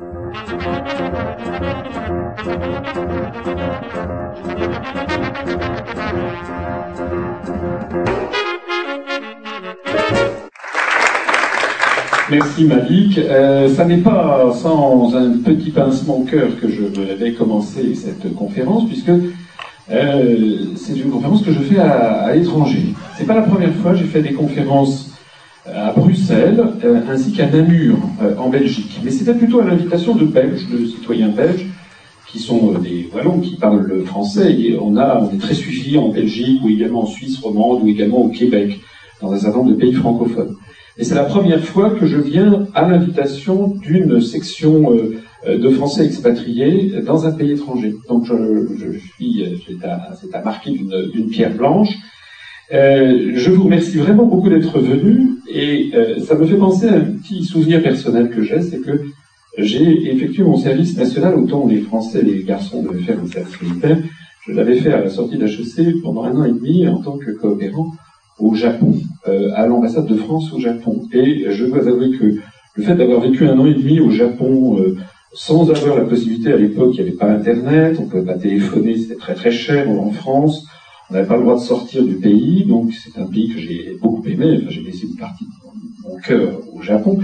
Merci Malik. Euh, ça n'est pas sans un petit pincement au cœur que je vais commencer cette conférence, puisque euh, c'est une conférence que je fais à, à l'étranger. C'est pas la première fois, j'ai fait des conférences Euh, ainsi qu'à Namur, euh, en Belgique. Mais c'était plutôt à l'invitation de Belges, de citoyens belges, qui sont euh, des Wallons, qui parlent le français. On, a, on est très suivis en Belgique, ou également en Suisse romande, ou également au Québec, dans un certain nombre de pays francophones. Et c'est la première fois que je viens à l'invitation d'une section de Français expatriés dans un pays étranger. Donc je, suis, c'est à, marquer d'une pierre blanche. Euh, je vous remercie vraiment beaucoup d'être venu et euh, ça me fait penser à un petit souvenir personnel que j'ai, c'est que j'ai effectué mon service national autant les Français, les garçons devaient faire le service militaire. Je l'avais fait à la sortie d'HEC pendant un an et demi en tant que coopérant au Japon, euh, à l'ambassade de France au Japon. Et je dois avouer que le fait d'avoir vécu un an et demi au Japon euh, sans avoir la possibilité, à l'époque, il n'y avait pas Internet, on ne pouvait pas téléphoner, c'était très très cher en France. On n'avait pas le droit de sortir du pays, donc c'est un pays que j'ai beaucoup aimé. Enfin, j'ai laissé une partie de mon cœur au Japon.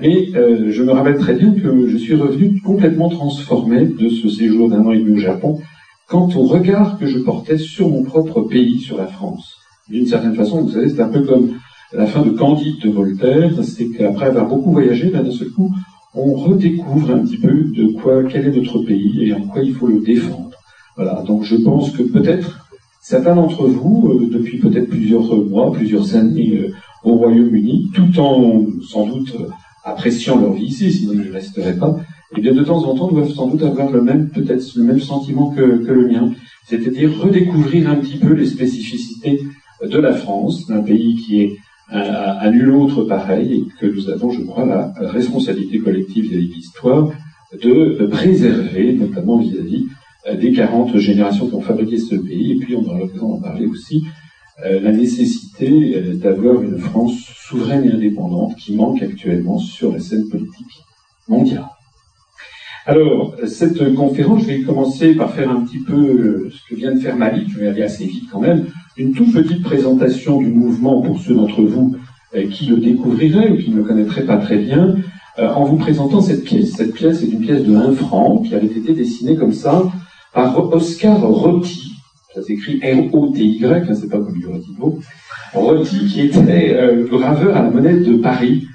Mais euh, je me rappelle très bien que je suis revenu complètement transformé de ce séjour d'un an et demi au Japon quant au regard que je portais sur mon propre pays, sur la France. D'une certaine façon, vous savez, c'est un peu comme la fin de Candide de Voltaire, c'est qu'après avoir beaucoup voyagé, ben, d'un seul coup, on redécouvre un petit peu de quoi, quel est notre pays et en quoi il faut le défendre. Voilà, donc je pense que peut-être Certains d'entre vous, euh, depuis peut-être plusieurs mois, plusieurs années euh, au Royaume-Uni, tout en sans doute euh, appréciant leur vie ici, sinon ils ne resteraient pas, et eh bien de temps en temps doivent sans doute avoir le même, peut-être le même sentiment que, le mien, c'est-à-dire redécouvrir un petit peu les spécificités de la France, d'un pays qui est à, nul autre pareil, et que nous avons, je crois, la responsabilité collective de l'histoire de préserver, notamment vis-à-vis des 40 générations qui ont fabriqué ce pays, et puis on aura l'occasion d'en parler aussi, euh, la nécessité euh, d'avoir une France souveraine et indépendante qui manque actuellement sur la scène politique mondiale. Alors, cette conférence, je vais commencer par faire un petit peu ce que vient de faire Malik, je vais aller assez vite quand même, une toute petite présentation du mouvement pour ceux d'entre vous qui le découvriraient ou qui ne le connaîtraient pas très bien, en vous présentant cette pièce. Cette pièce est une pièce de 1 franc qui avait été dessinée comme ça par Oscar Rotti, ça s'écrit R-O-T-Y, hein, c'est pas comme du Rotivo, Rotti qui était euh, graveur à la monnaie de Paris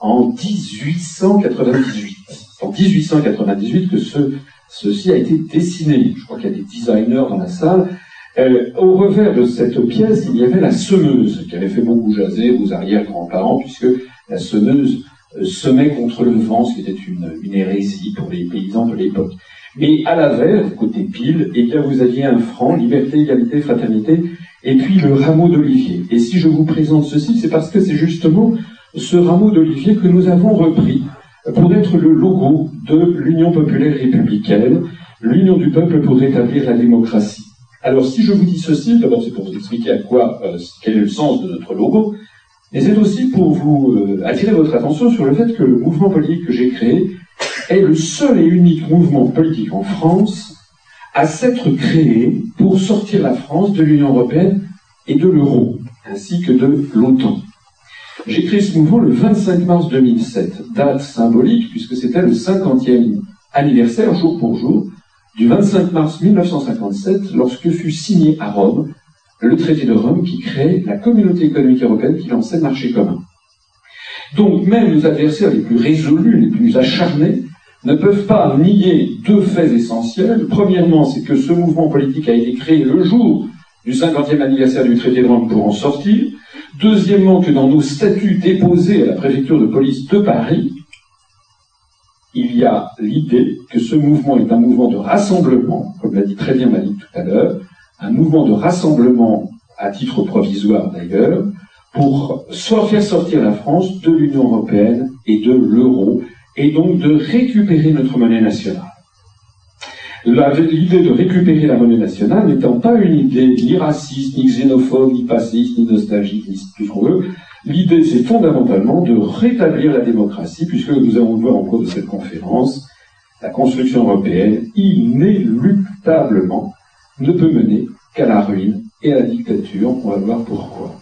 en 1898. En 1898 que ce, ceci a été dessiné. Je crois qu'il y a des designers dans la salle. Euh, au revers de cette pièce, il y avait la semeuse, qui avait fait beaucoup jaser aux arrière-grands-parents, puisque la semeuse euh, semait contre le vent, ce qui était une hérésie pour les paysans de l'époque. Mais à l'avers, côté pile, eh bien, vous aviez un franc, liberté, égalité, fraternité, et puis le rameau d'olivier. Et si je vous présente ceci, c'est parce que c'est justement ce rameau d'olivier que nous avons repris pour être le logo de l'Union populaire républicaine, l'Union du peuple pour rétablir la démocratie. Alors si je vous dis ceci, d'abord c'est pour vous expliquer à quoi, euh, quel est le sens de notre logo, mais c'est aussi pour vous euh, attirer votre attention sur le fait que le mouvement politique que j'ai créé est le seul et unique mouvement politique en France à s'être créé pour sortir la France de l'Union européenne et de l'euro, ainsi que de l'OTAN. J'ai créé ce mouvement le 25 mars 2007, date symbolique puisque c'était le 50e anniversaire jour pour jour du 25 mars 1957 lorsque fut signé à Rome le traité de Rome qui crée la communauté économique européenne qui lançait le marché commun. Donc même nos adversaires les plus résolus, les plus acharnés, ne peuvent pas nier deux faits essentiels. Premièrement, c'est que ce mouvement politique a été créé le jour du 50e anniversaire du traité de Rome pour en sortir. Deuxièmement, que dans nos statuts déposés à la préfecture de police de Paris, il y a l'idée que ce mouvement est un mouvement de rassemblement, comme l'a dit très bien Malik tout à l'heure, un mouvement de rassemblement à titre provisoire d'ailleurs, pour faire sortir la France de l'Union européenne et de l'euro, et donc de récupérer notre monnaie nationale. L'idée de récupérer la monnaie nationale n'étant pas une idée ni raciste, ni xénophobe, ni passiste, ni nostalgique, ni tout ce qu'on veut, l'idée c'est fondamentalement de rétablir la démocratie, puisque nous allons le voir en cours de cette conférence, la construction européenne, inéluctablement, ne peut mener qu'à la ruine et à la dictature. On va voir pourquoi.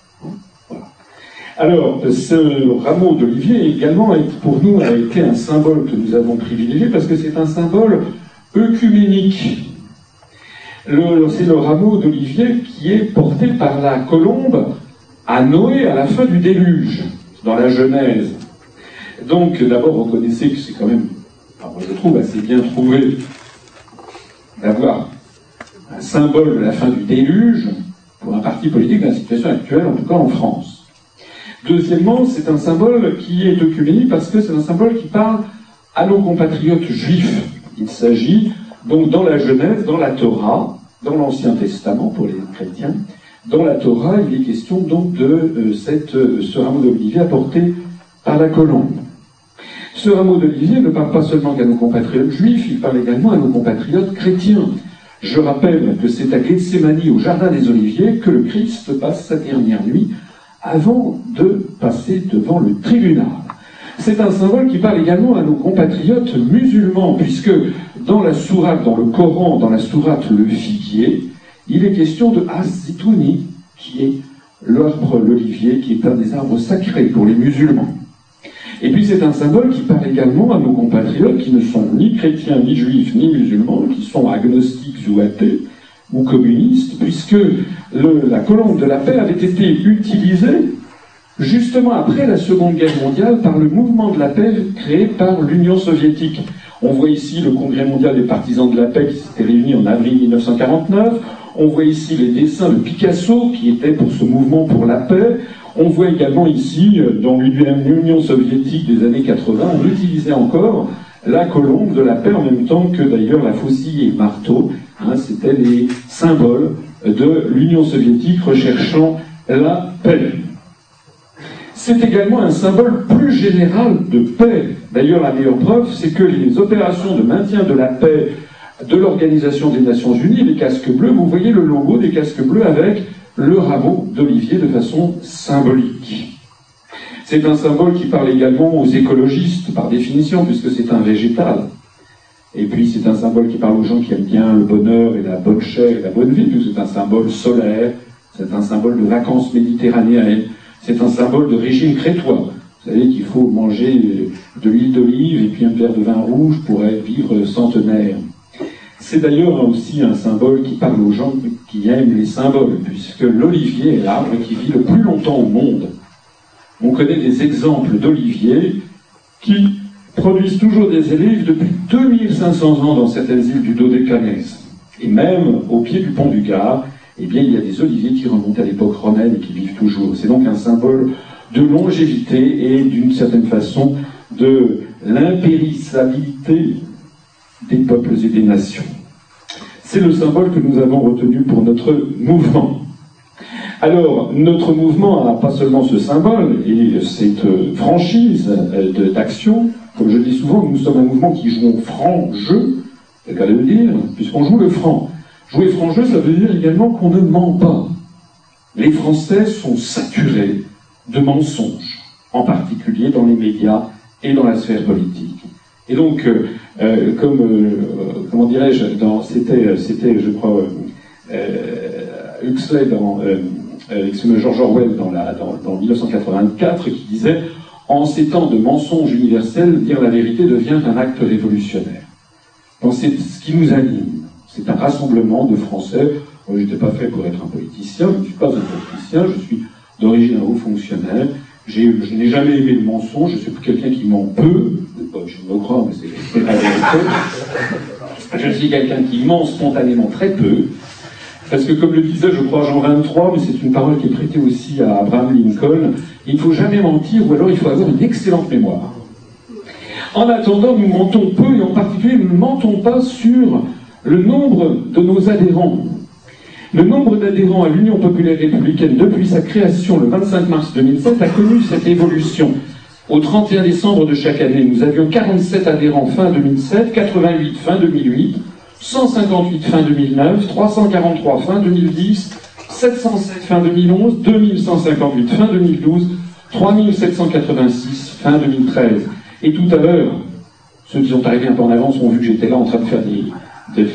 Alors, ce rameau d'olivier également, pour nous, a été un symbole que nous avons privilégié parce que c'est un symbole œcuménique. C'est le rameau d'olivier qui est porté par la colombe à Noé à la fin du déluge, dans la Genèse. Donc, d'abord, vous reconnaissez que c'est quand même, je trouve assez bien trouvé d'avoir un symbole de la fin du déluge pour un parti politique dans la situation actuelle, en tout cas en France. Deuxièmement, c'est un symbole qui est œcuménique parce que c'est un symbole qui parle à nos compatriotes juifs. Il s'agit donc dans la Genèse, dans la Torah, dans l'Ancien Testament pour les chrétiens, dans la Torah, il est question donc de euh, euh, ce rameau d'olivier apporté par la colombe. Ce rameau d'olivier ne parle pas seulement qu'à nos compatriotes juifs, il parle également à nos compatriotes chrétiens. Je rappelle que c'est à Gethsemane, au Jardin des Oliviers, que le Christ passe sa dernière nuit avant de passer devant le tribunal. C'est un symbole qui parle également à nos compatriotes musulmans, puisque dans la sourate, dans le Coran, dans la sourate Le Figuier, il est question de Azitouni, qui est l'arbre, l'olivier, qui est un des arbres sacrés pour les musulmans. Et puis c'est un symbole qui parle également à nos compatriotes qui ne sont ni chrétiens, ni juifs, ni musulmans, qui sont agnostiques ou athées, ou communistes, puisque la colombe de la paix avait été utilisée justement après la Seconde Guerre mondiale par le mouvement de la paix créé par l'Union soviétique. On voit ici le Congrès mondial des partisans de la paix qui s'était réuni en avril 1949. On voit ici les dessins de Picasso qui étaient pour ce mouvement pour la paix. On voit également ici, dans l'Union soviétique des années 80, on utilisait encore la colombe de la paix en même temps que d'ailleurs la faucille et marteau. Hein, C'était les symboles de l'Union soviétique recherchant la paix. C'est également un symbole plus général de paix. D'ailleurs, la meilleure preuve, c'est que les opérations de maintien de la paix de l'Organisation des Nations Unies, les casques bleus, vous voyez le logo des casques bleus avec le rameau d'olivier de façon symbolique. C'est un symbole qui parle également aux écologistes, par définition, puisque c'est un végétal. Et puis c'est un symbole qui parle aux gens qui aiment bien le bonheur et la bonne chair et la bonne vie, puisque c'est un symbole solaire, c'est un symbole de vacances méditerranéennes, c'est un symbole de régime crétois. Vous savez qu'il faut manger de l'huile d'olive et puis un verre de vin rouge pour vivre centenaire. C'est d'ailleurs aussi un symbole qui parle aux gens qui aiment les symboles, puisque l'olivier est l'arbre qui vit le plus longtemps au monde. On connaît des exemples d'oliviers qui produisent toujours des élèves depuis 2500 ans dans certaines îles du Dodécanèse. Et même au pied du pont du Gard, eh bien, il y a des oliviers qui remontent à l'époque romaine et qui vivent toujours. C'est donc un symbole de longévité et d'une certaine façon de l'impérissabilité des peuples et des nations. C'est le symbole que nous avons retenu pour notre mouvement. Alors, notre mouvement n'a pas seulement ce symbole et cette franchise d'action, comme je dis souvent, nous sommes un mouvement qui joue franc jeu, c'est le cas de le dire, puisqu'on joue le franc. Jouer franc jeu, ça veut dire également qu'on ne ment pas. Les Français sont saturés de mensonges, en particulier dans les médias et dans la sphère politique. Et donc, euh, euh, comme, euh, comment dirais-je, c'était, c'était, je crois, Huxley dans George Orwell dans, la, dans, 1984 qui disait En ces temps de mensonges universels, dire la vérité devient un acte révolutionnaire. Donc c'est ce qui nous anime. C'est un rassemblement de Français. Je n'étais pas fait pour être un politicien, je ne suis pas un politicien, je suis d'origine un haut fonctionnaire. Je n'ai jamais aimé le mensonge, je suis quelqu'un qui ment peu, je me crois, mais c'est la vérité. Je suis quelqu'un qui ment spontanément très peu, parce que comme le disait, je crois, Jean 23, mais c'est une parole qui est prêtée aussi à Abraham Lincoln, il ne faut jamais mentir, ou alors il faut avoir une excellente mémoire. En attendant, nous mentons peu, et en particulier, nous ne mentons pas sur le nombre de nos adhérents. Le nombre d'adhérents à l'Union populaire républicaine depuis sa création le 25 mars 2007 a connu cette évolution. Au 31 décembre de chaque année, nous avions 47 adhérents fin 2007, 88 fin 2008, 158 fin 2009, 343 fin 2010, 707 fin 2011, 2158 fin 2012, 3786 fin 2013. Et tout à l'heure, Ceux qui sont arrivés un peu en avance ont vu que j'étais là en train de faire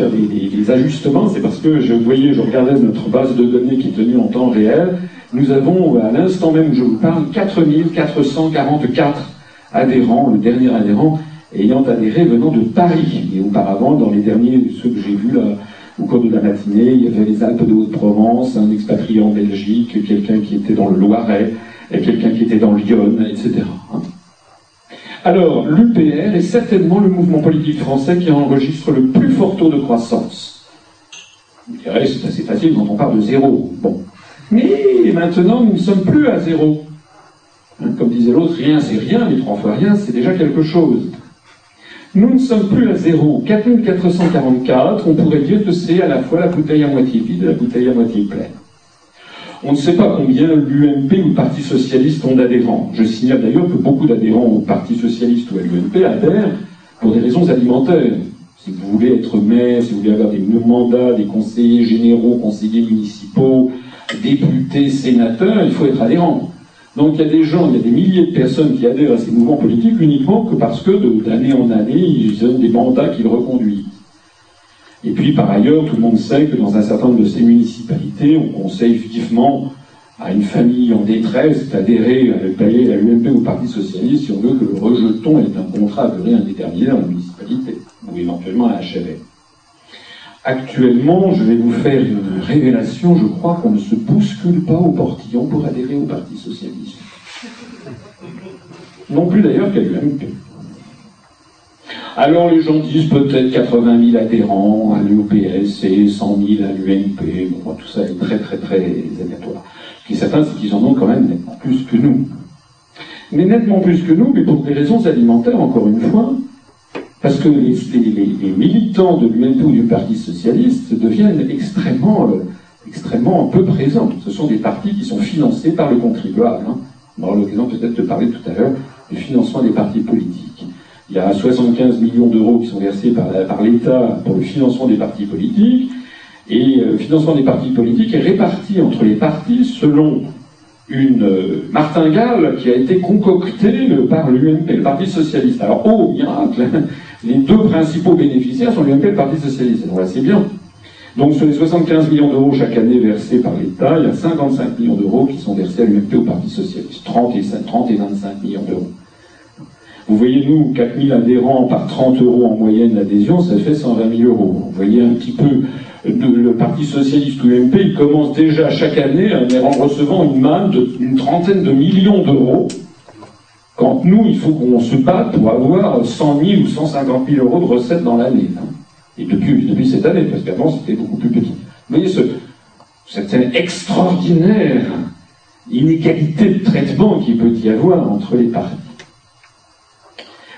des, ajustements, c'est parce que je voyais, je regardais notre base de données qui est tenue en temps réel. Nous avons, à l'instant même où je vous parle, 4444 adhérents, le dernier adhérent ayant adhéré venant de Paris. Et auparavant, dans les derniers, ceux que j'ai vus là, au cours de la matinée, il y avait les Alpes de Haute-Provence, un expatrié en Belgique, quelqu'un qui était dans le Loiret, et quelqu'un qui était dans Lyon, etc. Alors, l'UPR est certainement le mouvement politique français qui enregistre le plus fort taux de croissance. Vous direz, c'est assez facile quand on parle de zéro. Bon. Mais maintenant, nous ne sommes plus à zéro. Comme disait l'autre, rien c'est rien, mais trois fois rien, c'est déjà quelque chose. Nous ne sommes plus à zéro. 4444, on pourrait dire que c'est à la fois la bouteille à moitié vide et la bouteille à moitié pleine. On ne sait pas combien l'UMP ou le Parti Socialiste ont d'adhérents. Je signale d'ailleurs que beaucoup d'adhérents au Parti Socialiste ou à l'UMP adhèrent pour des raisons alimentaires. Si vous voulez être maire, si vous voulez avoir des mandats, des conseillers généraux, conseillers municipaux, députés, sénateurs, il faut être adhérent. Donc il y a des gens, il y a des milliers de personnes qui adhèrent à ces mouvements politiques uniquement que parce que d'année en année, ils ont des mandats qu'ils reconduisent. Et puis, par ailleurs, tout le monde sait que dans un certain nombre de ces municipalités, on conseille vivement à une famille en détresse d'adhérer à l'UMP ou au Parti Socialiste si on veut que le rejeton ait un contrat à durée indéterminée dans la municipalité, ou éventuellement à HLM. Actuellement, je vais vous faire une révélation, je crois qu'on ne se bouscule pas au portillon pour adhérer au Parti Socialiste. Non plus d'ailleurs qu'à l'UMP. Alors les gens disent peut-être 80 000 adhérents à l'UPS et 100 000 à l'UNP. Bon, tout ça est très très très aléatoire. Ce qui est certain, c'est qu'ils en ont quand même nettement plus que nous. Mais nettement plus que nous, mais pour des raisons alimentaires, encore une fois, parce que les, militants de l'UNP ou du Parti Socialiste deviennent extrêmement, euh, extrêmement peu présents. Ce sont des partis qui sont financés par le contribuable. Hein. On aura l'occasion peut-être de parler tout à l'heure du financement des partis politiques. Il y a 75 millions d'euros qui sont versés par, l'État pour le financement des partis politiques, et euh, le financement des partis politiques est réparti entre les partis selon une euh, martingale qui a été concoctée par l'UMP, le Parti Socialiste. Alors, oh miracle, les deux principaux bénéficiaires sont l'UMP et le Parti Socialiste. Donc c'est bien. Donc sur les 75 millions d'euros chaque année versés par l'État, il y a 55 millions d'euros qui sont versés à l'UMP au Parti Socialiste. 30 et, 30 et 25 millions d'euros. Vous voyez, nous, 4000 adhérents par 30 euros en moyenne l'adhésion, ça fait 120 000 euros. Vous voyez un petit peu le Parti Socialiste ou l'UMP, il commence déjà chaque année en recevant une manne d'une trentaine de millions d'euros, quand nous, il faut qu'on se batte pour avoir 100 000 ou 150 000 euros de recettes dans l'année. Et depuis, cette année, parce qu'avant c'était beaucoup plus petit. Vous voyez ce, cette extraordinaire inégalité de traitement qu'il peut y avoir entre les partis.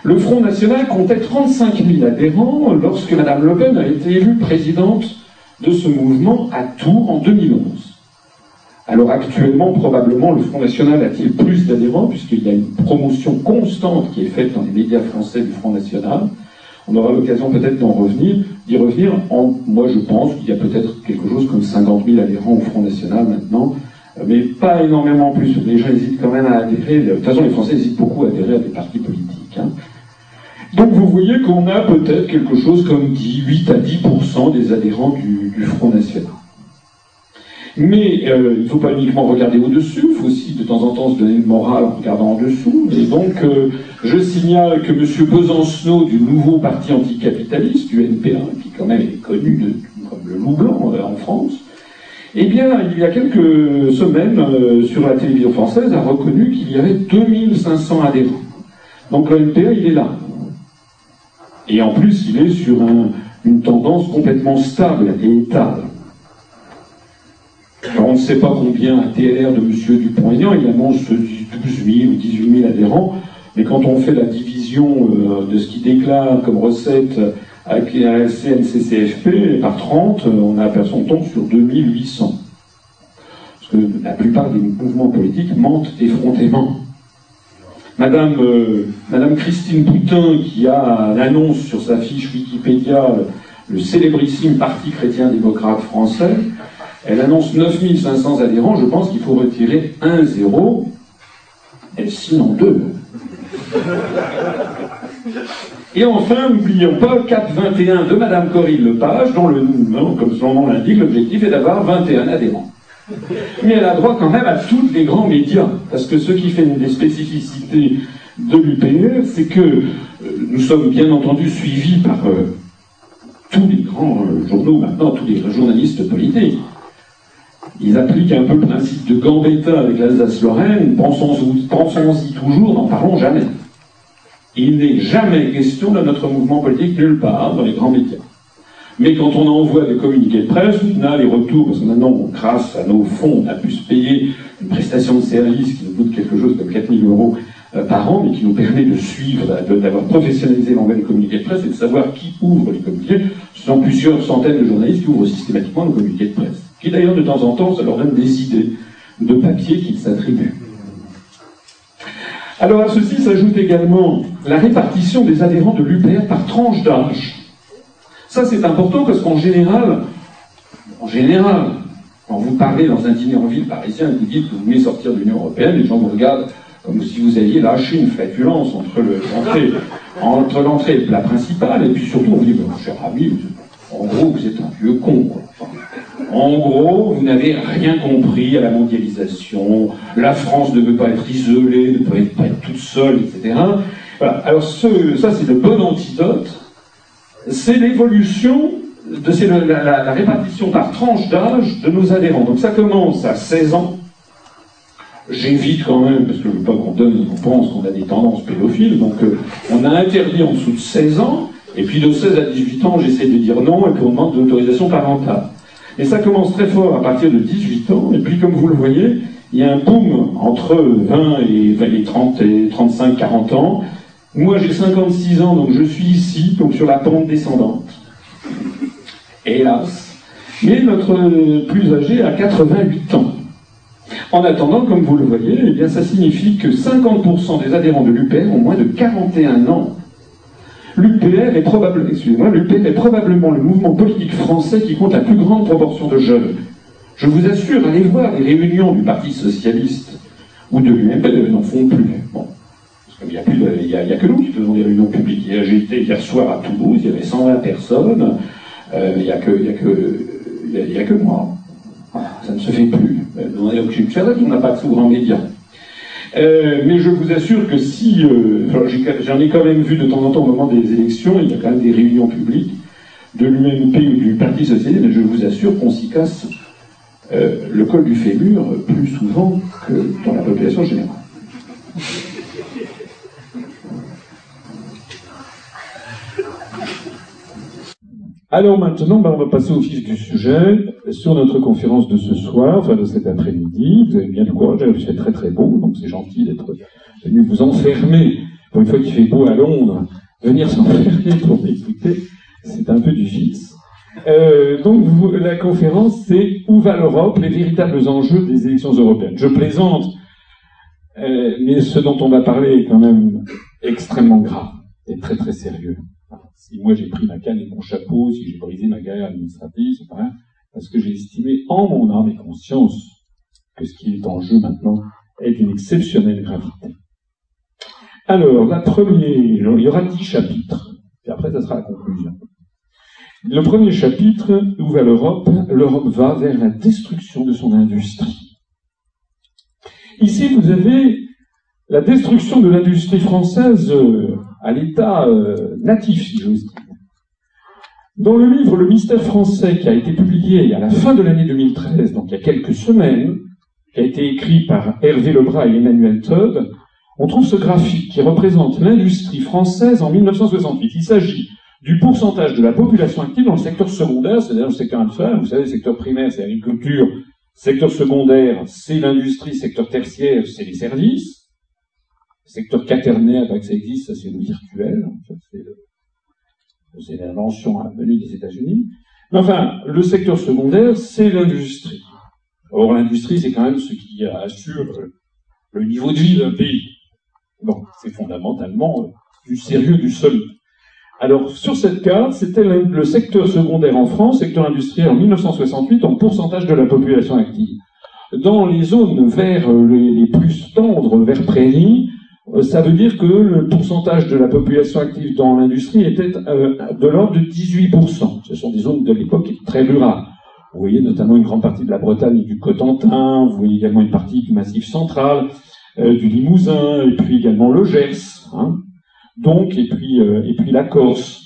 Le Front National comptait 35 000 adhérents lorsque Mme Le Pen a été élue présidente de ce mouvement à Tours en 2011. Alors actuellement, probablement, le Front National a-t-il plus d'adhérents, puisqu'il y a une promotion constante qui est faite dans les médias français du Front National. On aura l'occasion peut-être d'en revenir, d'y revenir. En, moi, je pense qu'il y a peut-être quelque chose comme 50 000 adhérents au Front National maintenant, mais pas énormément plus. Les gens hésitent quand même à adhérer. De toute façon, les Français hésitent beaucoup à adhérer à des partis politiques. Hein. Donc vous voyez qu'on a peut-être quelque chose comme 8 à 10% des adhérents du, Front National. Mais euh, il ne faut pas uniquement regarder au-dessus, il faut aussi de temps en temps se donner le moral en regardant en dessous. Et donc, euh, je signale que M. Besancenot du nouveau parti anticapitaliste, du NPA, qui quand même est connu de, comme le loup blanc euh, en France, eh bien, il y a quelques semaines, sur la télévision française, a reconnu qu'il y avait 2500 adhérents. Donc le NPA, il est là. Et en plus, il est sur une tendance complètement stable et étale. On ne sait pas combien un TLR de M. Dupont-Aignan, il annonce 12 000 ou 18 000 adhérents, mais quand on fait la division euh, de ce qu'il déclare comme recette avec la CNCCFP par 30, on, a, on tombe sur 2800. Parce que la plupart des mouvements politiques mentent effrontément. Madame, euh, Madame Christine Boutin, qui a l'annonce sur sa fiche Wikipédia, le célébrissime Parti chrétien-démocrate français, elle annonce 9500 adhérents, je pense qu'il faut retirer un zéro, et sinon deux. Et enfin, n'oublions pas CAP 21 de Madame Corinne Lepage, dont le nom, comme son nom l'indique, l'objectif est d'avoir 21 adhérents. Mais elle a droit quand même à tous les grands médias, parce que ce qui fait une des spécificités de l'UPR, c'est que euh, nous sommes bien entendu suivis par euh, tous les grands euh, journaux maintenant, tous les journalistes politiques. Ils appliquent un peu le principe de Gambetta avec l'Alsace-Lorraine, pensons-y toujours, n'en parlons jamais. Il n'est jamais question de notre mouvement politique nulle part dans les grands médias. Mais quand on envoie des communiqués de presse, on a les retours, parce que maintenant, grâce à nos fonds, on a pu se payer une prestation de service qui nous coûte quelque chose comme 4000 euros euh, par an, mais qui nous permet de suivre, d'avoir professionnalisé l'envoi des communiqués de presse et de savoir qui ouvre les communiqués. Ce sont plusieurs centaines de journalistes qui ouvrent systématiquement nos communiqués de presse. Qui d'ailleurs, de temps en temps, ça leur donne des idées de papier qu'ils s'attribuent. Alors à ceci s'ajoute également la répartition des adhérents de l'UPR par tranche d'âge. Ça c'est important parce qu'en général, en général, quand vous parlez dans un dîner en ville parisien et vous dites que vous voulez sortir de l'Union Européenne, les gens vous regardent comme si vous aviez lâché une flatulence entre l'entrée et le plat principal, et puis surtout on vous dit, cher ami, en gros vous êtes un vieux con. En gros, vous n'avez rien compris à la mondialisation, la France ne veut pas être isolée, ne peut pas être toute seule, etc. Alors ce, ça c'est le bon antidote, c'est l'évolution de la, la, la, répartition par tranche d'âge de nos adhérents. Donc ça commence à 16 ans. J'évite quand même, parce que je ne veux pas qu'on donne, qu'on pense qu'on a des tendances pédophiles, donc euh, on a interdit en dessous de 16 ans, et puis de 16 à 18 ans, j'essaie de dire non, et puis on demande de l'autorisation parentale. Et ça commence très fort à partir de 18 ans, et puis comme vous le voyez, il y a un boom entre 20 et, 30 et 35, 40 ans. Moi j'ai 56 ans, donc je suis ici, donc sur la pente descendante. Hélas. Mais notre plus âgé a 88 ans. En attendant, comme vous le voyez, eh bien, ça signifie que 50% des adhérents de l'UPR ont moins de 41 ans. L'UPR est, probablement, est probablement le mouvement politique français qui compte la plus grande proportion de jeunes. Je vous assure, allez voir les réunions du Parti Socialiste ou de l'UMP, n'en font plus. Bon. Parce qu'il n'y a, a, que nous qui faisons des réunions publiques. Été hier soir à Toulouse, il y avait 120 personnes, euh, il n'y a, a, que, a, moi. ça ne se fait plus. Vrai qu'on n'a pas de souverain média. Euh, mais je vous assure que si, euh, j'en ai quand même vu de temps en temps au moment des élections, il y a quand même des réunions publiques de l'UMP ou du Parti Socialiste, mais je vous assure qu'on s'y casse euh, le col du fémur plus souvent que dans la population générale. Alors maintenant, ben, on va passer au fil du sujet sur notre conférence de ce soir, enfin de cet après-midi. Vous avez bien du courage, il fait très très beau, donc c'est gentil d'être venu vous enfermer. Pour une fois qu'il fait beau à Londres, venir s'enfermer pour m'écouter, c'est un peu du fixe. Euh, donc la conférence, c'est Où va l'Europe? Les véritables enjeux des élections européennes. Je plaisante, euh, mais ce dont on va parler est quand même extrêmement grave et très très sérieux. Si moi j'ai pris ma canne et mon chapeau, si j'ai brisé ma carrière administrative, c'est pas parce que j'ai estimé en mon âme et conscience que ce qui est en jeu maintenant est d'une exceptionnelle gravité. Alors, la première, il y aura dix chapitres, et après ça sera la conclusion. Le premier chapitre, où va l'Europe L'Europe va vers la destruction de son industrie. Ici, vous avez la destruction de l'industrie française euh, à l'état euh, natif, si j'ose dire. Dans le livre Le mystère français, qui a été publié à la fin de l'année 2013, donc il y a quelques semaines, qui a été écrit par Hervé Lebras et Emmanuel Todd, on trouve ce graphique qui représente l'industrie française en 1968. Il s'agit du pourcentage de la population active dans le secteur secondaire, c'est-à-dire le secteur industriel. Vous savez, le secteur primaire, c'est l'agriculture. Secteur secondaire, c'est l'industrie. Secteur tertiaire, c'est les services secteur quaternaire, ça existe, c'est le virtuel, c'est l'invention venue des États-Unis. Mais enfin, le secteur secondaire, c'est l'industrie. Or, l'industrie, c'est quand même ce qui assure le niveau de vie d'un pays. Donc, c'est fondamentalement euh, du sérieux, du solide. Alors, sur cette carte, c'était le secteur secondaire en France, secteur industriel en 1968, en pourcentage de la population active. Dans les zones vers euh, les plus tendres, vers prairies, ça veut dire que le pourcentage de la population active dans l'industrie était euh, de l'ordre de 18%. Ce sont des zones de l'époque très rurales. Vous voyez notamment une grande partie de la Bretagne et du Cotentin, vous voyez également une partie du Massif central, euh, du Limousin, et puis également le Gers, hein. donc, et puis, et puis la Corse.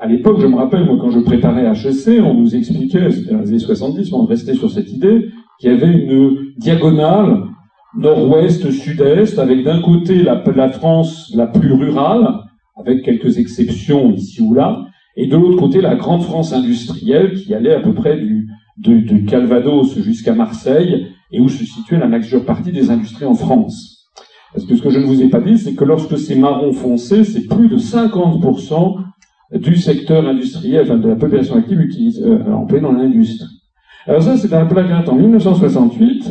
À l'époque, je me rappelle, moi, quand je préparais HEC, on nous expliquait, c'était dans les années 70, on restait sur cette idée, qu'il y avait une diagonale nord-ouest, sud-est, avec d'un côté la, France la plus rurale, avec quelques exceptions ici ou là, et de l'autre côté la grande France industrielle qui allait à peu près du, de, Calvados jusqu'à Marseille, et où se situait la majeure partie des industries en France. Parce que ce que je ne vous ai pas dit, c'est que lorsque c'est marron foncé, c'est plus de 50% du secteur industriel, enfin de la population active utilise, euh, en plein dans l'industrie. Alors ça, c'est un placard en 1968,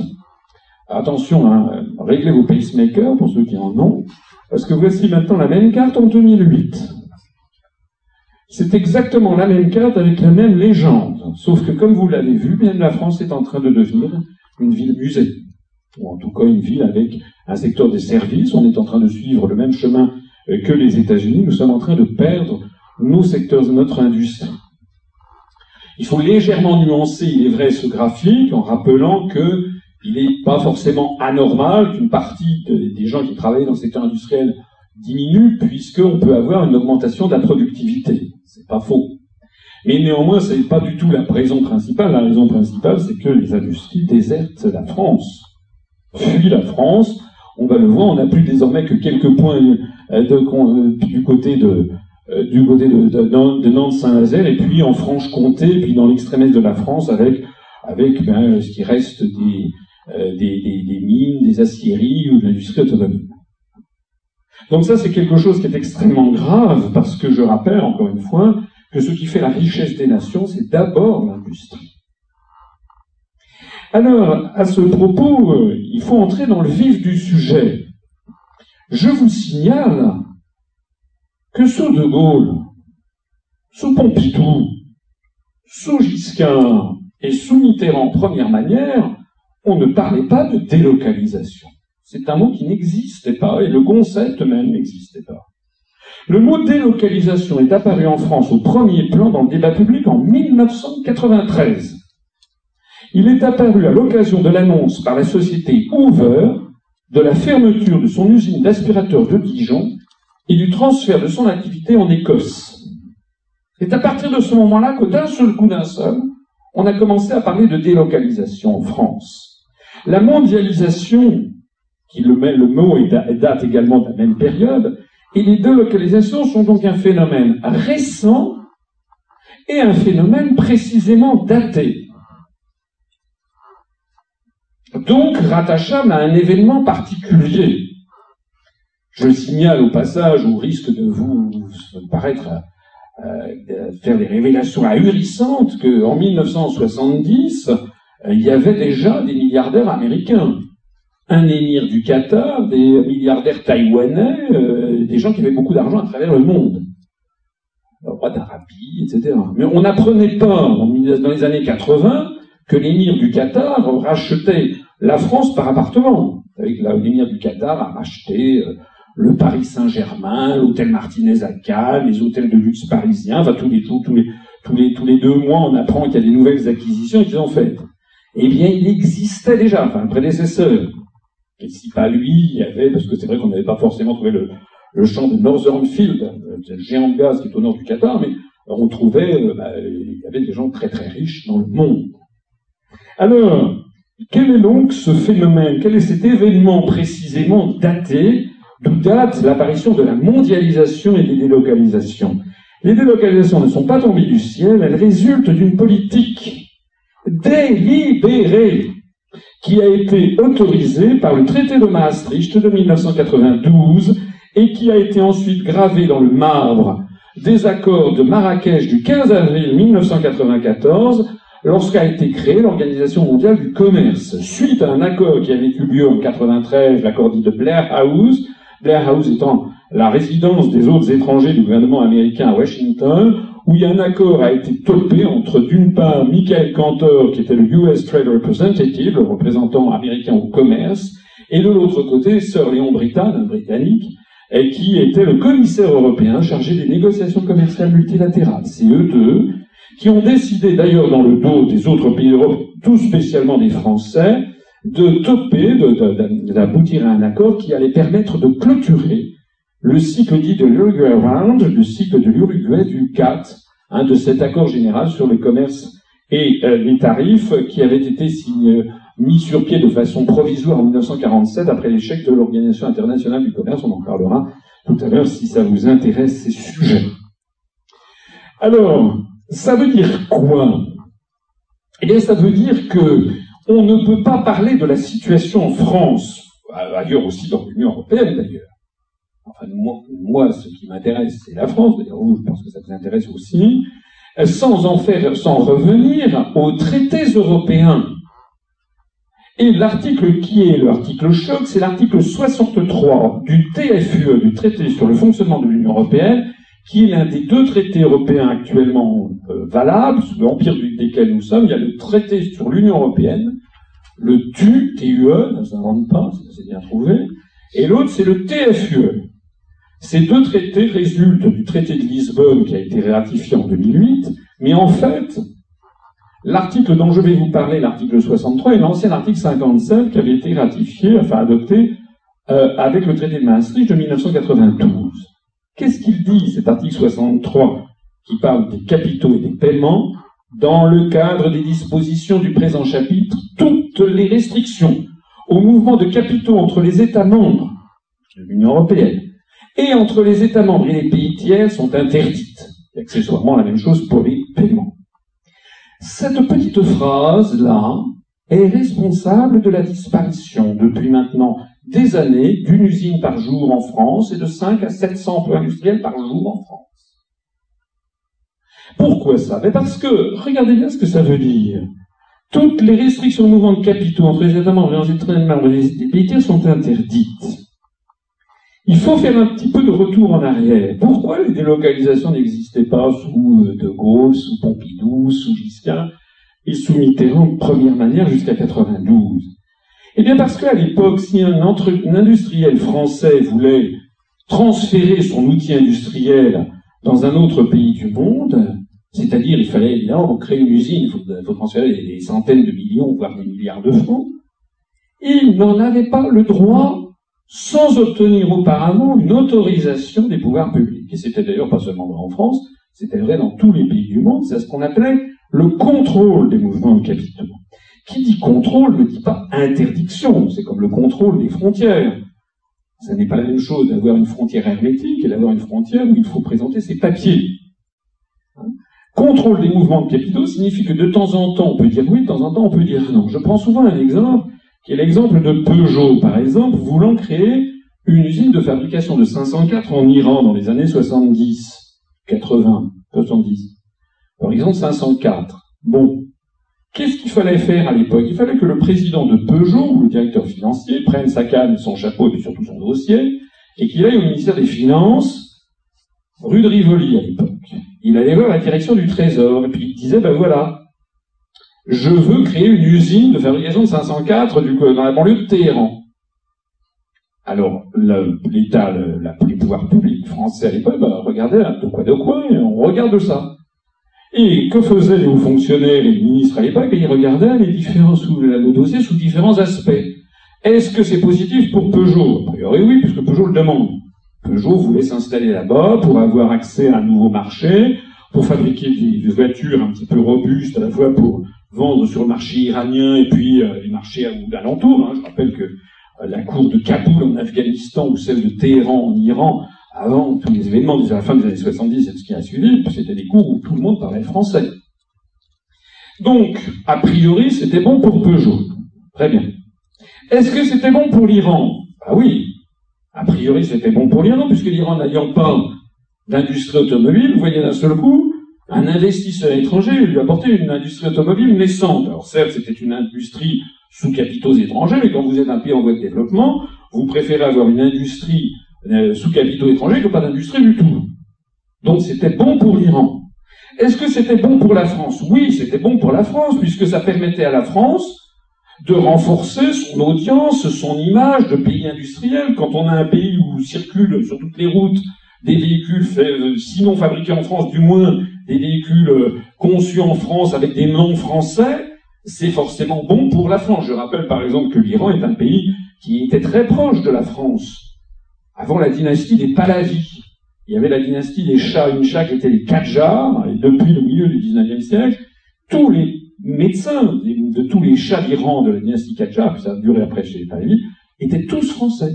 Attention, hein, réglez vos pacemakers pour ceux qui en ont, parce que voici maintenant la même carte en 2008. C'est exactement la même carte avec la même légende, sauf que comme vous l'avez vu, la France est en train de devenir une ville musée, ou en tout cas une ville avec un secteur des services. On est en train de suivre le même chemin que les États-Unis. Nous sommes en train de perdre nos secteurs, de notre industrie. Il faut légèrement nuancer, il est vrai, ce graphique en rappelant que il n'est pas forcément anormal qu'une partie des gens qui travaillent dans le secteur industriel diminue, puisqu'on peut avoir une augmentation de la productivité. C'est pas faux. Mais néanmoins, ce n'est pas du tout la raison principale. La raison principale, c'est que les industries désertent la France, fuient la France. On va le voir, on n'a plus désormais que quelques points euh, de, euh, du côté de, euh, du côté de, de Nantes-Saint-Nazaire, et puis en Franche-Comté, puis dans l'extrême est de la France, avec, avec ben, ce qui reste des, euh, des, mines, des aciéries ou de l'industrie automobile. Donc ça, c'est quelque chose qui est extrêmement grave parce que je rappelle, encore une fois, que ce qui fait la richesse des nations, c'est d'abord l'industrie. Alors, à ce propos, euh, il faut entrer dans le vif du sujet. Je vous signale que sous De Gaulle, sous Pompidou, sous Giscard et sous Mitterrand, première manière, on ne parlait pas de délocalisation. C'est un mot qui n'existait pas, et le concept même n'existait pas. Le mot délocalisation est apparu en France au premier plan dans le débat public en 1993. Il est apparu à l'occasion de l'annonce par la société Hoover de la fermeture de son usine d'aspirateurs de Dijon et du transfert de son activité en Écosse. C'est à partir de ce moment-là que d'un seul coup d'un seul, on a commencé à parler de délocalisation en France. La mondialisation, qui le, le mot date également de la même période, et les deux localisations sont donc un phénomène récent et un phénomène précisément daté. Donc rattachable à un événement particulier. Je signale au passage, au risque de vous paraître euh, faire des révélations ahurissantes, qu'en 1970, euh, il y avait déjà des milliardaires américains. Un émir du Qatar, des milliardaires taïwanais, euh, des gens qui avaient beaucoup d'argent à travers le monde. Le roi d'Arabie, etc. Mais on n'apprenait pas, dans les années 80, que l'émir du Qatar rachetait la France par appartement. L'émir du Qatar a racheté euh, le Paris Saint-Germain, l'hôtel Martinez à Cannes, les hôtels de luxe parisiens, enfin tous les, tous, les, tous les, deux mois on apprend qu'il y a des nouvelles acquisitions qu'ils ont faites eh bien, il existait déjà, enfin, un prédécesseur. Et si pas lui, il y avait, parce que c'est vrai qu'on n'avait pas forcément trouvé le, champ de Northern Field, euh, le géant de gaz qui est au nord du Qatar, mais on trouvait, euh, bah, il y avait des gens très très riches dans le monde. Alors, quel est donc ce phénomène? Quel est cet événement précisément daté? D'où date l'apparition de la mondialisation et des délocalisations? Les délocalisations ne sont pas tombées du ciel, elles résultent d'une politique délibéré qui a été autorisé par le traité de Maastricht de 1992 et qui a été ensuite gravé dans le marbre des accords de Marrakech du 15 avril 1994 lorsqu'a été créée l'Organisation mondiale du commerce, suite à un accord qui avait eu lieu en 1993, l'accord dit de Blair House, Blair House étant la résidence des autres étrangers du gouvernement américain à Washington, où un accord a été topé entre d'une part Michael Cantor, qui était le US Trade Representative, le représentant américain au commerce, Et de l'autre côté, Sir Léon Brittan, un Britannique, qui était le commissaire européen chargé des négociations commerciales multilatérales. C'est eux qui ont décidé, d'ailleurs dans le dos des autres pays d'Europe, tout spécialement des Français, de toper, d'aboutir à un accord qui allait permettre de clôturer le cycle dit de l'Uruguay Round, le cycle de l'Uruguay du GATT, hein, de cet accord général sur le commerce et euh, les tarifs qui avait été signé, mis sur pied de façon provisoire en 1947 après l'échec de l'Organisation internationale du commerce. On en parlera tout à l'heure si ça vous intéresse ces sujets. Alors, ça veut dire quoi? Eh bien, ça veut dire que on ne peut pas parler de la situation en France, ailleurs aussi dans l'Union européenne d'ailleurs, enfin moi, ce qui m'intéresse, c'est la France, d'ailleurs vous, je pense que ça vous intéresse aussi, sans en faire, sans revenir aux traités européens. Et l'article qui est l'article choc, c'est l'article 63 du TFUE, du traité sur le fonctionnement de l'Union européenne, qui est l'un des deux traités européens actuellement euh, valables, sous l'empire desquels nous sommes. Il y a le traité sur l'Union européenne, le TU, TUE, ça ne s'invente pas, c'est bien trouvé, et l'autre c'est le TFUE, ces deux traités résultent du traité de Lisbonne qui a été ratifié en 2008, mais en fait, l'article dont je vais vous parler, l'article 63, est l'ancien article 57 qui avait été ratifié, enfin adopté, euh, avec le traité de Maastricht de 1992. Qu'est-ce qu'il dit, cet article 63, qui parle des capitaux et des paiements Dans le cadre des dispositions du présent chapitre, toutes les restrictions au mouvement de capitaux entre les États membres de l'Union européenne et entre les États membres et les pays tiers sont interdites. Accessoirement la même chose pour les paiements. Cette petite phrase-là est responsable de la disparition depuis maintenant des années d'une usine par jour en France et de 5 à 700 emplois industriels par jour en France. Pourquoi ça ben Parce que, regardez bien ce que ça veut dire. Toutes les restrictions au mouvement de capitaux entre les États membres et les États membres des pays tiers sont interdites. Il faut faire un petit peu de retour en arrière. Pourquoi les délocalisations n'existaient pas sous euh, De Gaulle, sous Pompidou, sous Giscard et sous Mitterrand de première manière jusqu'à 92 Eh bien parce qu'à l'époque, si un, industriel français voulait transférer son outil industriel dans un autre pays du monde, c'est-à-dire il fallait évidemment créer une usine, il faut, transférer des centaines de millions, voire des milliards de francs, il n'en avait pas le droit sans obtenir auparavant une autorisation des pouvoirs publics. Et c'était d'ailleurs pas seulement en France, c'était vrai dans tous les pays du monde, c'est ce qu'on appelait le contrôle des mouvements de capitaux. Qui dit contrôle ne dit pas interdiction, c'est comme le contrôle des frontières. Ce n'est pas la même chose d'avoir une frontière hermétique et d'avoir une frontière où il faut présenter ses papiers. Hein? Contrôle des mouvements de capitaux signifie que de temps en temps on peut dire oui, de temps en temps on peut dire non. Je prends souvent un exemple qui est l'exemple de Peugeot, par exemple, voulant créer une usine de fabrication de 504 en Iran dans les années 70, 80, 70. Par exemple, 504. Bon. Qu'est-ce qu'il fallait faire à l'époque? Il fallait que le président de Peugeot, le directeur financier, prenne sa canne, son chapeau et surtout son dossier, et qu'il aille au ministère des Finances, rue de Rivoli à l'époque. Il allait voir la direction du Trésor, et puis il disait, ben voilà, je veux créer une usine de fabrication de 504 du, dans la banlieue de Téhéran. Alors, l'État, les pouvoirs publics français à l'époque, bah, regardez de quoi de quoi, on regarde ça. Et que faisaient les hauts fonctionnaires et les ministres à l'époque? Ils regardaient les différents sous, le dossier sous différents aspects. Est-ce que c'est positif pour Peugeot? A priori oui, puisque Peugeot le demande. Peugeot voulait s'installer là-bas pour avoir accès à un nouveau marché, pour fabriquer des, voitures un petit peu robustes à la fois pour vendre sur le marché iranien et puis euh, les marchés alentours. Hein. Je rappelle que euh, la cour de Kaboul en Afghanistan ou celle de Téhéran en Iran, avant tous les événements de la fin des années 70 et ce qui a suivi, c'était des cours où tout le monde parlait français. Donc, a priori, c'était bon pour Peugeot. Très bien. Est-ce que c'était bon pour l'Iran? Ah oui. A priori, c'était bon pour l'Iran, puisque l'Iran n'ayant pas d'industrie automobile, vous voyez d'un seul coup, un investisseur étranger lui apportait une industrie automobile naissante. Alors certes, c'était une industrie sous capitaux étrangers, mais quand vous êtes un pays en voie de développement, vous préférez avoir une industrie euh, sous capitaux étrangers que pas d'industrie du tout. Donc c'était bon pour l'Iran. Est-ce que c'était bon pour la France? Oui, c'était bon pour la France, puisque ça permettait à la France de renforcer son audience, son image de pays industriel. Quand on a un pays où circulent sur toutes les routes des véhicules, euh, sinon fabriqués en France, du moins des véhicules euh, conçus en France avec des noms français, c'est forcément bon pour la France. Je rappelle par exemple que l'Iran est un pays qui était très proche de la France. Avant la dynastie des Pahlavis, il y avait la dynastie des Shah Incha qui étaient les Qajars, et depuis le milieu du 19e siècle, tous les médecins de tous les chats d'Iran de la dynastie Qajar, puis ça a duré après chez les Pahlavis, étaient tous français.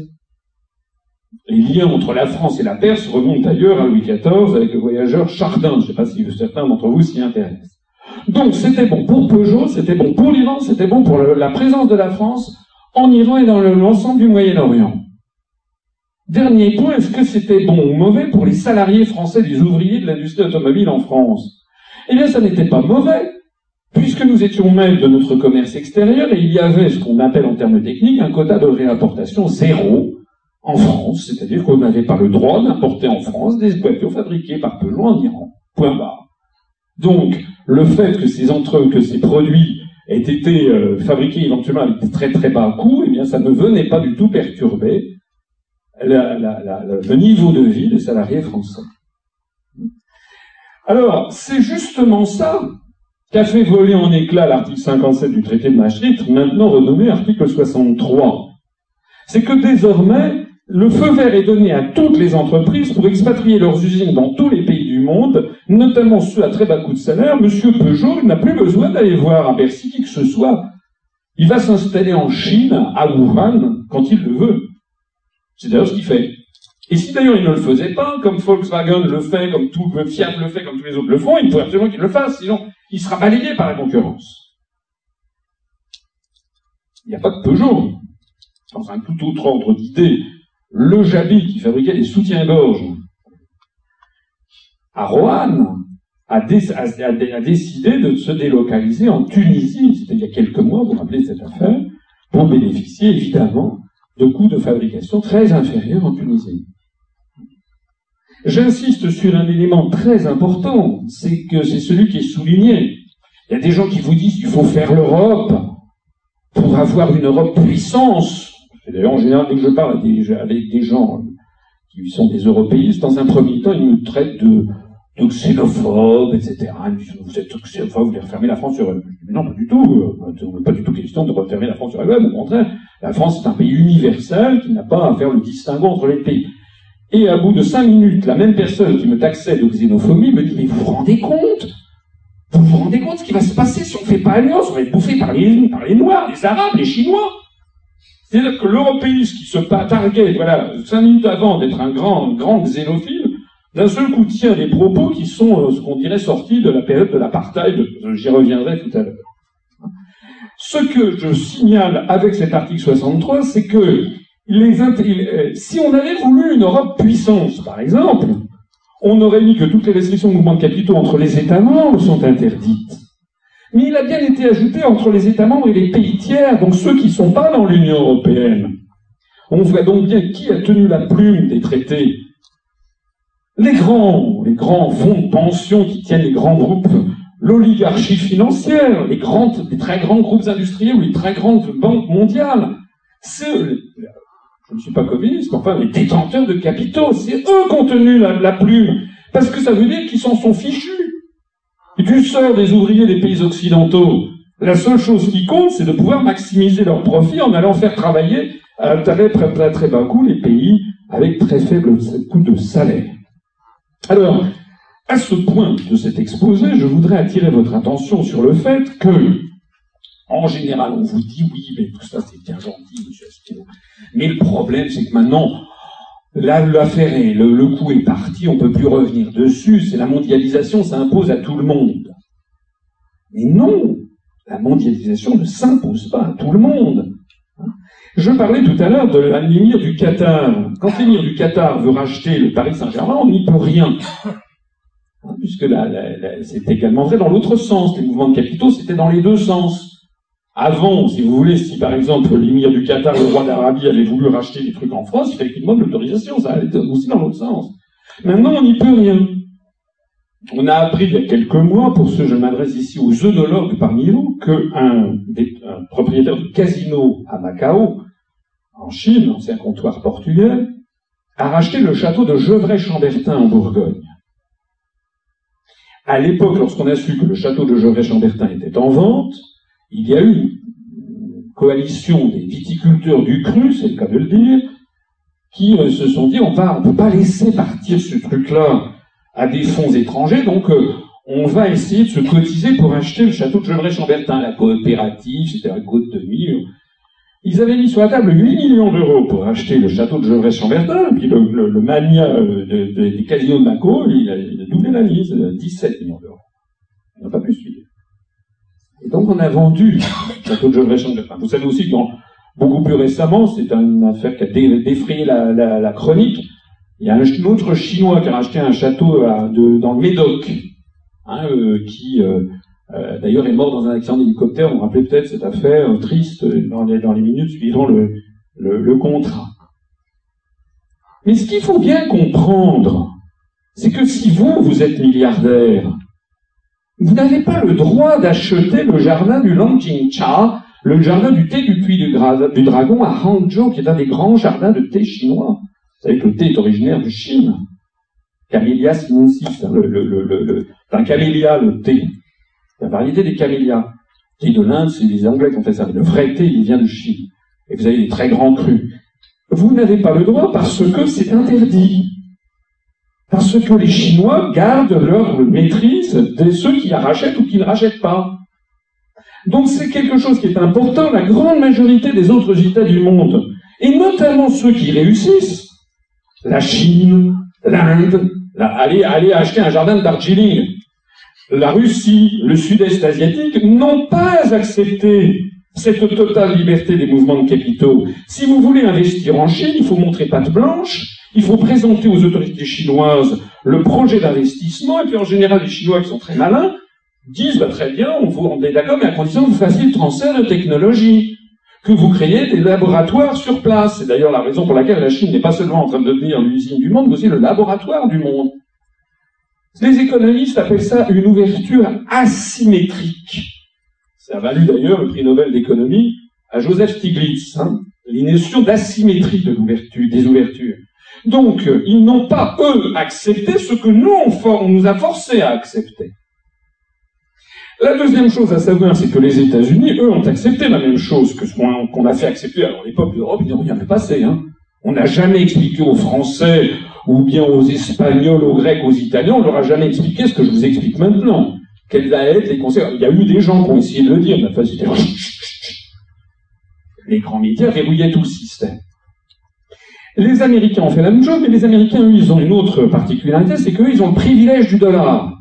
Les liens entre la France et la Perse remontent d'ailleurs à Louis XIV avec le voyageur Chardin. Je ne sais pas si certains d'entre vous s'y intéressent. Donc c'était bon pour Peugeot, c'était bon pour l'Iran, c'était bon pour la présence de la France en Iran et dans l'ensemble du Moyen-Orient. Dernier point, est-ce que c'était bon ou mauvais pour les salariés français, les ouvriers de l'industrie automobile en France? Eh bien, ça n'était pas mauvais, puisque nous étions maîtres de notre commerce extérieur et il y avait ce qu'on appelle en termes techniques un quota de réimportation zéro en France, c'est-à-dire qu'on n'avait pas le droit d'importer en France des voitures fabriquées par Peugeot en Iran. Point barre. Donc, le fait que ces entre que ces produits aient été euh, fabriqués éventuellement avec très très bas coûts, eh bien, ça ne venait pas du tout perturber le niveau de vie des salariés français. Alors, c'est justement ça qu'a fait voler en éclat l'article 57 du traité de Maastricht, maintenant renommé article 63. C'est que désormais, le feu vert est donné à toutes les entreprises pour expatrier leurs usines dans tous les pays du monde, notamment ceux à très bas coût de salaire. Monsieur Peugeot n'a plus besoin d'aller voir à Bercy qui que ce soit. Il va s'installer en Chine, à Wuhan, quand il le veut. C'est d'ailleurs ce qu'il fait. Et si d'ailleurs il ne le faisait pas, comme Volkswagen le fait, comme tout le Fiat le fait, comme tous les autres le font, il pourrait absolument qu'il le fasse, sinon il sera balayé par la concurrence. Il n'y a pas de Peugeot. Dans un tout autre ordre d'idées, le Jabi qui fabriquait des soutiens-gorge à Roanne a, décidé de se délocaliser en Tunisie, c'était il y a quelques mois, vous vous rappelez cette affaire, pour bénéficier évidemment de coûts de fabrication très inférieurs en Tunisie. J'insiste sur un élément très important, c'est que c'est celui qui est souligné. Il y a des gens qui vous disent qu'il faut faire l'Europe pour avoir une Europe puissance. D'ailleurs, en général, dès que je parle avec des gens qui sont des européistes, dans un premier temps, ils me traitent de, de xénophobes, etc. Ils disent, vous êtes xénophobe, vous voulez refermer la France sur elle. Mais non, pas du tout. Euh, pas du tout question de refermer la France sur elle-même. Au contraire, la France est un pays universel qui n'a pas à faire le distinguo entre les pays. Et à bout de cinq minutes, la même personne qui me taxait de xénophobie me dit, mais vous vous rendez compte? Vous vous rendez compte ce qui va se passer si on ne fait pas alliance On va être bouffé par les Noirs, les Arabes, les Chinois? C'est-à-dire que l'européiste qui se targuait, voilà, cinq minutes avant d'être un grand, grand xénophile, d'un seul coup tient des propos qui sont euh, ce qu'on dirait sortis de la période de l'apartheid, j'y reviendrai tout à l'heure. Ce que je signale avec cet article 63, c'est que euh, si on avait voulu une Europe puissance, par exemple, on aurait mis que toutes les restrictions de mouvement de capitaux entre les États membres sont interdites. Mais il a bien été ajouté entre les États membres et les pays tiers, donc ceux qui ne sont pas dans l'Union européenne. On voit donc bien qui a tenu la plume des traités. Les grands, les grands fonds de pension qui tiennent les grands groupes, l'oligarchie financière, les, très grands groupes industriels ou les très grandes banques mondiales, ceux, je ne suis pas communiste, enfin, les détenteurs de capitaux, c'est eux qui ont tenu la, plume, parce que ça veut dire qu'ils s'en sont fichus. Du sort des ouvriers des pays occidentaux, la seule chose qui compte, c'est de pouvoir maximiser leurs profits en allant faire travailler à très, très, très bas coût les pays avec très faible coût de salaire. Alors, à ce point de cet exposé, je voudrais attirer votre attention sur le fait que, en général, on vous dit oui, mais tout ça c'est bien gentil, monsieur Aspiro. Mais le problème, c'est que maintenant, l'affaire est, le, coup est parti, on peut plus revenir dessus, c'est la mondialisation, ça impose à tout le monde. Mais non, la mondialisation ne s'impose pas à tout le monde. Je parlais tout à l'heure de l'émir du Qatar. Quand l'émir du Qatar veut racheter le Paris Saint-Germain, on n'y peut rien. Puisque là, c'est également vrai dans l'autre sens. Les mouvements de capitaux, c'était dans les deux sens. Avant, si vous voulez, si par exemple l'émir du Qatar, le roi d'Arabie, avait voulu racheter des trucs en France, il fallait qu'il demande l'autorisation, ça allait aussi dans l'autre sens. Maintenant, on n'y peut rien. On a appris il y a quelques mois, pour ce je m'adresse ici aux œnologues parmi vous, qu'un un propriétaire de casino à Macao, en Chine, ancien comptoir portugais, a racheté le château de Gevrey-Chambertin en Bourgogne. À l'époque, lorsqu'on a su que le château de Gevrey-Chambertin était en vente, il y a eu une coalition des viticulteurs du cru, c'est le cas de le dire, qui euh, se sont dit on ne peut pas laisser partir ce truc-là à des fonds étrangers, donc euh, on va essayer de se cotiser pour acheter le château de Gevrey-Chambertin, la coopérative, c'était la côte de Mille. Ils avaient mis sur la table 8 millions d'euros pour acheter le château de Gevrey-Chambertin, puis le, le, mania euh, des casinos de Macao, il a, doublé la mise, 17 millions d'euros. On n'a pas pu suivre. Et donc on a vendu le château de Gevrey-Chambertin. Vous savez aussi que beaucoup plus récemment, c'est une affaire qui a défrayé la, chronique, il y a un, autre Chinois qui a acheté un château euh, dans le Médoc, hein, euh, qui euh, d'ailleurs, est mort dans un accident d'hélicoptère. Vous vous rappelez peut-être cette affaire triste dans les, minutes suivant le, le, le contrat. Mais ce qu'il faut bien comprendre, c'est que si vous, vous êtes milliardaire, vous n'avez pas le droit d'acheter le jardin du Langjingcha, le jardin du thé du puits du, dragon à Hangzhou, qui est un des grands jardins de thé chinois. Vous savez que le thé est originaire de Chine. Camellia sinensis, hein, le, le, le, un camélia, le thé. La variété des camélias. Thé de l'Inde, c'est les Anglais qui ont fait ça. le vrai thé, il vient de Chine. Et vous avez des très grands crus. Vous n'avez pas le droit parce que c'est interdit. Parce que les Chinois gardent leur maîtrise de ceux qui la rachètent ou qui ne rachètent pas. Donc c'est quelque chose qui est important. La grande majorité des autres États du monde, et notamment ceux qui réussissent, la Chine, l'Inde, allez, acheter un jardin de Darjeeling la Russie, le sud-est asiatique n'ont pas accepté cette totale liberté des mouvements de capitaux. Si vous voulez investir en Chine, il faut montrer patte blanche, il faut présenter aux autorités chinoises le projet d'investissement, et puis en général, les Chinois qui sont très malins disent, bah, très bien, on vous est d'accord, mais à condition que vous fassiez le transfert de technologie, que vous créez des laboratoires sur place. C'est d'ailleurs la raison pour laquelle la Chine n'est pas seulement en train de devenir l'usine du monde, mais aussi le laboratoire du monde. Les économistes appellent ça une ouverture asymétrique. Ça a valu d'ailleurs le prix Nobel d'économie à Joseph Stiglitz, hein, d'asymétrie des ouvertures. Donc, ils n'ont pas, eux, accepté ce que nous, on, nous a forcé à accepter. La deuxième chose à savoir, c'est que les États-Unis, eux, ont accepté la même chose que ce qu'on a fait accepter. Alors, les peuples d'Europe, ils n'ont rien fait passer. On n'a jamais expliqué aux Français ou bien aux Espagnols, aux Grecs, aux Italiens, on leur a jamais expliqué ce que je vous explique maintenant. Quels vont être les conséquences Il y a eu des gens qui ont essayé de le dire, mais enfin, c'était... Les grands médias verrouillaient tout le système. Les Américains ont fait la même chose, mais les Américains, eux, ils ont une autre particularité, c'est qu'eux, ils ont le privilège du dollar.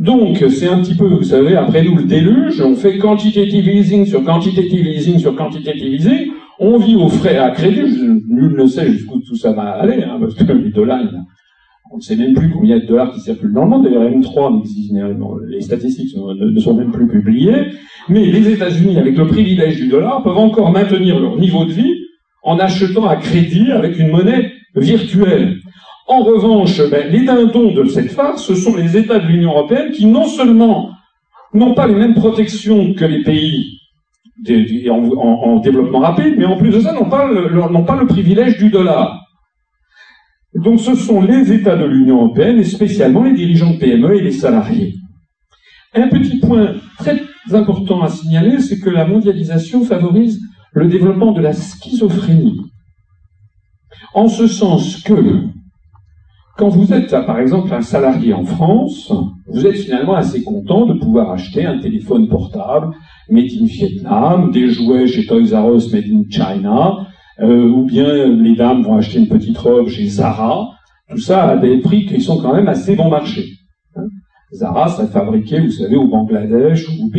Donc, c'est un petit peu, vous savez, après nous, le déluge, on fait quantitative easing sur quantitative easing sur quantitative easing, on vit aux frais à crédit, nul ne sait jusqu'où tout ça va aller, hein, parce que les dollars, on ne sait même plus combien de dollars qui circulent dans le monde. D'ailleurs, M3, les statistiques ne, sont même plus publiées. Mais les États-Unis, avec le privilège du dollar, peuvent encore maintenir leur niveau de vie en achetant à crédit avec une monnaie virtuelle. En revanche, ben, les dindons de cette farce, ce sont les États de l'Union européenne qui non seulement n'ont pas les mêmes protections que les pays en, développement rapide, mais en plus de ça, n'ont pas, pas le privilège du dollar. Donc ce sont les États de l'Union européenne, et spécialement les dirigeants de PME et les salariés. Un petit point très important à signaler, c'est que la mondialisation favorise le développement de la schizophrénie. En ce sens que, quand vous êtes, par exemple, un salarié en France, vous êtes finalement assez content de pouvoir acheter un téléphone portable made in Vietnam, des jouets chez Toys R Us made in China, euh, ou bien les dames vont acheter une petite robe chez Zara. Tout ça à des prix qui sont quand même assez bon marché. Hein. Zara, ça fabriqué, vous savez, au Bangladesh ou au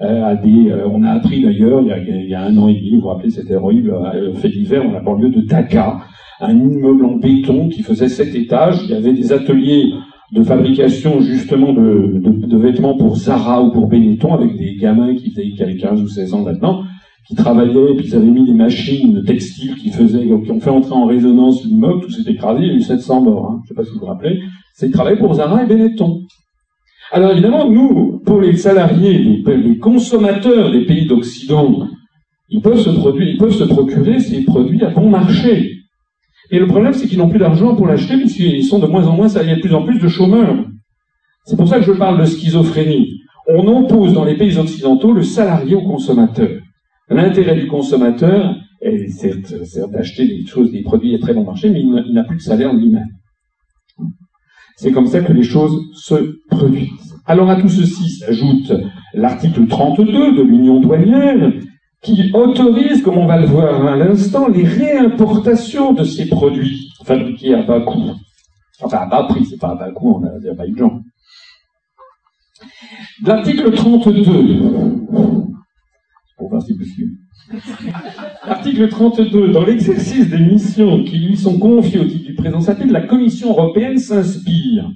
à des, euh, on a appris d'ailleurs il, il, y a un an et demi, vous vous rappelez, c'était horrible, euh, fait d'hiver, on a banlieue de Dhaka, un immeuble en béton qui faisait sept étages, il y avait des ateliers de fabrication justement de, de, de, vêtements pour Zara ou pour Benetton avec des gamins qui, avaient 15 ou 16 ans maintenant, qui travaillaient, puis ils avaient mis des machines textiles qui faisaient, qui ont fait entrer en résonance l'immeuble, tout s'est écrasé, il y a eu 700 morts, hein, je sais pas si vous vous rappelez. C'est travaillaient pour Zara et Benetton. Alors évidemment, nous, pour les salariés, les, consommateurs des pays d'Occident, ils peuvent se produire, ils peuvent se procurer ces produits à bon marché. Et le problème, c'est qu'ils n'ont plus d'argent pour l'acheter puisqu'ils sont de moins en moins, il y a de plus en plus de chômeurs. C'est pour ça que je parle de schizophrénie. On oppose dans les pays occidentaux le salarié au consommateur. L'intérêt du consommateur est certes, d'acheter des choses, des produits à très bon marché, mais il n'a plus de salaire lui-même. C'est comme ça que les choses se produisent. Alors à tout ceci s'ajoute l'article 32 de l'Union douanière qui autorise, comme on va le voir à l'instant, les réimportations de ces produits fabriqués à bas coût. Enfin, à bas prix, c'est pas à bas coût en Azerbaïdjan. L'article 32, pour voir si. Article 32. Dans l'exercice des missions qui lui sont confiées au titre du présent la Commission européenne s'inspire.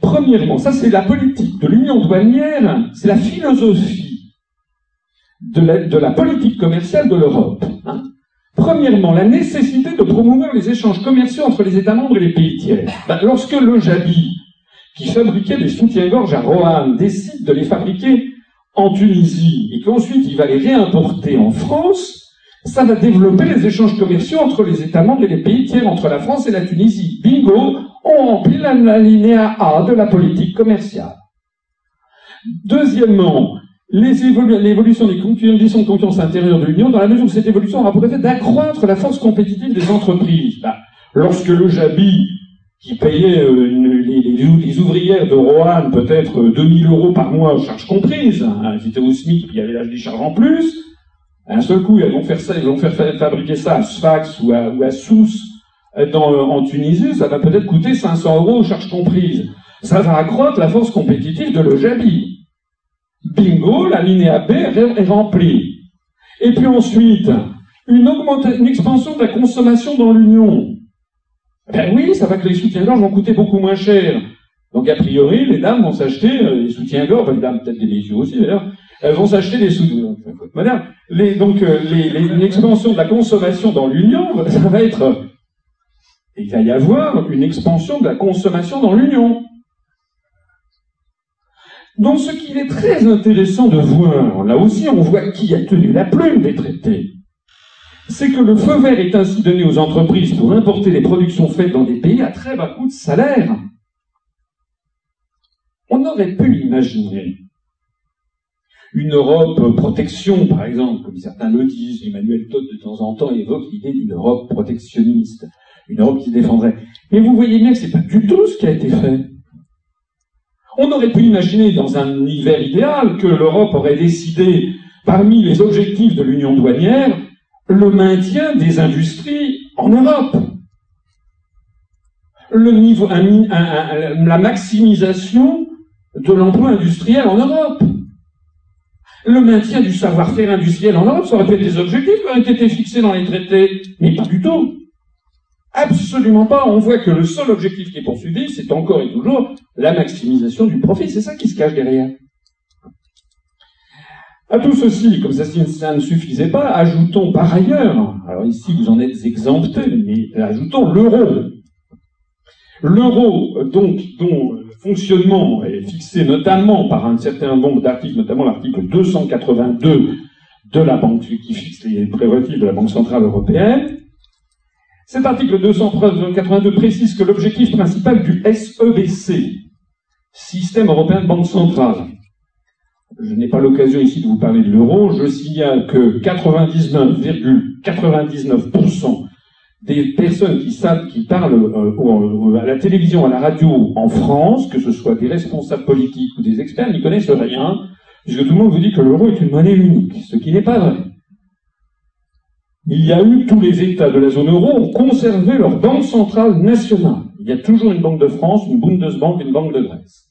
Premièrement, ça c'est la politique de l'union douanière, c'est la philosophie de la, politique commerciale de l'Europe. Hein. Premièrement, la nécessité de promouvoir les échanges commerciaux entre les États membres et les pays tiers. Ben, lorsque le Jabi, qui fabriquait des soutiens-gorge à Roanne, décide de les fabriquer en Tunisie et qu'ensuite il va les réimporter en France, ça va développer les échanges commerciaux entre les États membres et les pays tiers, entre la France et la Tunisie. Bingo, on remplit la, linéa A de la politique commerciale. Deuxièmement, l'évolution des conditions de concurrence intérieure de l'Union, dans la mesure où cette évolution aura pour effet d'accroître la force compétitive des entreprises. Bah, lorsque le Jabi, qui payait euh, les, ouvrières de Roanne peut-être 2000 euros par mois, charges comprises, hein, elles étaient au SMIC, puis il y avait l'âge des charges en plus, un seul coup, elles vont faire ça, ils vont faire fabriquer ça à Sfax ou à, ou Sousse euh, en Tunisie, ça va peut-être coûter 500 euros, charges comprises. Ça va accroître la force compétitive de l'Ojabi. Bingo, la ligne B est remplie. Et puis ensuite, une, une expansion de la consommation dans l'Union. Ben oui, ça va que les soutiens-gorge vont coûter beaucoup moins cher. Donc a priori, les dames vont s'acheter euh, les soutiens-gorge, les dames peut-être des messieurs aussi d'ailleurs, elles vont s'acheter des sous moderne. Les, donc euh, l'expansion de la consommation dans l'Union, ça va être il va y avoir une expansion de la consommation dans l'Union. Donc ce qu'il est très intéressant de voir, là aussi on voit qui a tenu la plume des traités, c'est que le feu vert est ainsi donné aux entreprises pour importer les productions faites dans des pays à très bas coût de salaire. On aurait pu imaginer une Europe protection, par exemple, comme certains le disent, Emmanuel Todd de temps en temps évoque l'idée d'une Europe protectionniste, une Europe qui défendrait. Mais vous voyez bien que c'est pas du tout ce qui a été fait. On aurait pu imaginer dans un univers idéal que l'Europe aurait décidé, parmi les objectifs de l'union douanière, le maintien des industries en Europe. La maximisation de l'emploi industriel en Europe le maintien du savoir-faire industriel en Europe, ça aurait été des objectifs qui auraient été fixés dans les traités, mais pas du tout. Absolument pas. On voit que le seul objectif qui est poursuivi, c'est encore et toujours la maximisation du profit. C'est ça qui se cache derrière. À tout ceci, comme ça, ça ne suffisait pas, ajoutons par ailleurs, alors ici vous en êtes exemptés, mais ajoutons l'euro. L'euro, donc, dont fonctionnement est fixé notamment par un certain nombre d'articles, notamment l'article 282 de la Banque, qui fixe les prérogatives de la Banque Centrale Européenne. Cet article 282 précise que l'objectif principal du SEBC, Système européen de banque centrale, je n'ai pas l'occasion ici de vous parler de l'euro, je signale que 99,99% des personnes qui, savent, qui parlent euh, à la télévision, à la radio en France, que ce soit des responsables politiques ou des experts, n'y connaissent rien, puisque tout le monde vous dit que l'euro est une monnaie unique, ce qui n'est pas vrai. Il y a eu, tous les États de la zone euro ont conservé leur banque centrale nationale. Il y a toujours une banque de France, une Bundesbank, une banque de Grèce.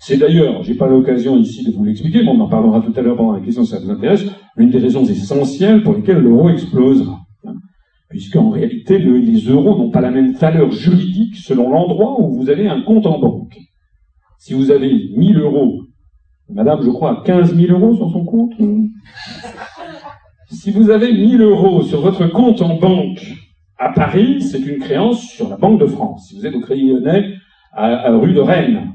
C'est d'ailleurs, j'ai pas l'occasion ici de vous l'expliquer, mais on en parlera tout à l'heure pendant la question si ça vous intéresse, l'une des raisons essentielles pour lesquelles l'euro explosera puisqu'en réalité, les euros n'ont pas la même valeur juridique selon l'endroit où vous avez un compte en banque. Si vous avez 1000 euros, madame, je crois, a 15 000 euros sur son compte, Si vous avez 1000 euros sur votre compte en banque à Paris, c'est une créance sur la Banque de France. Si vous êtes au Crédit Lyonnais, à, rue de Rennes.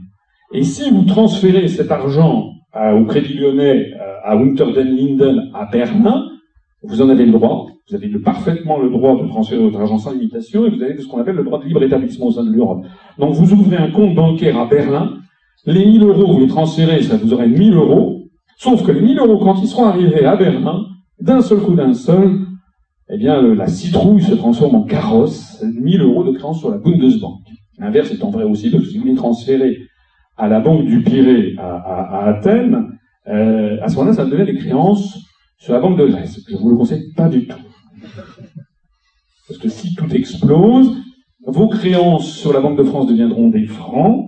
Et si vous transférez cet argent au Crédit Lyonnais, à Unterden Linden, à Berlin, vous en avez le droit. Vous avez parfaitement le droit de transférer votre argent sans limitation et vous avez ce qu'on appelle le droit de libre établissement au sein de l'Europe. Donc vous ouvrez un compte bancaire à Berlin, les 1000 euros, vous les transférez, ça vous aurez 1000 euros, sauf que les 1000 euros, quand ils seront arrivés à Berlin, d'un seul coup d'un seul, eh bien, la citrouille se transforme en carrosse, 1000 euros de créance sur la Bundesbank. L'inverse étant vrai aussi, parce si vous les transférez à la banque du Pirée à, Athènes, euh, à ce moment-là, ça devient des créances sur la banque de Grèce. Je vous le conseille pas du tout. Parce que si tout explose, vos créances sur la Banque de France deviendront des francs,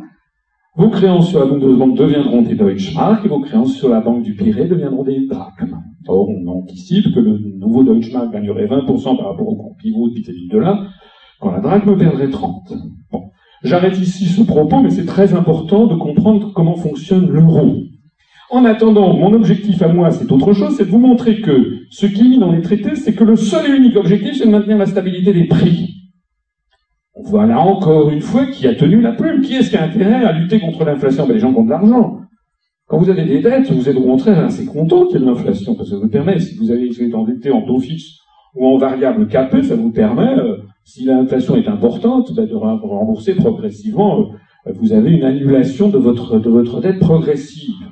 vos créances sur la Banque de France deviendront des Deutschmark, et vos créances sur la Banque du Pirée deviendront des drachmes. Or, on anticipe que le nouveau Deutschmark gagnerait 20% par rapport au cours pivot vis-à-vis de là, quand la drachme perdrait 30. Bon. J'arrête ici ce propos, mais c'est très important de comprendre comment fonctionne l'euro. En attendant, mon objectif à moi, c'est autre chose, c'est de vous montrer que ce qui est mis dans les traités, c'est que le seul et unique objectif, c'est de maintenir la stabilité des prix. Voilà encore une fois qui a tenu la plume. Qui est-ce qui a intérêt à lutter contre l'inflation? Ben, Les gens qui ont de l'argent. Quand vous avez des dettes, vous êtes au contraire assez content qu'il y ait de l'inflation, parce que ça vous permet, si vous avez été endetté en taux fixe ou en variable capée, ça vous permet, euh, si l'inflation est importante, ben, de rembourser progressivement. Euh, vous avez une annulation de votre, de votre dette progressive.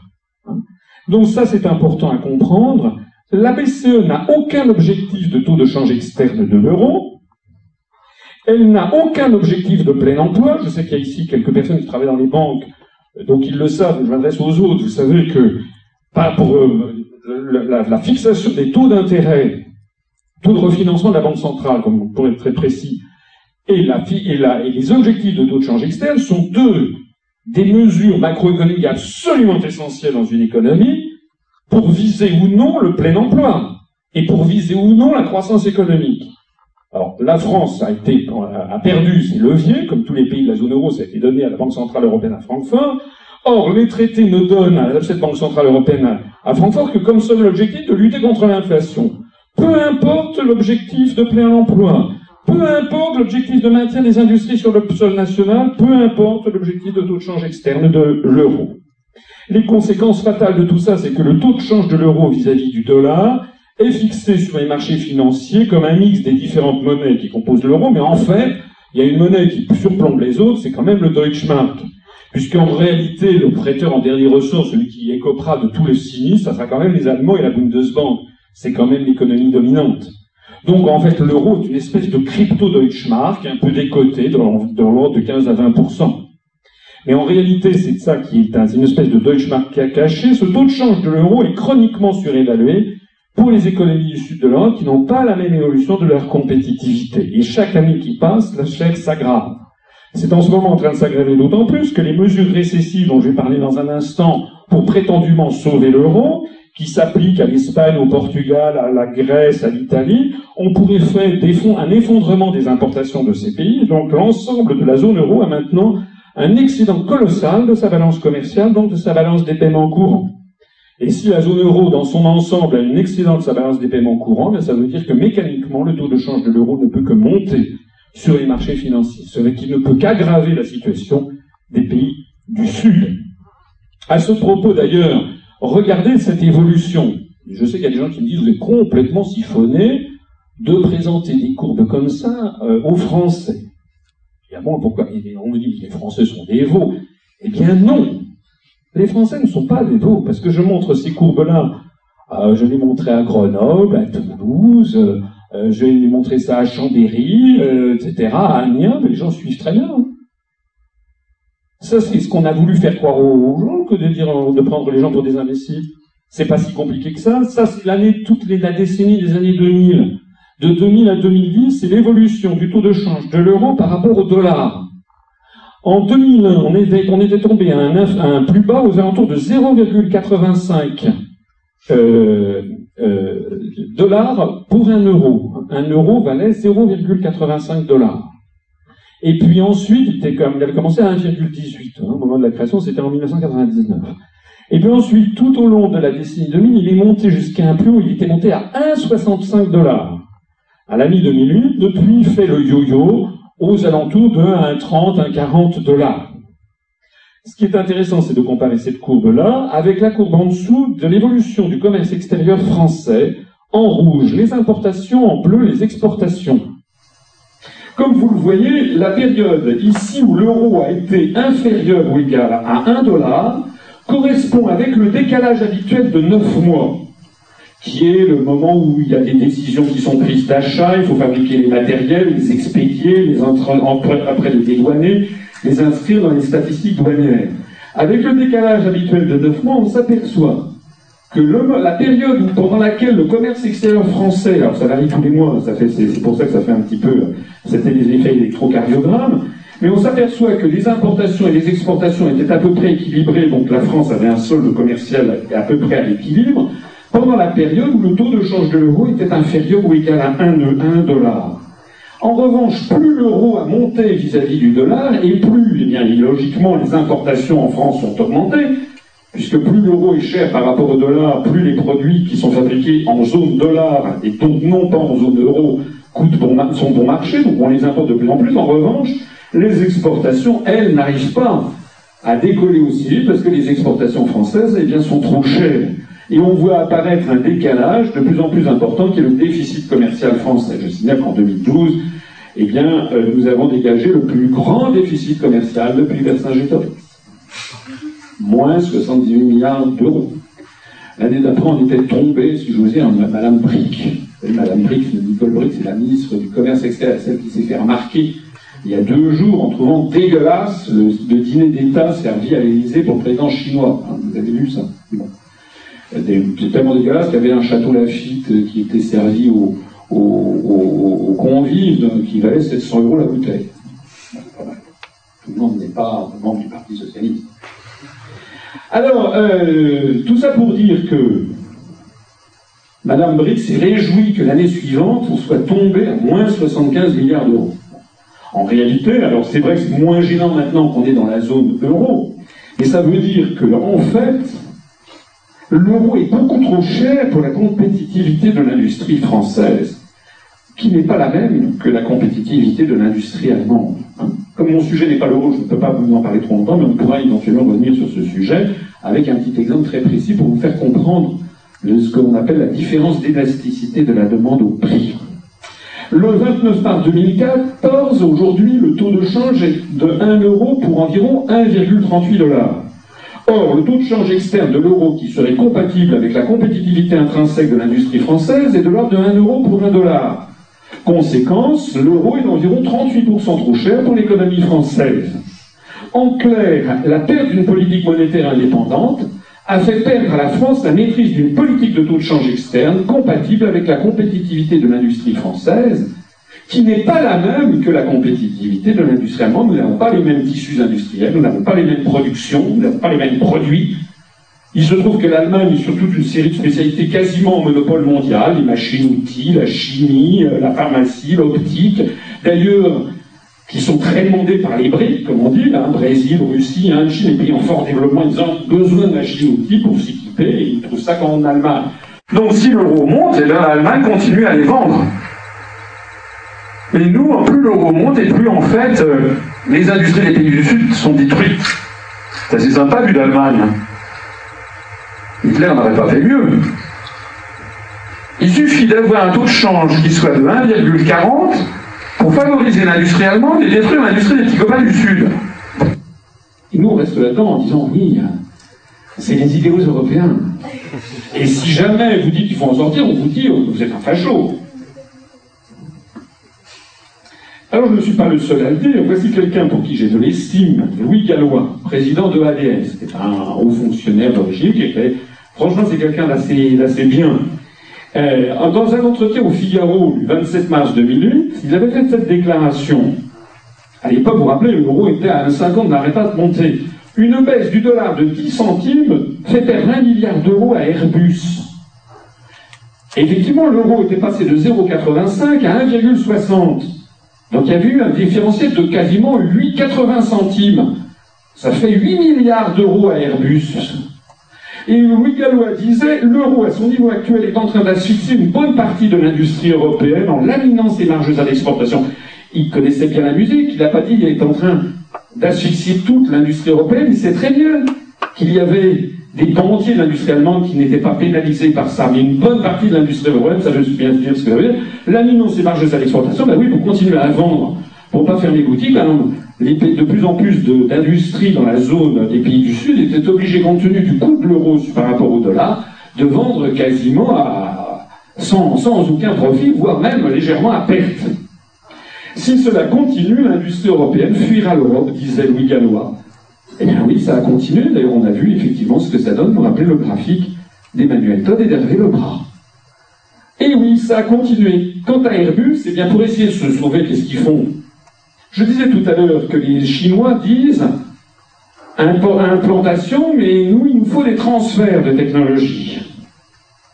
Donc ça, c'est important à comprendre. La BCE n'a aucun objectif de taux de change externe de l'euro. Elle n'a aucun objectif de plein emploi. Je sais qu'il y a ici quelques personnes qui travaillent dans les banques, donc ils le savent. Je m'adresse aux autres. Vous savez que pas pour euh, la, fixation des taux d'intérêt, taux de refinancement de la banque centrale, comme pour être très précis, et, la, et, la, et les objectifs de taux de change externe sont deux des mesures macroéconomiques absolument essentielles dans une économie pour viser ou non le plein emploi et pour viser ou non la croissance économique. Alors, la France a été, a perdu ses leviers, comme tous les pays de la zone euro, ça a été donné à la Banque Centrale Européenne à Francfort. Or, les traités ne donnent à cette Banque Centrale Européenne à Francfort que comme seul objectif de lutter contre l'inflation. Peu importe l'objectif de plein emploi, peu importe l'objectif de maintien des industries sur le sol national, peu importe l'objectif de taux de change externe de l'euro. Les conséquences fatales de tout ça, c'est que le taux de change de l'euro vis-à-vis du dollar est fixé sur les marchés financiers comme un mix des différentes monnaies qui composent l'euro, mais en fait, il y a une monnaie qui surplombe les autres, c'est quand même le Deutschmark. Puisqu'en réalité, le prêteur en dernier ressort, celui qui écopera de tous les sinistres, ça sera quand même les Allemands et la Bundesbank. C'est quand même l'économie dominante. Donc en fait, l'euro est une espèce de crypto-Deutschmark, un peu décoté, dans, l'ordre de 15 à 20% mais en réalité, c'est ça qui est une espèce de Deutschmark caché. Ce taux de change de l'euro est chroniquement surévalué pour les économies du sud de l'Europe qui n'ont pas la même évolution de leur compétitivité. Et chaque année qui passe, la chaîne s'aggrave. C'est en ce moment en train de s'aggraver d'autant plus que les mesures récessives dont je vais parler dans un instant pour prétendument sauver l'euro qui s'applique à l'Espagne, au Portugal, à la Grèce, à l'Italie, on pourrait faire un effondrement des importations de ces pays. Donc l'ensemble de la zone euro a maintenant un excédent colossal de sa balance commerciale, donc de sa balance des paiements courants. Et si la zone euro dans son ensemble a un excédent de sa balance des paiements courants, bien ça veut dire que mécaniquement le taux de change de l'euro ne peut que monter sur les marchés financiers, ce qui ne peut qu'aggraver la situation des pays du Sud. À ce propos d'ailleurs, Regardez cette évolution. Je sais qu'il y a des gens qui me disent vous êtes complètement siphonné de présenter des courbes comme ça euh, aux Français. Bon, pourquoi On me dit que les Français sont des veaux. Eh bien non, les Français ne sont pas des veaux, parce que je montre ces courbes-là. Euh, je les montrer à Grenoble, à Toulouse, euh, je les montrer ça à Chambéry, etc., à Amiens, mais les gens suivent très bien. Hein. Ça, c'est ce qu'on a voulu faire croire aux gens que de dire de prendre les gens pour des imbéciles. C'est pas si compliqué que ça. Ça, c'est l'année, toute la décennie des années 2000. De 2000 à 2010, c'est l'évolution du taux de change de l'euro par rapport au dollar. En 2001, on était, on était tombé à un, un, plus bas aux alentours de 0,85 euh, euh, dollars pour un euro. Un euro valait 0,85 dollars. Et puis ensuite, il, était comme, il avait commencé à 1,18. Hein, au moment de la création, c'était en 1999. Et puis ensuite, tout au long de la décennie 2000, il est monté jusqu'à un plus haut, il était monté à 1,65 dollars. À la mi-2008, depuis, il fait le yo-yo aux alentours de 1,30, 1,40 dollars. Ce qui est intéressant, c'est de comparer cette courbe-là avec la courbe en dessous de l'évolution du commerce extérieur français, en rouge les importations, en bleu les exportations. Comme vous le voyez, la période ici où l'euro a été inférieur ou égal à 1 dollar correspond avec le décalage habituel de 9 mois, qui est le moment où il y a des décisions qui sont prises d'achat, il faut fabriquer les matériels, les expédier, les après les dédouaner, les inscrire dans les statistiques douanières. Avec le décalage habituel de 9 mois, on s'aperçoit que la période pendant laquelle le commerce extérieur français, alors ça varie tous les mois, c'est, pour ça que ça fait un petit peu, c'était des effets électrocardiogrammes, mais on s'aperçoit que les importations et les exportations étaient à peu près équilibrées, donc la France avait un solde commercial à peu près à l'équilibre, pendant la période où le taux de change de l'euro était inférieur ou égal à 1, dollar. En revanche, plus l'euro a monté vis-à-vis du dollar, et plus, eh bien, logiquement, les importations en France sont augmentées, puisque plus l'euro est cher par rapport au dollar, plus les produits qui sont fabriqués en zone dollar et donc non pas en zone euro coûtent bon, sont bon marché, donc on les importe de plus en plus. En revanche, les exportations, elles, n'arrivent pas à décoller aussi vite parce que les exportations françaises, eh bien, sont trop chères. Et on voit apparaître un décalage de plus en plus important qui est le déficit commercial français. Je signale qu'en 2012, eh bien, euh, nous avons dégagé le plus grand déficit commercial depuis Vercingétorix moins 78 milliards d'euros. L'année d'après, on était tombé, si je vous dire, Madame Brick. Madame Brick, Nicole Brick, c'est la ministre du Commerce extérieur, celle qui s'est fait remarquer il y a deux jours en trouvant dégueulasse le, dîner d'État servi à l'Élysée pour le président chinois. Hein, vous avez vu ça C'est tellement dégueulasse qu'il y avait un château Lafitte qui était servi aux, convives qui valait 700 euros la bouteille. Tout le monde n'est pas membre du Parti Socialiste. Alors, euh, tout ça pour dire que Madame Brick s'est réjouie que l'année suivante, on soit tombé à moins 75 milliards d'euros. En réalité, alors c'est vrai que c'est moins gênant maintenant qu'on est dans la zone euro, mais ça veut dire que, en fait, l'euro est beaucoup trop cher pour la compétitivité de l'industrie française, qui n'est pas la même que la compétitivité de l'industrie allemande. Comme mon sujet n'est pas l'euro, je ne peux pas vous en parler trop longtemps, mais on pourra éventuellement revenir sur ce sujet avec un petit exemple très précis pour vous faire comprendre ce qu'on appelle la différence d'élasticité de la demande au prix. Le 29 mars 2014, aujourd'hui, le taux de change est de 1 euro pour environ 1,38 dollars. Or, le taux de change externe de l'euro qui serait compatible avec la compétitivité intrinsèque de l'industrie française est de l'ordre de 1 euro pour 1 dollar. Conséquence, l'euro est d'environ 38% trop cher pour l'économie française. En clair, la perte d'une politique monétaire indépendante a fait perdre à la France la maîtrise d'une politique de taux de change externe compatible avec la compétitivité de l'industrie française, qui n'est pas la même que la compétitivité de l'industrie allemande. Nous n'avons pas les mêmes tissus industriels, nous n'avons pas les mêmes productions, nous n'avons pas les mêmes produits, il se trouve que l'Allemagne est sur toute une série de spécialités quasiment en monopole mondial, les machines-outils, la chimie, euh, la pharmacie, l'optique, d'ailleurs, qui sont très demandées par les briques, comme on dit, là, Brésil, Russie, Inde, Chine, les pays en fort développement, ils ont besoin de machines-outils pour s'équiper, et ils trouvent ça qu'en Allemagne. Donc si l'euro monte, eh l'Allemagne continue à les vendre. Mais nous, plus l'euro monte, et plus en fait, euh, les industries des pays du Sud sont détruites. C'est sympa vu d'Allemagne. Hitler n'aurait pas fait mieux. Il suffit d'avoir un taux de change qui soit de 1,40 pour favoriser l'industrie allemande et détruire l'industrie des petits copains du Sud. Et nous, on reste là-dedans en disant oui, c'est les idéaux européens. Et si jamais vous dites qu'il faut en sortir, on vous dit vous êtes un facho. Alors je ne suis pas le seul à le dire. Voici quelqu'un pour qui j'ai de l'estime, Louis Gallois, président de ADS. C'était un haut fonctionnaire d'origine qui était Franchement, c'est quelqu'un d'assez bien. Euh, dans un entretien au Figaro du 27 mars 2008, il avait fait cette déclaration. À l'époque, vous vous rappelez, l'euro était à 1,50, n'arrêtait pas de monter. Une baisse du dollar de 10 centimes fait perdre 1 milliard d'euros à Airbus. effectivement, l'euro était passé de 0,85 à 1,60. Donc il y a eu un différentiel de quasiment 8,80 centimes. Ça fait 8 milliards d'euros à Airbus. Et Louis Gallois disait l'euro à son niveau actuel est en train d'asphyxier une bonne partie de l'industrie européenne en laminant ses marges à l'exportation. Il connaissait bien la musique, il n'a pas dit qu'il est en train d'asphyxier toute l'industrie européenne, il sait très bien qu'il y avait des pans entiers de l'industrie allemande qui n'étaient pas pénalisés par ça, mais une bonne partie de l'industrie européenne, ça je suis bien dire ce que je veux dire, laminant ses marges à l'exportation, ben oui, pour continuer à vendre, pour pas fermer boutique, ben, de plus en plus d'industries dans la zone des pays du Sud étaient obligées, compte tenu du coût de l'euro par rapport au dollar, de vendre quasiment sans, aucun profit, voire même légèrement à perte. Si cela continue, l'industrie européenne fuira l'Europe, disait Louis Gallois. Eh bien oui, ça a continué. D'ailleurs, on a vu effectivement ce que ça donne. Vous rappelez le graphique d'Emmanuel Todd et d'Hervé Lebras. Et oui, ça a continué. Quant à Airbus, c'est bien pour essayer de se sauver, qu'est-ce qu'ils font? Je disais tout à l'heure que les Chinois disent implantation, mais nous, il nous faut des transferts de technologie.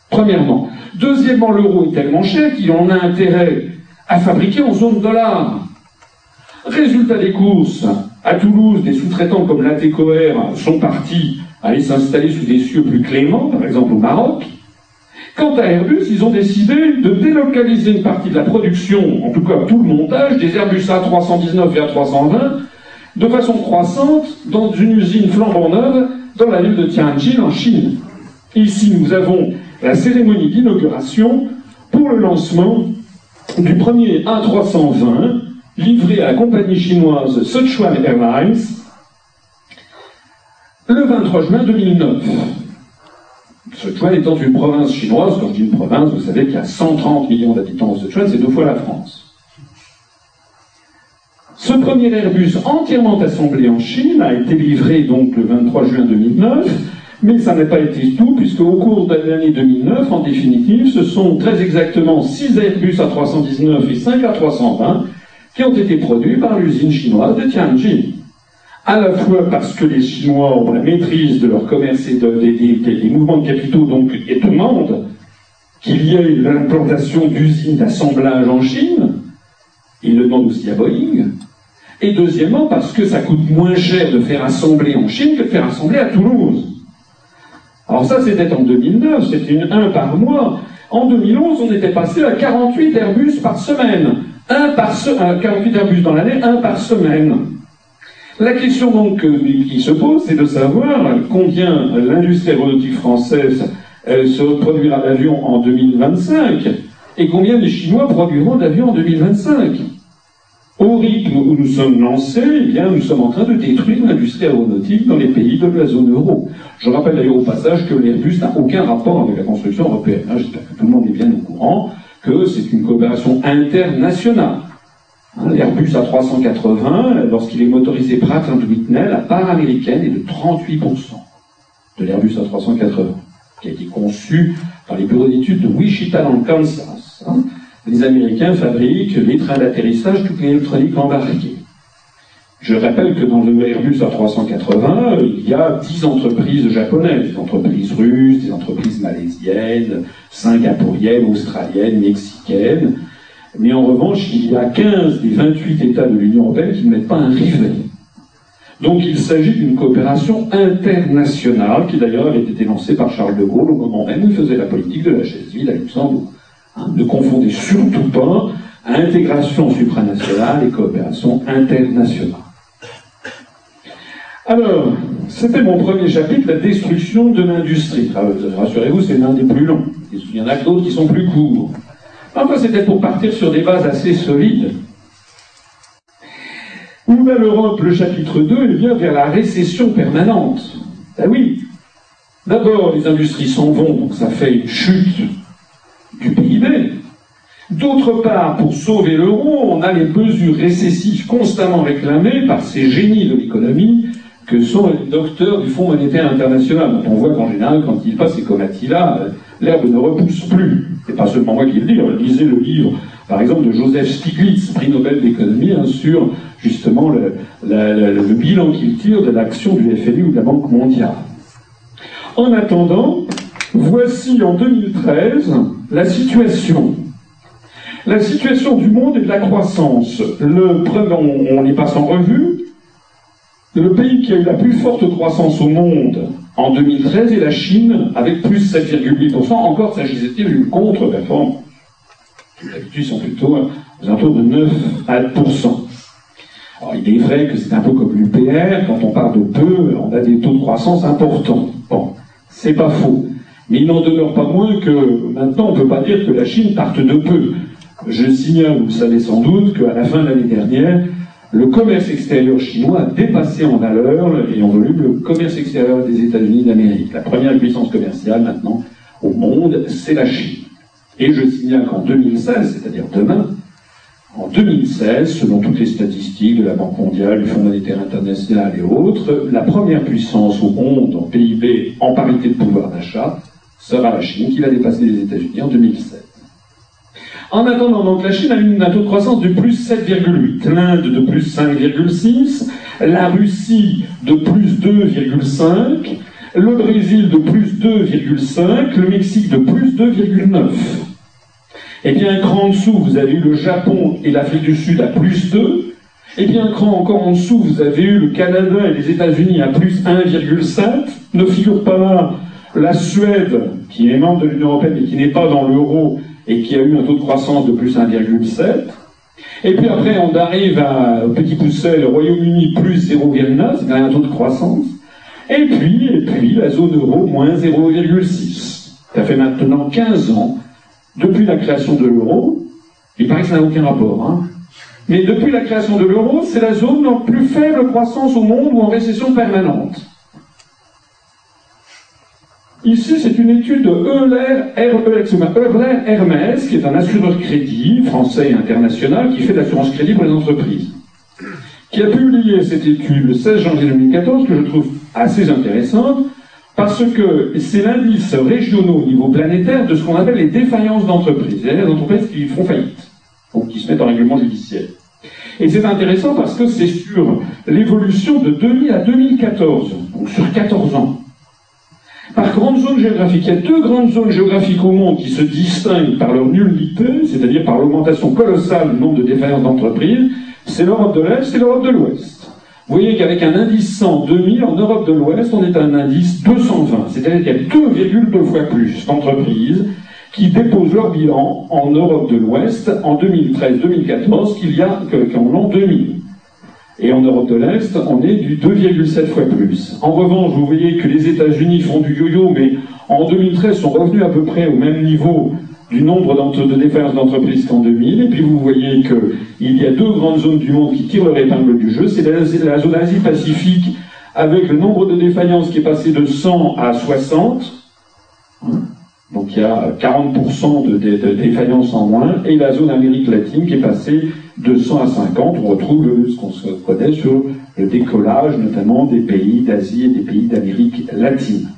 Premièrement. Deuxièmement, l'euro est tellement cher qu'il en a intérêt à fabriquer en zone dollar. Résultat des courses, à Toulouse, des sous-traitants comme l'ATCOR sont partis aller s'installer sous des cieux plus cléments, par exemple au Maroc. Quant à Airbus, ils ont décidé de délocaliser une partie de la production, en tout cas tout le montage, des Airbus A319 et A320, de façon croissante dans une usine flambant neuve dans la ville de Tianjin en Chine. Ici, nous avons la cérémonie d'inauguration pour le lancement du premier A320 livré à la compagnie chinoise Sichuan Airlines le 23 juin 2009. Sichuan étant une province chinoise, quand je dis une province, vous savez qu'il y a 130 millions d'habitants au Sichuan, c'est deux fois la France. Ce premier Airbus entièrement assemblé en Chine a été livré donc le 23 juin 2009, mais ça n'a pas été tout, puisque au cours de l'année 2009, en définitive, ce sont très exactement 6 Airbus A319 et 5 A320 qui ont été produits par l'usine chinoise de Tianjin. À la fois parce que les Chinois ont la maîtrise de leur commerce et des, mouvements de capitaux, donc et demandent qu'il y ait l'implantation d'usines d'assemblage en Chine, ils le demandent aussi à Boeing, et deuxièmement parce que ça coûte moins cher de faire assembler en Chine que de faire assembler à Toulouse. Alors ça, c'était en 2009, c'était une 1 par mois. En 2011, on était passé à 48 Airbus par semaine. Un par semaine, 48 Airbus dans l'année, un par semaine. La question donc euh, qui se pose, c'est de savoir combien l'industrie aéronautique française se produira d'avions en 2025 et combien les Chinois produiront d'avions en 2025. Au rythme où nous sommes lancés, eh bien, nous sommes en train de détruire l'industrie aéronautique dans les pays de la zone euro. Je rappelle d'ailleurs au passage que l'Airbus n'a aucun rapport avec la construction européenne. Hein, j'espère que tout le monde est bien au courant que c'est une coopération internationale. L'Airbus A380, lorsqu'il est motorisé Pratt Whitney, la part américaine est de 38% de l'Airbus A380, qui a été conçu par les bureaux d'études de Wichita dans le Kansas. Hein les Américains fabriquent les trains d'atterrissage, toute l'électronique embarquée. Je rappelle que dans le Airbus A380, il y a 10 entreprises japonaises, des entreprises russes, des entreprises malaisiennes, singapouriennes, australiennes, mexicaines. Mais en revanche, il y a 15 des 28 États de l'Union européenne qui ne mettent pas un rivet. Donc il s'agit d'une coopération internationale qui d'ailleurs avait été lancée par Charles de Gaulle au moment même où il faisait la politique de la chaise vide à Luxembourg. Ne confondez surtout pas intégration supranationale et coopération internationale. Alors, c'était mon premier chapitre, la destruction de l'industrie. Ah, rassurez-vous, c'est l'un des plus longs. Il y en a d'autres qui sont plus courts. Enfin, c'était pour partir sur des bases assez solides. Où va l'Europe Le chapitre 2, il vient vers la récession permanente. Ah oui. D'abord, les industries s'en vont, donc ça fait une chute du PIB. D'autre part, pour sauver l'euro, on a les mesures récessives constamment réclamées par ces génies de l'économie que sont les docteurs du Fonds monétaire international. on voit qu'en général, quand ils passent ces Attila, l'herbe ne repousse plus. C'est pas seulement moi qui le dis, lisez le livre, par exemple, de Joseph Stiglitz, prix Nobel d'économie, hein, sur justement le, le bilan qu'il tire de l'action du FMI ou de la Banque mondiale. En attendant, voici en 2013 la situation. La situation du monde et de la croissance. Le, on, on les passe en revue. Le pays qui a eu la plus forte croissance au monde en 2013 et la Chine avec plus 7,8%. Encore s'agissait-il d'une contre-performance. D'habitude, ils sont plutôt aux alentours de 9 à 1%. Alors, il est vrai que c'est un peu comme l'UPR, quand on parle de peu, on a des taux de croissance importants. Bon, c'est pas faux. Mais il n'en demeure pas moins que maintenant, on ne peut pas dire que la Chine parte de peu. Je signale, vous le savez sans doute, qu'à la fin de l'année dernière, le commerce extérieur chinois a dépassé en valeur et en volume le commerce extérieur des États-Unis d'Amérique. La première puissance commerciale maintenant au monde, c'est la Chine. Et je signale qu'en 2016, c'est-à-dire demain, en 2016, selon toutes les statistiques de la Banque mondiale, du Fonds monétaire international et autres, la première puissance au monde en PIB en parité de pouvoir d'achat sera la Chine, qui va dépasser les États-Unis en 2016. En attendant, donc, la Chine a eu un taux de croissance de plus 7,8, l'Inde de plus 5,6, la Russie de plus 2,5, le Brésil de plus 2,5, le Mexique de plus 2,9. Et bien, un cran en dessous, vous avez eu le Japon et l'Afrique du Sud à plus 2. Et bien, un cran encore en dessous, vous avez eu le Canada et les États-Unis à plus 1,7. Ne figure pas là la Suède, qui est membre de l'Union européenne et qui n'est pas dans l'euro et qui a eu un taux de croissance de plus 1,7. Et puis après, on arrive à, au petit pousset, le Royaume-Uni plus 0,9, c'est un taux de croissance. Et puis, et puis, la zone euro moins 0,6. Ça fait maintenant 15 ans depuis la création de l'euro, il paraît que ça n'a aucun rapport, hein, mais depuis la création de l'euro, c'est la zone en plus faible croissance au monde ou en récession permanente. Ici, c'est une étude de Euler, Euler Hermès, qui est un assureur crédit français et international qui fait l'assurance crédit pour les entreprises, qui a publié cette étude le 16 janvier 2014 que je trouve assez intéressante parce que c'est l'indice régionaux au niveau planétaire de ce qu'on appelle les défaillances d'entreprises, c'est-à-dire les entreprises qui font faillite, ou qui se mettent en règlement judiciaire. Et c'est intéressant parce que c'est sur l'évolution de 2000 à 2014, donc sur 14 ans. Par grande zone géographique, il y a deux grandes zones géographiques au monde qui se distinguent par leur nullité, c'est-à-dire par l'augmentation colossale du nombre de défaillances d'entreprises, c'est l'Europe de l'Est et l'Europe de l'Ouest. Vous voyez qu'avec un indice 100 2000, en Europe de l'Ouest, on est à un indice 220. C'est-à-dire qu'il y a 2,2 fois plus d'entreprises qui déposent leur bilan en Europe de l'Ouest en 2013-2014 qu'il y a qu'en l'an 2000. Et en Europe de l'Est, on est du 2,7 fois plus. En revanche, vous voyez que les États-Unis font du yo-yo, mais en 2013 sont revenus à peu près au même niveau du nombre de défaillances d'entreprises qu'en 2000. Et puis vous voyez qu'il y a deux grandes zones du monde qui tirent leur épingle du jeu. C'est la, zone Asie-Pacifique avec le nombre de défaillances qui est passé de 100 à 60. Donc il y a 40% de, de, défaillances en moins. Et la zone Amérique latine qui est passée de 100 à 50. On retrouve ce qu'on se connaît sur le décollage notamment des pays d'Asie et des pays d'Amérique latine.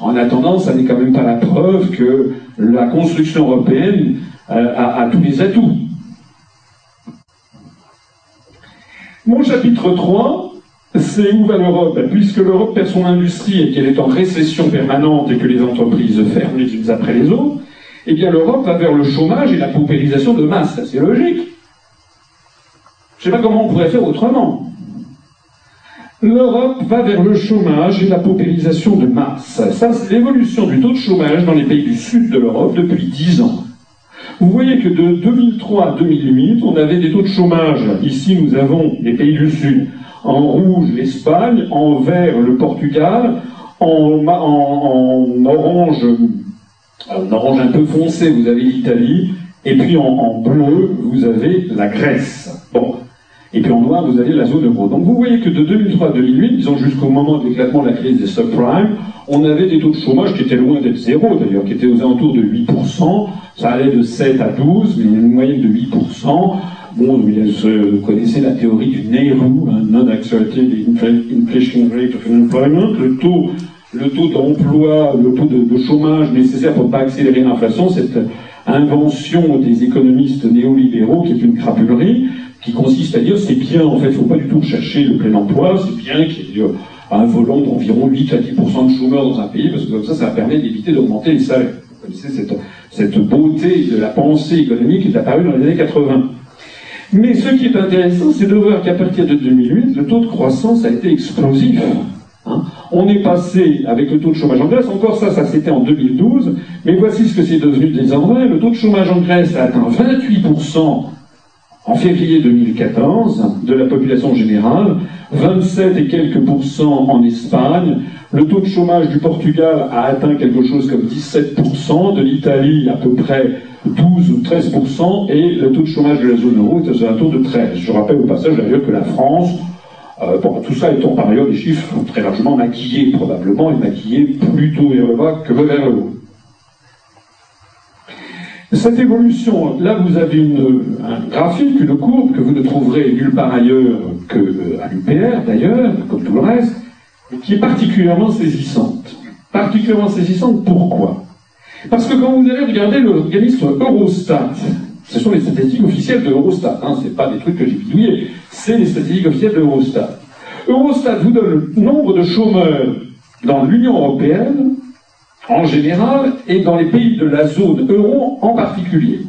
En attendant, ça n'est quand même pas la preuve que la construction européenne euh, a, tous les atouts. Mon chapitre 3, c'est où va l'Europe? Ben, Puisque l'Europe perd son industrie et qu'elle est en récession permanente et que les entreprises ferment les unes après les autres, eh bien l'Europe va vers le chômage et la paupérisation de masse. C'est logique. Je ne sais pas comment on pourrait faire autrement. L'Europe va vers le chômage et la paupérisation de masse. Ça, c'est l'évolution du taux de chômage dans les pays du sud de l'Europe depuis 10 ans. Vous voyez que de 2003 à 2008, on avait des taux de chômage. Ici, nous avons les pays du sud. En rouge, l'Espagne. En vert, le Portugal. En, orange, en orange un peu foncé, vous avez l'Italie. Et puis en, en bleu, vous avez la Grèce. Bon. Et puis en noir, vous avez la zone euro. Donc vous voyez que de 2003 à 2008, disons jusqu'au moment de l'éclatement de la crise des subprimes, on avait des taux de chômage qui étaient loin d'être zéro d'ailleurs, qui étaient aux alentours de 8%. Ça allait de 7 à 12, mais une moyenne de 8%. Bon, vous connaissez la théorie du Nehru, hein, non-accelerated inflation rate of unemployment, le taux, le taux d'emploi, le taux de, de, chômage nécessaire pour ne pas accélérer l'inflation, cette invention des économistes néolibéraux qui est une crapulerie qui consiste à dire c'est bien, en fait, il ne faut pas du tout chercher le plein emploi, c'est bien qu'il y ait un volant d'environ 8 à 10% de chômeurs dans un pays, parce que comme ça, ça permet d'éviter d'augmenter les salaires. Vous connaissez cette, cette beauté de la pensée économique qui est apparue dans les années 80. Mais ce qui est intéressant, c'est de voir qu'à partir de 2008, le taux de croissance a été explosif. Hein. on est passé, avec le taux de chômage en Grèce, encore ça, ça c'était en 2012, mais voici ce que c'est devenu désormais. Le taux de chômage en Grèce a atteint 28% en février 2014 de la population générale, 27 et quelques pourcents en Espagne. Le taux de chômage du Portugal a atteint quelque chose comme 17%, de l'Italie à peu près 12 ou 13%, et le taux de chômage de la zone euro est à un taux de 13. Je rappelle au passage d'ailleurs que la France, euh, tout ça étant par ailleurs des chiffres très largement maquillés probablement, et maquillés plutôt vers le bas que vers le haut. Cette évolution, là vous avez un graphique, une courbe que vous ne trouverez nulle part ailleurs qu'à l'UPR d'ailleurs, comme tout le reste, qui est particulièrement saisissante. Particulièrement saisissante pourquoi? Parce que quand vous allez regarder l'organisme Eurostat, ce sont les statistiques officielles de Eurostat, hein, ce pas des trucs que j'ai bidouillés, c'est les statistiques officielles de Eurostat. Eurostat vous donne le nombre de chômeurs dans l'Union européenne en général et dans les pays de la zone euro en particulier.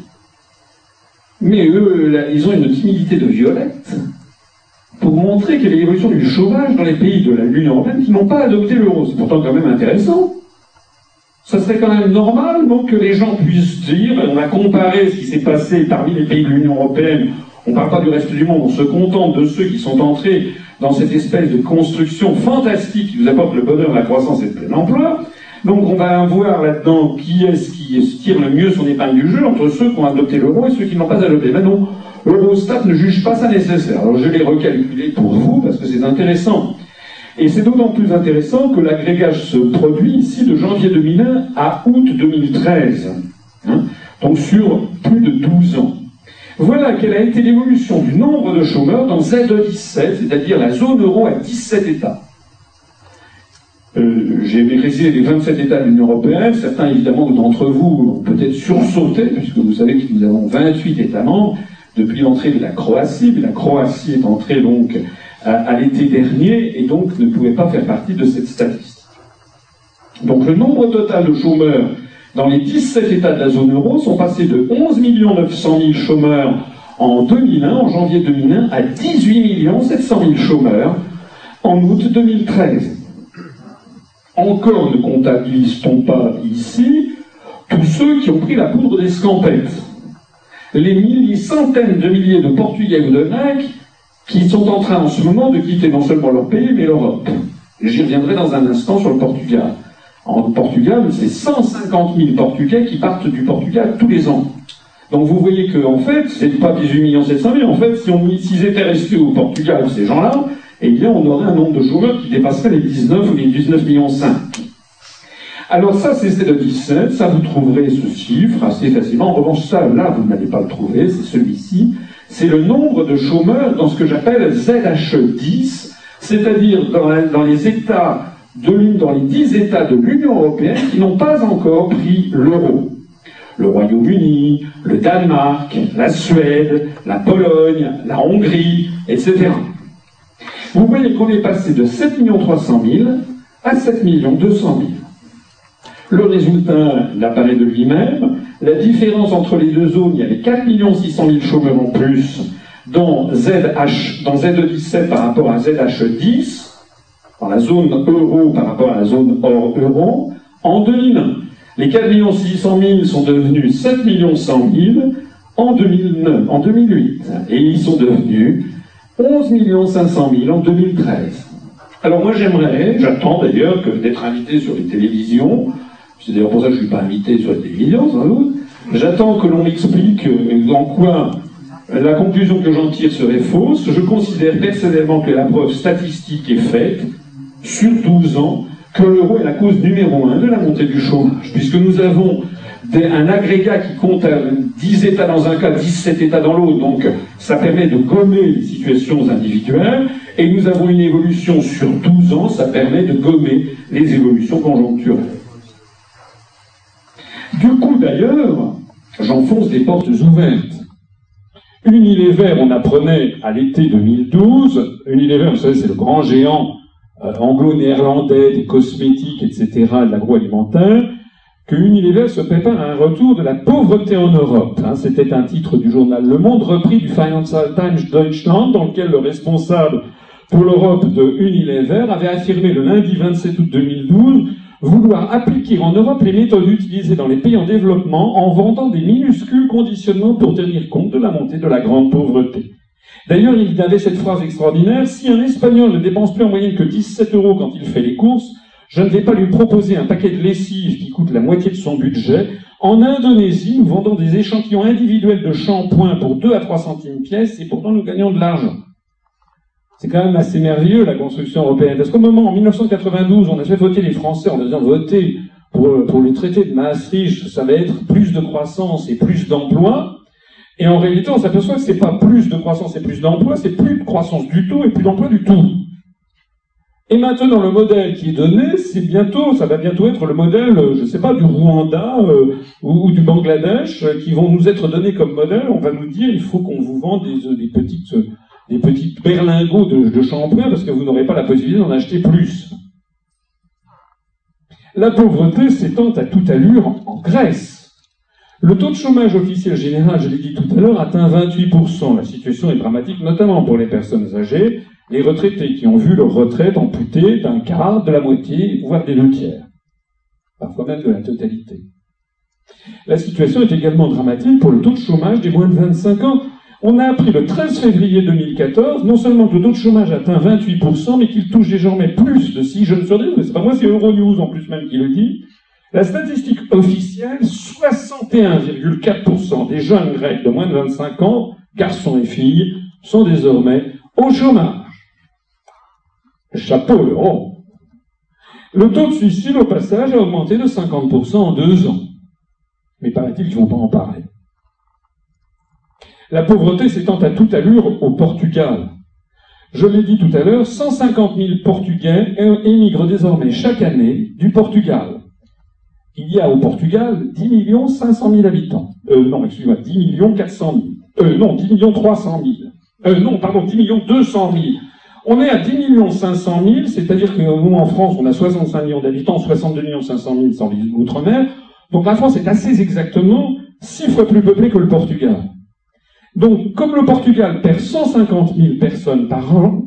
Mais eux, ils ont une timidité de violette pour montrer quelle est l'évolution du chômage dans les pays de l'Union européenne qui n'ont pas adopté l'euro. C'est pourtant quand même intéressant. Ça serait quand même normal, donc, que les gens puissent dire, on a comparé ce qui s'est passé parmi les pays de l'Union européenne, on ne parle pas du reste du monde, on se contente de ceux qui sont entrés dans cette espèce de construction fantastique qui nous apporte le bonheur, la croissance et le plein emploi, donc on va voir là-dedans qui est-ce qui tire le mieux son épingle du jeu entre ceux qui ont adopté l'euro et ceux qui n'ont pas adopté. Mais non, Eurostat ne juge pas ça nécessaire. Alors je l'ai recalculé pour vous parce que c'est intéressant. Et c'est d'autant plus intéressant que l'agrégage se produit ici de janvier 2001 à août 2013. Hein. donc sur plus de 12 ans. Voilà quelle a été l'évolution du nombre de chômeurs dans Z17, c'est-à-dire la zone euro à 17 États. Euh, j'ai précisé les 27 États de l'Union européenne. Certains, évidemment, d'entre vous ont peut-être sursauté, puisque vous savez que nous avons 28 États membres depuis l'entrée de la Croatie. Mais la Croatie est entrée donc à, l'été dernier et donc ne pouvait pas faire partie de cette statistique. Donc le nombre total de chômeurs dans les 17 États de la zone euro sont passés de 11 900 000 chômeurs en 2001, en janvier 2001, à 18 700 000 chômeurs en août 2013. Encore ne comptabilise-t-on pas ici tous ceux qui ont pris la poudre des scampettes Les milliers, centaines de milliers de Portugais ou de Grecs qui sont en train en ce moment de quitter non seulement leur pays, mais l'Europe. J'y reviendrai dans un instant sur le Portugal. En Portugal, c'est 150 000 Portugais qui partent du Portugal tous les ans. Donc vous voyez qu'en en fait, c'est pas 18 700 000. En fait, si on, étaient restés au Portugal, ces gens-là, eh bien, on aurait un nombre de chômeurs qui dépasserait les 19 ou les 19 millions 5. Alors ça, c'est le 17, ça vous trouverez ce chiffre assez facilement. En revanche, ça, là, vous n'allez pas le trouver, c'est celui-ci. C'est le nombre de chômeurs dans ce que j'appelle ZHE10, c'est-à-dire dans, les États dans les 10 États de l'Union européenne qui n'ont pas encore pris l'euro. Le Royaume-Uni, le Danemark, la Suède, la Pologne, la Hongrie, etc. Vous voyez qu'on est passé de 7 300 000 à 7 200 000. Le résultat n'apparaît de lui-même. La différence entre les deux zones, il y avait 4 600 000 chômeurs en plus dans, ZH, dans ZE17 par rapport à ZH10, dans la zone euro par rapport à la zone hors euro, en 2001. Les 4 600 000 sont devenus 7 100 000 en 2009, en 2008. Et ils sont devenus 11 500 000 en 2013. Alors moi j'aimerais, j'attends d'ailleurs que d'être invité sur les télévisions, c'est d'ailleurs pour ça que je ne suis pas invité sur les télévisions sans doute, j'attends que l'on m'explique euh, en quoi la conclusion que j'en tire serait fausse. Je considère personnellement que la preuve statistique est faite sur 12 ans que l'euro est la cause numéro un de la montée du chômage, puisque nous avons un agrégat qui compte 10 États dans un cas, 17 États dans l'autre, donc ça permet de gommer les situations individuelles, et nous avons une évolution sur 12 ans, ça permet de gommer les évolutions conjoncturelles. Du coup, d'ailleurs, j'enfonce des portes ouvertes. Unilever, on apprenait à l'été 2012, Unilever, vous savez, c'est le grand géant euh, anglo-néerlandais des cosmétiques, etc., de l'agroalimentaire, que Unilever se prépare à un retour de la pauvreté en Europe. Hein. C'était un titre du journal Le Monde, repris du Financial Times Deutschland, dans lequel le responsable pour l'Europe de Unilever, avait affirmé le lundi 27 août 2012 vouloir appliquer en Europe les méthodes utilisées dans les pays en développement en vendant des minuscules conditionnements pour tenir compte de la montée de la grande pauvreté. D'ailleurs, il avait cette phrase extraordinaire, si un Espagnol ne dépense plus en moyenne que 17 euros quand il fait les courses, je ne vais pas lui proposer un paquet de lessive qui coûte la moitié de son budget. En Indonésie, nous vendons des échantillons individuels de shampoing pour 2 à 3 centimes pièce et pourtant nous gagnons de l'argent. C'est quand même assez merveilleux la construction européenne. Parce qu'au moment, en 1992, on a fait voter les Français en disant voter pour, pour le traité de Maastricht, ça va être plus de croissance et plus d'emplois. Et en réalité, on s'aperçoit que c'est pas plus de croissance et plus d'emplois, c'est plus de croissance du tout et plus d'emplois du tout. Et maintenant, le modèle qui est donné, c'est bientôt, ça va bientôt être le modèle, je ne sais pas, du Rwanda euh, ou, du Bangladesh, euh, qui vont nous être donnés comme modèle. On va nous dire, il faut qu'on vous vende des, des petites des petits berlingots de, de parce que vous n'aurez pas la possibilité d'en acheter plus. La pauvreté s'étend à toute allure en Grèce. Le taux de chômage officiel général, je l'ai dit tout à l'heure, atteint 28%. La situation est dramatique, notamment pour les personnes âgées, les retraités qui ont vu leur retraite amputée d'un quart, de la moitié, voire des deux tiers. Parfois même de la totalité. La situation est également dramatique pour le taux de chômage des moins de 25 ans, on a appris le 13 février 2014, non seulement que le taux de chômage atteint 28%, mais qu'il touche désormais plus de 6 jeunes sur 10, mais c'est pas moi, c'est Euronews en plus même qui le dit. La statistique officielle, 61,4% des jeunes grecs de moins de 25 ans, garçons et filles, sont désormais au chômage. Chapeau le. Le taux de suicide, au passage, a augmenté de 50% en deux ans. Mais paraît-il qu'ils vont pas en parler. La pauvreté s'étend à toute allure au Portugal. Je l'ai dit tout à l'heure, 150 000 Portugais émigrent désormais chaque année du Portugal. Il y a au Portugal 10 millions 500 000 habitants. Euh, non, excusez-moi, 10 millions 400 000. Euh, non, 10 millions 300 000. Euh, non, pardon, 10 millions 200 000. On est à 10 millions 500 000, c'est-à-dire que nous, en France, on a 65 millions d'habitants, 62 millions 500 000 sans l'outre-mer. Donc la France est assez exactement six fois plus peuplée que le Portugal. Donc, comme le Portugal perd 150 000 personnes par an,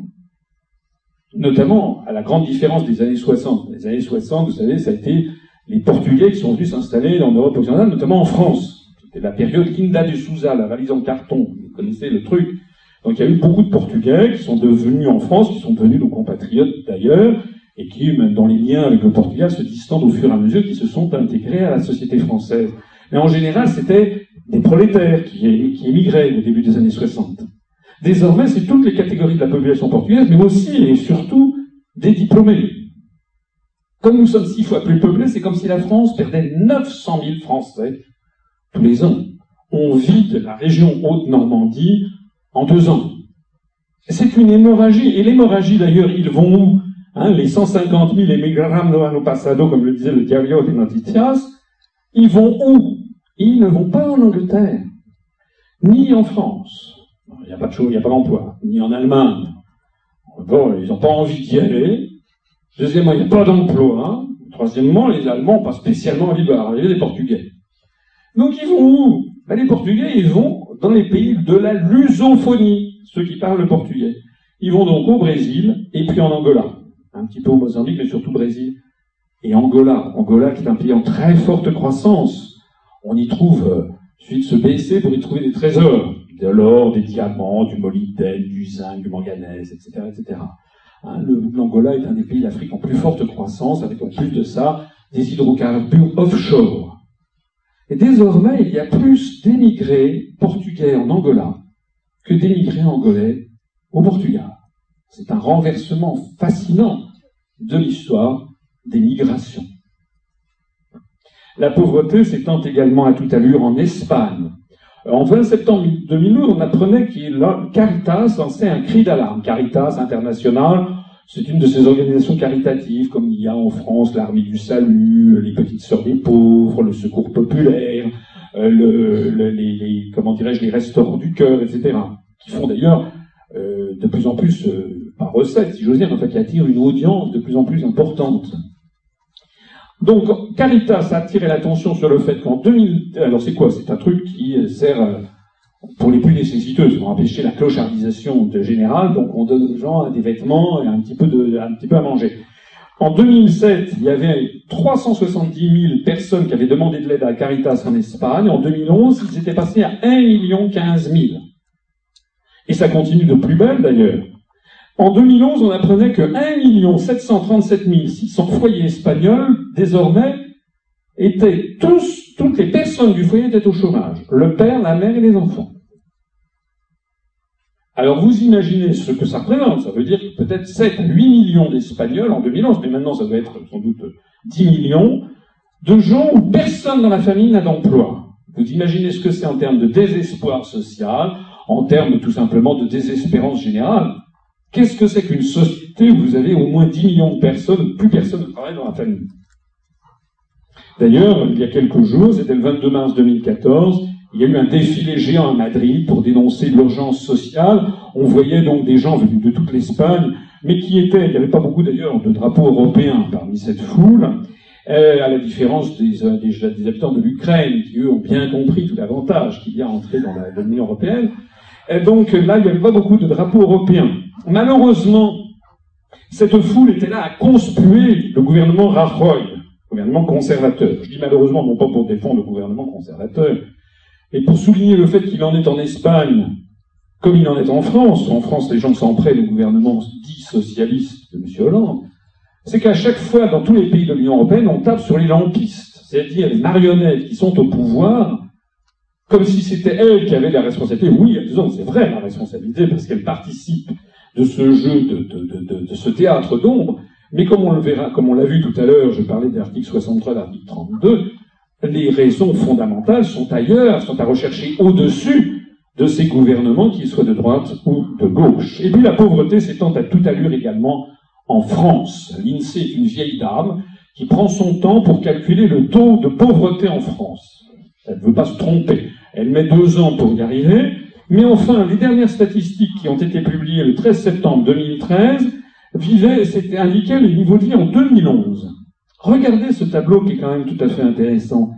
notamment à la grande différence des années 60. Les années 60, vous savez, ça a été les Portugais qui sont venus s'installer en Europe occidentale, notamment en France. C'était la période Kinda de Souza, la valise en carton. Vous connaissez le truc. Donc il y a eu beaucoup de Portugais qui sont devenus en France, qui sont devenus nos compatriotes d'ailleurs, et qui, même dans les liens avec le Portugal, se distendent au fur et à mesure qu'ils se sont intégrés à la société française. Mais en général, c'était des prolétaires qui, qui émigraient au début des années 60. Désormais, c'est toutes les catégories de la population portugaise, mais aussi et surtout des diplômés. Comme nous sommes six fois plus peuplés, c'est comme si la France perdait 900 000 Français tous les ans. On vide la région Haute-Normandie en deux ans. C'est une hémorragie. Et l'hémorragie, d'ailleurs, ils vont où hein, Les 150 000 émigrants no passado, comme le disait le Diario de Noticias, ils vont où? Ils ne vont pas en Angleterre, ni en France. Il n'y a pas de chose, il n'y a pas d'emploi, ni en Allemagne. Bon, ils n'ont pas envie d'y aller. Deuxièmement, il n'y a pas d'emploi. Troisièmement, les Allemands pas spécialement envie d'arriver les Portugais. Donc ils vont où? Ben, Les Portugais, ils vont dans les pays de la lusophonie, ceux qui parlent le portugais. Ils vont donc au Brésil et puis en Angola. Un petit peu au Mozambique, mais surtout Brésil. Et Angola, Angola qui est un pays en très forte croissance, on y trouve, euh, suite se baisser pour y trouver des trésors, de l'or, des diamants, du molybdène, du zinc, du manganèse, etc., etc. Hein, L'Angola est un des pays d'Afrique en plus forte croissance, avec en plus de ça des hydrocarbures offshore. Et désormais, il y a plus d'émigrés portugais en Angola que d'émigrés angolais au Portugal. C'est un renversement fascinant de l'histoire des migrations. La pauvreté s'étend également à toute allure en Espagne. En 20 septembre 2012, on apprenait que Caritas lançait un cri d'alarme. Caritas International, c'est une de ces organisations caritatives, comme il y a en France l'Armée du Salut, les Petites Sœurs des Pauvres, le Secours Populaire, euh, le, les, comment dirais-je, les Restaurants du Cœur, etc. Qui font d'ailleurs euh, de plus en plus, euh, par recette, si j'ose dire, enfin qui attirent une audience de plus en plus importante. Donc, Caritas a attiré l'attention sur le fait qu'en 2000... Alors c'est quoi? C'est un truc qui sert... pour les plus nécessiteuses, pour empêcher la clochardisation générale, donc on donne aux gens des vêtements et un petit peu, de, un petit peu à manger. En 2007, il y avait 370 000 personnes qui avaient demandé de l'aide à Caritas en Espagne. En 2011, ils étaient passés à 1 million 15 000. Et ça continue de plus belle d'ailleurs. En 2011, on apprenait que 1 737 600 foyers espagnols, désormais, étaient tous, toutes les personnes du foyer étaient au chômage. Le père, la mère et les enfants. Alors vous imaginez ce que ça représente. Ça veut dire peut-être 7 à 8 millions d'Espagnols en 2011, mais maintenant ça doit être sans doute 10 millions, de gens où personne dans la famille n'a d'emploi. Vous imaginez ce que c'est en termes de désespoir social, en termes tout simplement de désespérance générale. Qu'est-ce que c'est qu'une société où vous avez au moins 10 millions de personnes, plus personne ne travaille dans la famille? D'ailleurs, il y a quelques jours, c'était le 22 mars 2014, il y a eu un défilé géant à Madrid pour dénoncer l'urgence sociale. On voyait donc des gens venus de toute l'Espagne, mais qui étaient, il n'y avait pas beaucoup d'ailleurs de drapeaux européens parmi cette foule, euh, à la différence des, euh, des, habitants de l'Ukraine, qui eux ont bien compris tout l'avantage qu'il y a à entrer dans l'Union européenne. Donc là, il n'y avait pas beaucoup de drapeaux européens. Malheureusement, cette foule était là à conspuer le gouvernement Rajoy, gouvernement conservateur. Je dis malheureusement non pas pour défendre le gouvernement conservateur, et pour souligner le fait qu'il en est en Espagne, comme il en est en France, en France les gens s'en prennent au gouvernement dit socialiste de M. Hollande, c'est qu'à chaque fois, dans tous les pays de l'Union européenne, on tape sur les lampistes, c'est-à-dire les marionnettes qui sont au pouvoir, comme si c'était elles qui avaient la responsabilité. Oui, c'est vrai la responsabilité, parce qu'elles participent de ce jeu, de, de ce théâtre d'ombre, mais comme on le verra, comme on l'a vu tout à l'heure, je parlais de l'article 63, l'article 32, les raisons fondamentales sont ailleurs, sont à rechercher au-dessus de ces gouvernements, qu'ils soient de droite ou de gauche. Et puis la pauvreté s'étend à toute allure également en France. L'INSEE est une vieille dame qui prend son temps pour calculer le taux de pauvreté en France. Elle ne veut pas se tromper. Elle met deux ans pour y arriver. Mais enfin, les dernières statistiques qui ont été publiées le 13 septembre 2013 vivaient, indiqué le niveau de vie en 2011. Regardez ce tableau qui est quand même tout à fait intéressant.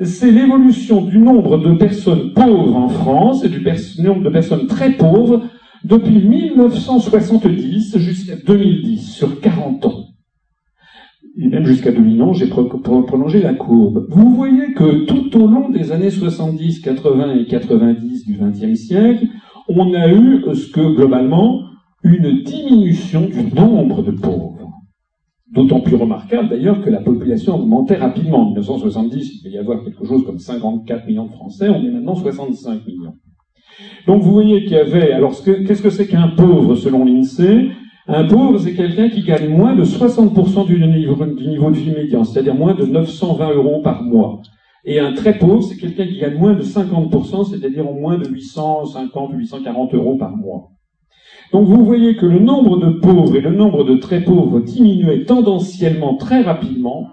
C'est l'évolution du nombre de personnes pauvres en France et du nombre de personnes très pauvres depuis 1970 jusqu'à 2010, sur 40 ans. Et même jusqu'à 2011, j'ai prolongé la courbe. Vous voyez que tout au long des années 70, 80 et 90 du XXe siècle, on a eu ce que, globalement, une diminution du nombre de pauvres. D'autant plus remarquable d'ailleurs que la population augmentait rapidement. En 1970, il devait y avoir quelque chose comme 54 millions de Français, on est maintenant 65 millions. Donc vous voyez qu'il y avait, alors qu'est-ce que c'est qu'un pauvre selon l'INSEE Un pauvre, c'est quelqu'un qui gagne moins de 60% du niveau, du niveau de vie médian, c'est-à-dire moins de 920 euros par mois. Et un très pauvre, c'est quelqu'un qui gagne moins de 50%, c'est-à-dire au moins de 850 ou 840 euros par mois. Donc vous voyez que le nombre de pauvres et le nombre de très pauvres diminuaient tendanciellement très rapidement.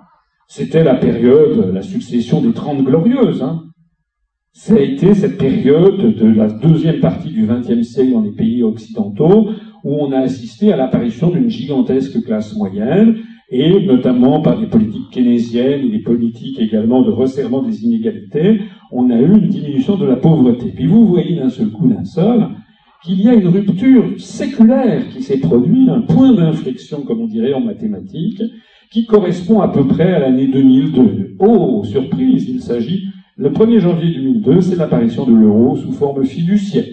C'était la période, la succession des Trente Glorieuses. Hein. Ça a été cette période de la deuxième partie du XXe siècle dans les pays occidentaux où on a assisté à l'apparition d'une gigantesque classe moyenne et notamment par des politiques keynésiennes et des politiques également de resserrement des inégalités, on a eu une diminution de la pauvreté. Puis vous voyez d'un seul coup, d'un seul, qu'il y a une rupture séculaire qui s'est produite, un point d'inflexion, comme on dirait en mathématiques, qui correspond à peu près à l'année 2002. Oh, surprise, il s'agit, le 1er janvier 2002, c'est l'apparition de l'euro sous forme fiduciaire.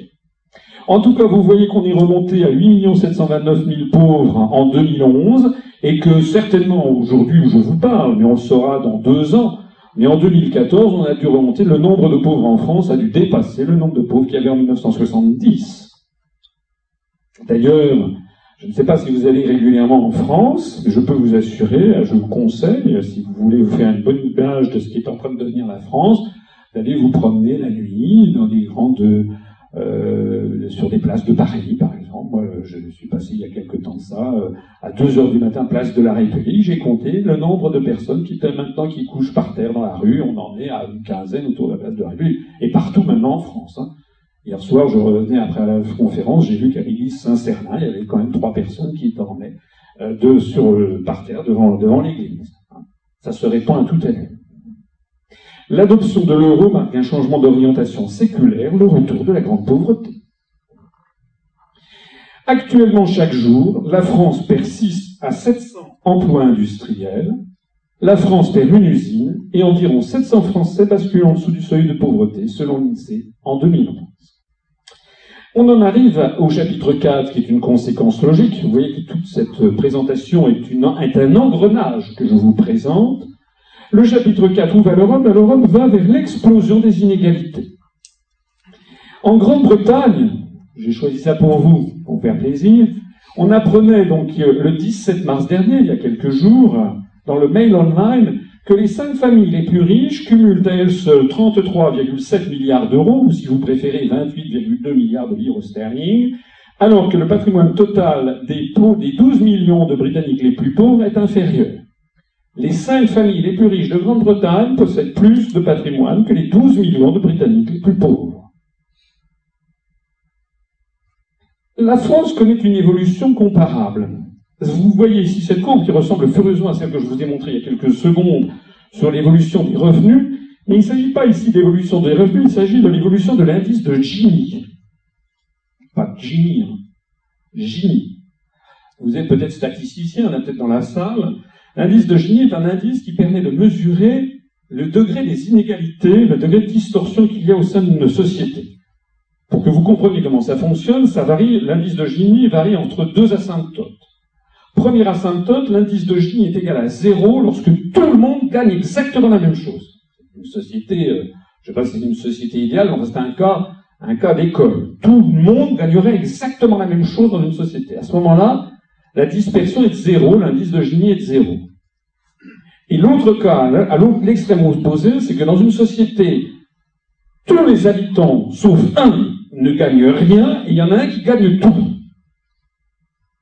En tout cas, vous voyez qu'on est remonté à 8 729 000 pauvres en 2011, et que certainement aujourd'hui où je vous parle, mais on le saura dans deux ans, mais en 2014, on a dû remonter, le nombre de pauvres en France a dû dépasser le nombre de pauvres qu'il y avait en 1970. D'ailleurs, je ne sais pas si vous allez régulièrement en France, mais je peux vous assurer, je vous conseille, si vous voulez vous faire une bonne image de ce qui est en train de devenir la France, d'aller vous promener la nuit dans des grandes, euh, sur des places de Paris, par exemple. Moi, je suis passé il y a quelque temps de ça, euh, à 2 heures du matin, place de la République. J'ai compté le nombre de personnes qui maintenant qui couchent par terre dans la rue. On en est à une quinzaine autour de la place de la République, et partout maintenant en France. Hein. Hier soir, je revenais après la conférence, j'ai vu qu'à l'église Saint-Cernin, il y avait quand même trois personnes qui dormaient euh, sur, par terre devant, devant l'église. Ça se répand à tout à l'heure. L'adoption de l'euro marque un changement d'orientation séculaire, le retour de la grande pauvreté. Actuellement, chaque jour, la France persiste à 700 emplois industriels, la France perd une usine et environ 700 Français basculent en dessous du seuil de pauvreté, selon l'INSEE, en 2011. On en arrive au chapitre 4, qui est une conséquence logique. Vous voyez que toute cette présentation est, un engrenage que je vous présente. Le chapitre 4, où va l'Europe L'Europe va vers l'explosion des inégalités. En Grande-Bretagne, j'ai choisi ça pour vous, pour faire plaisir. On apprenait donc le 17 mars dernier, il y a quelques jours, dans le mail online, que les cinq familles les plus riches cumulent à elles seules 33,7 milliards d'euros, ou si vous préférez 28,2 milliards de livres sterling, alors que le patrimoine total des, des 12 millions de Britanniques les plus pauvres est inférieur. Les cinq familles les plus riches de Grande-Bretagne possèdent plus de patrimoine que les 12 millions de Britanniques les plus pauvres. La France connaît une évolution comparable. Vous voyez ici cette courbe qui ressemble furieusement à celle que je vous ai montrée il y a quelques secondes sur l'évolution des revenus, mais il ne s'agit pas ici d'évolution des revenus, il s'agit de l'évolution de l'indice de Gini. Pas Gini, hein. Gini. Vous êtes peut-être statisticien, on a peut-être dans la salle. L'indice de Gini est un indice qui permet de mesurer le degré des inégalités, le degré de distorsion qu'il y a au sein d'une société. Pour que vous compreniez comment ça fonctionne, ça varie, l'indice de Gini varie entre deux asymptotes. Première asymptote, l'indice de Gini est égal à zéro lorsque tout le monde gagne exactement la même chose. Une société, euh, je ne sais pas si c'est une société idéale, mais c'est un cas, un cas d'école. Tout le monde gagnerait exactement la même chose dans une société. À ce moment-là, la dispersion est de zéro, l'indice de Gini est de zéro. Et l'autre cas, à l'extrême opposé, c'est que dans une société, tous les habitants, sauf un, ne gagne rien, et il y en a un qui gagne tout.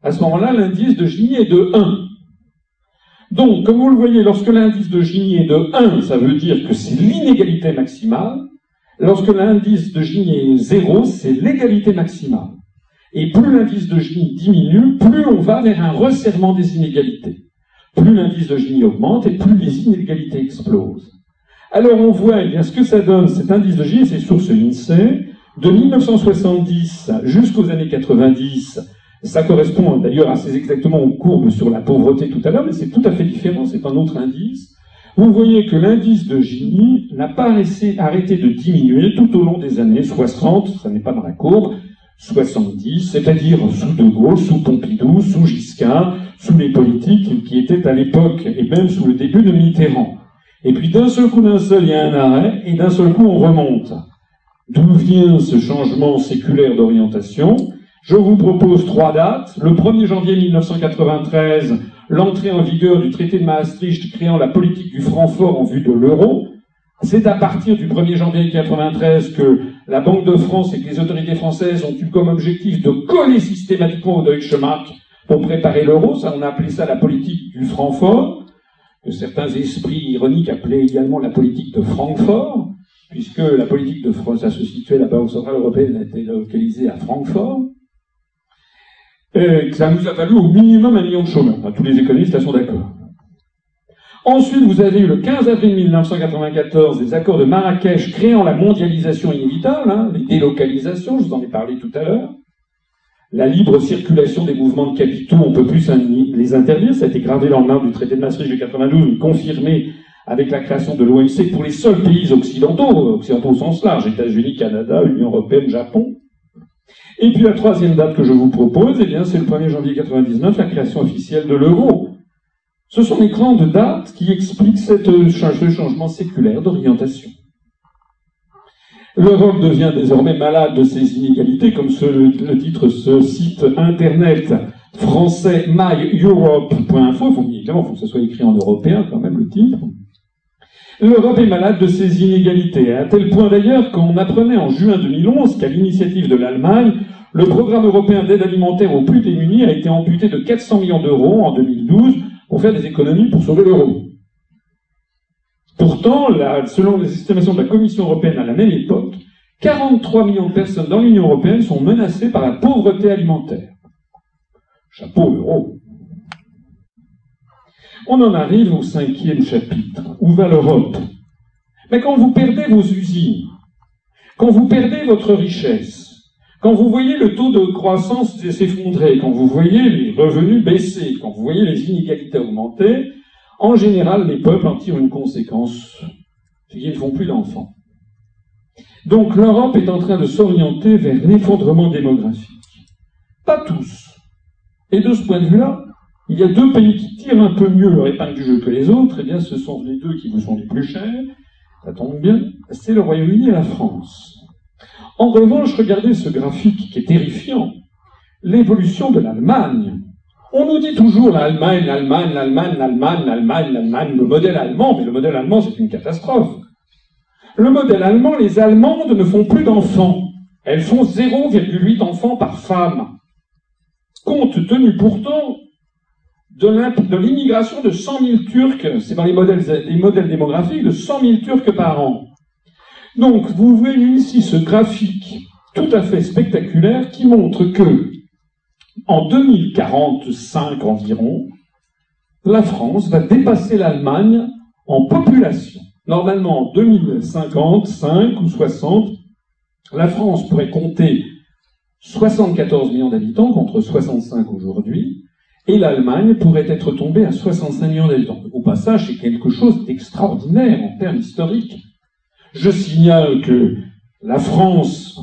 À ce moment-là, l'indice de Gini est de 1. Donc, comme vous le voyez, lorsque l'indice de Gini est de 1, ça veut dire que c'est l'inégalité maximale. Lorsque l'indice de Gini est 0, c'est l'égalité maximale. Et plus l'indice de Gini diminue, plus on va vers un resserrement des inégalités. Plus l'indice de Gini augmente et plus les inégalités explosent. Alors on voit eh bien, ce que ça donne, cet indice de Gini, c'est source INSEE, de 1970 jusqu'aux années 90, ça correspond d'ailleurs assez exactement aux courbes sur la pauvreté tout à l'heure, mais c'est tout à fait différent, c'est un autre indice. Vous voyez que l'indice de Gini n'a pas arrêté de diminuer tout au long des années 60, ça n'est pas dans la courbe, 70, c'est-à-dire sous De Gaulle, sous Pompidou, sous Giscard, sous les politiques qui étaient à l'époque, et même sous le début de Mitterrand. Et puis d'un seul coup, d'un seul, il y a un arrêt, et d'un seul coup, on remonte. D'où vient ce changement séculaire d'orientation? Je vous propose trois dates. Le 1er janvier 1993, l'entrée en vigueur du traité de Maastricht créant la politique du franc fort en vue de l'euro. C'est à partir du 1er janvier 1993 que la Banque de France et que les autorités françaises ont eu comme objectif de coller systématiquement au Deutsche Mark pour préparer l'euro. Ça, on a appelé ça la politique du franc fort, que certains esprits ironiques appelaient également la politique de Francfort puisque la politique de France, a se situait, la Banque Centrale Européenne a été localisée à Francfort, et ça nous a valu au minimum un million de chômeurs. tous les économistes sont d'accord. Ensuite, vous avez eu le 15 avril 1994 des accords de Marrakech créant la mondialisation inévitable, hein, les délocalisations, je vous en ai parlé tout à l'heure. La libre circulation des mouvements de capitaux, on peut plus les interdire, ça a été gravé dans le marbre du traité de Maastricht de 92, confirmé avec la création de l'OMC pour les seuls pays occidentaux, occidentaux au sens large, États-Unis, Canada, Union européenne, Japon. Et puis la troisième date que je vous propose, eh bien, c'est le 1er janvier 99, la création officielle de l'euro. Ce sont les grandes dates qui expliquent cette, ce changement séculaire d'orientation. L'Europe devient désormais malade de ses inégalités, comme le titre ce site internet français myeurope.info. Il faut faut que ce soit écrit en européen quand même le titre. L'Europe est malade de ses inégalités, à tel point d'ailleurs qu'on apprenait en juin 2011 qu'à l'initiative de l'Allemagne, le programme européen d'aide alimentaire aux plus démunis a été amputé de 400 millions d'euros en 2012 pour faire des économies pour sauver l'euro. Pourtant, selon les estimations de la Commission européenne à la même époque, 43 millions de personnes dans l'Union européenne sont menacées par la pauvreté alimentaire. Chapeau l'euro. On en arrive au cinquième chapitre. Où va l'Europe? Mais quand vous perdez vos usines, quand vous perdez votre richesse, quand vous voyez le taux de croissance s'effondrer, quand vous voyez les revenus baisser, quand vous voyez les inégalités augmenter, en général, les peuples en tirent une conséquence, c'est qu'ils ne font plus d'enfants. Donc l'Europe est en train de s'orienter vers l'effondrement démographique. Pas tous. Et de ce point de vue-là, il y a deux pays qui tirent un peu mieux leur épingle du jeu que les autres, et eh bien ce sont les deux qui vous sont les plus chers, ça tombe bien, c'est le Royaume-Uni et la France. En revanche, regardez ce graphique qui est terrifiant. L'évolution de l'Allemagne. On nous dit toujours l'Allemagne, l'Allemagne, l'Allemagne, l'Allemagne, l'Allemagne, l'Allemagne, le modèle allemand, mais le modèle allemand, c'est une catastrophe. Le modèle allemand, les Allemandes ne font plus d'enfants. Elles font 0,8 enfants par femme. Compte tenu pourtant de l'immigration de 100 000 Turcs, c'est dans les modèles, les modèles démographiques, de 100 000 Turcs par an. Donc, vous voyez ici ce graphique tout à fait spectaculaire qui montre que, en 2045 environ, la France va dépasser l'Allemagne en population. Normalement, en 2050, 5 ou 60, la France pourrait compter 74 millions d'habitants contre 65 aujourd'hui, et l'Allemagne pourrait être tombée à 65 millions d'habitants. Au passage, c'est quelque chose d'extraordinaire en termes historiques. Je signale que la France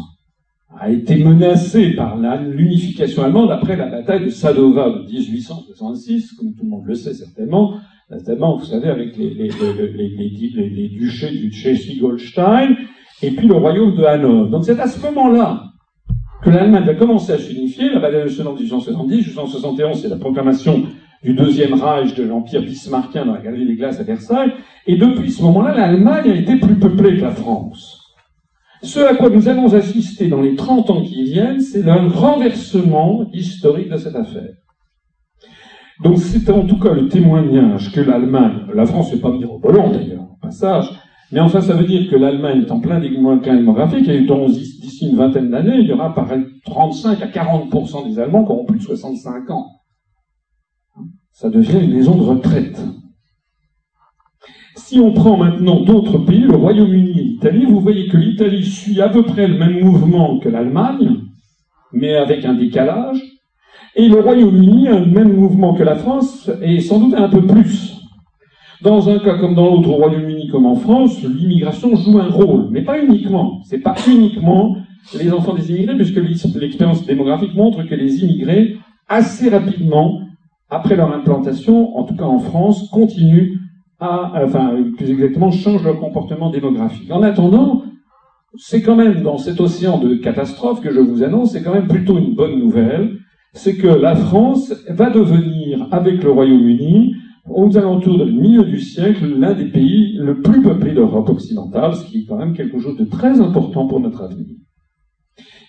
a été menacée par l'unification allemande après la bataille de Sadova de 1866, comme tout le monde le sait certainement, notamment, vous savez, avec les, duchés du Schleswig-Holstein, et puis le royaume de Hanovre. Donc c'est à ce moment-là que l'Allemagne va commencer à s'unifier. La bataille de Sedan 1870, 1871, c'est la proclamation du deuxième Reich de l'Empire bismarckien dans la Galerie des Glaces à Versailles. Et depuis ce moment-là, l'Allemagne a été plus peuplée que la France. Ce à quoi nous allons assister dans les 30 ans qui viennent, c'est un renversement historique de cette affaire. Donc c'est en tout cas le témoignage que l'Allemagne, la France n'est pas mirobolant d'ailleurs, au passage, mais enfin ça veut dire que l'Allemagne est en plein déclin démographique et d'ici une vingtaine d'années, il y aura par 35 à 40% des Allemands qui auront plus de 65 ans ça devient une maison de retraite. Si on prend maintenant d'autres pays, le Royaume-Uni et l'Italie, vous voyez que l'Italie suit à peu près le même mouvement que l'Allemagne, mais avec un décalage, et le Royaume-Uni a le même mouvement que la France, et sans doute un peu plus. Dans un cas comme dans l'autre, au Royaume-Uni comme en France, l'immigration joue un rôle, mais pas uniquement. C'est pas uniquement les enfants des immigrés, puisque l'expérience démographique montre que les immigrés, assez rapidement, après leur implantation, en tout cas en France, continuent à, enfin, plus exactement, changent leur comportement démographique. En attendant, c'est quand même dans cet océan de catastrophes que je vous annonce, c'est quand même plutôt une bonne nouvelle, c'est que la France va devenir, avec le Royaume-Uni, aux alentours du milieu du siècle, l'un des pays le plus peuplés d'Europe occidentale, ce qui est quand même quelque chose de très important pour notre avenir.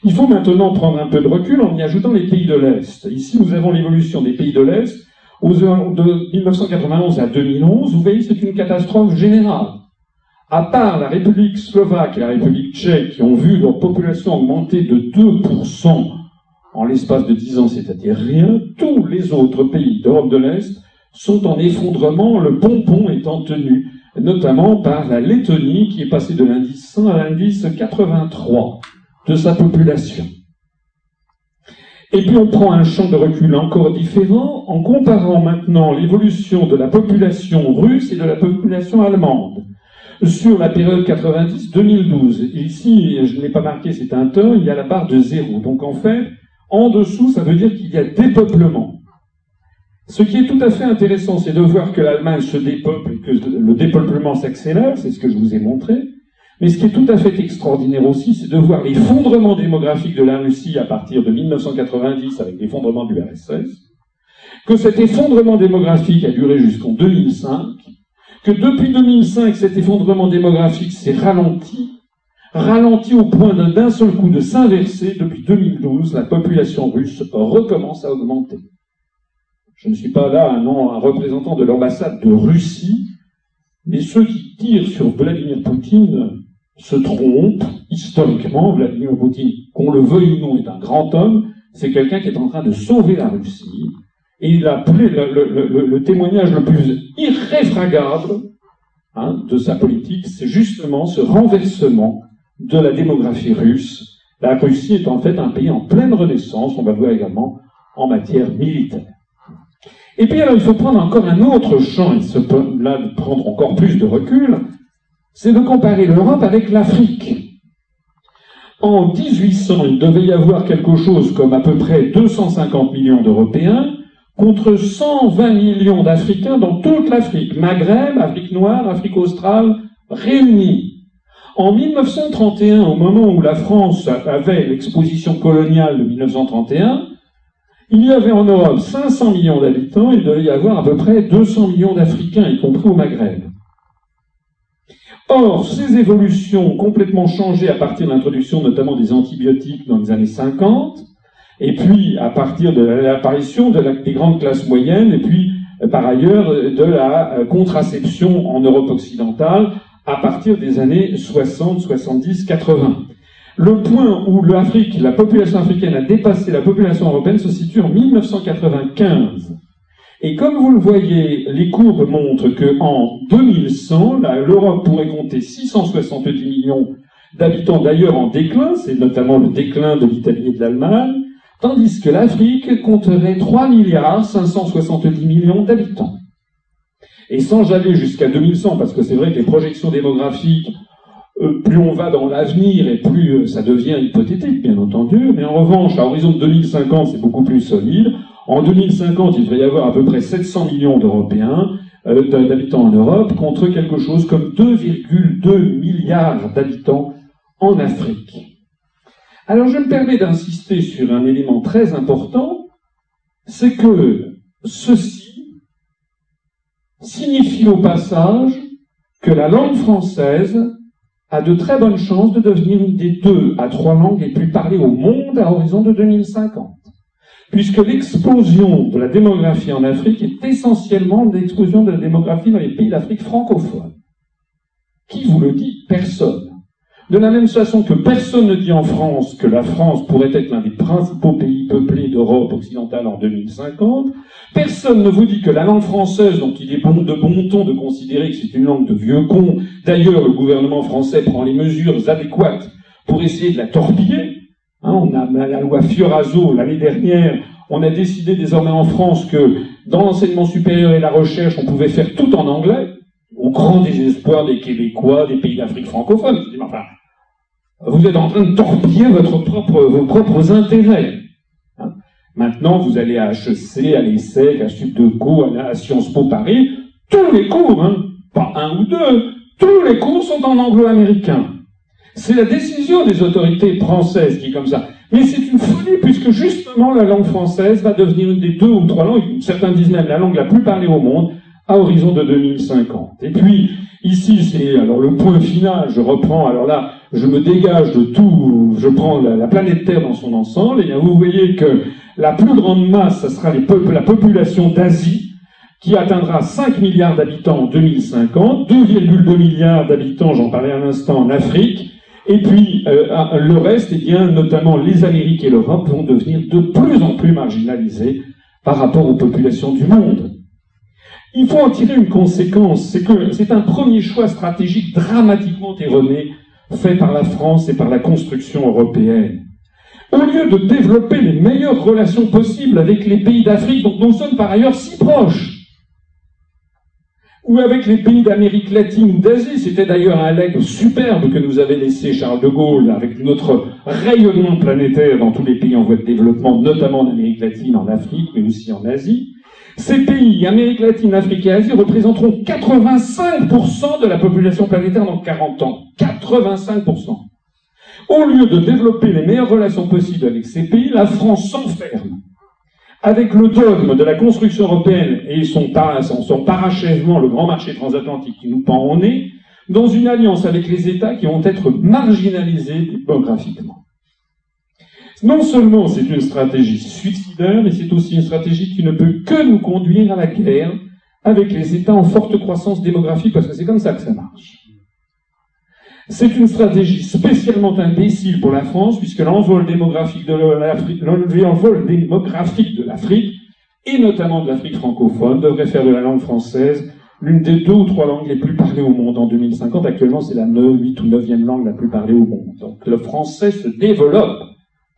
Il faut maintenant prendre un peu de recul en y ajoutant les pays de l'Est. Ici, nous avons l'évolution des pays de l'Est. De 1991 à 2011, vous voyez, c'est une catastrophe générale. À part la République slovaque et la République tchèque qui ont vu leur population augmenter de 2% en l'espace de 10 ans, c'est-à-dire rien, tous les autres pays d'Europe de l'Est sont en effondrement, le pompon étant tenu, notamment par la Lettonie qui est passée de l'indice 100 à l'indice 83 de sa population. Et puis on prend un champ de recul encore différent en comparant maintenant l'évolution de la population russe et de la population allemande sur la période 90-2012. Ici, je ne l'ai pas marqué, c'est un temps, il y a la barre de zéro. Donc en fait, en dessous, ça veut dire qu'il y a dépeuplement. Ce qui est tout à fait intéressant, c'est de voir que l'Allemagne se dépeuple et que le dépeuplement s'accélère, c'est ce que je vous ai montré. Mais ce qui est tout à fait extraordinaire aussi, c'est de voir l'effondrement démographique de la Russie à partir de 1990 avec l'effondrement du RSS, que cet effondrement démographique a duré jusqu'en 2005, que depuis 2005, cet effondrement démographique s'est ralenti, ralenti au point d'un seul coup de s'inverser. Depuis 2012, la population russe recommence à augmenter. Je ne suis pas là un, représentant de l'ambassade de Russie, mais ceux qui tirent sur Vladimir Poutine se trompe historiquement. Vladimir Poutine, qu'on le veuille ou non, est un grand homme. C'est quelqu'un qui est en train de sauver la Russie. Et le, témoignage le plus irréfragable hein, de sa politique, c'est justement ce renversement de la démographie russe. La Russie est en fait un pays en pleine renaissance, on va le voir également en matière militaire. Et puis alors il faut prendre encore un autre champ, et se, là prendre encore plus de recul, c'est de comparer l'Europe avec l'Afrique. En 1800, il devait y avoir quelque chose comme à peu près 250 millions d'Européens contre 120 millions d'Africains dans toute l'Afrique, Maghreb, Afrique noire, Afrique australe, réunis. En 1931, au moment où la France avait l'exposition coloniale de 1931, il y avait en Europe 500 millions d'habitants, il devait y avoir à peu près 200 millions d'Africains, y compris au Maghreb. Or, ces évolutions ont complètement changé à partir de l'introduction notamment des antibiotiques dans les années 50, et puis à partir de l'apparition des grandes classes moyennes, et puis euh, par ailleurs de la euh, contraception en Europe occidentale à partir des années 60, 70, 80. Le point où l'Afrique, la population africaine a dépassé la population européenne se situe en 1995. Et comme vous le voyez, les courbes montrent que en 2100, l'Europe pourrait compter 670 millions d'habitants d'ailleurs en déclin, c'est notamment le déclin de l'Italie et de l'Allemagne, tandis que l'Afrique compterait 3 milliards 570 millions d'habitants. Et sans aller jusqu'à 2100, parce que c'est vrai que les projections démographiques, plus on va dans l'avenir et plus euh, ça devient hypothétique, bien entendu, mais en revanche, à horizon de 2050, c'est beaucoup plus solide. En 2050, il devrait y avoir à peu près 700 millions d'Européens, euh, d'habitants en Europe, contre quelque chose comme 2,2 milliards d'habitants en Afrique. Alors je me permets d'insister sur un élément très important, c'est que ceci signifie au passage que la langue française a de très bonnes chances de devenir une des deux à trois langues les plus parlées au monde à horizon de 2050. Puisque l'explosion de la démographie en Afrique est essentiellement l'explosion de la démographie dans les pays d'Afrique francophone. Qui vous le dit? Personne. De la même façon que personne ne dit en France que la France pourrait être l'un des principaux pays peuplés d'Europe occidentale en 2050, personne ne vous dit que la langue française, dont il est bon, de bon ton de considérer que c'est une langue de vieux cons, d'ailleurs le gouvernement français prend les mesures adéquates pour essayer de la torpiller, hein, on a la loi Fioraso l'année dernière, on a décidé désormais en France que dans l'enseignement supérieur et la recherche, on pouvait faire tout en anglais, au grand désespoir des Québécois, des pays d'Afrique francophone. Vous êtes en train de torpiller vos propres intérêts. Hein. Maintenant, vous allez à HEC, à l'ESSEC, à Subdeco, à, Sciences Po Paris, tous les cours, hein, pas un ou deux, tous les cours sont en anglo-américain. C'est la décision des autorités françaises qui est comme ça. Mais c'est une folie puisque justement la langue française va devenir une des deux ou trois langues, certains disent même la langue la plus parlée au monde, à horizon de 2050. Et puis, ici, c'est alors le point final, je reprends, alors là, je me dégage de tout, je prends la, planète Terre dans son ensemble, et bien vous voyez que la plus grande masse, ce sera la population d'Asie, qui atteindra 5 milliards d'habitants en 2050, 2,2 milliards d'habitants, j'en parlais un instant, en Afrique, et puis euh, le reste, et eh bien, notamment les Amériques et l'Europe, vont devenir de plus en plus marginalisés par rapport aux populations du monde. Il faut en tirer une conséquence, c'est que c'est un premier choix stratégique dramatiquement erroné fait par la France et par la construction européenne. Au lieu de développer les meilleures relations possibles avec les pays d'Afrique dont nous sommes par ailleurs si proches, ou avec les pays d'Amérique latine ou d'Asie, c'était d'ailleurs un legs superbe que nous avait laissé Charles de Gaulle avec notre rayonnement planétaire dans tous les pays en voie de développement, notamment en Amérique latine, en Afrique, mais aussi en Asie. Ces pays, Amérique latine, Afrique et Asie, représenteront 85% de la population planétaire dans 40 ans. 85%. Au lieu de développer les meilleures relations possibles avec ces pays, la France s'enferme avec le dogme de la construction européenne et son, parachèvement, le grand marché transatlantique qui nous pend au nez, dans une alliance avec les États qui vont être marginalisés démographiquement. Non seulement c'est une stratégie suicidaire, mais c'est aussi une stratégie qui ne peut que nous conduire à la guerre avec les États en forte croissance démographique, parce que c'est comme ça que ça marche. C'est une stratégie spécialement imbécile pour la France, puisque l'envol démographique de l'Afrique, et notamment de l'Afrique francophone, devrait faire de la langue française l'une des deux ou trois langues les plus parlées au monde en 2050. Actuellement, c'est la 9, 8 ou 9e langue la plus parlée au monde. Donc le français se développe,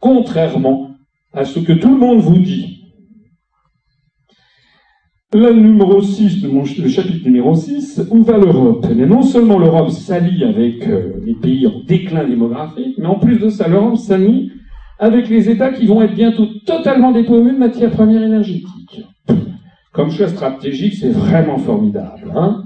contrairement à ce que tout le monde vous dit. Le numéro 6, le chapitre numéro 6, où va l'Europe? Mais non seulement l'Europe s'allie avec euh, les pays en déclin démographique, mais en plus de ça, l'Europe s'allie avec les États qui vont être bientôt totalement dépourvus de matières premières énergétiques. Comme choix stratégique, c'est vraiment formidable. Hein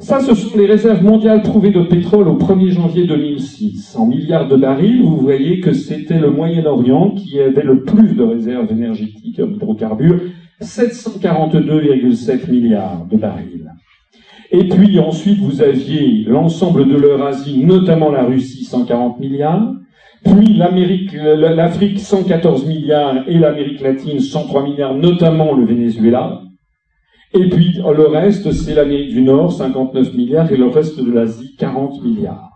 ça, ce sont les réserves mondiales prouvées de pétrole au 1er janvier 2006. En milliards de barils, vous voyez que c'était le Moyen-Orient qui avait le plus de réserves énergétiques en hydrocarbures, 742,7 milliards de barils. Et puis ensuite, vous aviez l'ensemble de l'Eurasie, notamment la Russie, 140 milliards, puis l'Amérique, l'Afrique, 114 milliards, et l'Amérique latine, 103 milliards, notamment le Venezuela. Et puis le reste, c'est l'Amérique du Nord, 59 milliards, et le reste de l'Asie, 40 milliards.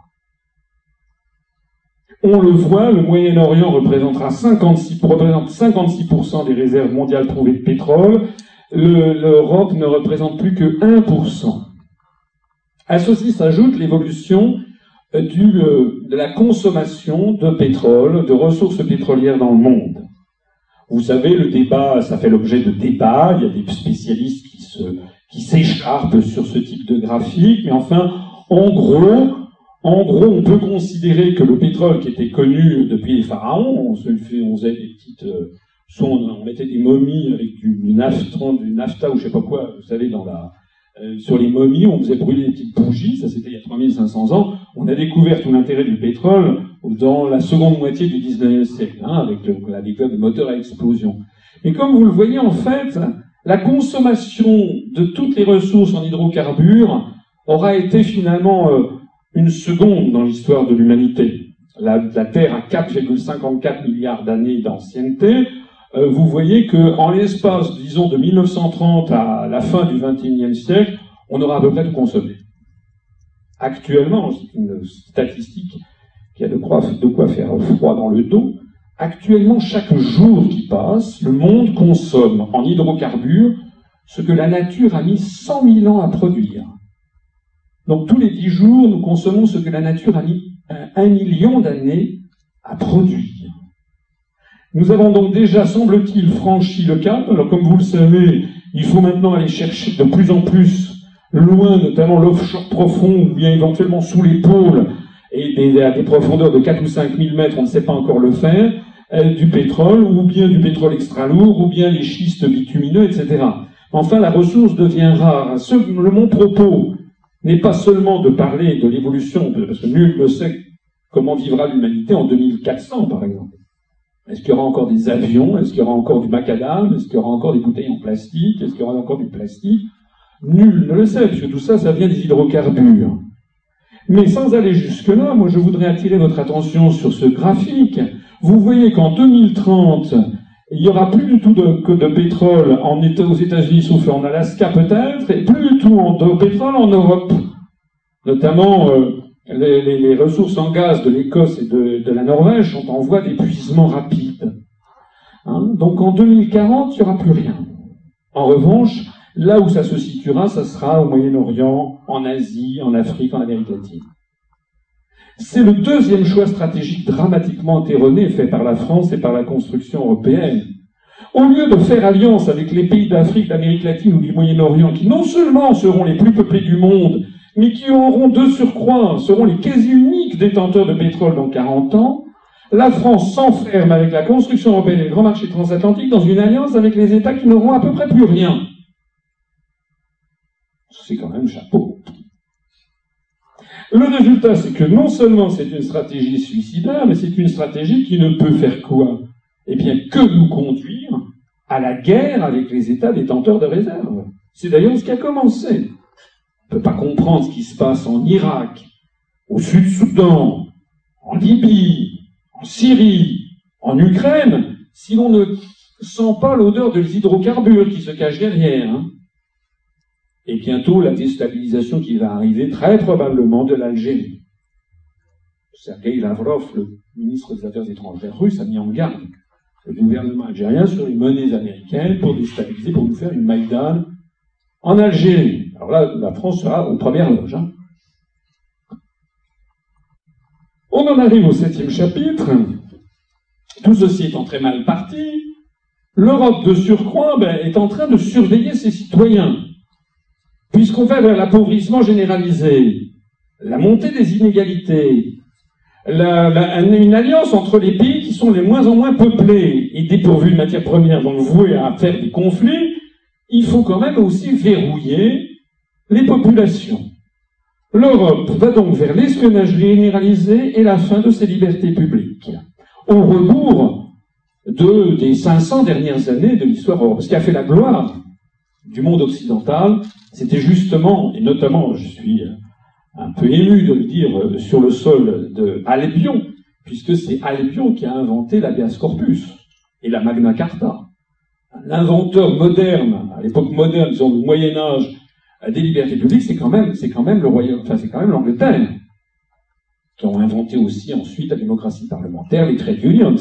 On le voit, le Moyen-Orient représentera 56, représente 56% des réserves mondiales trouvées de pétrole. L'Europe ne représente plus que 1%. À ceci s'ajoute l'évolution euh, euh, de la consommation de pétrole, de ressources pétrolières dans le monde. Vous savez, le débat, ça fait l'objet de débats. Il y a des spécialistes qui se, qui s'écharpent sur ce type de graphique, mais enfin, en gros, en gros, on peut considérer que le pétrole qui était connu depuis les pharaons, on, se fait, on faisait des petites, euh, on, mettait des momies avec du, du, du nafta ou je sais pas quoi, vous savez, dans la, euh, sur les momies, on faisait brûler des petites bougies, ça c'était il y a 3500 ans. On a découvert tout l'intérêt du pétrole dans la seconde moitié du 19e siècle, hein, avec la découverte des moteurs à explosion. Mais comme vous le voyez, en fait, la consommation de toutes les ressources en hydrocarbures aura été finalement euh, une seconde dans l'histoire de l'humanité. La, Terre a 4,54 milliards d'années d'ancienneté. Euh, vous voyez que en l'espace, disons, de 1930 à la fin du XXIe siècle, on aura à peu près tout consommé. Actuellement, c'est une statistique qui a de quoi, faire froid dans le dos. Actuellement, chaque jour qui passe, le monde consomme en hydrocarbures ce que la nature a mis 100 000 ans à produire. Donc tous les dix jours, nous consommons ce que la nature a mis un, million d'années à produire. Nous avons donc déjà, semble-t-il, franchi le cap. Alors comme vous le savez, il faut maintenant aller chercher de plus en plus loin, notamment l'offshore profond, ou bien éventuellement sous les pôles, et à des profondeurs de 4 ou 5 000 mètres, on ne sait pas encore le faire, euh, du pétrole, ou bien du pétrole extra lourd, ou bien les schistes bitumineux, etc. Enfin, la ressource devient rare. Ce, le, mon propos n'est pas seulement de parler de l'évolution, parce que nul ne sait comment vivra l'humanité en 2400, par exemple. Est-ce qu'il y aura encore des avions? Est-ce qu'il y aura encore du macadam? Est-ce qu'il y aura encore des bouteilles en plastique? Est-ce qu'il y aura encore du plastique? Nul ne le sait, puisque tout ça, ça vient des hydrocarbures. Mais sans aller jusque-là, moi je voudrais attirer votre attention sur ce graphique. Vous voyez qu'en 2030, il n'y aura plus du tout de, que de pétrole aux États-Unis, sauf en Alaska peut-être, et plus du tout de pétrole en Europe. Notamment, euh, les, ressources en gaz de l'Écosse et de, la Norvège sont en voie d'épuisement rapide. Hein? Donc en 2040, il n'y aura plus rien. En revanche, là où ça se situera, ça sera au Moyen-Orient, en Asie, en Afrique, en Amérique latine. C'est le deuxième choix stratégique dramatiquement erroné fait par la France et par la construction européenne. Au lieu de faire alliance avec les pays d'Afrique, d'Amérique latine ou du Moyen-Orient, qui non seulement seront les plus peuplés du monde, mais qui auront de surcroît, seront les quasi uniques détenteurs de pétrole dans 40 ans, la France s'enferme avec la construction européenne et le grand marché transatlantique dans une alliance avec les États qui n'auront à peu près plus rien. C'est quand même chapeau. Le résultat, c'est que non seulement c'est une stratégie suicidaire, mais c'est une stratégie qui ne peut faire quoi? Eh bien, que nous conduire à la guerre avec les États détenteurs de réserves. C'est d'ailleurs ce qui a commencé. On ne peut pas comprendre ce qui se passe en Irak, au Sud-Soudan, en Libye, en Syrie, en Ukraine, si l'on ne sent pas l'odeur des hydrocarbures qui se cachent derrière. Hein et bientôt la déstabilisation qui va arriver très probablement de l'Algérie. Sergei Lavrov, le ministre des Affaires étrangères russe, a mis en garde le gouvernement algérien sur les monnaies américaines pour déstabiliser, pour nous faire une Maïdan En Algérie, alors là, la France sera aux premières loges. Hein. On en arrive au septième chapitre. Tout ceci étant très mal parti, l'Europe de surcroît ben, est en train de surveiller ses citoyens, puisqu'on va vers l'appauvrissement généralisé, la montée des inégalités, une alliance entre les pays qui sont les moins en moins peuplés et dépourvus de matières premières, donc voués à faire des conflits, il faut quand même aussi verrouiller les populations. L'Europe va donc vers l'espionnage généralisé et la fin de ses libertés publiques, au rebours de, des 500 dernières années de l'histoire européenne. Ce qui a fait la gloire du monde occidental, c'était justement, et notamment, je suis un peu ému de le dire sur le sol de Albion, puisque c'est Albion qui a inventé l'habeas corpus et la Magna Carta. L'inventeur moderne, à l'époque moderne, disons du Moyen Âge, des libertés publiques, c'est quand même, c'est quand même le royaume, enfin c'est quand même l'Angleterre, qui ont inventé aussi ensuite la démocratie parlementaire, les trade unions.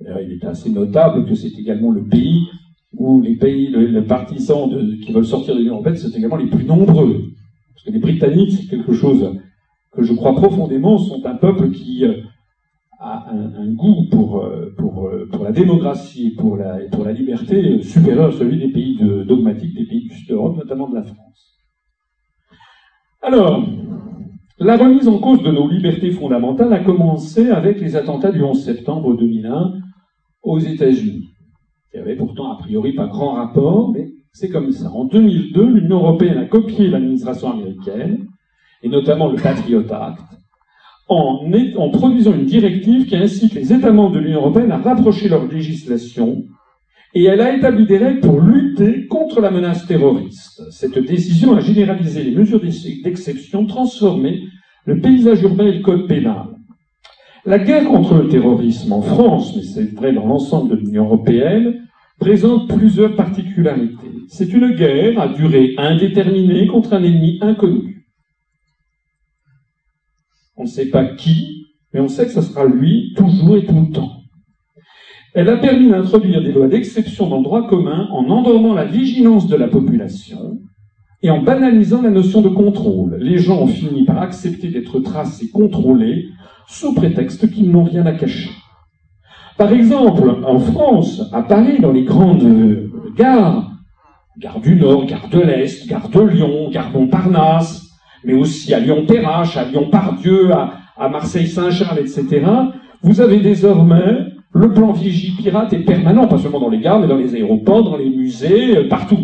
il est assez notable que c'est également le pays où les pays, les partisans qui veulent sortir de l'Union européenne, c'est également les plus nombreux. Parce que les Britanniques, c'est quelque chose que je crois profondément, sont un peuple qui euh, un, goût pour, euh, euh, pour la démocratie et pour la, liberté supérieur à celui des pays dogmatiques, des pays du Sud Europe, notamment de la France. Alors, la remise en cause de nos libertés fondamentales a commencé avec les attentats du 11 septembre 2001 aux États-Unis. Il y avait pourtant a priori pas grand rapport, mais c'est comme ça. En 2002, l'Union européenne a copié l'administration américaine, et notamment le Patriot Act, en, produisant une directive qui incite les États membres de l'Union européenne à rapprocher leur législation, et elle a établi des règles pour lutter contre la menace terroriste. Cette décision a généralisé les mesures d'exception, transformé le paysage urbain et le code pénal. La guerre contre le terrorisme en France, mais c'est vrai dans l'ensemble de l'Union européenne, présente plusieurs particularités. C'est une guerre à durée indéterminée contre un ennemi inconnu. On ne sait pas qui, mais on sait que ce sera lui, toujours et tout le temps. Elle a permis d'introduire des lois d'exception dans le droit commun en endormant la vigilance de la population et en banalisant la notion de contrôle. Les gens ont fini par accepter d'être tracés, contrôlés, sous prétexte qu'ils n'ont rien à cacher. Par exemple, en France, à Paris, dans les grandes gares, gare du Nord, gare de l'Est, gare de Lyon, gare Montparnasse, mais aussi à Lyon-Perrache, à Lyon-Pardieu, à, Marseille-Saint-Charles, etc., vous avez désormais le plan Vigipirate est permanent, pas seulement dans les gares, mais dans les aéroports, dans les musées, euh, partout.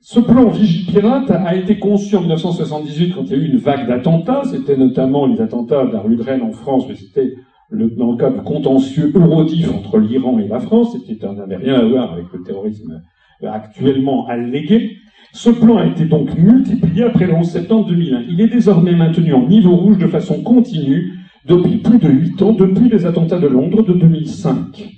Ce plan Vigipirate a été conçu en 1978 quand il y a eu une vague d'attentats. C'était notamment les attentats de la rue de Rennes en France, mais c'était dans le du contentieux eurodif entre l'Iran et la France. C'était, ça n'avait rien à voir avec le terrorisme actuellement allégué. Ce plan a été donc multiplié après le 11 septembre 2001. Il est désormais maintenu en niveau rouge de façon continue depuis plus de huit ans, depuis les attentats de Londres de 2005.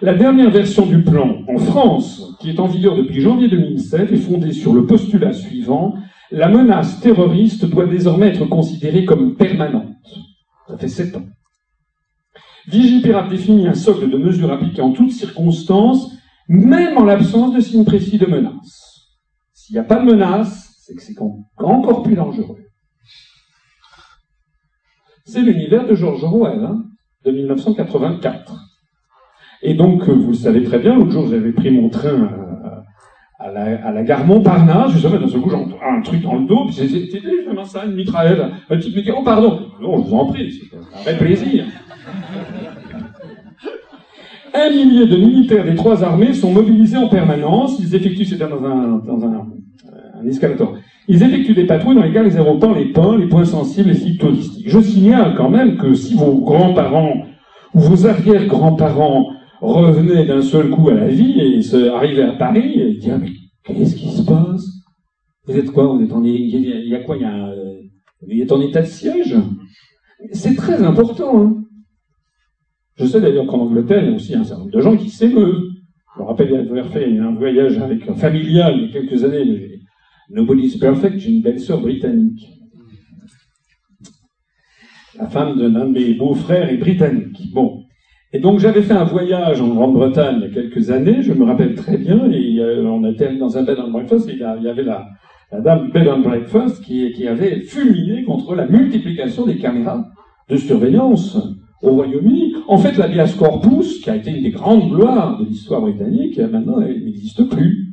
La dernière version du plan en France, qui est en vigueur depuis janvier 2007, est fondée sur le postulat suivant la menace terroriste doit désormais être considérée comme permanente. Ça fait sept ans. Vigipirate définit un socle de mesures appliquées en toutes circonstances, même en l'absence de signes précis de menace. S'il n'y a pas de menace, c'est que c'est encore plus dangereux. C'est l'univers de George Orwell, hein, de 1984. Et donc, euh, vous le savez très bien, l'autre jour, j'avais pris mon train à, à, la, gare Montparnasse, justement, d'un seul coup, j'entends un truc dans le dos, puis c'était justement ça, une mitraillette? Un type me dit, oh pardon, non, je vous en prie, c'est un vrai plaisir. Un millier de militaires des trois armées sont mobilisés en permanence. Ils effectuent, c'était dans un, dans un, un escalator. Ils effectuent des patrouilles dans les gares, les aéroports, les ponts, les points sensibles, les sites touristiques. Je signale quand même que si vos grands-parents ou vos arrière-grands-parents revenait d'un seul coup à la vie et se, arrivait à Paris et ah, mais qu'est-ce qui se passe? Vous êtes quoi? Vous êtes en il y a quoi? Il êtes en état de siège? C'est très important. Hein je sais d'ailleurs qu'en Angleterre, il y a aussi un certain nombre de gens qui s'émeuvent. Je me rappelle avoir fait un voyage avec un familial il y a quelques années, mais Nobody's Perfect, j'ai une belle sœur britannique. La femme d'un de mes beaux-frères est britannique. Bon. Et donc j'avais fait un voyage en Grande-Bretagne il y a quelques années, je me rappelle très bien, et euh, on était dans un bed and breakfast, et il y avait la, dame bed and breakfast qui, qui avait fulminé contre la multiplication des caméras de surveillance au Royaume-Uni. En fait, l'habeas corpus, qui a été une des grandes gloires de l'histoire britannique, maintenant, elle n'existe plus.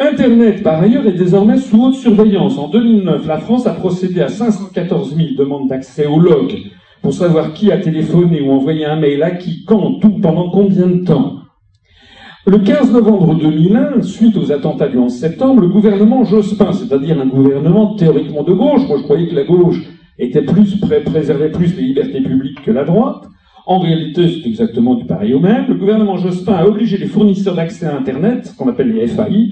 Internet, par ailleurs, est désormais sous haute surveillance. En 2009, la France a procédé à 514 000 demandes d'accès au log pour savoir qui a téléphoné ou envoyé un mail à qui, quand, où, pendant combien de temps. Le 15 novembre 2001, suite aux attentats du 11 septembre, le gouvernement Jospin, c'est-à-dire un gouvernement théoriquement de gauche, moi je croyais que la gauche était plus préservait plus les libertés publiques que la droite, en réalité, c'est exactement du pareil au même. Le gouvernement Jospin a obligé les fournisseurs d'accès à Internet, qu'on appelle les FAI,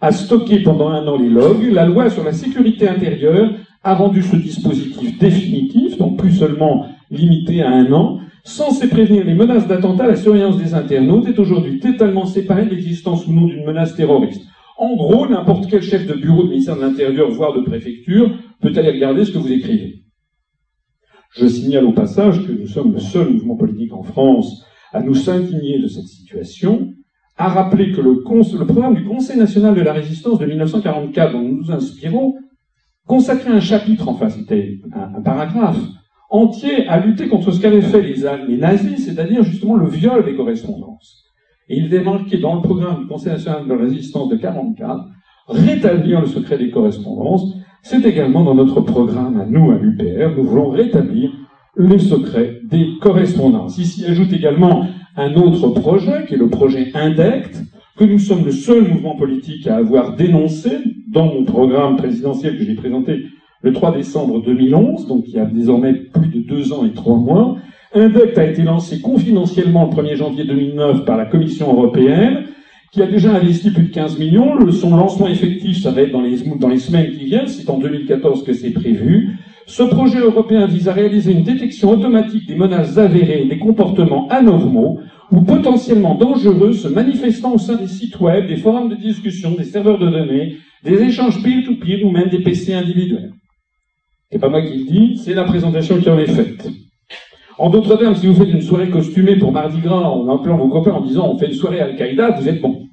a stocké pendant un an les logs. La loi sur la sécurité intérieure a rendu ce dispositif définitif, donc plus seulement limité à un an, censé prévenir les menaces d'attentat, la surveillance des internautes est aujourd'hui totalement séparée de l'existence ou non d'une menace terroriste. En gros, n'importe quel chef de bureau du ministère de l'Intérieur, voire de préfecture, peut aller regarder ce que vous écrivez. Je signale au passage que nous sommes le seul mouvement politique en France à nous s'indigner de cette situation, a rappelé que le, programme du Conseil national de la résistance de 1944, dont nous nous inspirons, consacrait un chapitre, enfin c'était un, paragraphe entier à lutter contre ce qu'avaient fait les, les nazis, c'est-à-dire justement le viol des correspondances. Et il marqué dans le programme du Conseil national de la résistance de 1944, rétablir le secret des correspondances. C'est également dans notre programme à nous, à l'UPR, nous voulons rétablir le secret des correspondances. Ici ajoute également un autre projet, qui est le projet INDECT, que nous sommes le seul mouvement politique à avoir dénoncé dans mon programme présidentiel que j'ai présenté le 3 décembre 2011, donc il y a désormais plus de deux ans et trois mois. INDECT a été lancé confidentiellement le 1er janvier 2009 par la Commission européenne, qui a déjà investi plus de 15 millions. son lancement effectif, ça va être dans les, semaines qui viennent, c'est en 2014 que c'est prévu. Ce projet européen vise à réaliser une détection automatique des menaces avérées des comportements anormaux ou potentiellement dangereux se manifestant au sein des sites web, des forums de discussion, des serveurs de données, des échanges peer-to-peer ou même des PC individuels. C'est pas moi qui le dis, c'est la présentation qui en est faite. En d'autres termes, si vous faites une soirée costumée pour Mardi Gras en appelant vos copains en disant on fait une soirée Al-Qaïda, vous êtes bon.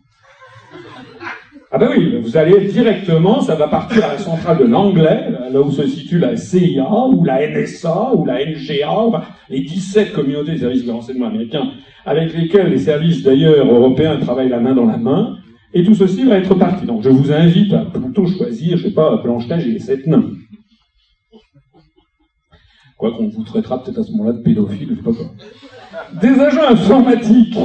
Ah ben oui, vous allez directement, ça va partir à la centrale de l'anglais, là où se situe la CIA, ou la NSA, ou la NGA, les 17 communautés des services de renseignement américains, avec lesquels les services d'ailleurs européens travaillent la main dans la main, et tout ceci va être parti. Donc je vous invite à plutôt choisir, je sais pas, Blanche-Neige et les sept. Qu'on vous traitera peut-être à ce moment-là de pédophile, je sais pas quoi. Des agents informatiques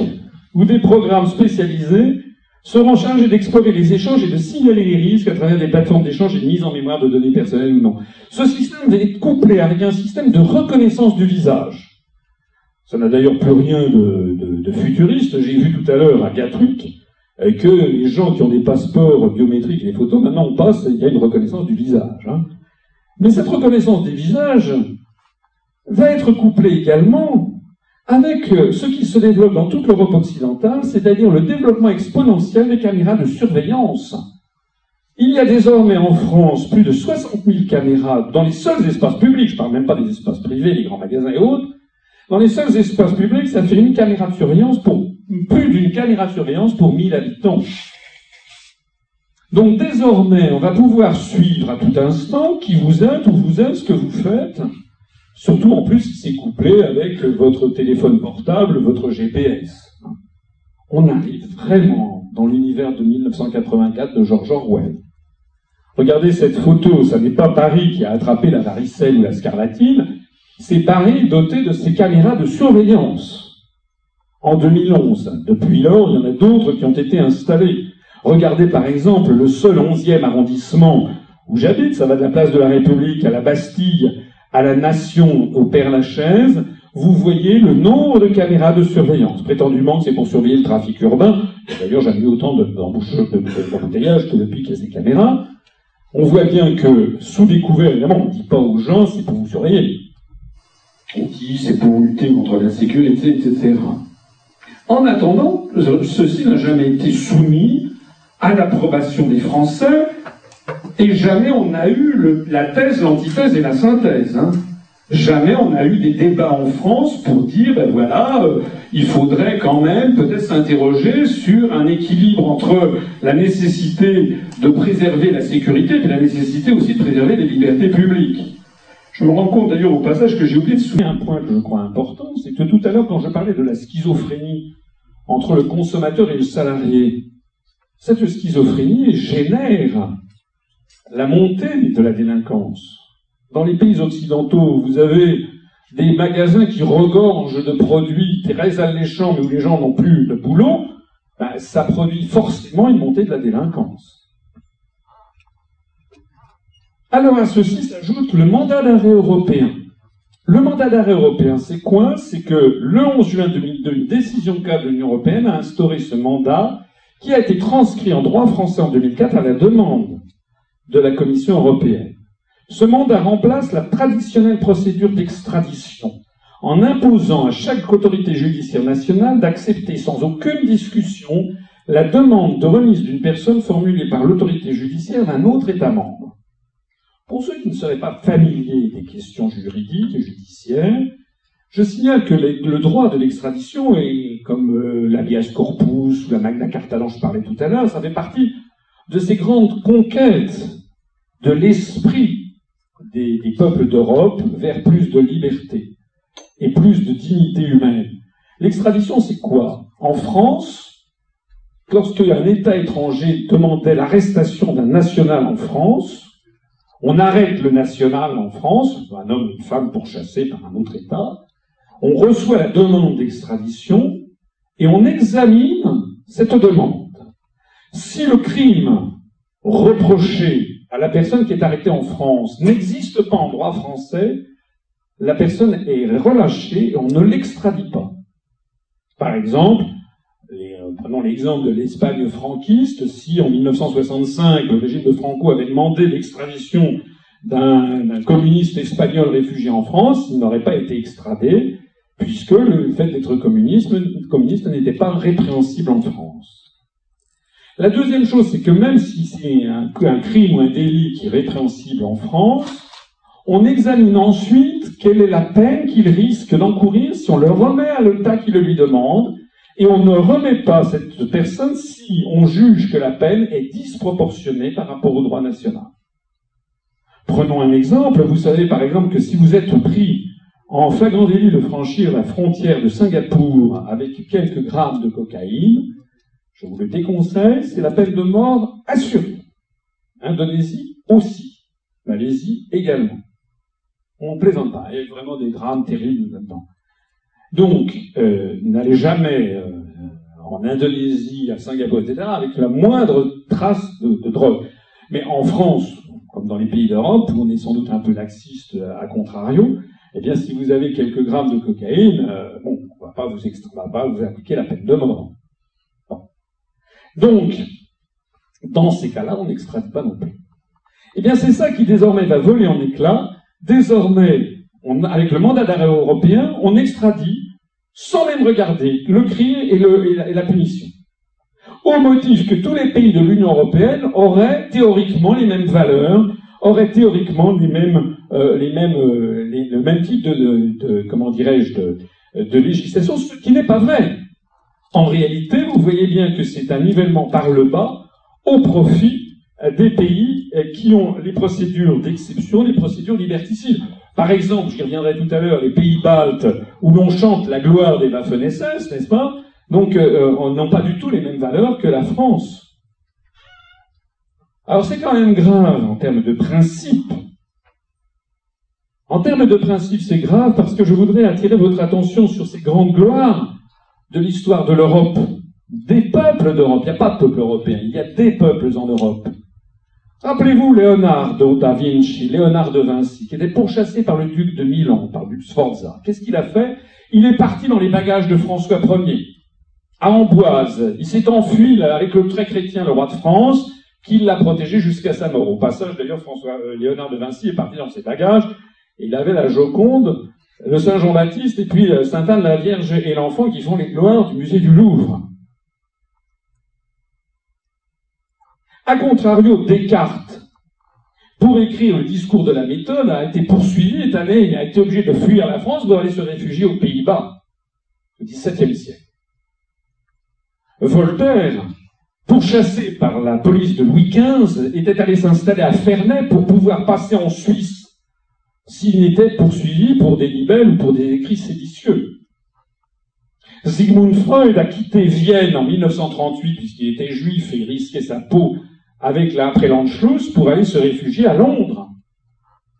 ou des programmes spécialisés seront chargés d'explorer les échanges et de signaler les risques à travers des plateformes d'échange et de mise en mémoire de données personnelles ou non. Ce système va être couplé avec un système de reconnaissance du visage. Ça n'a d'ailleurs plus rien de, futuriste. J'ai vu tout à l'heure à Gatwick euh, que les gens qui ont des passeports biométriques et des photos, maintenant on passe, il y a une reconnaissance du visage. Hein. Mais cette reconnaissance des visages va être couplée également avec euh, ce qui se développe dans toute l'Europe occidentale, c'est-à-dire le développement exponentiel des caméras de surveillance. Il y a désormais en France plus de 60 000 caméras dans les seuls espaces publics, je ne parle même pas des espaces privés, les grands magasins et autres, dans les seuls espaces publics, ça fait une caméra de surveillance pour, plus d'une caméra de surveillance pour 1000 habitants. Donc désormais, on va pouvoir suivre à tout instant qui vous êtes, où vous êtes, ce que vous faites, Surtout en plus, c'est couplé avec votre téléphone portable, votre GPS. On arrive vraiment dans l'univers de 1984 de George Orwell. Regardez cette photo, ça n'est pas Paris qui a attrapé la varicelle ou la scarlatine, c'est Paris doté de ces caméras de surveillance. En 2011, depuis lors, il y en a d'autres qui ont été installées. Regardez par exemple le seul 11e arrondissement où j'habite, ça va de la place de la République à la Bastille, à la nation au Père-Lachaise, vous voyez le nombre de caméras de surveillance. Prétendument, c'est pour surveiller le trafic urbain. D'ailleurs, jamais eu autant d'embouteillages que depuis qu'il y a ces caméras. On voit bien que, sous découvert, évidemment, on ne dit pas aux gens, c'est pour vous surveiller. On dit, c'est pour lutter contre la sécurité, etc. En attendant, ceci n'a jamais été soumis à l'approbation des Français et jamais on n'a eu la thèse, l'antithèse et la synthèse. Hein. Jamais on a eu des débats en France pour dire, ben voilà, euh, il faudrait quand même peut-être s'interroger sur un équilibre entre la nécessité de préserver la sécurité et la nécessité aussi de préserver les libertés publiques. Je me rends compte d'ailleurs au passage que j'ai oublié de souligner un point que je crois important, c'est que tout à l'heure, quand je parlais de la schizophrénie entre le consommateur et le salarié, cette schizophrénie génère la montée de la délinquance. Dans les pays occidentaux, vous avez des magasins qui regorgent de produits très alléchants, mais où les gens n'ont plus de boulot, ben, ça produit forcément une montée de la délinquance. Alors à ceci s'ajoute le mandat d'arrêt européen. Le mandat d'arrêt européen, c'est quoi? C'est que le 11 juin 2002, une décision cadre de l'Union européenne a instauré ce mandat qui a été transcrit en droit français en 2004 à la demande de la Commission européenne. Ce mandat remplace la traditionnelle procédure d'extradition en imposant à chaque autorité judiciaire nationale d'accepter sans aucune discussion la demande de remise d'une personne formulée par l'autorité judiciaire d'un autre État membre. Pour ceux qui ne seraient pas familiers des questions juridiques et judiciaires, je signale que le droit de l'extradition est comme euh, l'habeas corpus ou la Magna Carta dont je parlais tout à l'heure, ça fait partie de ces grandes conquêtes de l'esprit des, peuples d'Europe vers plus de liberté et plus de dignité humaine. L'extradition, c'est quoi? En France, lorsque un État étranger demandait l'arrestation d'un national en France, on arrête le national en France, un homme ou une femme pourchassé par un autre État, on reçoit la demande d'extradition et on examine cette demande. Si le crime reproché à la personne qui est arrêtée en France n'existe pas en droit français, la personne est relâchée et on ne l'extradite pas. Par exemple, euh, prenons l'exemple de l'Espagne franquiste, si en 1965 le régime de Franco avait demandé l'extradition d'un communiste espagnol réfugié en France, il n'aurait pas été extradé, puisque le fait d'être communiste n'était pas répréhensible en France. La deuxième chose, c'est que même si c'est un, crime ou un délit qui est répréhensible en France, on examine ensuite quelle est la peine qu'il risque d'encourir si on le remet à l'État qui le lui demande, et on ne remet pas cette personne si on juge que la peine est disproportionnée par rapport au droit national. Prenons un exemple. Vous savez par exemple que si vous êtes pris en flagrant délit de franchir la frontière de Singapour avec quelques grammes de cocaïne, je vous le déconseille, c'est la peine de mort assurée. Indonésie aussi. Malaisie également. On ne plaisante pas. Il y a vraiment des drames terribles là-dedans. Donc, euh, n'allez jamais euh, en Indonésie, à Singapour, etc., avec la moindre trace de, drogue. Mais en France, comme dans les pays d'Europe, où on est sans doute un peu laxiste à contrario, eh bien, si vous avez quelques grammes de cocaïne, euh, bon, on vous, va pas vous appliquer la peine de mort. Donc, dans ces cas-là, on n'extradite pas non plus. Eh bien, c'est ça qui désormais va voler en éclats. Désormais, avec le mandat d'arrêt européen, on extradit sans même regarder le crime et, la, punition. Au motif que tous les pays de l'Union européenne auraient théoriquement les mêmes valeurs, auraient théoriquement les mêmes, euh, euh, le même type de, comment dirais-je, de législation, ce qui n'est pas vrai. En réalité, vous voyez bien que c'est un nivellement par le bas au profit euh, des pays euh, qui ont les procédures d'exception, les procédures liberticides. Par exemple, j'y reviendrai tout à l'heure, les pays baltes, où l'on chante la gloire des Waffen-SS, n'est-ce pas? Donc, euh, n'ont pas du tout les mêmes valeurs que la France. Alors c'est quand même grave en termes de principe. En termes de principe, c'est grave parce que je voudrais attirer votre attention sur ces grandes gloires de l'histoire de l'Europe, des peuples d'Europe. Il n'y a pas de peuple européen, il y a des peuples en Europe. Rappelez-vous Leonardo da Vinci, Léonard de Vinci, qui était pourchassé par le duc de Milan, par le duc Sforza. Qu'est-ce qu'il a fait? Il est parti dans les bagages de François Ier, à Amboise. Il s'est enfui avec le très chrétien, le roi de France, qui l'a protégé jusqu'à sa mort. Au passage, d'ailleurs, François euh, Léonard de Vinci est parti dans ses bagages, et il avait la Joconde le Saint Jean-Baptiste et puis euh, Sainte Anne la Vierge et l'enfant qui font les gloires du musée du Louvre. A contrario, Descartes, pour écrire le discours de la méthode, a été poursuivi, est allé, a été obligé de fuir la France, doit aller se réfugier aux Pays-Bas, au XVIIe siècle. Voltaire, pourchassé par la police de Louis XV, était allé s'installer à Ferney pour pouvoir passer en Suisse s'il n'était poursuivi pour des libelles ou pour des écrits séditieux. Sigmund Freud a quitté Vienne en 1938 puisqu'il était juif et risquait sa peau avec la après l'Anschluss pour aller se réfugier à Londres,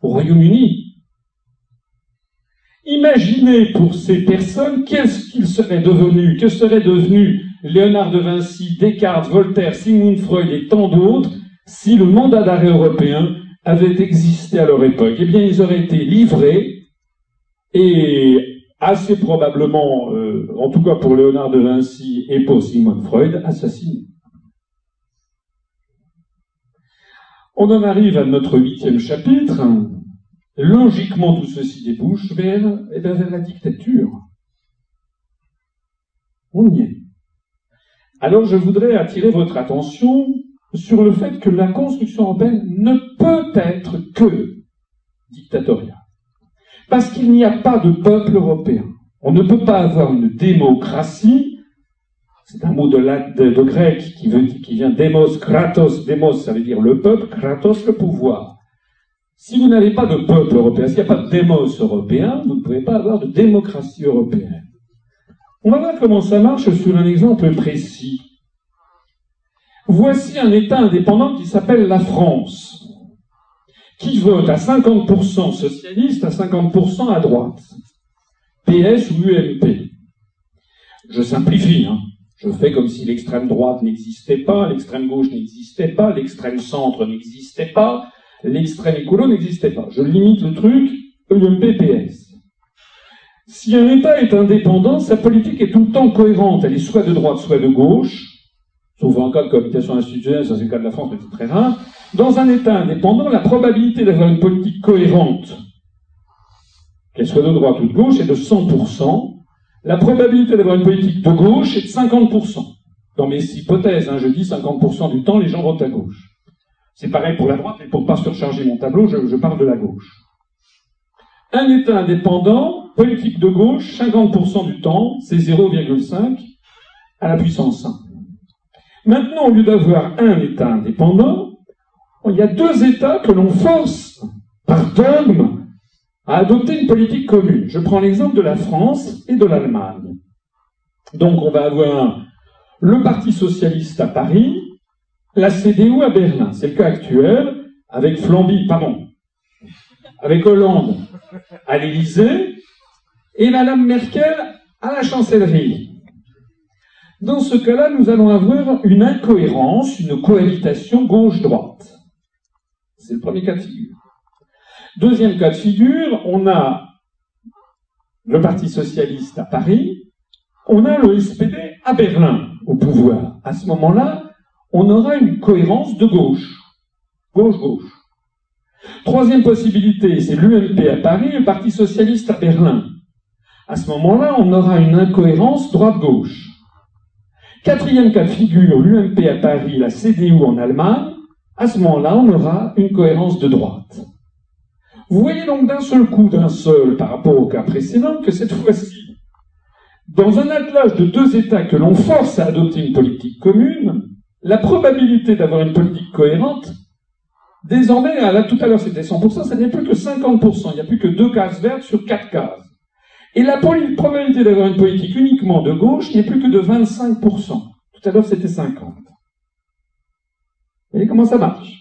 au Royaume-Uni. Imaginez pour ces personnes qu'est-ce qu'ils seraient devenus, que seraient devenus Léonard de Vinci, Descartes, Voltaire, Sigmund Freud et tant d'autres si le mandat d'arrêt européen avait existé à leur époque. Eh bien, ils auraient été livrés et assez probablement, euh, en tout cas pour Léonard de Vinci et pour Sigmund Freud, assassinés. On en arrive à notre huitième chapitre. Logiquement, tout ceci débouche vers, eh vers la dictature. On y est. Alors je voudrais attirer votre attention sur le fait que la construction européenne ne peut être que dictatoriale. Parce qu'il n'y a pas de peuple européen. On ne peut pas avoir une démocratie c'est un mot de, grec qui, veut, qui vient démos, kratos, démos, ça veut dire le peuple, kratos, le pouvoir. Si vous n'avez pas de peuple européen, s'il n'y a pas de démos européen, vous ne pouvez pas avoir de démocratie européenne. On va voir comment ça marche sur un exemple précis. Voici un État indépendant qui s'appelle la France, qui vote à 50% socialiste, à 50% à droite, PS ou UMP. Je simplifie, hein. Je fais comme si l'extrême droite n'existait pas, l'extrême gauche n'existait pas, l'extrême centre n'existait pas, l'extrême écolo n'existait pas. Je limite le truc EMPPS. Si un État est indépendant, sa politique est tout le temps cohérente. Elle est soit de droite, soit de gauche, sauf en cas de cohabitation institutionnelle, ça c'est le cas de la France, mais c'est très rare. Dans un État indépendant, la probabilité d'avoir une politique cohérente, qu'elle soit de droite ou de gauche, est de 100%, la probabilité d'avoir une politique de gauche est de 50%. Dans mes hypothèses, hein, je dis 50% du temps, les gens votent à gauche. C'est pareil pour la droite, mais pour ne pas surcharger mon tableau, je, je parle de la gauche. Un État indépendant, politique de gauche, 50% du temps, c'est 0,5 à la puissance 1. Maintenant, au lieu d'avoir un État indépendant, il y a deux États que l'on force, par dogme, à adopter une politique commune. Je prends l'exemple de la France et de l'Allemagne. Donc on va avoir le Parti socialiste à Paris, la CDU à Berlin. C'est le cas actuel, avec Flamby, pardon, avec Hollande à l'Élysée et Madame Merkel à la chancellerie. Dans ce cas-là, nous allons avoir une incohérence, une cohabitation gauche-droite. C'est le premier cas de figure. Deuxième cas de figure, on a le Parti socialiste à Paris, on a le SPD à Berlin au pouvoir. À ce moment-là, on aura une cohérence de gauche. Gauche-gauche. Troisième possibilité, c'est l'UMP à Paris, le Parti socialiste à Berlin. À ce moment-là, on aura une incohérence droite-gauche. Quatrième cas de figure, l'UMP à Paris, la CDU en Allemagne. À ce moment-là, on aura une cohérence de droite. Vous voyez donc d'un seul coup, d'un seul, par rapport au cas précédent, que cette fois-ci, dans un attelage de deux États que l'on force à adopter une politique commune, la probabilité d'avoir une politique cohérente, désormais, là, tout à l'heure c'était 100%, ça n'est plus que 50%. Il n'y a plus que deux cases vertes sur quatre cases. Et la probabilité d'avoir une politique uniquement de gauche n'est plus que de 25%. Tout à l'heure c'était 50%. Vous voyez comment ça marche?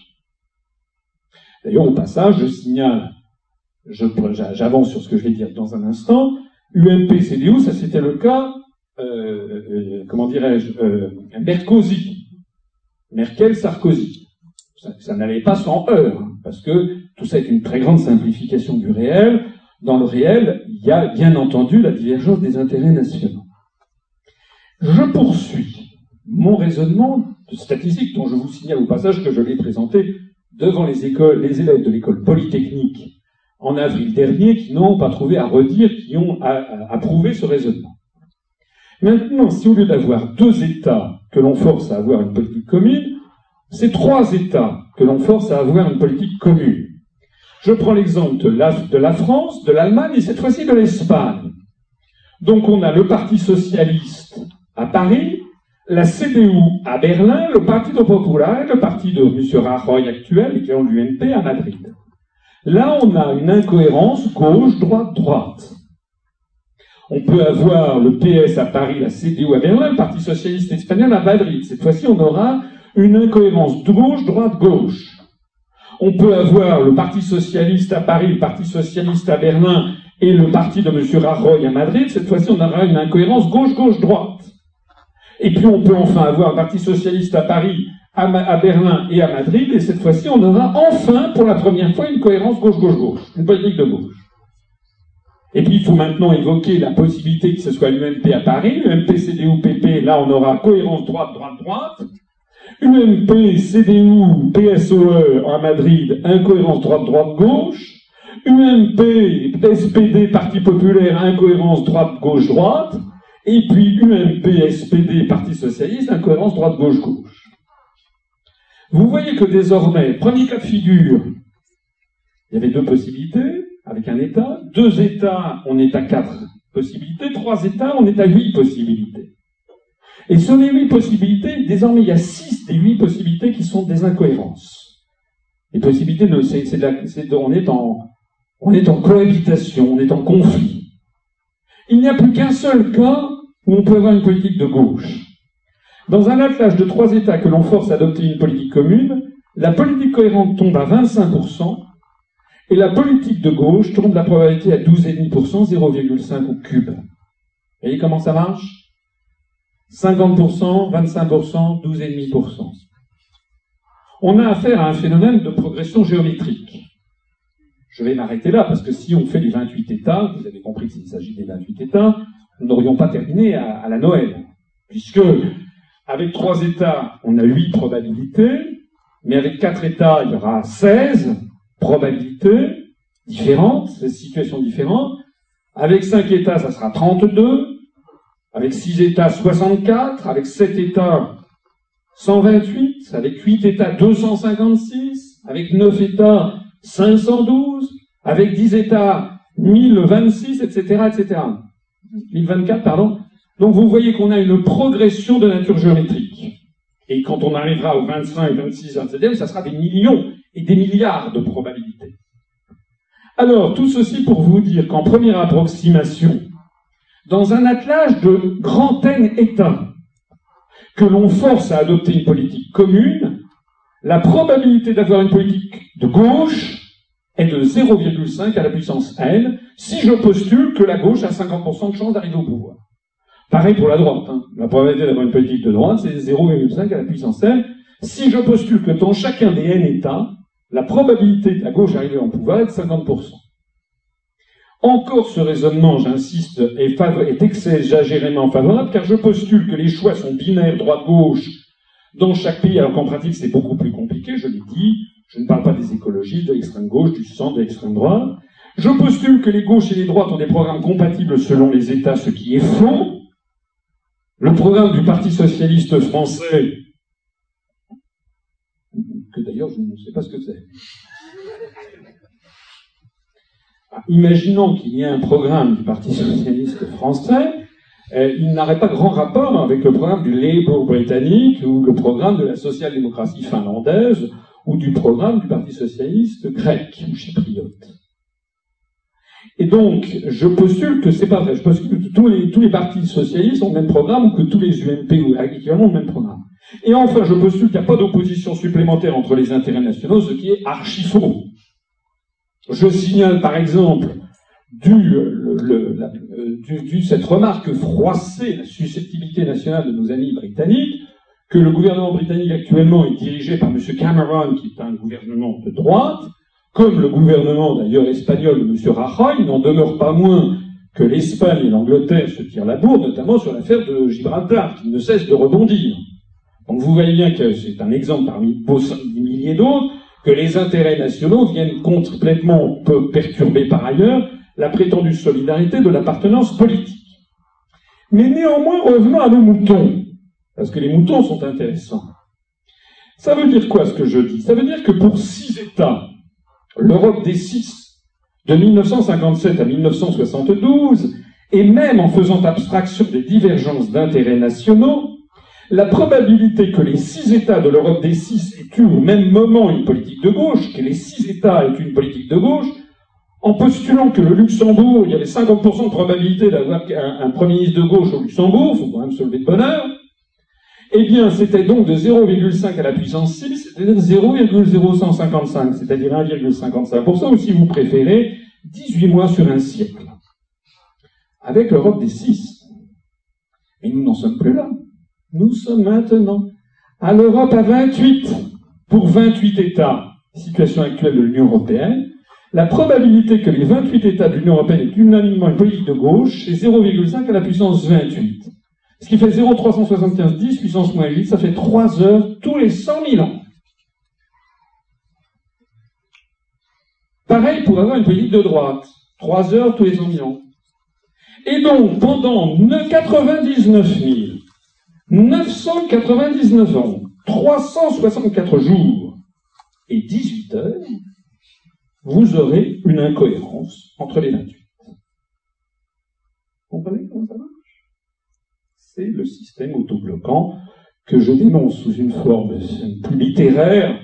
D'ailleurs, au passage, je signale j'avance sur ce que je vais dire dans un instant. UMP, CDU, ça c'était le cas, euh, euh, comment dirais-je, euh, Mercosi. Merkel, Sarkozy. Ça, n'allait pas sans heure, hein, parce que tout ça est une très grande simplification du réel. Dans le réel, il y a bien entendu la divergence des intérêts nationaux. Je poursuis mon raisonnement de statistique dont je vous signale au passage que je l'ai présenté devant les écoles, les élèves de l'école polytechnique en avril dernier qui n'ont pas trouvé à redire, qui ont approuvé ce raisonnement. Maintenant, si au lieu d'avoir deux États que l'on force à avoir une politique commune, c'est trois États que l'on force à avoir une politique commune. Je prends l'exemple de la, France, de l'Allemagne et cette fois-ci de l'Espagne. Donc on a le Parti socialiste à Paris, la CDU à Berlin, le Partido Popular, le parti de M. Rajoy actuel, et qui ont l'UNP à Madrid. Là, on a une incohérence gauche, droite, droite. On peut avoir le PS à Paris, la CDU à Berlin, le Parti socialiste espagnol à Madrid. Cette fois-ci, on aura une incohérence gauche, droite, gauche. On peut avoir le Parti socialiste à Paris, le Parti socialiste à Berlin et le parti de M. Rajoy à Madrid. Cette fois-ci, on aura une incohérence gauche, gauche, droite. Et puis on peut enfin avoir un parti socialiste à Paris, à, Berlin et à Madrid, et cette fois-ci on aura enfin pour la première fois une cohérence gauche-gauche-gauche, une politique de gauche. Et puis il faut maintenant évoquer la possibilité que ce soit l'UMP à Paris, l'UMP, CDU, PP, là on aura cohérence droite-droite-droite, UMP, CDU, PSOE à Madrid, incohérence droite-droite-gauche, UMP, SPD, Parti populaire, incohérence droite-gauche-droite, et puis UMP, SPD, Parti socialiste, incohérence droite-gauche-gauche. Vous voyez que désormais, premier cas de figure, il y avait deux possibilités avec un État, deux États, on est à quatre possibilités, trois États, on est à huit possibilités. Et sur les huit possibilités, désormais, il y a six des huit possibilités qui sont des incohérences. Les possibilités, c'est, on, est en, on est en cohabitation, on est en conflit. Il n'y a plus qu'un seul cas où on peut avoir une politique de gauche. Dans un attelage de trois États que l'on force à adopter une politique commune, la politique cohérente tombe à 25%, et la politique de gauche tombe la probabilité à 12,5%, 0,5 au cube. Vous voyez comment ça marche? 50%, 25%, 12,5%. On a affaire à un phénomène de progression géométrique. Je vais m'arrêter là, parce que si on fait les 28 États, vous avez compris qu'il s'agit des 28 États, nous n'aurions pas terminé à, la Noël. Puisque, avec trois États, on a huit probabilités, mais avec quatre États, il y aura 16 probabilités différentes, situations différentes. Avec cinq États, ça sera 32. Avec six États, 64. Avec sept États, 128. Avec huit États, 256. Avec neuf États, 512, avec 10 États, 1026, etc., etc. 1024, pardon. Donc vous voyez qu'on a une progression de nature géométrique. Et quand on arrivera aux 25, 26, 27, ça sera des millions et des milliards de probabilités. Alors, tout ceci pour vous dire qu'en première approximation, dans un attelage de grand N États, que l'on force à adopter une politique commune, la probabilité d'avoir une politique de gauche est de 0,5 à la puissance n si je postule que la gauche a 50% de chance d'arriver au pouvoir. Pareil pour la droite. Hein. La probabilité d'avoir une politique de droite, c'est 0,5 à la puissance n. Si je postule que dans chacun des n États, la probabilité de la gauche d'arriver au pouvoir est de 50%. Encore ce raisonnement, j'insiste, est, exagérément favorable, car je postule que les choix sont binaires droite-gauche dans chaque pays, alors qu'en pratique c'est beaucoup plus compliqué, je l'ai dit, je ne parle pas des écologistes, de l'extrême gauche, du centre, de l'extrême droite. Je postule que les gauches et les droites ont des programmes compatibles selon les États, ce qui est faux. Le programme du Parti socialiste français, que d'ailleurs je ne sais pas ce que c'est. Imaginons qu'il y ait un programme du Parti socialiste français, euh, il n'aurait pas grand rapport avec le programme du Labour britannique ou le programme de la social-démocratie finlandaise ou du programme du Parti socialiste grec ou chypriote. Et donc, je postule que c'est pas vrai. Je postule que tous les, tous les partis socialistes ont le même programme ou que tous les UMP ou équivalents ont le même programme. Et enfin, je postule qu'il n'y a pas d'opposition supplémentaire entre les intérêts nationaux, ce qui est archi faux. Je signale par exemple du, du, cette remarque froissée, la susceptibilité nationale de nos amis britanniques, que le gouvernement britannique actuellement est dirigé par M. Cameron, qui est un gouvernement de droite, comme le gouvernement d'ailleurs espagnol de M. Rajoy, n'en demeure pas moins que l'Espagne et l'Angleterre se tirent la bourre, notamment sur l'affaire de Gibraltar, qui ne cesse de rebondir. Donc vous voyez bien que c'est un exemple parmi des milliers d'autres, que les intérêts nationaux viennent complètement perturber par ailleurs la prétendue solidarité de l'appartenance politique. Mais néanmoins, revenons à nos moutons parce que les moutons sont intéressants. Ça veut dire quoi ce que je dis? Ça veut dire que pour six États, l'Europe des six, de 1957 à 1972, et même en faisant abstraction des divergences d'intérêts nationaux, la probabilité que les six États de l'Europe des six aient eu au même moment une politique de gauche, que les six États aient une politique de gauche, en postulant que le Luxembourg, il y avait 50% de probabilité d'avoir un, Premier ministre de gauche au Luxembourg, faut quand même se lever de bonheur, eh bien, c'était donc de 0,5 à la puissance 6, c'est-à-dire 0,0155, c'est-à-dire 1,55%, ou si vous préférez, 18 mois sur un siècle. Avec l'Europe des 6. Mais nous n'en sommes plus là. Nous sommes maintenant à l'Europe à 28. Pour 28 États, situation actuelle de l'Union européenne, la probabilité que les 28 États de l'Union européenne aient unanimement une politique de gauche, c'est 0,5 à la puissance 28. Ce qui fait 0,375 10 puissance moins 8, ça fait 3 heures tous les 100 000 ans. Pareil pour avoir une politique de droite. 3 heures tous les 100 000 ans. Et donc, pendant 99 999 ans, 364 jours et 18 heures, vous aurez une incohérence entre les 28. Vous comprenez comment ça marche? C'est le système autobloquant que je dénonce sous une forme plus littéraire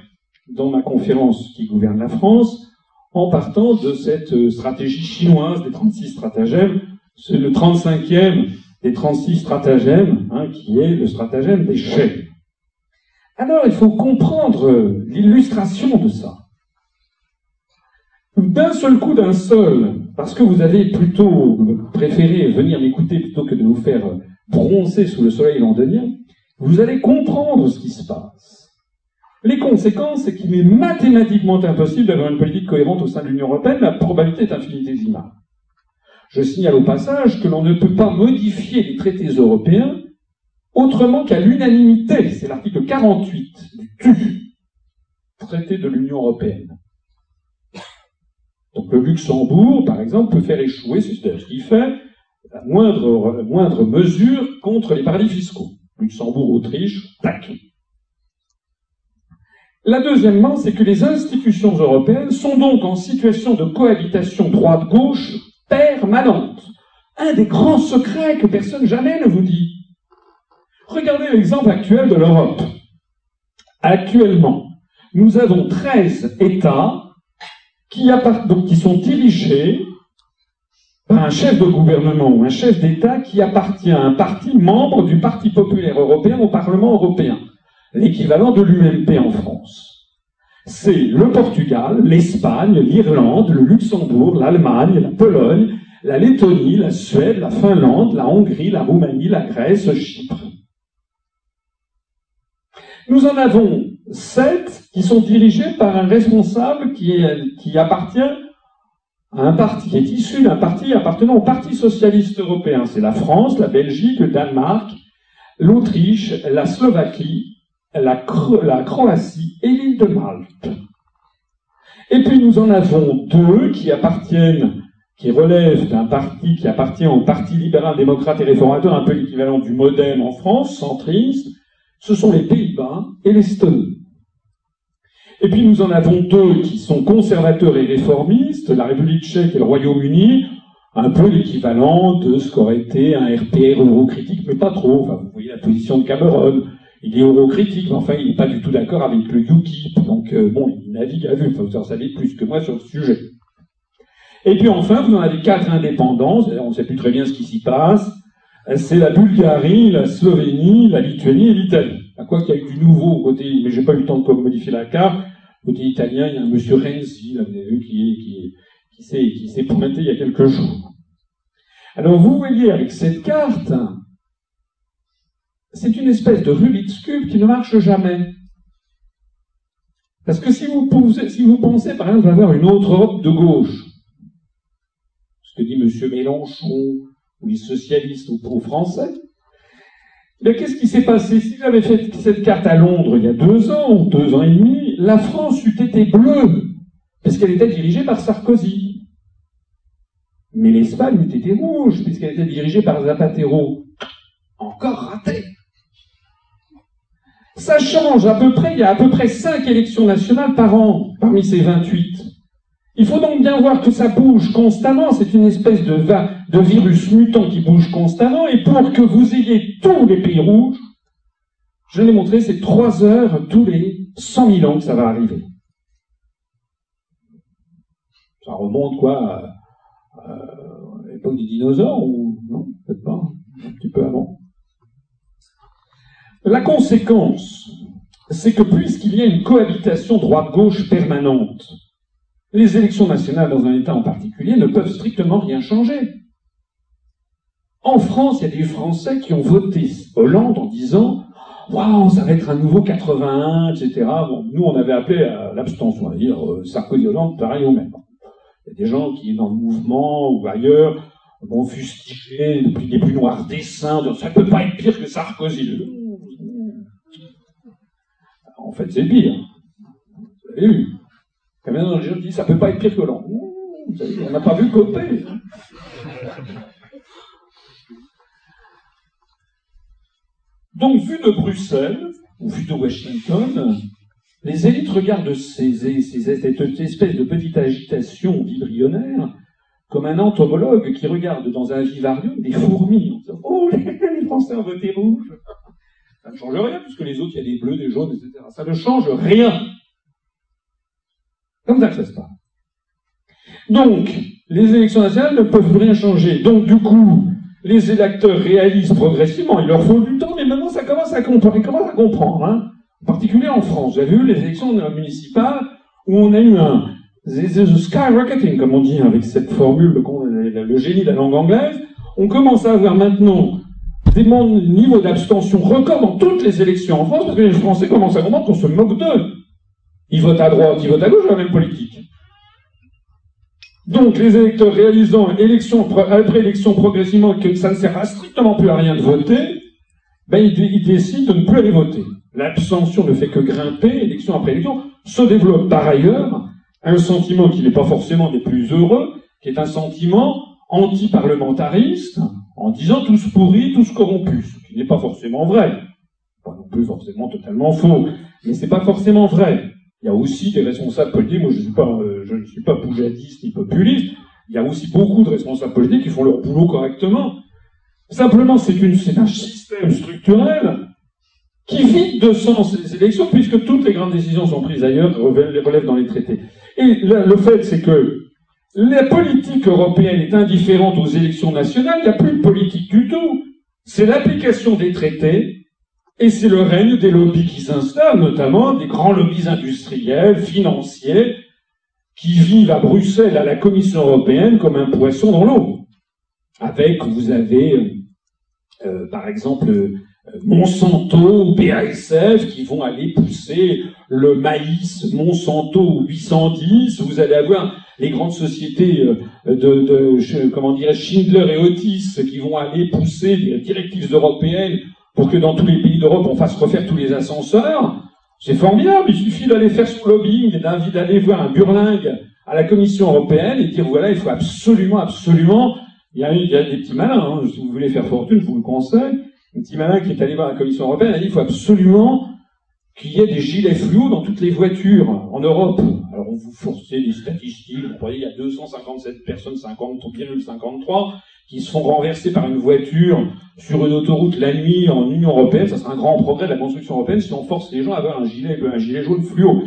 dans ma conférence qui gouverne la France, en partant de cette stratégie chinoise des 36 stratagèmes, c'est le 35e des 36 stratagèmes, hein, qui est le stratagème des chaînes. Alors, il faut comprendre l'illustration de ça. D'un seul coup, d'un seul, parce que vous avez plutôt préféré venir m'écouter plutôt que de vous faire bronzer sous le soleil londonien, vous allez comprendre ce qui se passe. Les conséquences, c'est qu'il est mathématiquement impossible d'avoir une politique cohérente au sein de l'Union européenne, la probabilité est infinitésimale. Je signale au passage que l'on ne peut pas modifier les traités européens autrement qu'à l'unanimité. C'est l'article 48 du TU, traité de l'Union européenne. Donc le Luxembourg, par exemple, peut faire échouer, c'est ce qu'il fait, la moindre, mesure contre les paradis fiscaux. Luxembourg, Autriche, tac. La deuxièmement, c'est que les institutions européennes sont donc en situation de cohabitation droite-gauche permanente. Un des grands secrets que personne jamais ne vous dit. Regardez l'exemple actuel de l'Europe. Actuellement, nous avons 13 États qui, sont dirigés par un chef de gouvernement ou un chef d'État qui appartient à un parti membre du Parti populaire européen au Parlement européen, l'équivalent de l'UMP en France. C'est le Portugal, l'Espagne, l'Irlande, le Luxembourg, l'Allemagne, la Pologne, la Lettonie, la Suède, la Finlande, la Hongrie, la Roumanie, la Grèce, Chypre. Nous en avons sept qui sont dirigés par un responsable qui, qui appartient un parti qui est issu d'un parti appartenant au Parti socialiste européen. C'est la France, la Belgique, le Danemark, l'Autriche, la Slovaquie, la, Croatie et l'île de Malte. Et puis nous en avons deux qui appartiennent, qui relèvent d'un parti qui appartient au Parti libéral démocrate et réformateur, un peu l'équivalent du MoDem en France, centriste. Ce sont les Pays-Bas et l'Estonie. Et puis nous en avons deux qui sont conservateurs et réformistes, la République tchèque et le Royaume-Uni, un peu l'équivalent de ce qu'aurait été un RPR eurocritique, mais pas trop. Vous voyez la position de Cameron. Il est eurocritique, mais enfin, il n'est pas du tout d'accord avec le UKIP. Donc, euh, bon, il navigue à vue. Enfin, vous en savez plus que moi sur le sujet. Et puis enfin, vous en avez quatre indépendances. On ne sait plus très bien ce qui s'y passe. C'est la Bulgarie, la Slovénie, la Lituanie et l'Italie. À quoi qu'il y a eu du nouveau côté, mais j'ai pas eu le temps de modifier la carte. Côté italien, il y a un monsieur Renzi, là, vous avez vu, qui, qui, qui s'est, pointé il y a quelques jours. Alors vous voyez avec cette carte, c'est une espèce de Rubik's Cube qui ne marche jamais. Parce que si vous, pensez, par exemple, avoir une autre Europe de gauche, ce que dit M. Mélenchon, ou les socialistes ou pro-français, mais qu'est-ce qui s'est passé? Si j'avais fait cette carte à Londres il y a deux ans deux ans et demi, la France eût été bleue, parce qu'elle était dirigée par Sarkozy. Mais l'Espagne eût été rouge, puisqu'elle était dirigée par Zapatero. Encore raté. Ça change à peu près, il y a à peu près 5 élections nationales par an parmi ces 28. Il faut donc bien voir que ça bouge constamment, c'est une espèce de, de virus mutant qui bouge constamment, et pour que vous ayez tous les pays rouges, je l'ai montré, c'est 3 heures tous les 100 000 ans que ça va arriver. Ça remonte quoi à, l'époque des dinosaures ou non? Peut-être pas, un petit peu avant. La conséquence, c'est que puisqu'il y a une cohabitation droite-gauche permanente, les élections nationales dans un État en particulier ne peuvent strictement rien changer. En France, il y a des Français qui ont voté Hollande en disant Waouh, ça va être un nouveau 81, etc. Nous, on avait appelé à l'abstention, à dire euh, Sarkozy-Hollande, pareil au même. Il y a des gens qui, dans le mouvement ou ailleurs, vont fustiger depuis des plus noirs dessins, ça ne peut pas être pire que Sarkozy. En fait, c'est pire. Vous avez vu même, les gens disent, ça peut pas être pire que l'an. On n'a pas vu coper. Donc, vu de Bruxelles, ou vu de Washington, les élites regardent ces, ces, cette espèce de petite agitation vibrionnaire comme un entomologue qui regarde dans un vivarium des fourmis en disant Oh, les Français ont voté rouge Ça ne change rien, puisque les autres, il y a des bleus, des jaunes, etc. Ça ne change rien. Comme ça que ça se passe. Donc, les élections nationales ne peuvent rien changer. Donc, du coup, les électeurs réalisent progressivement, il leur faut du temps, mais maintenant ça commence à comprendre. À comprendre. Hein en particulier en France. Vous avez vu les élections municipales où on a eu un skyrocketing, comme on dit avec cette formule, le génie de la langue anglaise. On commence à avoir maintenant des niveaux d'abstention records dans toutes les élections en France, parce que les Français commencent à comprendre qu'on se moque d'eux. Ils votent à droite, ils votent à gauche, la même politique. Donc, les électeurs réalisant élection après élection progressivement que ça ne sert strictement plus à rien de voter, ben, ils décident de ne plus aller voter l'abstention ne fait que grimper, élection après élection, se développe par ailleurs un sentiment qui n'est pas forcément des plus heureux, qui est un sentiment anti-parlementariste, en disant tous pourris, tous corrompus, ce qui n'est pas forcément vrai. Pas non plus forcément totalement faux, mais c'est pas forcément vrai. Il y a aussi des responsables politiques, moi je, euh, ne suis pas poujadiste ni populiste, il y a aussi beaucoup de responsables politiques qui font leur boulot correctement. Simplement, c'est un système structurel qui vide de sens les élections, puisque toutes les grandes décisions sont prises ailleurs, relèvent dans les traités. Et le fait, c'est que la politique européenne est indifférente aux élections nationales, il n'y a plus de politique du tout. C'est l'application des traités, et c'est le règne des lobbies qui s'installent, notamment des grands lobbies industriels, financiers, qui vivent à Bruxelles, à la Commission européenne, comme un poisson dans l'eau. Avec, vous avez, euh, euh par exemple, Monsanto, BASF, qui vont aller pousser le maïs Monsanto 810. Vous allez avoir les grandes sociétés euh, de, de comment dirais Schindler et Otis qui vont aller pousser des directives européennes pour que dans tous les pays d'Europe on fasse refaire tous les ascenseurs. C'est formidable, il suffit d'aller faire son lobbying et d'aller voir un burlingue à la Commission européenne et dire voilà, il faut absolument, absolument, il y a, il y a des petits malins, hein, si vous voulez faire fortune, je vous le conseille, un petit malin qui est allé voir la Commission européenne a dit qu'il faut absolument qu'il y ait des gilets fluo dans toutes les voitures en Europe. Alors on vous forçait des statistiques, vous voyez, il y a 257 personnes, 50, 53, qui se font renverser par une voiture sur une autoroute la nuit en Union européenne. Ça sera un grand progrès de la construction européenne si on force les gens à avoir un gilet, un gilet jaune fluo.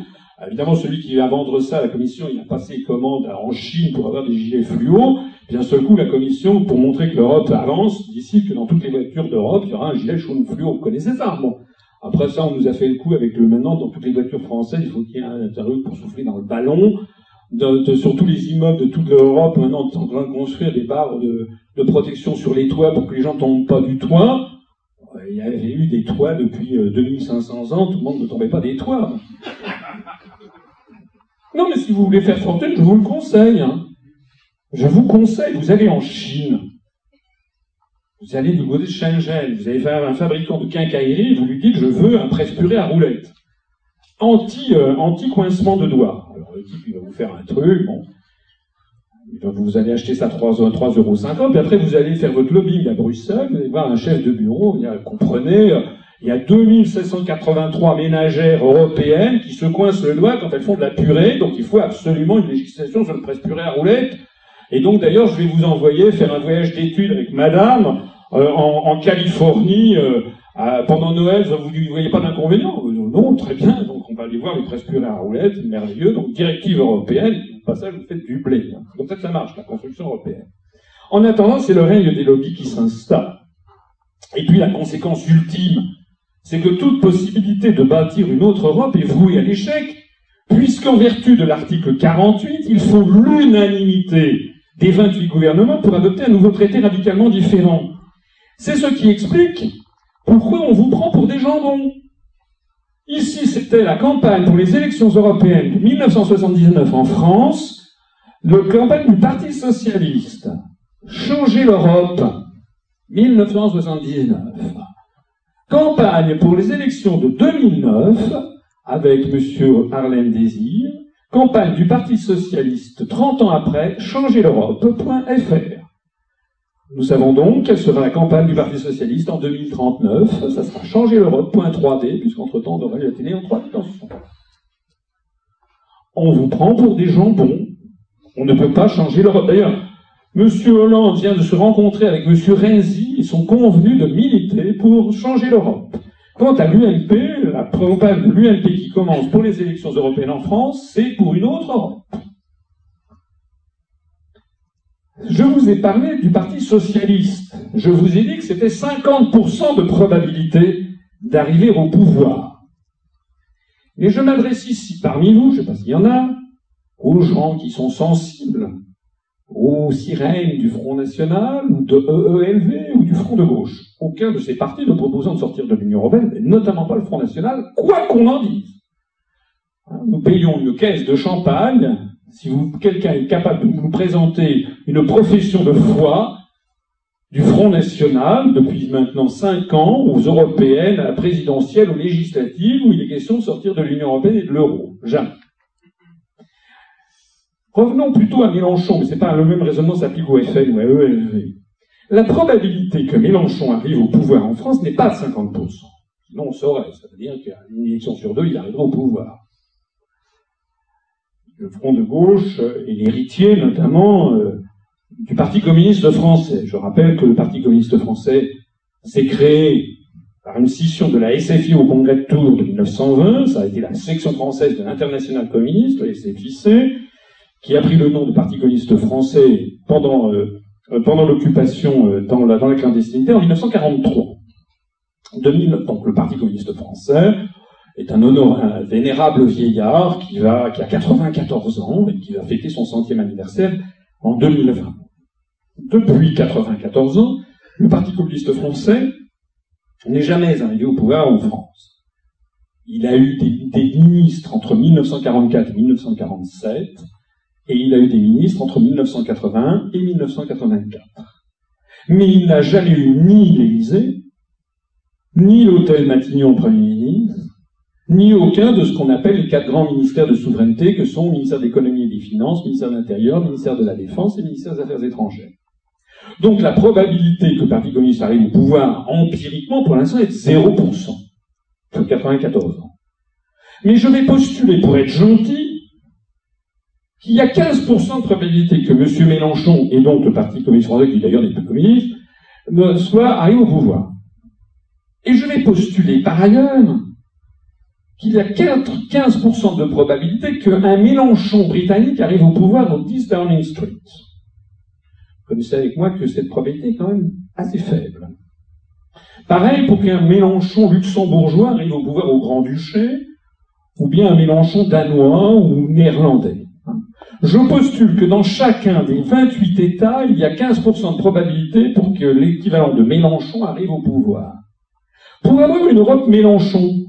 Évidemment, celui qui va vendre ça à la Commission, il a passé commande en Chine pour avoir des gilets fluo. Puis d'un seul coup, la Commission, pour montrer que l'Europe avance, décide que dans toutes les voitures d'Europe, il y aura un gilet jaune fluo. Vous connaissez ça Bon. Après ça, on nous a fait le coup avec le maintenant, dans toutes les voitures françaises, il faut qu'il y ait un truc pour souffler dans le ballon. De, sur tous les immeubles de toute l'Europe, maintenant, on est en train de construire des barres de, de protection sur les toits pour que les gens tombent pas du toit. Il y avait eu des toits depuis 2500 euh, ans, tout le monde ne tombait pas des toits. Non, mais si vous voulez faire fortune, je vous le conseille. Hein. Je vous conseille, vous allez en Chine, vous allez du côté de Shenzhen, vous allez faire un fabricant de quincaillerie, vous lui dites je veux un presse-purée à roulette. Anti, euh, anti-coincement de doigts. Alors le type, il va vous faire un truc, bon. Vous allez acheter ça à 3,50 euros, puis après vous allez faire votre lobbying à Bruxelles, vous allez voir un chef de bureau, il comprenez, Il y a 2783 ménagères européennes qui se coincent le doigt quand elles font de la purée, donc il faut absolument une législation sur le presse-purée à roulette. Et donc d'ailleurs, je vais vous envoyer faire un voyage d'études avec madame euh, en, Californie euh, pendant Noël. Vous ne voyez pas d'inconvénient euh, Non, très bien. Donc on va aller voir les presse-purée à roulette, merveilleux. Donc directive européenne, au passage, vous faites du blé. Comme ça ça marche, la construction européenne. En attendant, c'est le règne des lobbies qui s'installe. Et puis la conséquence ultime c'est que toute possibilité de bâtir une autre Europe est vouée à l'échec, puisqu'en vertu de l'article 48, il faut l'unanimité des 28 gouvernements pour adopter un nouveau traité radicalement différent. C'est ce qui explique pourquoi on vous prend pour des jambons. Ici, c'était la campagne pour les élections européennes de 1979 en France, la campagne du Parti socialiste. Changer l'Europe, 1979. Campagne pour les élections de 2009 avec M. Harlem Désir. Campagne du Parti Socialiste 30 ans après, changer l'Europe.fr. Nous savons donc quelle sera la campagne du Parti Socialiste en 2039. Ça sera changer l'Europe.3D, puisqu'entre-temps, on aura eu la télé en 3D dans ce On vous prend pour des jambons. On ne peut pas changer l'Europe. D'ailleurs, Monsieur Hollande vient de se rencontrer avec Monsieur Renzi, ils sont convenus de militer pour changer l'Europe. Quant à l'UMP, la campagne de l'UMP qui commence pour les élections européennes en France, c'est pour une autre Europe. Je vous ai parlé du Parti socialiste. Je vous ai dit que c'était 50% de probabilité d'arriver au pouvoir. Et je m'adresse ici, parmi vous, je ne sais pas s'il y en a, aux gens qui sont sensibles aux sirènes du Front National, ou de EELV, ou du Front de gauche. Aucun de ces partis ne proposant de sortir de l'Union européenne, et notamment pas le Front National, quoi qu'on en dise. Hein, nous payons une caisse de champagne, si quelqu'un est capable de nous présenter une profession de foi du Front National, depuis maintenant cinq ans, aux européennes, à la présidentielle, aux législatives, où il est question de sortir de l'Union européenne et de l'euro. Jamais. Revenons plutôt à Mélenchon, mais c'est pas le même raisonnement s'applique au FN ou à ELV. La probabilité que Mélenchon arrive au pouvoir en France n'est pas de 50%. Sinon, on saurait. Ça veut dire qu'à une élection sur deux, il arrivera au pouvoir. Le Front de gauche est l'héritier, notamment, euh, du Parti communiste français. Je rappelle que le Parti communiste français s'est créé par une scission de la SFI au congrès de Tours de 1920. Ça a été la section française de l'international communiste, le SFIC qui a pris le nom de Parti communiste français pendant, euh, euh, pendant l'occupation euh, dans, la, clandestinité en 1943. 2009, donc le Parti communiste français est un, honor, un vénérable vieillard qui a 94 ans et qui va fêter son centième anniversaire en 2020. Depuis 94 ans, le Parti communiste français n'est jamais arrivé au pouvoir en France. Il a eu des, des ministres entre 1944 et 1947, et il a eu des ministres entre 1981 et 1984. Mais il n'a jamais eu ni l'Élysée, ni l'hôtel Matignon Premier ministre, ni aucun de ce qu'on appelle les quatre grands ministères de souveraineté que sont le ministère de l'économie et des finances, le ministère de l'Intérieur, le ministère de la Défense et le ministère des Affaires étrangères. Donc la probabilité que le Parti communiste arrive au pouvoir empiriquement, pour l'instant, est de 0%, sur 94 ans. Mais je vais postuler, pour être gentil, qu'il y a 15% de probabilité que M. Mélenchon, et donc le Parti communiste français, qui d'ailleurs n'est pas communiste, soit arrivé au pouvoir. Et je vais postuler par ailleurs qu'il y a 15% de probabilité qu'un Mélenchon britannique arrive au pouvoir au 10 Downing Street. Vous connaissez avec moi que cette probabilité est quand même assez faible. Pareil pour qu'un Mélenchon luxembourgeois arrive au pouvoir au Grand-Duché, ou bien un Mélenchon danois ou néerlandais. Je postule que dans chacun des 28 États, il y a 15% de probabilité pour que l'équivalent de Mélenchon arrive au pouvoir. Pour avoir une Europe Mélenchon,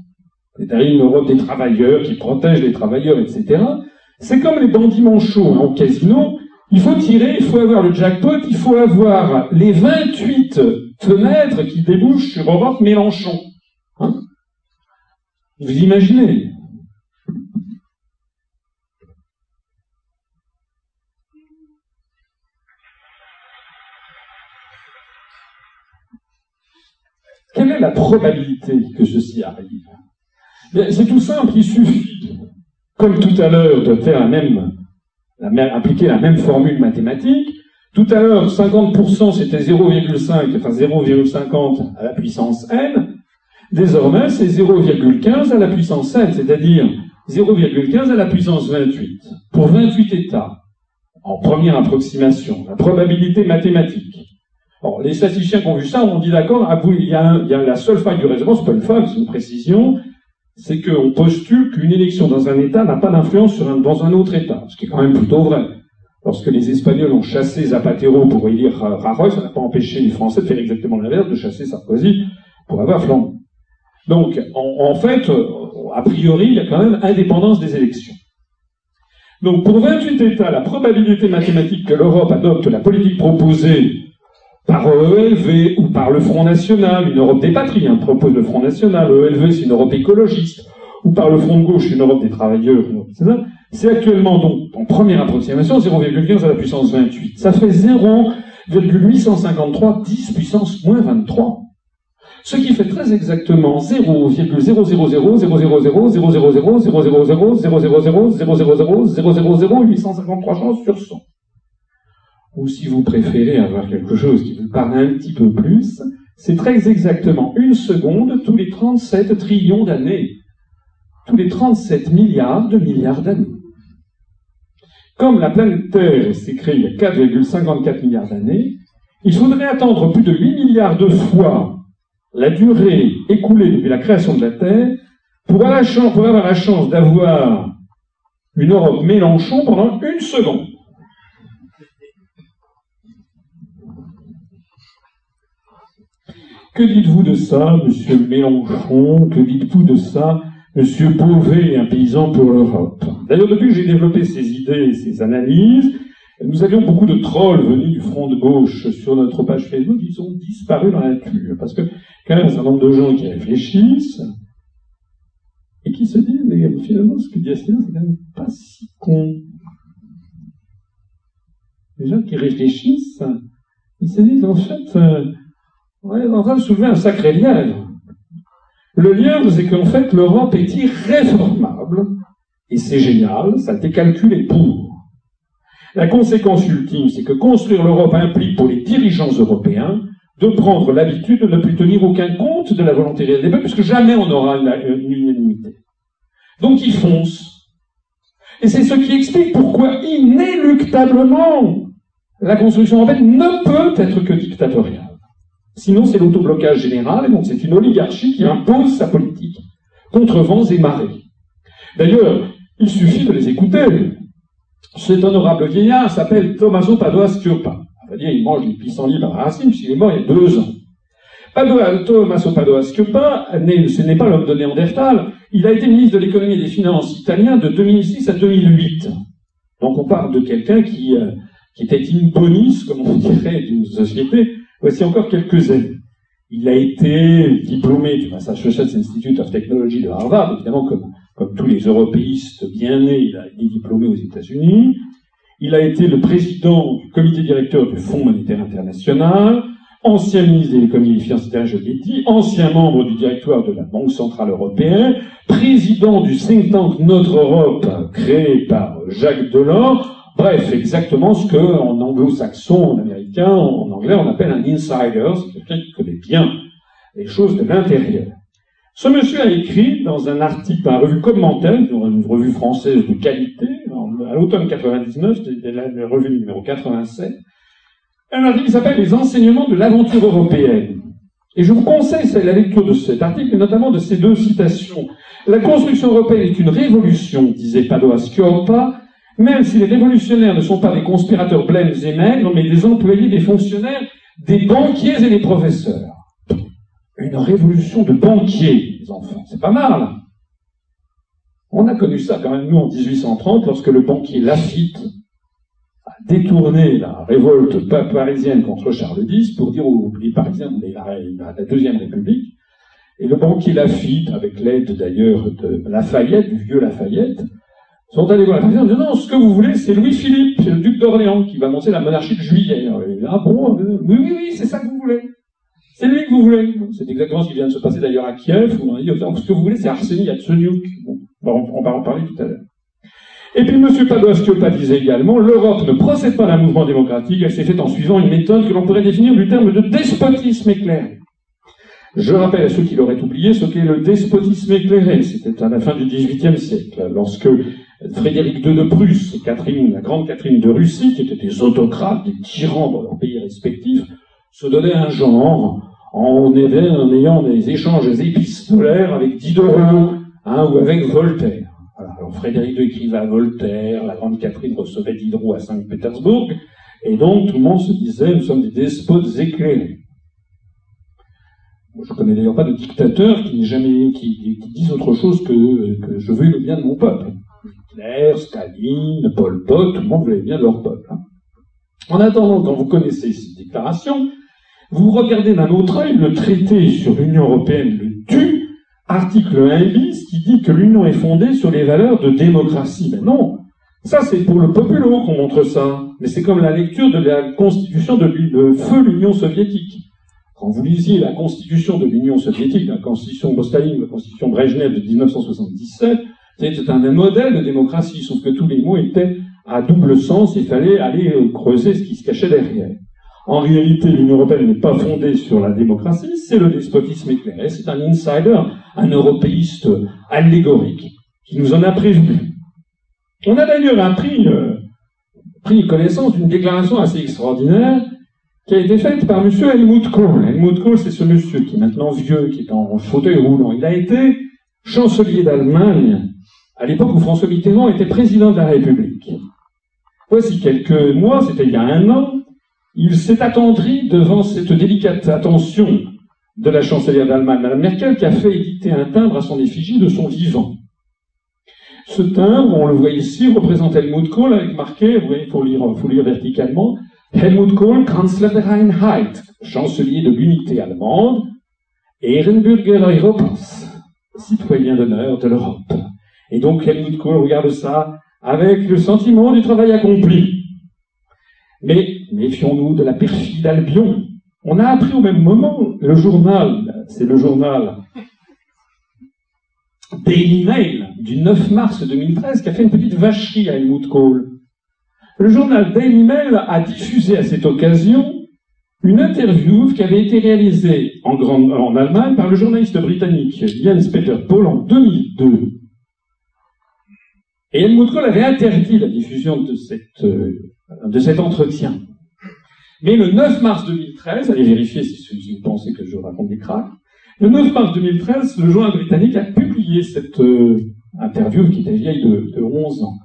c'est-à-dire une Europe des travailleurs qui protège les travailleurs, etc., c'est comme les bandits manchots hein, au casino. Il faut tirer, il faut avoir le jackpot, il faut avoir les 28 fenêtres qui débouchent sur Europe Mélenchon. Hein Vous imaginez quelle est la probabilité que ceci arrive? C'est tout simple, il suffit, comme tout à l'heure, de faire la même, appliquer la même formule mathématique. Tout à l'heure, 50% c'était 0,5, enfin 0,50 à la puissance n. Désormais, c'est 0,15 à la puissance n, c'est-à-dire 0,15 à la puissance 28. Pour 28 états, en première approximation, la probabilité mathématique. Alors, les statisticiens qui ont vu ça ont dit d'accord, ah, il, il y a la seule faille du raisonnement, c'est pas une faille, c'est une précision, c'est qu'on postule qu'une élection dans un État n'a pas d'influence un, dans un autre État, ce qui est quand même plutôt vrai. Lorsque les Espagnols ont chassé Zapatero pour élire Rajoy, ça n'a pas empêché les Français de faire exactement l'inverse, de chasser Sarkozy pour avoir Flandre. Donc, en, en, fait, euh, a priori, il y a quand même indépendance des élections. Donc, pour 28 États, la probabilité mathématique que l'Europe adopte la politique proposée par ELV ou par le Front National, une Europe des patries, hein, propose le Front National, ELV c'est une Europe écologiste, ou par le Front de gauche, une Europe des travailleurs, c'est actuellement donc, en première approximation, 0,15 à la puissance 28. Ça fait 0,853 10 puissance moins 23. Ce qui fait très exactement 0,00000000000000000000000000000000000000000000000000000000000000000000000000000000000000000000000000000000000000000000000000000000000000000000000000000000000000000000000000000000000000000000000000000000000000000000000000000000000000000000000000000000000000000000000000000000000000000000000000000000000000000000000000000000000000000000000000000000000000000000000000000000000000000000000000000000000000000000000000000000000000000000000000000000000000000000000tous les 37 milliards tous les 37 trillions d'années, tous les 37 milliards de milliards d'années. Comme la planète Terre s'est créée il y a 4,54 milliards d'années, il faudrait attendre plus de 8 milliards de fois la durée écoulée depuis la création de la Terre avoir pour avoir la chance d'avoir une Europe Mélenchon pendant une seconde. Que dites-vous de ça, monsieur Mélenchon? Que dites-vous de ça, monsieur Beauvais, un paysan pour l'Europe? D'ailleurs, depuis que j'ai développé ces idées et ces analyses, nous avions beaucoup de trolls venus du front de gauche sur notre page Facebook, ils ont disparu dans la nature. Parce que, quand même, un nombre de gens qui réfléchissent, et qui se disent, mais finalement, ce que dit Asselin, c'est quand même pas si con. Les gens qui réfléchissent, ils se disent, en fait, euh, on est en train de soulever un sacré lièvre. Le lièvre, c'est qu'en fait, l'Europe est irréformable, et c'est génial, ça a été calculé pour. La conséquence ultime, c'est que construire l'Europe implique pour les dirigeants européens de prendre l'habitude de ne plus tenir aucun compte de la volonté réelle des peuples, puisque jamais on aura une, une unanimité. Donc ils foncent. Et c'est ce qui explique pourquoi inéluctablement la construction européenne ne peut être que dictatoriale. Sinon, c'est l'autoblocage général, et donc c'est une oligarchie qui impose sa politique, contre vents et marées. D'ailleurs, il suffit de les écouter. Cet honorable vieillard s'appelle Tommaso Padoa Schioppa. C'est-à-dire, il mange des pissenlits par racine, puisqu'il est mort il y a deux ans. Tommaso Padoa Schioppa, ce n'est pas l'homme de Néandertal, il a été ministre de l'économie et des finances italien de 2006 à 2008. Donc on parle de quelqu'un qui, euh, était une bonis, comme on dirait, d'une société, voici encore quelques années. Il a été diplômé du Massachusetts Institute of Technology de Harvard, évidemment, comme, tous les européistes bien nés, il a été diplômé aux États-Unis. Il a été le président du comité directeur du Fonds monétaire international, ancien ministre des finances, je l'ai dit, ancien membre du directoire de la Banque centrale européenne, président du think tank Notre Europe, créé par Jacques Delors, bref, exactement ce qu'en anglo-saxon, en américain, en anglais, on appelle un insider, c'est quelqu'un qui connaît bien les choses de l'intérieur. Ce monsieur a écrit dans un article dans la revue Commentaire, une revue française de qualité, à l'automne 99, c'était la revue numéro 87, un article qui s'appelle Les enseignements de l'aventure européenne. Et je vous conseille la lecture de cet article, et notamment de ces deux citations. La construction européenne est une révolution, disait Padoa Schioppa, même si les révolutionnaires ne sont pas des conspirateurs blêmes et maigres, mais des employés, des fonctionnaires, des banquiers et des professeurs. Une révolution de banquiers, les enfants. C'est pas mal. On a connu ça quand même, nous, en 1830, lorsque le banquier Lafitte a détourné la révolte parisienne contre Charles X pour dire aux Parisiens, vous la, la Deuxième République, et le banquier Lafitte, avec l'aide d'ailleurs de Lafayette, du vieux Lafayette, sont allés voir la disant non, ce que vous voulez, c'est Louis-Philippe, le duc d'Orléans qui va annoncer la monarchie de juillet. ah bon, euh, oui, oui, oui, c'est ça que vous voulez. C'est lui que vous voulez. C'est exactement ce qui vient de se passer d'ailleurs à Kiev, ce que vous voulez, c'est Arseny Yatsenyuk. Bon, on va en parler tout à l'heure. Et puis M. Padoa disait également, l'Europe ne procède pas d'un mouvement démocratique, elle s'est faite en suivant une méthode que l'on pourrait définir du terme de despotisme éclairé. Je rappelle à ceux qui l'auraient oublié ce qu'est le despotisme éclairé. C'était à la fin du XVIIIe siècle, lorsque Frédéric II de Prusse et Catherine, la grande Catherine de Russie, qui étaient des autocrates, des tyrans dans leurs pays respectifs, se donnaient un genre en, ayant des échanges épistolaires avec Diderot hein, ou avec Voltaire. Alors Frédéric II écrivait à Voltaire, la grande Catherine recevait Diderot à Saint-Pétersbourg, et donc tout le monde se disait, nous sommes des despotes éclairés. Je connais d'ailleurs pas de dictateur qui, jamais, qui, dise autre chose que, que je veux le bien de mon peuple. Hitler, Staline, Pol Pot, tout le monde veut le bien de leur peuple. Hein. En attendant, quand vous connaissez ces déclarations, vous regardez d'un autre œil le traité sur l'Union européenne, le TU, article 1 bis, qui dit que l'Union est fondée sur les valeurs de démocratie. Mais non, ça c'est pour le populo qu'on montre ça. Mais c'est comme la lecture de la constitution de, de feu l'Union soviétique. Quand vous lisiez la constitution de l'Union soviétique, la constitution Staline, la constitution Brejnev de 1977, c'était un modèle de démocratie, sauf que tous les mots étaient à double sens, il fallait aller creuser ce qui se cachait derrière. En réalité, l'Union européenne n'est pas fondée sur la démocratie, c'est le despotisme éclairé, c'est un insider, un européiste allégorique, qui nous en a prévenu. On a d'ailleurs appris, euh, pris connaissance d'une déclaration assez extraordinaire qui a été faite par M. Helmut Kohl. Helmut Kohl, c'est ce monsieur qui est maintenant vieux, qui est en fauteuil roulant. Il a été chancelier d'Allemagne à l'époque où François Mitterrand était président de la République. Voici quelques mois, c'était il y a un an, il s'est attendri devant cette délicate attention de la chancelière d'Allemagne, Mme Merkel, qui a fait éditer un timbre à son effigie de son vivant. Ce timbre, on le voit ici, représente Helmut Kohl avec marqué, vous voyez, il faut lire, faut lire verticalement, Helmut Kohl, Kanzler der Einheit, chancelier de l'unité allemande, Ehrenbürger Europas, citoyen d'honneur de l'Europe. Et donc Helmut Kohl regarde ça avec le sentiment du travail accompli. Mais méfions-nous de la perfide Albion. On a appris au même moment, le journal, c'est le journal Daily Mail du 9 mars 2013 qui a fait une petite vacherie à Helmut Kohl. Le journal Daily Mail a diffusé à cette occasion une interview qui avait été réalisée en, Allemagne par le journaliste britannique Jens Peter Paul en 2002. Et Helmut Kohl avait interdit la diffusion de, cette, euh, de cet entretien. Mais le 9 mars 2013, allez vérifier si vous pensez que je raconte des cracks, le 9 mars 2013, le journal britannique a publié cette euh, interview qui était vieille de, de 11 ans.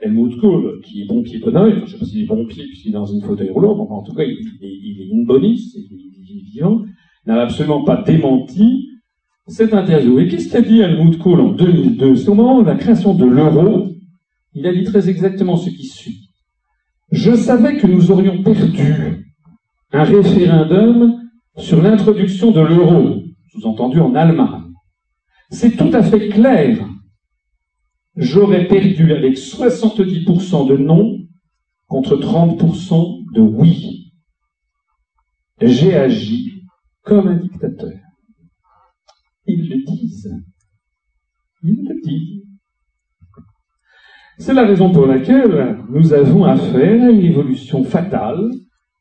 Helmut Kohl, qui est bon pied bon oeil, je ne sais pas s'il est bon pied puisqu'il est dans une fauteuil roulant, mais en tout cas, il, il est une bonisse, il est vivant, n'a absolument pas démenti cette interview. Et qu'est-ce qu'a dit Helmut Kohl en 2002 C'est au moment de la création de l'euro, il a dit très exactement ce qui suit. Je savais que nous aurions perdu un référendum sur l'introduction de l'euro, sous-entendu en Allemagne. C'est tout à fait clair j'aurais perdu avec 70% de non contre 30% de oui. J'ai agi comme un dictateur. Ils le disent. Ils le disent. C'est la raison pour laquelle nous avons affaire à une évolution fatale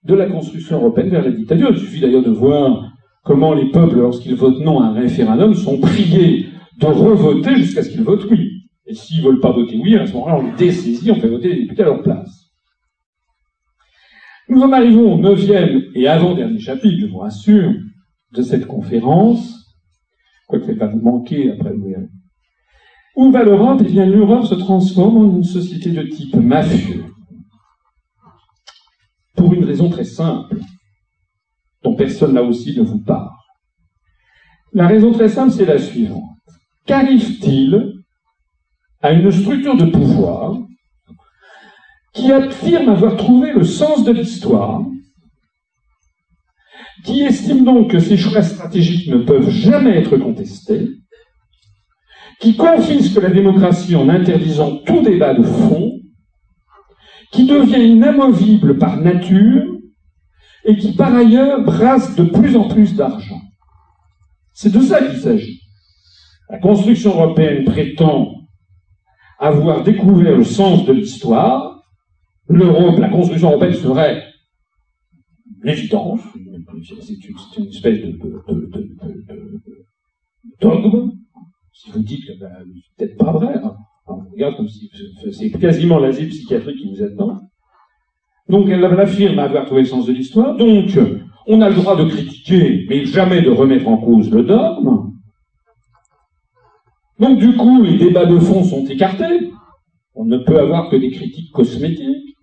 de la construction européenne vers la dictature. Il suffit d'ailleurs de voir comment les peuples, lorsqu'ils votent non à un référendum, sont priés de revoter jusqu'à ce qu'ils votent oui. Et s'ils ne veulent pas voter oui, à ce moment-là, on les dessaisit, on fait voter les députés à leur place. Nous en arrivons au neuvième et avant-dernier chapitre, je vous rassure, de cette conférence, quoique ne pas vous manquer après verrez. Où va l'Europe? Eh bien, l'Europe se transforme en une société de type mafieux. Pour une raison très simple, dont personne là aussi ne vous parle. La raison très simple, c'est la suivante. Qu'arrive-t-il à une structure de pouvoir qui affirme avoir trouvé le sens de l'histoire, qui estime donc que ses choix stratégiques ne peuvent jamais être contestés, qui confisque la démocratie en interdisant tout débat de fond, qui devient inamovible par nature, et qui par ailleurs brasse de plus en plus d'argent. C'est de ça qu'il s'agit. La construction européenne prétend avoir découvert le sens de l'histoire. L'Europe, la construction européenne serait l'évidence, c'est une espèce de, dogme. Si vous dites que ben, c'est peut-être pas vrai, hein. on regarde comme si c'est quasiment l'asile psychiatrique qui est dedans. Donc elle affirme avoir trouvé le sens de l'histoire. Donc on a le droit de critiquer, mais jamais de remettre en cause le dogme. Donc du coup, les débats de fond sont écartés. On ne peut avoir que des critiques cosmétiques.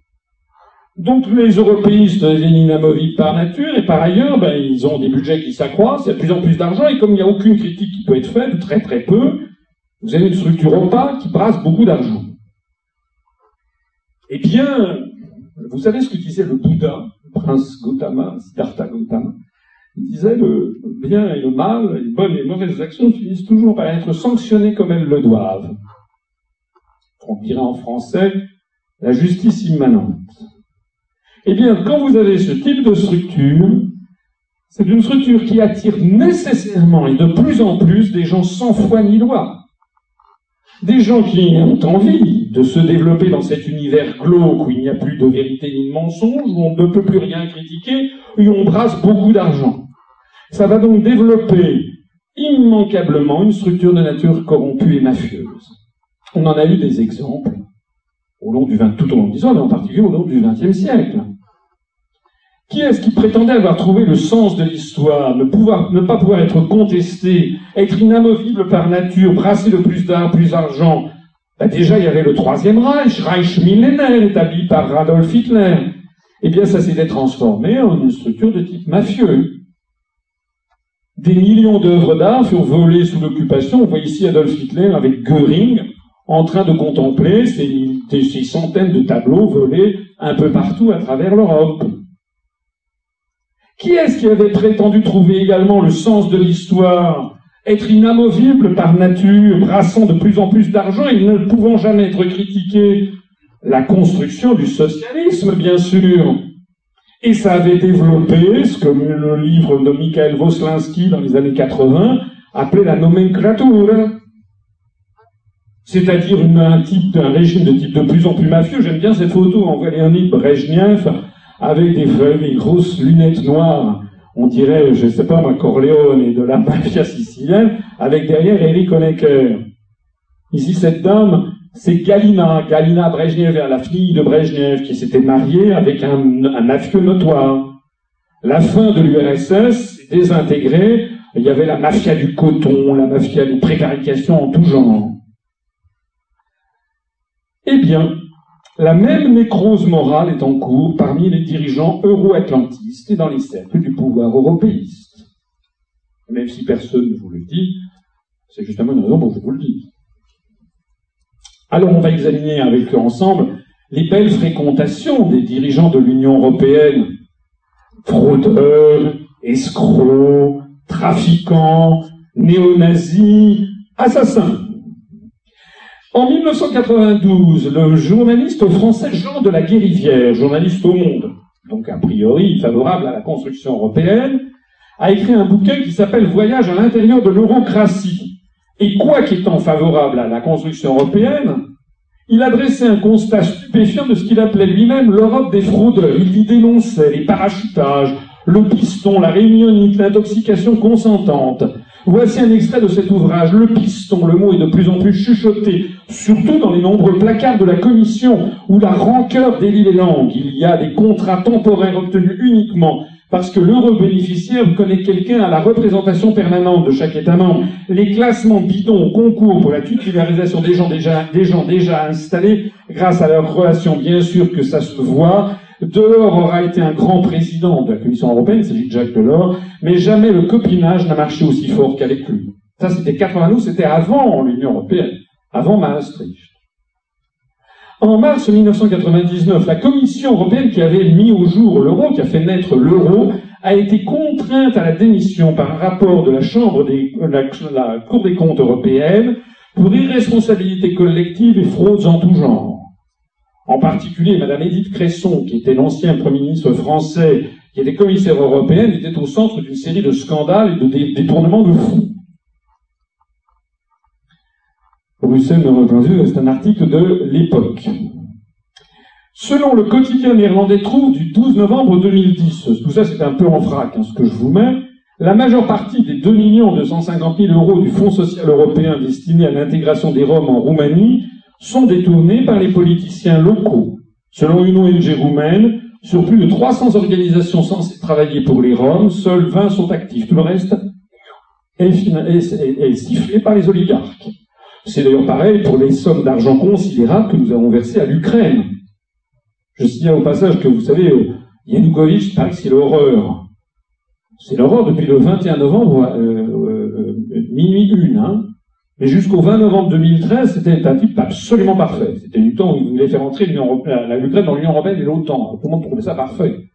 Donc les européistes deviennent inamovibles par nature, et par ailleurs, ben, ils ont des budgets qui s'accroissent, il y a de plus en plus d'argent, et comme il n'y a aucune critique qui peut être faite, très très peu, vous avez une structure opaque qui brasse beaucoup d'argent. Eh bien, vous savez ce que disait le Bouddha, le prince Gautama, Siddhartha Gautama? Disait le bien et le mal, les bonnes et mauvaises actions finissent toujours par être sanctionnées comme elles le doivent. On dirait en français la justice immanente. Eh bien, quand vous avez ce type de structure, c'est une structure qui attire nécessairement et de plus en plus des gens sans foi ni loi. Des gens qui ont envie de se développer dans cet univers glauque où il n'y a plus de vérité ni de mensonge, où on ne peut plus rien critiquer, où on brasse beaucoup d'argent. Ça va donc développer immanquablement une structure de nature corrompue et mafieuse. On en a eu des exemples au long du 20, tout au long de l'histoire, mais en particulier au long du XXe siècle. Qui est-ce qui prétendait avoir trouvé le sens de l'histoire, ne, pouvoir, ne pas pouvoir être contesté, être inamovible par nature, brasser de plus d'art, plus d'argent? Ben Déjà, il y avait le Troisième Reich, Reich millénaire, établi par Adolf Hitler. Eh bien, ça s'était transformé en une structure de type mafieux. Des millions d'œuvres d'art furent volées sous l'occupation. On voit ici Adolf Hitler avec Göring en train de contempler ces centaines de tableaux volés un peu partout à travers l'Europe. Qui est-ce qui avait prétendu trouver également le sens de l'histoire, être inamovible par nature, brassant de plus en plus d'argent et ne pouvant jamais être critiqué La construction du socialisme, bien sûr. Et ça avait développé ce que le livre de Michael Woslinski dans les années 80 appelait la nomenclature. C'est-à-dire un type, régime de type de plus en plus mafieux. J'aime bien cette photo en Léonid Brezhnev avec des, des grosses lunettes noires, on dirait, je ne sais pas moi, Corleone et de la mafia sicilienne, avec derrière Eric Honecker. Ici, cette dame, c'est Galina, Galina Brejnev, la fille de Brejnev, qui s'était mariée avec un, un mafieux notoire. La fin de l'URSS désintégrée, il y avait la mafia du coton, la mafia des précarications en tout genre. Eh bien, la même nécrose morale est en cours parmi les dirigeants euro-atlantistes et dans les cercles du pouvoir européiste. Même si personne ne vous le dit, c'est justement une raison pour que je vous le dise. Alors on va examiner avec eux ensemble les belles fréquentations des dirigeants de l'Union européenne. Fraudeurs, escrocs, trafiquants, néo-nazis, assassins. En 1992, le journaliste français Jean de la Guérivière, journaliste au Monde, donc a priori favorable à la construction européenne, a écrit un bouquin qui s'appelle Voyage à l'intérieur de l'eurocratie. Et quoi qu'étant favorable à la construction européenne, il adressait un constat stupéfiant de ce qu'il appelait lui-même l'Europe des fraudeurs. Il y dénonçait les parachutages, le piston, la réunionnite, l'intoxication consentante, Voici un extrait de cet ouvrage. Le piston, le mot est de plus en plus chuchoté, surtout dans les nombreux placards de la commission où la rancœur délie les langues. Il y a des contrats temporaires obtenus uniquement parce que l'heureux bénéficiaire connaît quelqu'un à la représentation permanente de chaque État membre. Les classements bidons au concours pour la titularisation des gens déjà, des gens déjà installés, grâce à leur relation, bien sûr que ça se voit, Delors aura été un grand président de la Commission européenne, de Jacques Delors, mais jamais le copinage n'a marché aussi fort qu'avec lui. Ça, c'était 92, c'était avant l'Union européenne, avant Maastricht. En mars 1999, la Commission européenne qui avait mis au jour l'euro, qui a fait naître l'euro, a été contrainte à la démission par un rapport de la Chambre des, la, la Cour des comptes européenne pour irresponsabilité collective et fraudes en tout genre. En particulier, Madame Edith Cresson, qui était l'ancien Premier ministre français, qui était commissaire européenne, était au centre d'une série de scandales et de détournements de fonds. Bruxelles c'est un article de l'époque. Selon le quotidien néerlandais Trouve du 12 novembre 2010, tout ça c'est un peu en frac, hein, ce que je vous mets, la majeure partie des 2 250 000 euros du Fonds social européen destiné à l'intégration des Roms en Roumanie sont détournés par les politiciens locaux. Selon une ONG roumaine, sur plus de 300 organisations censées travailler pour les Roms, seuls 20 sont actifs. Tout le reste est, sifflé par les oligarques. C'est d'ailleurs pareil pour les sommes d'argent considérables que nous avons versées à l'Ukraine. Je signale au passage que vous savez, Yanukovych, paraît que c'est l'horreur. C'est l'horreur depuis le 21 novembre, euh, euh, euh, minuit une. Hein. Mais jusqu'au 20 novembre 2013, c'était un type absolument parfait. C'était du temps où il voulait faire entrer l'Ukraine dans l'Union européenne et l'OTAN. Tout le monde trouvait ça parfait.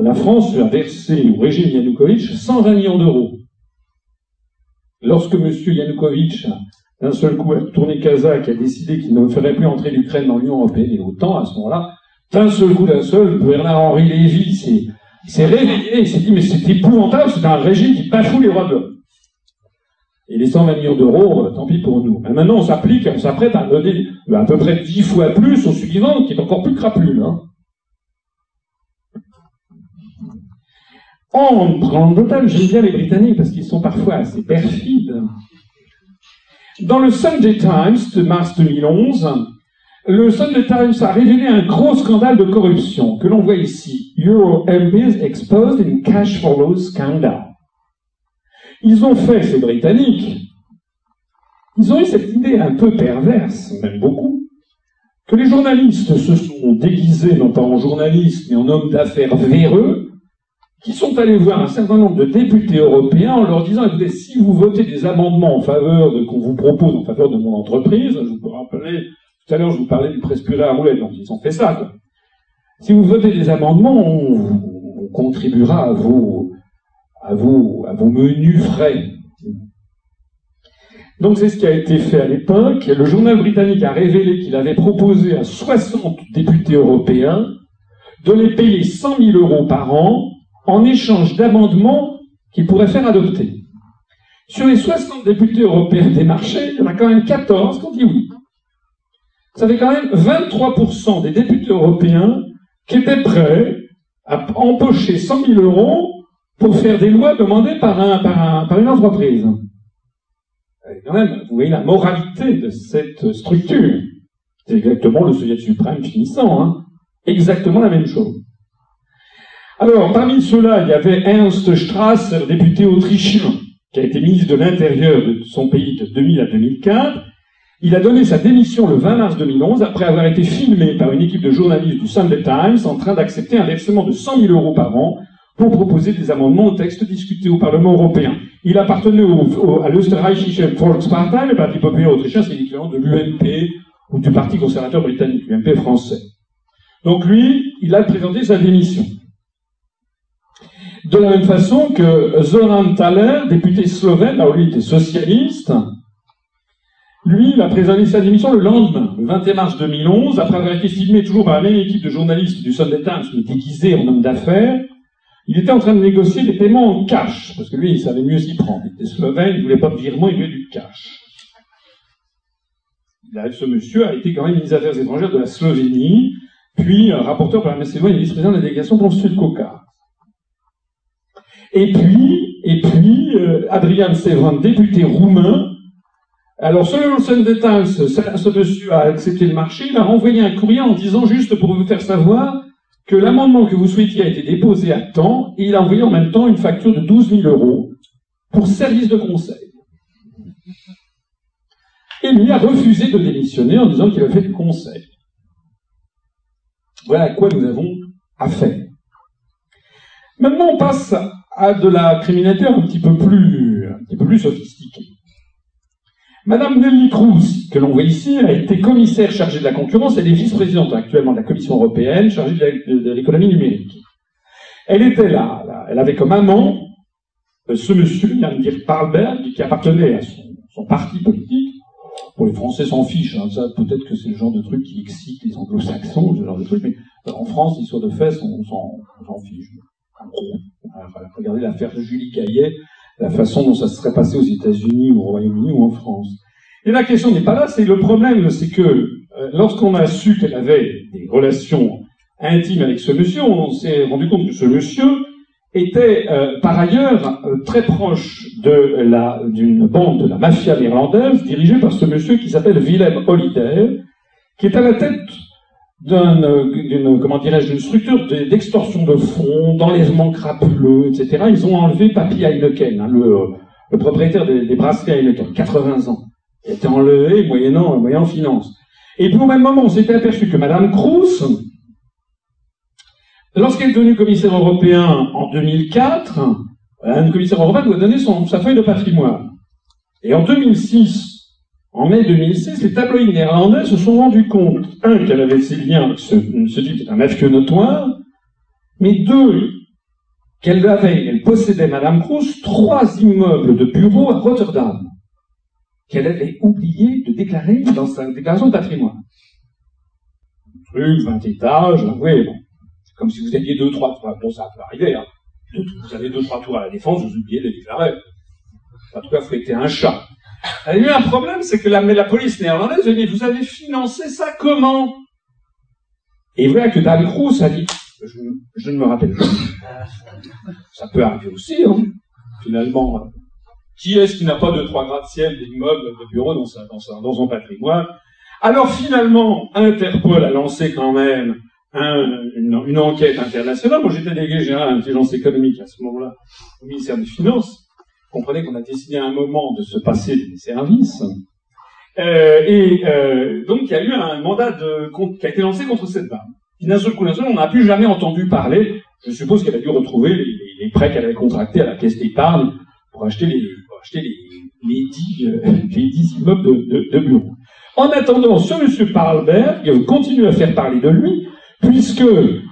La France a versé au régime Yanukovych 120 millions d'euros. Lorsque M. Yanukovych, d'un seul coup, a tourné Kazakh, a décidé qu'il ne ferait plus entrer l'Ukraine dans l'Union européenne et l'OTAN, à ce moment-là, d'un seul coup, d'un seul, Bernard-Henri Lévy s'est réveillé et s'est dit, mais c'est épouvantable, c'est un régime qui bafoue les droits de l'homme. Et les 120 millions d'euros, euh, tant pis pour nous. Mais maintenant, on s'applique, on s'apprête à donner à peu près 10 fois plus au suivant, qui est encore plus crapule. Hein. En prendre total, j'aime bien les Britanniques parce qu'ils sont parfois assez perfides. Dans le Sunday Times de mars 2011, le Sunday Times a révélé un gros scandale de corruption que l'on voit ici. Euro MPs exposed in cash follows scandal. Ils ont fait, ces Britanniques, ils ont eu cette idée un peu perverse, même beaucoup, que les journalistes se sont déguisés non pas en journalistes, mais en hommes d'affaires véreux, qui sont allés voir un certain nombre de députés européens en leur disant, écoutez, si vous votez des amendements en faveur de, qu'on vous propose en faveur de mon entreprise, je vous rappelais, tout à l'heure je vous parlais du presbytère à roulette, donc ils ont fait ça. Si vous votez des amendements, on, on contribuera à vos, à vos, menus frais. Donc c'est ce qui a été fait à l'époque. Le journal britannique a révélé qu'il avait proposé à 60 députés européens de les payer 100 000 euros par an en échange d'amendements qu'ils pourraient faire adopter. Sur les 60 députés européens démarchés, il y en a quand même 14 qui ont dit oui. Ça fait quand même 23% des députés européens qui étaient prêts à empocher 100 000 euros pour faire des lois demandées par, un, par, par une entreprise. quand même, vous voyez la moralité de cette structure. C'est exactement le Soviet suprême finissant, hein. Exactement la même chose. Alors, parmi ceux-là, il y avait Ernst Strasser, député autrichien, qui a été ministre de l'Intérieur de son pays de 2000 à 2004. Il a donné sa démission le 20 mars 2011 après avoir été filmé par une équipe de journalistes du Sunday Times en train d'accepter un versement de 100 000 euros par an pour proposer des amendements au texte discuté au Parlement européen. Il appartenait à l'Österreichische Volkspartei, le Parti populaire autrichien, c'est l'équivalent de l'UMP ou du Parti conservateur britannique, l'UMP français. Donc lui, il a présenté sa démission. De la même façon que Zoran Thaler, député slovène, où lui était socialiste, lui, il a présenté sa démission le lendemain, le 21 mars 2011, après avoir été filmé toujours par la même équipe de journalistes du Sunday Times, mais déguisé en homme d'affaires, il était en train de négocier des paiements en cash, parce que lui, il savait mieux s'y prendre. Il était slovène, il voulait pas de virement, il voulait du cash. ce monsieur a été quand même ministre des Affaires étrangères de la Slovénie, puis rapporteur par la Macédoine et vice-président de la délégation pour le Sud-Caucase. Et puis, et puis, euh, Adrian Severin, député roumain, alors, selon le Sunday Times, ce monsieur a accepté le marché, il a renvoyé un courrier en disant juste pour vous faire savoir que l'amendement que vous souhaitiez a été déposé à temps et il a envoyé en même temps une facture de 12 000 euros pour service de conseil. Et lui a refusé de démissionner en disant qu'il a fait du conseil. Voilà à quoi nous avons affaire. Maintenant, on passe à de la criminalité un petit peu plus, un petit peu plus sophistiquée. Madame Nelly Cruz, que l'on voit ici, a été commissaire chargée de la concurrence. Elle est vice-présidente actuellement de la Commission européenne chargée de l'économie numérique. Elle était là, Elle avait comme amant euh, ce monsieur, Jan Dirk Parlberg, qui appartenait à son, parti politique, Pour les Français s'en fichent, hein. ça peut-être que c'est le genre de truc qui excite les anglo-saxons, ce genre de truc, mais en France, l'histoire de fesses, on, s'en fiche. Regardez l'affaire Julie Caillet, la façon dont ça se serait passé aux États-Unis, au Royaume-Uni ou en France. Et la question n'est pas là, c'est le problème, c'est que euh, lorsqu'on a su qu'elle avait des relations intimes avec ce monsieur, on s'est rendu compte que ce monsieur était euh, par ailleurs euh, très proche d'une bande de la mafia néerlandaise dirigée par ce monsieur qui s'appelle Willem Holiday, qui est à la tête d'une comment dirais-je d'une structure d'extorsion de fonds, d'enlèvement crapuleux, etc. Ils ont enlevé Papy Heineken, hein, le, le, propriétaire des, des brasseries Heineken, 80 ans, il était enlevé moyennant moyennant finance. Et puis au même moment, on s'était aperçu que Madame Cruz, lorsqu'elle est devenue commissaire européen en 2004, un commissaire européen doit donner son, sa feuille de patrimoine. Et en 2006, en mai 2006, les tabloïds néerlandais se sont rendus compte, un, qu'elle avait ses liens ce, ce type un mafieux notoire, mais deux, qu'elle avait, elle possédait, Madame Cruz, trois immeubles de bureaux à Rotterdam qu'elle avait oublié de déclarer dans sa déclaration de patrimoine. Un truc, 20 étages, oui, bon. C'est comme si vous aviez deux, trois tours. Bon, ça peut arriver, hein. Vous avez deux, trois tours à la défense, vous oubliez de déclarer. En tout cas, fouetter un chat. Il y a eu un problème, c'est que la, la police néerlandaise a dit, vous avez financé ça comment? Et voilà que Dan Cruz a dit, je, je, ne me rappelle pas. Ça peut arriver aussi, hein. finalement. Qui est-ce qui n'a pas de trois gratte-ciel d'immeubles, de bureaux dans, sa, dans, sa, dans son patrimoine? Alors finalement, Interpol a lancé quand même un, une, une, enquête internationale. Moi, j'étais délégué général à l'intelligence économique à ce moment-là au ministère des Finances. Comprenez qu'on a décidé à un moment de se passer des services. Euh, et euh, donc, il y a eu un mandat qui a été lancé contre cette dame. D'un seul coup, d'un seul, on n'a plus jamais entendu parler. Je suppose qu'elle a dû retrouver les, prêts qu'elle avait contractés à la caisse d'épargne pour acheter les, acheter les, dix, les dix immeubles de, de, de bureaux. En attendant, ce monsieur Parlberg continue à faire parler de lui, puisque,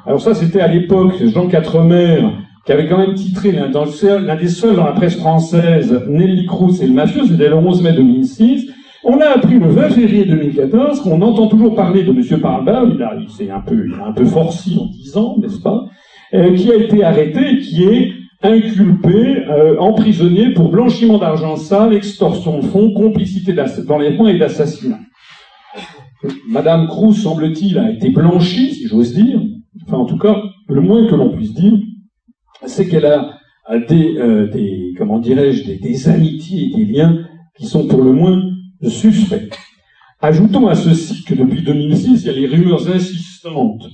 alors ça c'était à l'époque Jean Quatremer, qui avait quand même titré l'un des seuls dans la presse française, Nelly Cruz et le mafieux, c'était le 11 mai 2006. On a appris le 20 février 2014 qu'on entend toujours parler de Monsieur Parlberg, il a, il un peu, il a un peu forci en disant, n'est-ce pas, euh, qui a été arrêté, qui est inculpé, euh, emprisonné pour blanchiment d'argent sale, extorsion de fonds, complicité d'enlèvement et d'assassinat. Madame Cruz, semble-t-il, a été blanchie, si j'ose dire. Enfin, en tout cas, le moins que l'on puisse dire, c'est qu'elle a des, euh, comment dirais-je, des, des, amitiés et des liens qui sont pour le moins suspects. Ajoutons à ceci que depuis 2006, il y a les rumeurs insistantes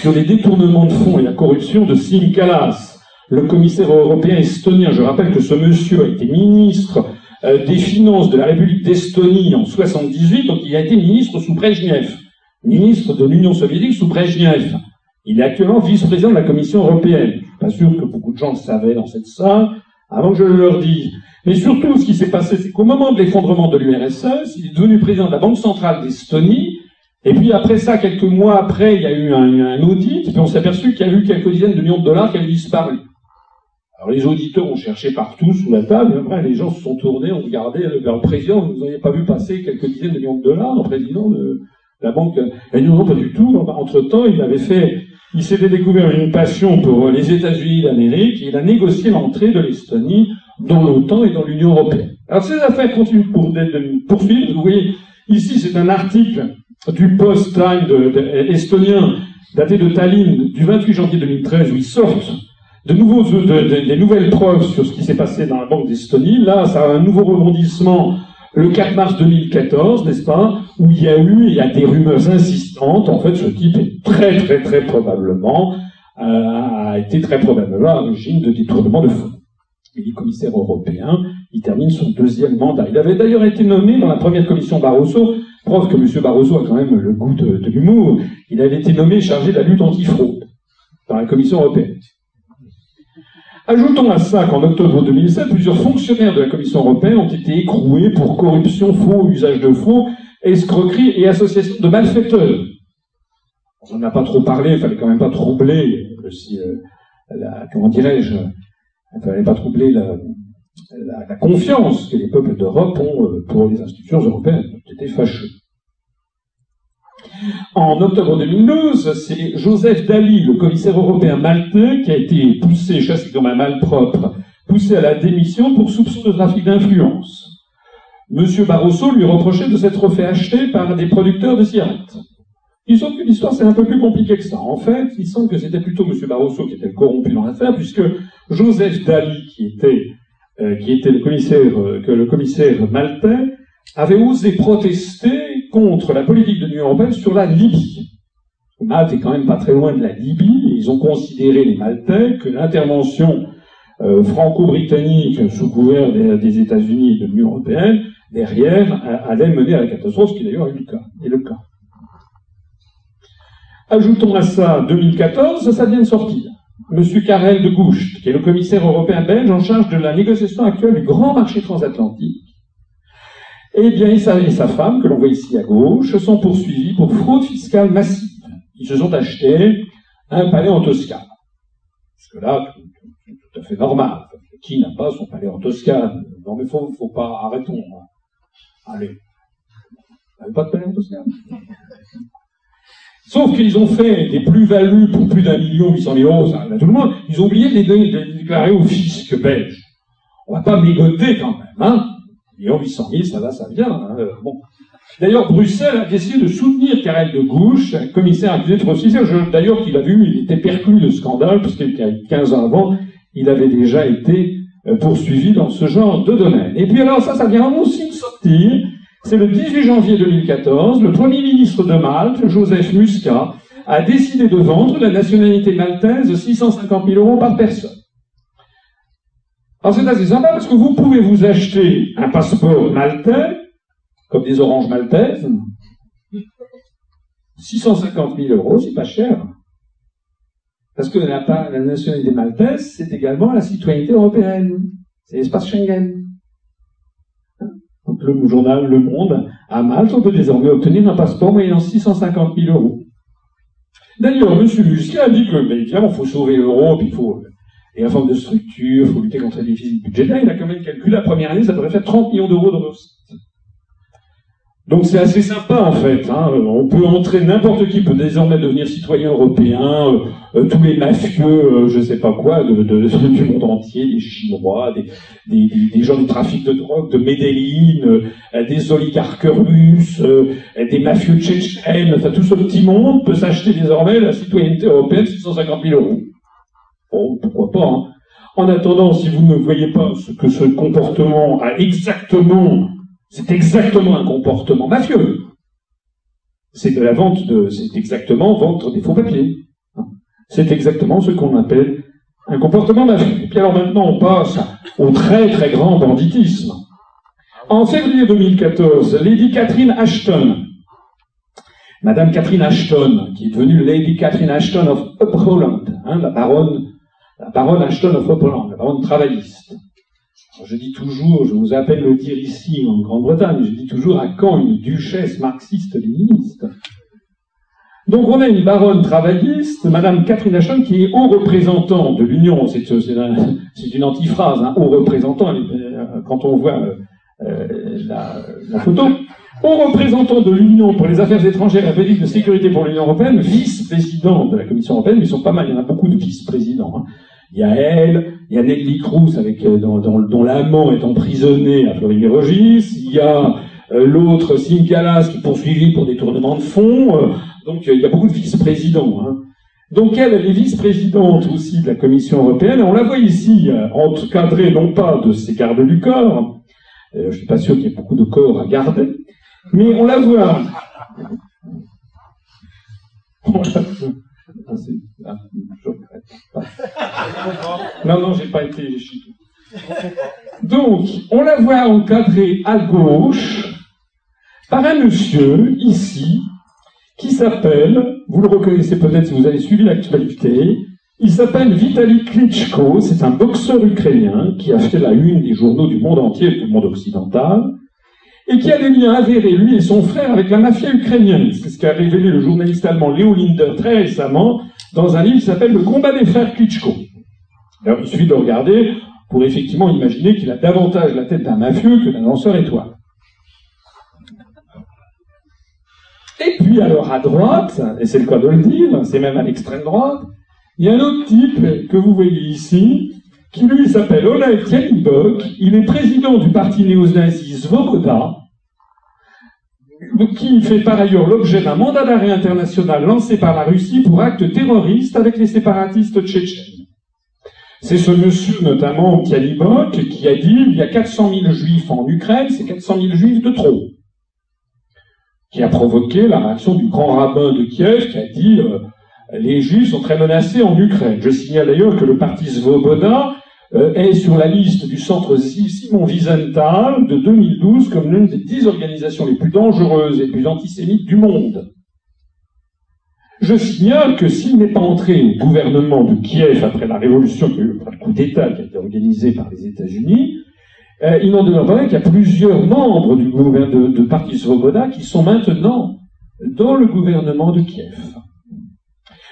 sur les détournements de fonds et la corruption de Sim Kalas, le commissaire européen estonien. Je rappelle que ce monsieur a été ministre euh, des Finances de la République d'Estonie en 78, donc il a été ministre sous Brezhnev, ministre de l'Union soviétique sous Brezhnev. Il est actuellement vice-président de la Commission européenne. Pas sûr que beaucoup de gens le savaient dans cette salle, avant que je le leur dise. Mais surtout, ce qui s'est passé, c'est qu'au moment de l'effondrement de l'URSS, il est devenu président de la Banque centrale d'Estonie, et puis après ça, quelques mois après, il y a eu un, un audit, et puis on s'est aperçu qu'il y a eu quelques dizaines de millions de dollars qui avaient disparu. Alors les auditeurs ont cherché partout sous la table, et après les gens se sont tournés, ont regardé vers le président, vous n'avez pas vu passer quelques dizaines de millions de dollars, le président de la banque. Et nous, non, pas du tout. Entre-temps, il avait fait, il s'était découvert une passion pour les États-Unis d'Amérique, et il a négocié l'entrée de l'Estonie dans l'OTAN et dans l'Union européenne. Alors ces affaires continuent pour poursuivre. Vous voyez, ici c'est un article du Post-Time de, de, estonien daté de Tallinn du 28 janvier 2013 où ils sortent de, des nouvelles preuves sur ce qui s'est passé dans la Banque d'Estonie. Là, ça a un nouveau rebondissement le 4 mars 2014, n'est-ce pas, où il y a eu, il y a des rumeurs insistantes. En fait, ce type est très, très, très probablement, euh, a été très probablement à l'origine de détournement de fonds. Il est commissaire européen, il termine son deuxième mandat. Il avait d'ailleurs été nommé dans la première commission Barroso, preuve que M. Barroso a quand même le goût de, de l'humour, il avait été nommé chargé de la lutte antifraude par la Commission européenne. Ajoutons à ça qu'en octobre 2007, plusieurs fonctionnaires de la Commission européenne ont été écroués pour corruption, faux, usage de faux, escroquerie et association de malfaiteurs. On n'a pas trop parlé, il fallait quand même pas troubler, euh, la, comment dirais-je, il fallait pas troubler la, la, confiance que les peuples d'Europe ont euh, pour les institutions européennes. Été fâcheux. En octobre 2012, c'est Joseph Dali, le commissaire européen maltais, qui a été poussé, chassé comme un malpropre, poussé à la démission pour soupçon de trafic d'influence. Monsieur Barroso lui reprochait de s'être fait acheter par des producteurs de cigarettes. Il semble que l'histoire c'est un peu plus compliqué que ça. En fait, il semble que c'était plutôt Monsieur Barroso qui était corrompu dans l'affaire, puisque Joseph Dali, qui était, euh, qui était le commissaire, euh, que le commissaire maltais, avait osé protester contre la politique de l'Union européenne sur la Libye. Malte est quand même pas très loin de la Libye, ils ont considéré, les Maltais, que l'intervention euh, franco-britannique sous couvert des, États-Unis et de l'Union européenne, derrière, allait mener à la catastrophe, ce qui d'ailleurs. Est le cas. Ajoutons à ça 2014, ça vient de sortir. Monsieur Karel de Goucht, qui est le commissaire européen belge en charge de la négociation actuelle du grand marché transatlantique, eh bien, et sa, et sa femme, que l'on voit ici à gauche, sont poursuivis pour fraude fiscale massive. Ils se sont achetés un palais en Toscane. Parce que là, c'est tout à fait normal. Qui n'a pas son palais en Toscane? Non, mais faut, faut pas, arrêtons. Hein. Allez. Vous n'avez pas de palais en Toscane? Sauf qu'ils ont fait des plus-values pour plus d'un million huit cent mille euros, ça tout le monde. Ils ont oublié de les, déclarer au fisc belge. On va pas mégoter quand même, hein million huit cent mille, ça va, ça vient. Hein bon. D'ailleurs, Bruxelles a décidé de soutenir Karel de Gouche, commissaire accusé de fraude D'ailleurs, qu'il a vu, il était perclus de scandale, parce qu'il y a 15 ans avant, il avait déjà été euh, poursuivi dans ce genre de domaine. Et puis alors, ça, ça vient aussi de sortir c'est le 18 janvier 2014, le Premier ministre de Malte, Joseph Muscat, a décidé de vendre la nationalité maltaise de 650 000 euros par personne. C'est assez sympa parce que vous pouvez vous acheter un passeport maltais, comme des oranges maltaises. 650 000 euros, c'est pas cher. Parce que la, nationalité maltaise, c'est également la citoyenneté européenne. C'est l'espace Schengen le journal Le Monde, à Malte, on peut désormais obtenir un passeport moyennant 650 000 euros. D'ailleurs, M. Muscat a dit que, bien évidemment, il faut sauver l'euro, puis il faut, et la forme de structure, il faut lutter contre les déficits budgétaires. Il a quand même calculé la première année, ça devrait faire 30 millions d'euros de recettes. Donc c'est assez sympa en fait. Hein. On peut entrer, n'importe qui peut désormais devenir citoyen européen, euh, euh, tous les mafieux, euh, je sais pas quoi, du monde entier, des Chinois, des, gens du trafic de drogue, de Medellin, des oligarques russes, des mafieux tchétchènes, enfin tout ce petit monde peut s'acheter désormais la citoyenneté européenne 650 000 euros. Bon, pourquoi pas. Hein. En attendant, si vous ne voyez pas ce que ce comportement a exactement c'est exactement un comportement mafieux. C'est de la vente de, c'est exactement vendre des faux papiers. C'est exactement ce qu'on appelle un comportement mafieux. Et puis alors maintenant, on passe au très très grand banditisme. En février 2014, Lady Catherine Ashton, Madame Catherine Ashton, qui est devenue Lady Catherine Ashton of Upholland, hein, la baronne, la baronne Ashton of Upholland, la baronne travailliste, je dis toujours, je vous appelle le dire ici en Grande-Bretagne, je dis toujours à quand une duchesse marxiste-léniniste donc on a une baronne travailliste, Madame Catherine Ashton, qui est haut représentant de l'Union, c'est une antiphrase, hein, haut représentant, euh, quand on voit euh, la, photo, haut représentant de l'Union pour les affaires étrangères et politique de sécurité pour l'Union européenne, vice-président de la Commission européenne, mais ils sont pas mal, il y en a beaucoup de vice-présidents. Hein. Il y a elle, il y a Nelly Cruz avec euh, dont, l'amant est emprisonné à Fleury-Mérogis. Il y a euh, l'autre Sim qui est poursuivi pour détournement de fonds. Euh, donc il y a beaucoup de vice-présidents. Hein. Donc elle, elle est vice-présidente aussi de la Commission européenne. On la voit ici encadrée non pas de ses gardes du corps. je suis pas sûr qu'il y ait beaucoup de corps à garder, mais on la voit. Non, non, j'ai pas été Donc, on la voit encadrée à gauche par un monsieur, ici, qui s'appelle, vous le reconnaissez peut-être si vous avez suivi l'actualité, il s'appelle Vitaly Klitschko, c'est un boxeur ukrainien qui a fait la une des journaux du monde entier, du monde occidental, et qui a des liens avérés, lui et son frère, avec la mafia ukrainienne. C'est ce qu'a révélé le journaliste allemand Léo Linder très récemment dans un livre qui s'appelle Le combat des frères Klitschko. Alors, il suffit de regarder, pour effectivement imaginer qu'il a davantage la tête d'un mafieux que d'un danseur étoile. Et puis alors à droite, et c'est le cas de le dire, c'est même à l'extrême droite, il y a un autre type que vous voyez ici, qui lui s'appelle Oleg Kalibok, il est président du parti néo-nazi Svoboda, qui fait par ailleurs l'objet d'un mandat d'arrêt international lancé par la Russie pour actes terroristes avec les séparatistes tchétchènes. C'est ce monsieur, notamment Kalibok, qui a dit il y a 400 000 juifs en Ukraine, c'est 400 000 juifs de trop. Qui a provoqué la réaction du grand rabbin de Kiev qui a dit euh, les juifs sont très menacés en Ukraine. Je signale d'ailleurs que le parti Svoboda est sur la liste du centre Simon Wiesenthal de 2012 comme l'une des dix organisations les plus dangereuses et les plus antisémites du monde. Je signale que s'il n'est pas entré au gouvernement de Kiev après la révolution, le coup d'État qui a été organisé par les États-Unis, euh, il n'en demeure pas qu'il y a plusieurs membres du gouvernement de, de Parti Svoboda qui sont maintenant dans le gouvernement de Kiev.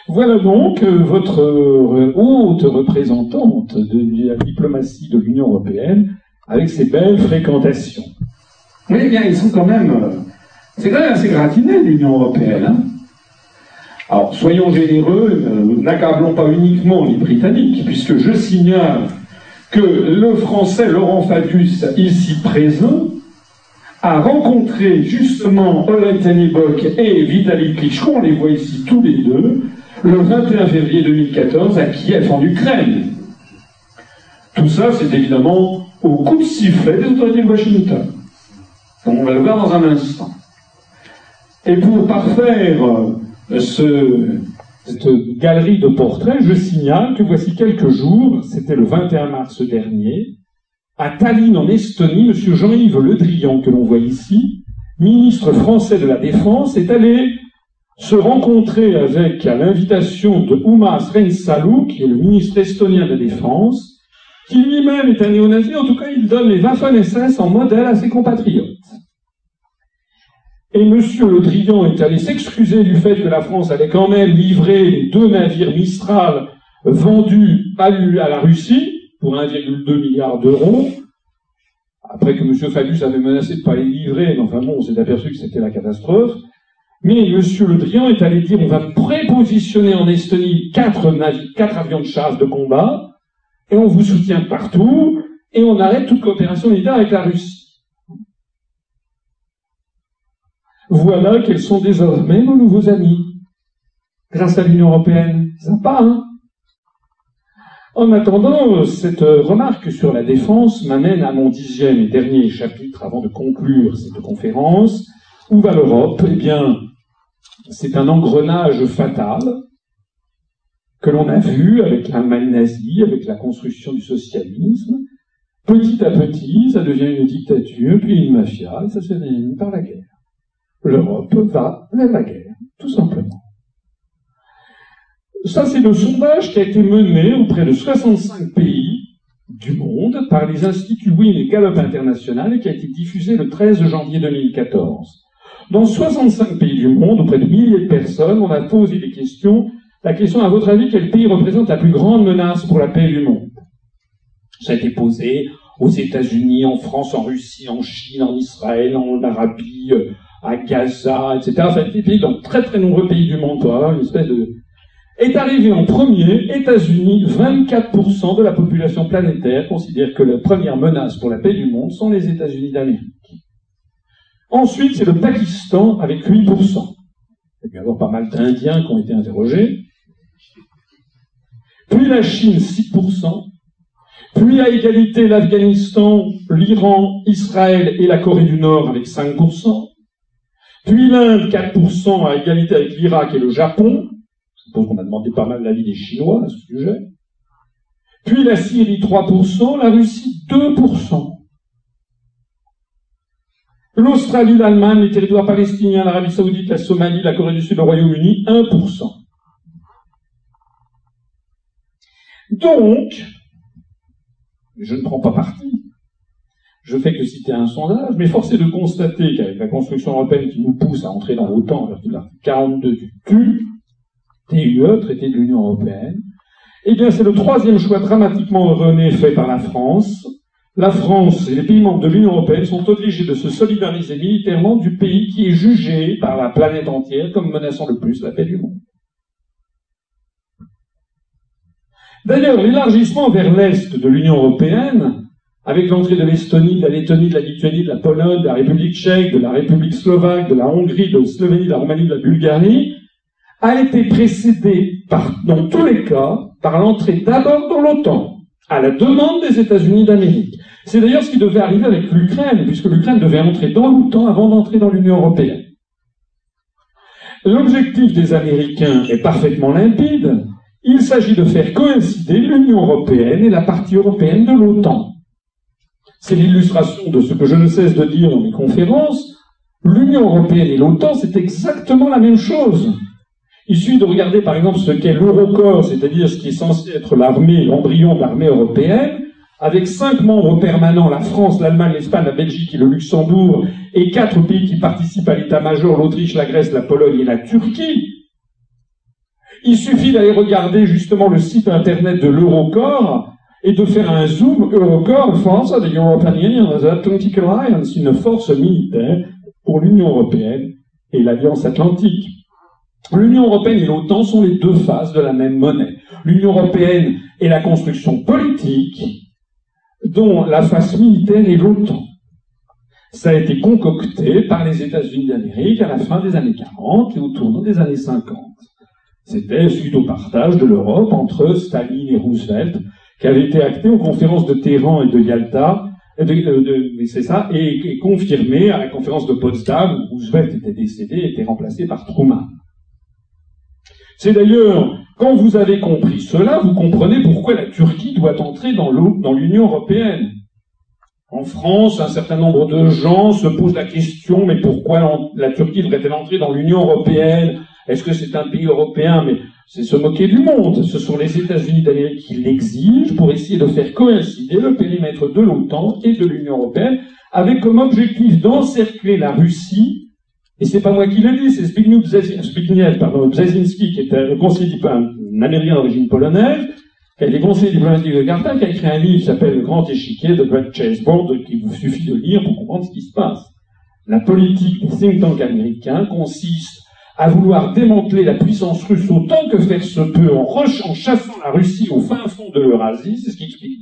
Voilà donc euh, votre euh, haute représentante de la diplomatie de l'Union européenne avec ses belles fréquentations. Oui, bien, ils sont quand même. Euh, c'est quand même assez gratiné, l'Union européenne. Hein. Alors, soyons généreux, n'accablons pas uniquement les Britanniques, puisque je signale que le Français Laurent Fabius, ici présent, a rencontré justement Oleg Tanibok et Vitaly Klitschko, on les voit ici tous les deux, le 21 février 2014 à Kiev, en Ukraine. Tout ça, c'est évidemment au coup de sifflet des autorités de Washington. on va le voir dans un instant. Et pour parfaire euh, ce, cette galerie de portraits, je signale que voici quelques jours, c'était le 21 mars dernier, à Tallinn en Estonie, M. Jean-Yves Le Drian, que l'on voit ici, ministre français de la Défense, est allé se rencontrer avec, à l'invitation de Umas Reinsalu, qui est le ministre estonien de la Défense, qui lui-même est un néo-nazi, en tout cas il donne les Waffen-SS en modèle à ses compatriotes. Et M. Le Drian est allé s'excuser du fait que la France allait quand même livrer les deux navires Mistral vendus à la Russie pour 1,2 milliard d'euros, après que M. Fabius avait menacé de ne pas les livrer, mais enfin bon, on s'est aperçu que c'était la catastrophe. Mais M. Le Drian est allé dire on va prépositionner en Estonie quatre, quatre avions de chasse de combat, et on vous soutient partout, et on arrête toute coopération militaire avec la Russie. Voilà quels sont désormais nos nouveaux amis, grâce à l'Union européenne. Sympa, hein En attendant, cette remarque sur la défense m'amène à mon dixième et dernier chapitre avant de conclure cette conférence. Où va l'Europe Eh bien, c'est un engrenage fatal que l'on a vu avec l'Allemagne nazie, avec la construction du socialisme. Petit à petit, ça devient une dictature, puis une mafia, et ça se termine par la guerre. L'Europe va vers la guerre, tout simplement. Ça, c'est le sondage qui a été mené auprès de 65 pays du monde par les instituts Win et Gallup International et qui a été diffusé le 13 janvier 2014. Dans 65 pays du monde, auprès de milliers de personnes, on a posé des questions. La question, à votre avis, quel pays représente la plus grande menace pour la paix du monde Ça a été posé aux États-Unis, en France, en Russie, en Chine, en Israël, en Arabie, euh, à Gaza, etc. Ça a été fait dans très très nombreux pays du monde pour avoir une espèce de... Est arrivé en premier, États-Unis, 24% de la population planétaire considère que la première menace pour la paix du monde sont les États-Unis d'Amérique. Ensuite, c'est le Pakistan avec 8%. Il y a avoir pas mal d'Indiens qui ont été interrogés. Puis la Chine, 6%. Puis à égalité l'Afghanistan, l'Iran, Israël et la Corée du Nord avec 5%. Puis l'Inde, 4% à égalité avec l'Irak et le Japon. Je suppose qu'on a demandé pas mal l'avis des Chinois à ce sujet. Puis la Syrie, 3%. La Russie, 2% l'Australie, l'Allemagne, les territoires palestiniens, l'Arabie saoudite, la Somalie, la Corée du Sud, le Royaume-Uni, 1%. Donc, je ne prends pas parti. Je fais que citer un sondage, mais force est de constater qu'avec la construction européenne qui nous pousse à entrer dans l'OTAN, vertu de l'article 42 du TUE, traité de l'Union européenne, Eh bien, c'est le troisième choix dramatiquement erroné fait par la France. La France et les pays membres de l'Union européenne sont obligés de se solidariser militairement du pays qui est jugé par la planète entière comme menaçant le plus la paix du monde. D'ailleurs, l'élargissement vers l'Est de l'Union européenne, avec l'entrée de l'Estonie, de la Lettonie, de la Lituanie, de la Pologne, de la République tchèque, de la République slovaque, de la Hongrie, de la Slovénie, de la Roumanie, de la Bulgarie, a été précédé, dans tous les cas, par l'entrée d'abord dans l'OTAN, à la demande des États-Unis d'Amérique. C'est d'ailleurs ce qui devait arriver avec l'Ukraine, puisque l'Ukraine devait entrer dans l'OTAN avant d'entrer dans l'Union européenne. L'objectif des Américains est parfaitement limpide. Il s'agit de faire coïncider l'Union européenne et la partie européenne de l'OTAN. C'est l'illustration de ce que je ne cesse de dire dans mes conférences. L'Union européenne et l'OTAN, c'est exactement la même chose. Il suffit de regarder par exemple ce qu'est l'Eurocorps, c'est-à-dire ce qui est censé être l'armée, l'embryon de l'armée européenne, avec cinq membres permanents, la France, l'Allemagne, l'Espagne, la Belgique et le Luxembourg, et quatre pays qui participent à l'état-major, l'Autriche, la Grèce, la Pologne et la Turquie. Il suffit d'aller regarder justement le site internet de l'Eurocorps et de faire un zoom Eurocorps, France, the European Union, the Atlantic Alliance, une force militaire pour l'Union européenne et l'Alliance atlantique. L'Union européenne et l'OTAN sont les deux faces de la même monnaie. L'Union européenne est la construction politique, dont la face militaire est l'OTAN. Ça a été concocté par les États-Unis d'Amérique à la fin des années 40 et au tournant des années 50. C'était suite au partage de l'Europe entre Staline et Roosevelt, qui avait été acté aux conférences de Téhéran et de Yalta, c'est ça, et, et confirmé à la conférence de Potsdam, où Roosevelt était décédé et était remplacé par Truman. C'est d'ailleurs, quand vous avez compris cela, vous comprenez pourquoi la Turquie doit entrer dans l'Union européenne. En France, un certain nombre de gens se posent la question, mais pourquoi la Turquie devrait-elle entrer dans l'Union européenne? Est-ce que c'est un pays européen? Mais c'est se moquer du monde. Ce sont les États-Unis d'Amérique qui l'exigent pour essayer de faire coïncider le périmètre de l'OTAN et de l'Union européenne, avec comme objectif d'encercler la Russie et c'est pas moi qui l'ai dit, c'est Zbigniew Brzezinski, qui était un conseiller un américain d'origine polonaise, qui a été conseiller diplomatique de Carter, qui a écrit un livre qui s'appelle Le Grand Échiquier de Great Chessboard, qu'il vous suffit de lire pour comprendre ce qui se passe. La politique des think tanks américains consiste à vouloir démanteler la puissance russe autant que faire se peut en, en chassant la Russie au fin fond de l'Eurasie, c'est ce qui explique.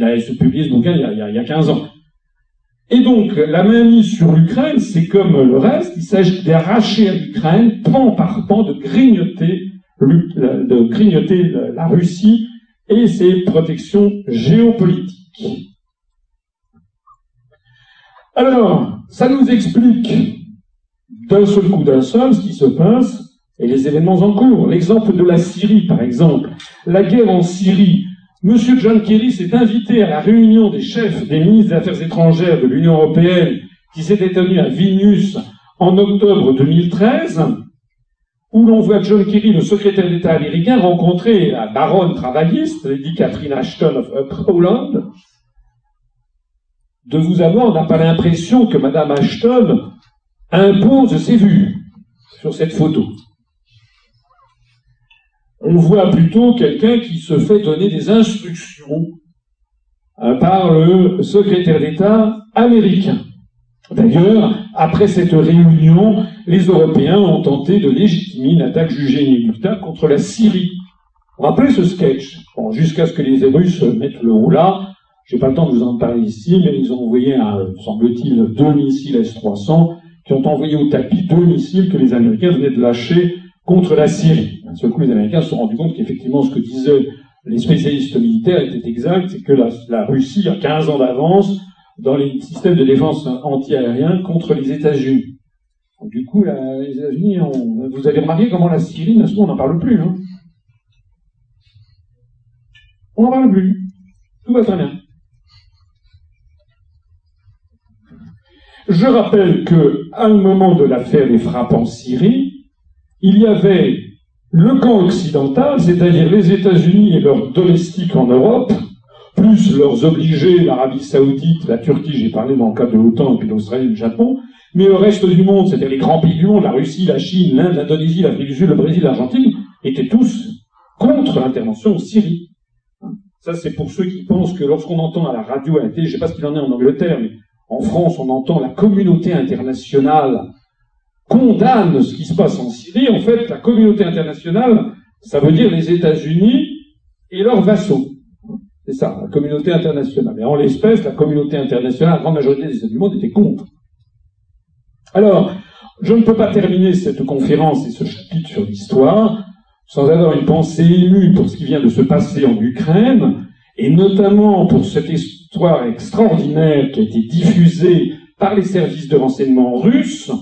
A publié ce bouquin il y a, il y a 15 ans. Et donc, la mainmise sur l'Ukraine, c'est comme le reste, il s'agit d'arracher à l'Ukraine, pan par pan, de grignoter, de grignoter la Russie et ses protections géopolitiques. Alors, ça nous explique d'un seul coup d'un seul ce qui se passe et les événements en cours. L'exemple de la Syrie, par exemple. La guerre en Syrie Monsieur John Kerry s'est invité à la réunion des chefs des ministres des Affaires étrangères de l'Union européenne qui s'était tenue à Vilnius en octobre 2013, où l'on voit John Kerry, le secrétaire d'État américain, rencontrer la baronne travailliste, Lady Catherine Ashton of Poland. De vous avoir, on n'a pas l'impression que Madame Ashton impose ses vues sur cette photo on voit plutôt quelqu'un qui se fait donner des instructions euh, par le secrétaire d'État américain. D'ailleurs, après cette réunion, les Européens ont tenté de légitimer une attaque jugée inéluctable contre la Syrie. Vous rappelez ce sketch? Jusqu'à ce que les Russes mettent le roulard. J'ai pas le temps de vous en parler ici, mais ils ont envoyé, semble-t-il, deux missiles S-300 qui ont envoyé au tapis deux missiles que les Américains venaient de lâcher contre la Syrie. D'un coup, les Américains se sont rendus compte qu'effectivement, ce que disaient les spécialistes militaires était exact, c'est que la, Russie a 15 ans d'avance dans les systèmes de défense anti-aérien contre les États-Unis. Du coup, les États-Unis, vous avez remarqué comment la Syrie, moment, on n'en parle plus. Hein on n'en parle plus. Tout va très bien. Je rappelle que, à un moment de l'affaire des frappes en Syrie, il y avait le camp occidental, c'est-à-dire les États-Unis et leurs domestiques en Europe, plus leurs obligés, l'Arabie saoudite, la Turquie, j'ai parlé dans le cas de l'OTAN, et puis l'Australie le Japon, mais le reste du monde, c'est-à-dire les grands pays du monde, la Russie, la Chine, l'Inde, l'Indonésie, l'Afrique du Sud, le Brésil, l'Argentine, étaient tous contre l'intervention en Syrie. Ça, c'est pour ceux qui pensent que lorsqu'on entend à la radio, à la télé, je ne sais pas ce qu'il en est en Angleterre, mais en France, on entend la communauté internationale condamne ce qui se passe en Syrie. En fait, la communauté internationale, ça veut dire les États-Unis et leurs vassaux. C'est ça, la communauté internationale. Et en l'espèce, la communauté internationale, la grande majorité des États du monde était contre. Alors, je ne peux pas terminer cette conférence et ce chapitre sur l'histoire sans avoir une pensée émue pour ce qui vient de se passer en Ukraine, et notamment pour cette histoire extraordinaire qui a été diffusée par les services de renseignement russes,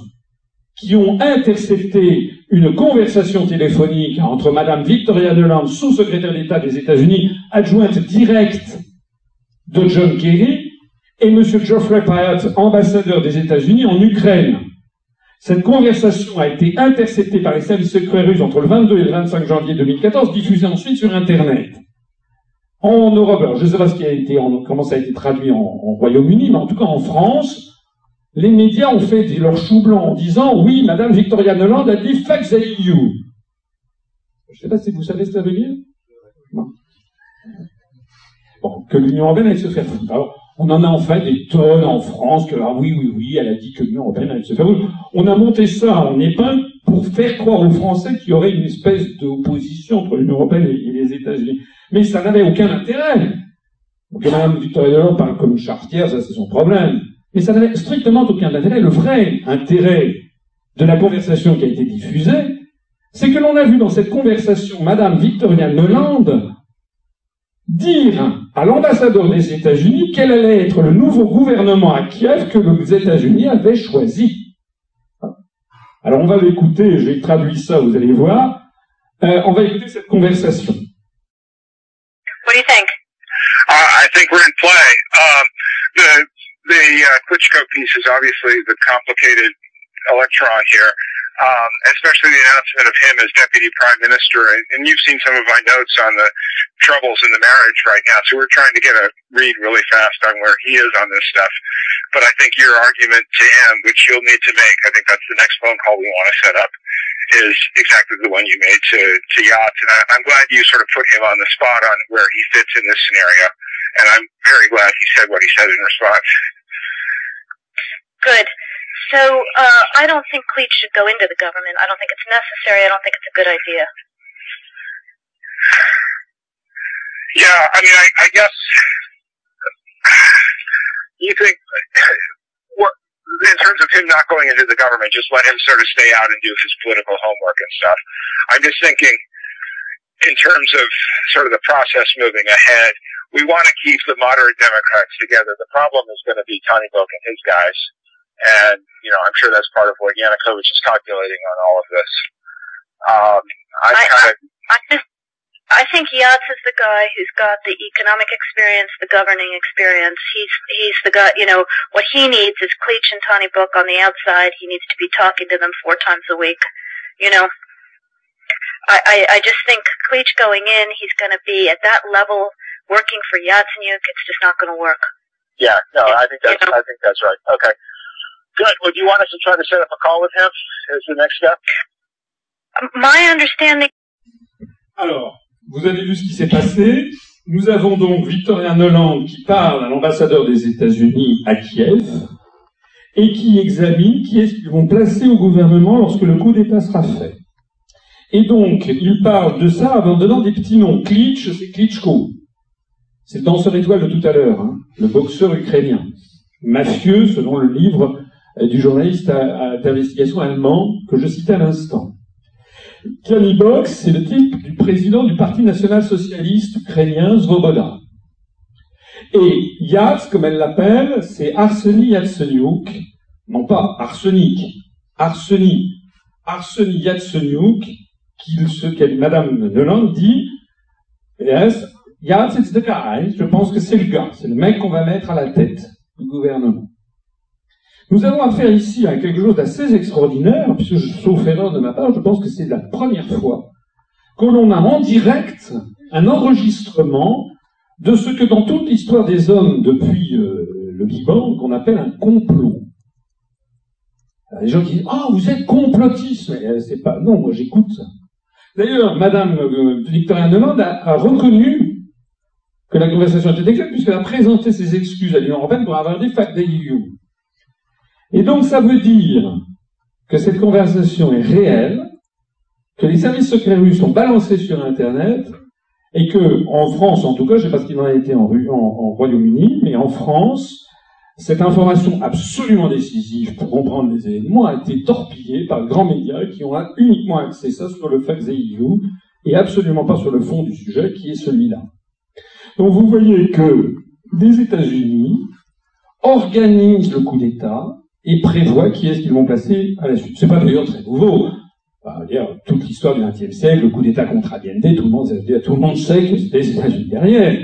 qui ont intercepté une conversation téléphonique entre Madame Victoria Nuland, sous-secrétaire d'État des États-Unis, adjointe directe de John Kerry, et Monsieur Geoffrey Pyatt, ambassadeur des États-Unis en Ukraine. Cette conversation a été interceptée par les services secrets russes entre le 22 et le 25 janvier 2014, diffusée ensuite sur Internet. En Europe, alors je ne sais pas ce qui a été, comment ça a été traduit en Royaume-Uni, mais en tout cas en France, les médias ont fait leur chou blanc en disant oui, Madame Victoria Noland a dit fuck the EU. Je ne sais pas si vous savez ce que ça veut dire. Bon, que l'Union européenne allait se faire foutre. Alors, on en a enfin des tonnes en France que ah oui, oui, oui, elle a dit que l'Union européenne allait se faire foutre. On a monté ça en épingle pour faire croire aux Français qu'il y aurait une espèce d'opposition entre l'Union européenne et les États-Unis. Mais ça n'avait aucun intérêt. Donc, Madame Victoria Noland parle comme chartière, ça c'est son problème. Mais ça n'avait strictement aucun intérêt. Le vrai intérêt de la conversation qui a été diffusée, c'est que l'on a vu dans cette conversation Madame Victoria Noland dire à l'ambassadeur des États-Unis quel allait être le nouveau gouvernement à Kiev que les États-Unis avaient choisi. Alors on va l'écouter, j'ai traduit ça, vous allez voir. Euh, on va écouter cette conversation. What do you think? Uh, I think we're in play. Um, the the uh, Klitschko piece is obviously the complicated electron here, um, especially the announcement of him as deputy prime minister. And, and, you've seen some of my notes on the troubles in the marriage right now. So we're trying to get a read really fast on where he is on this stuff. But I think your argument to him, which you'll need to make, I think that's the next phone call we want to set up, is exactly the one you made to, to Yachts. And I, I'm glad you sort of put him on the spot on where he fits in this scenario. And I'm very glad he said what he said in response. Good. So uh, I don't think Cleach should go into the government. I don't think it's necessary. I don't think it's a good idea. Yeah, I mean, I, I guess you think what, in terms of him not going into the government, just let him sort of stay out and do his political homework and stuff. I'm just thinking in terms of sort of the process moving ahead, we want to keep the moderate Democrats together. The problem is going to be Tony Book and his guys. And, you know, I'm sure that's part of what Yanukovych is calculating on all of this. Um, I, I kind of. I, I, I think Yats is the guy who's got the economic experience, the governing experience. He's he's the guy. You know what he needs is Cleach and Tony Book on the outside. He needs to be talking to them four times a week. You know, I I, I just think Cleach going in, he's going to be at that level working for Yatsenyuk. It's just not going to work. Yeah, no, I think that's you know? I think that's right. Okay. Good. Would you want us to try to set up a call with him as the next step? My understanding. Alors, vous avez vu ce qui s'est passé. Nous avons donc Victoria Noland qui parle à l'ambassadeur des États-Unis à Kiev et qui examine qui est-ce qu'ils vont placer au gouvernement lorsque le coup d'État sera fait. Et donc, il parle de ça en donnant des petits noms. Klitsch, c'est Klitschko. C'est le danseur étoile de tout à l'heure, hein, le boxeur ukrainien. Mafieux, selon le livre du journaliste d'investigation allemand que je citais à l'instant. Kali Box, c'est le type du président du Parti national socialiste ukrainien, Svoboda. Et Yats, comme elle l'appelle, c'est Arseny Yatsenyuk, non pas arsenic, Arseny, Arseny Yatsenyuk, qu'il, ce qu'elle, Madame Noland dit, yes, Yats, it's the guy, je pense que c'est le gars, c'est le mec qu'on va mettre à la tête du gouvernement. Nous avons affaire ici à quelque chose d'assez extraordinaire, puisque, sauf erreur de ma part, je pense que c'est la première fois que l'on a en direct un enregistrement de ce que dans toute l'histoire des hommes depuis euh, le Big Bang, qu'on appelle un complot. les gens qui disent Ah, vous êtes complotiste Mais euh, c'est pas. Non, moi j'écoute ça. D'ailleurs, Madame euh, Victoria Nuland a, reconnu que la conversation était exacte puisqu'elle a présenté ses excuses à l'Union européenne pour avoir des fact EU. Et donc ça veut dire que cette conversation est réelle, que les services secrets russes sont balancés sur Internet, et que, en France, en tout cas, je ne sais pas ce qu'il en a été en, Royaume-Uni, mais en France, cette information absolument décisive pour comprendre les événements a été torpillée par grands médias qui ont uniquement accès ça sur le fact EU et absolument pas sur le fond du sujet qui est celui-là. Donc vous voyez que les États-Unis organisent le coup d'État et prévoient qui est-ce qu'ils vont placer à la suite. C'est pas d'ailleurs très nouveau. Enfin, dire, toute l'histoire du XXe siècle, le coup d'État contre Allende, tout le monde, sait que c'était les États-Unis derrière.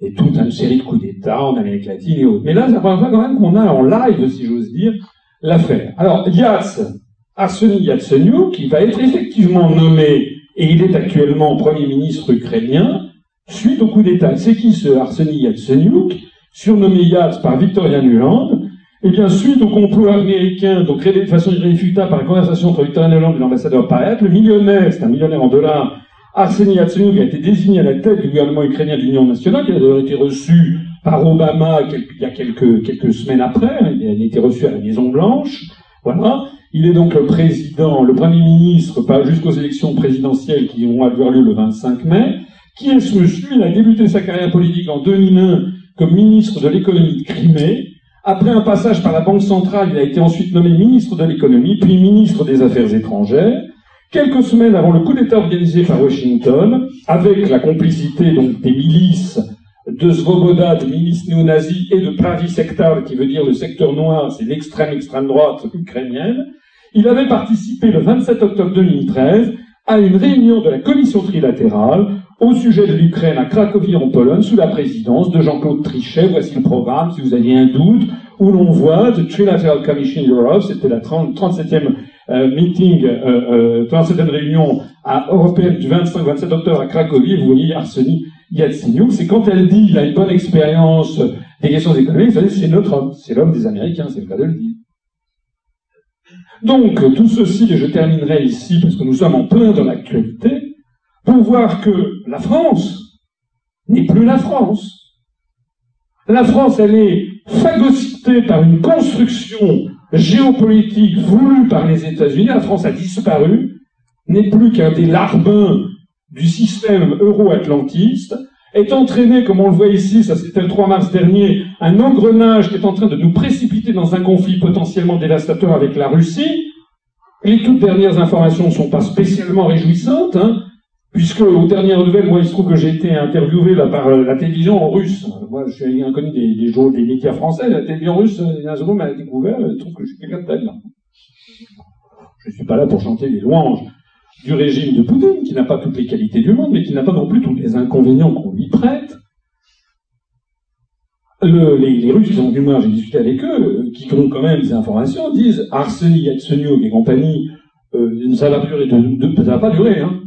Et toute une série de coups d'État en Amérique latine et autres. Mais là, c'est la première fois quand même qu'on a en live, si j'ose dire, l'affaire. Alors, Yats, Arseny Yatsenyuk, qui va être effectivement nommé, et il est actuellement Premier ministre ukrainien, suite au coup d'État. C'est qui ce Arseny Yatsenyuk, surnommé Yats par Victoria Nuland eh bien, suite au complot américain, donc révélé de façon irréfutable par la conversation entre Victoria Nuland et l'ambassadeur Paet, le millionnaire, c'est un millionnaire en dollars, Arseny Yatsenyuk a été désigné à la tête du gouvernement ukrainien d'union nationale, qui a d'ailleurs été reçu par Obama il y a quelques, quelques semaines après, il a été reçu à la Maison Blanche, voilà. Il est donc le président, le premier ministre, pas jusqu'aux élections présidentielles qui vont avoir lieu le 25 mai. Qui est ce monsieur Il a débuté sa carrière politique en 2001 comme ministre de l'économie de Crimée. Après un passage par la Banque centrale, il a été ensuite nommé ministre de l'économie, puis ministre des Affaires étrangères. Quelques semaines avant le coup d'État organisé par Washington, avec la complicité donc des milices de Svoboda, de milices néo-nazis, et de Pravi qui veut dire le secteur noir, c'est l'extrême extrême droite ukrainienne, il avait participé le 27 octobre 2013 à une réunion de la commission trilatérale au sujet de l'Ukraine à Cracovie en Pologne sous la présidence de Jean-Claude Trichet. Voici le programme, si vous aviez un doute, où l'on voit The Trilateral Commission Europe, c'était la 37e euh, meeting, euh, euh, 37e réunion à, européenne du 25-27 octobre à Cracovie, vous voyez Arseny Yatsenyuk, c'est quand elle dit qu'il a une bonne expérience des questions économiques, c'est notre homme, c'est l'homme des Américains, c'est le cas de le dire. Donc, tout ceci, et je terminerai ici, parce que nous sommes en plein dans l'actualité, pour voir que la France n'est plus la France. La France, elle est phagocytée par une construction géopolitique voulue par les États-Unis. La France a disparu, n'est plus qu'un des larbins du système euro-atlantiste, est entraîné, comme on le voit ici, ça c'était le 3 mars dernier, un engrenage qui est en train de nous précipiter dans un conflit potentiellement dévastateur avec la Russie. Les toutes dernières informations ne sont pas spécialement réjouissantes. Hein. Puisque aux dernières nouvelles, moi, il se trouve que j'ai été interviewé là, par euh, la télévision russe. Moi, je suis inconnu des, des, des médias français. La télévision russe, Nazarov m'a découvert, il trouve que je suis quelqu'un de tel. Je ne suis pas là pour chanter les louanges du régime de Poutine, qui n'a pas toutes les qualités du monde, mais qui n'a pas non plus tous les inconvénients qu'on lui prête. Le, les, Russes qui ont du moins, j'ai discuté avec eux, euh, qui ont quand même des informations, disent Arseny Yatsenyuk et compagnie, euh, ça va durer, ça va pas durer, hein.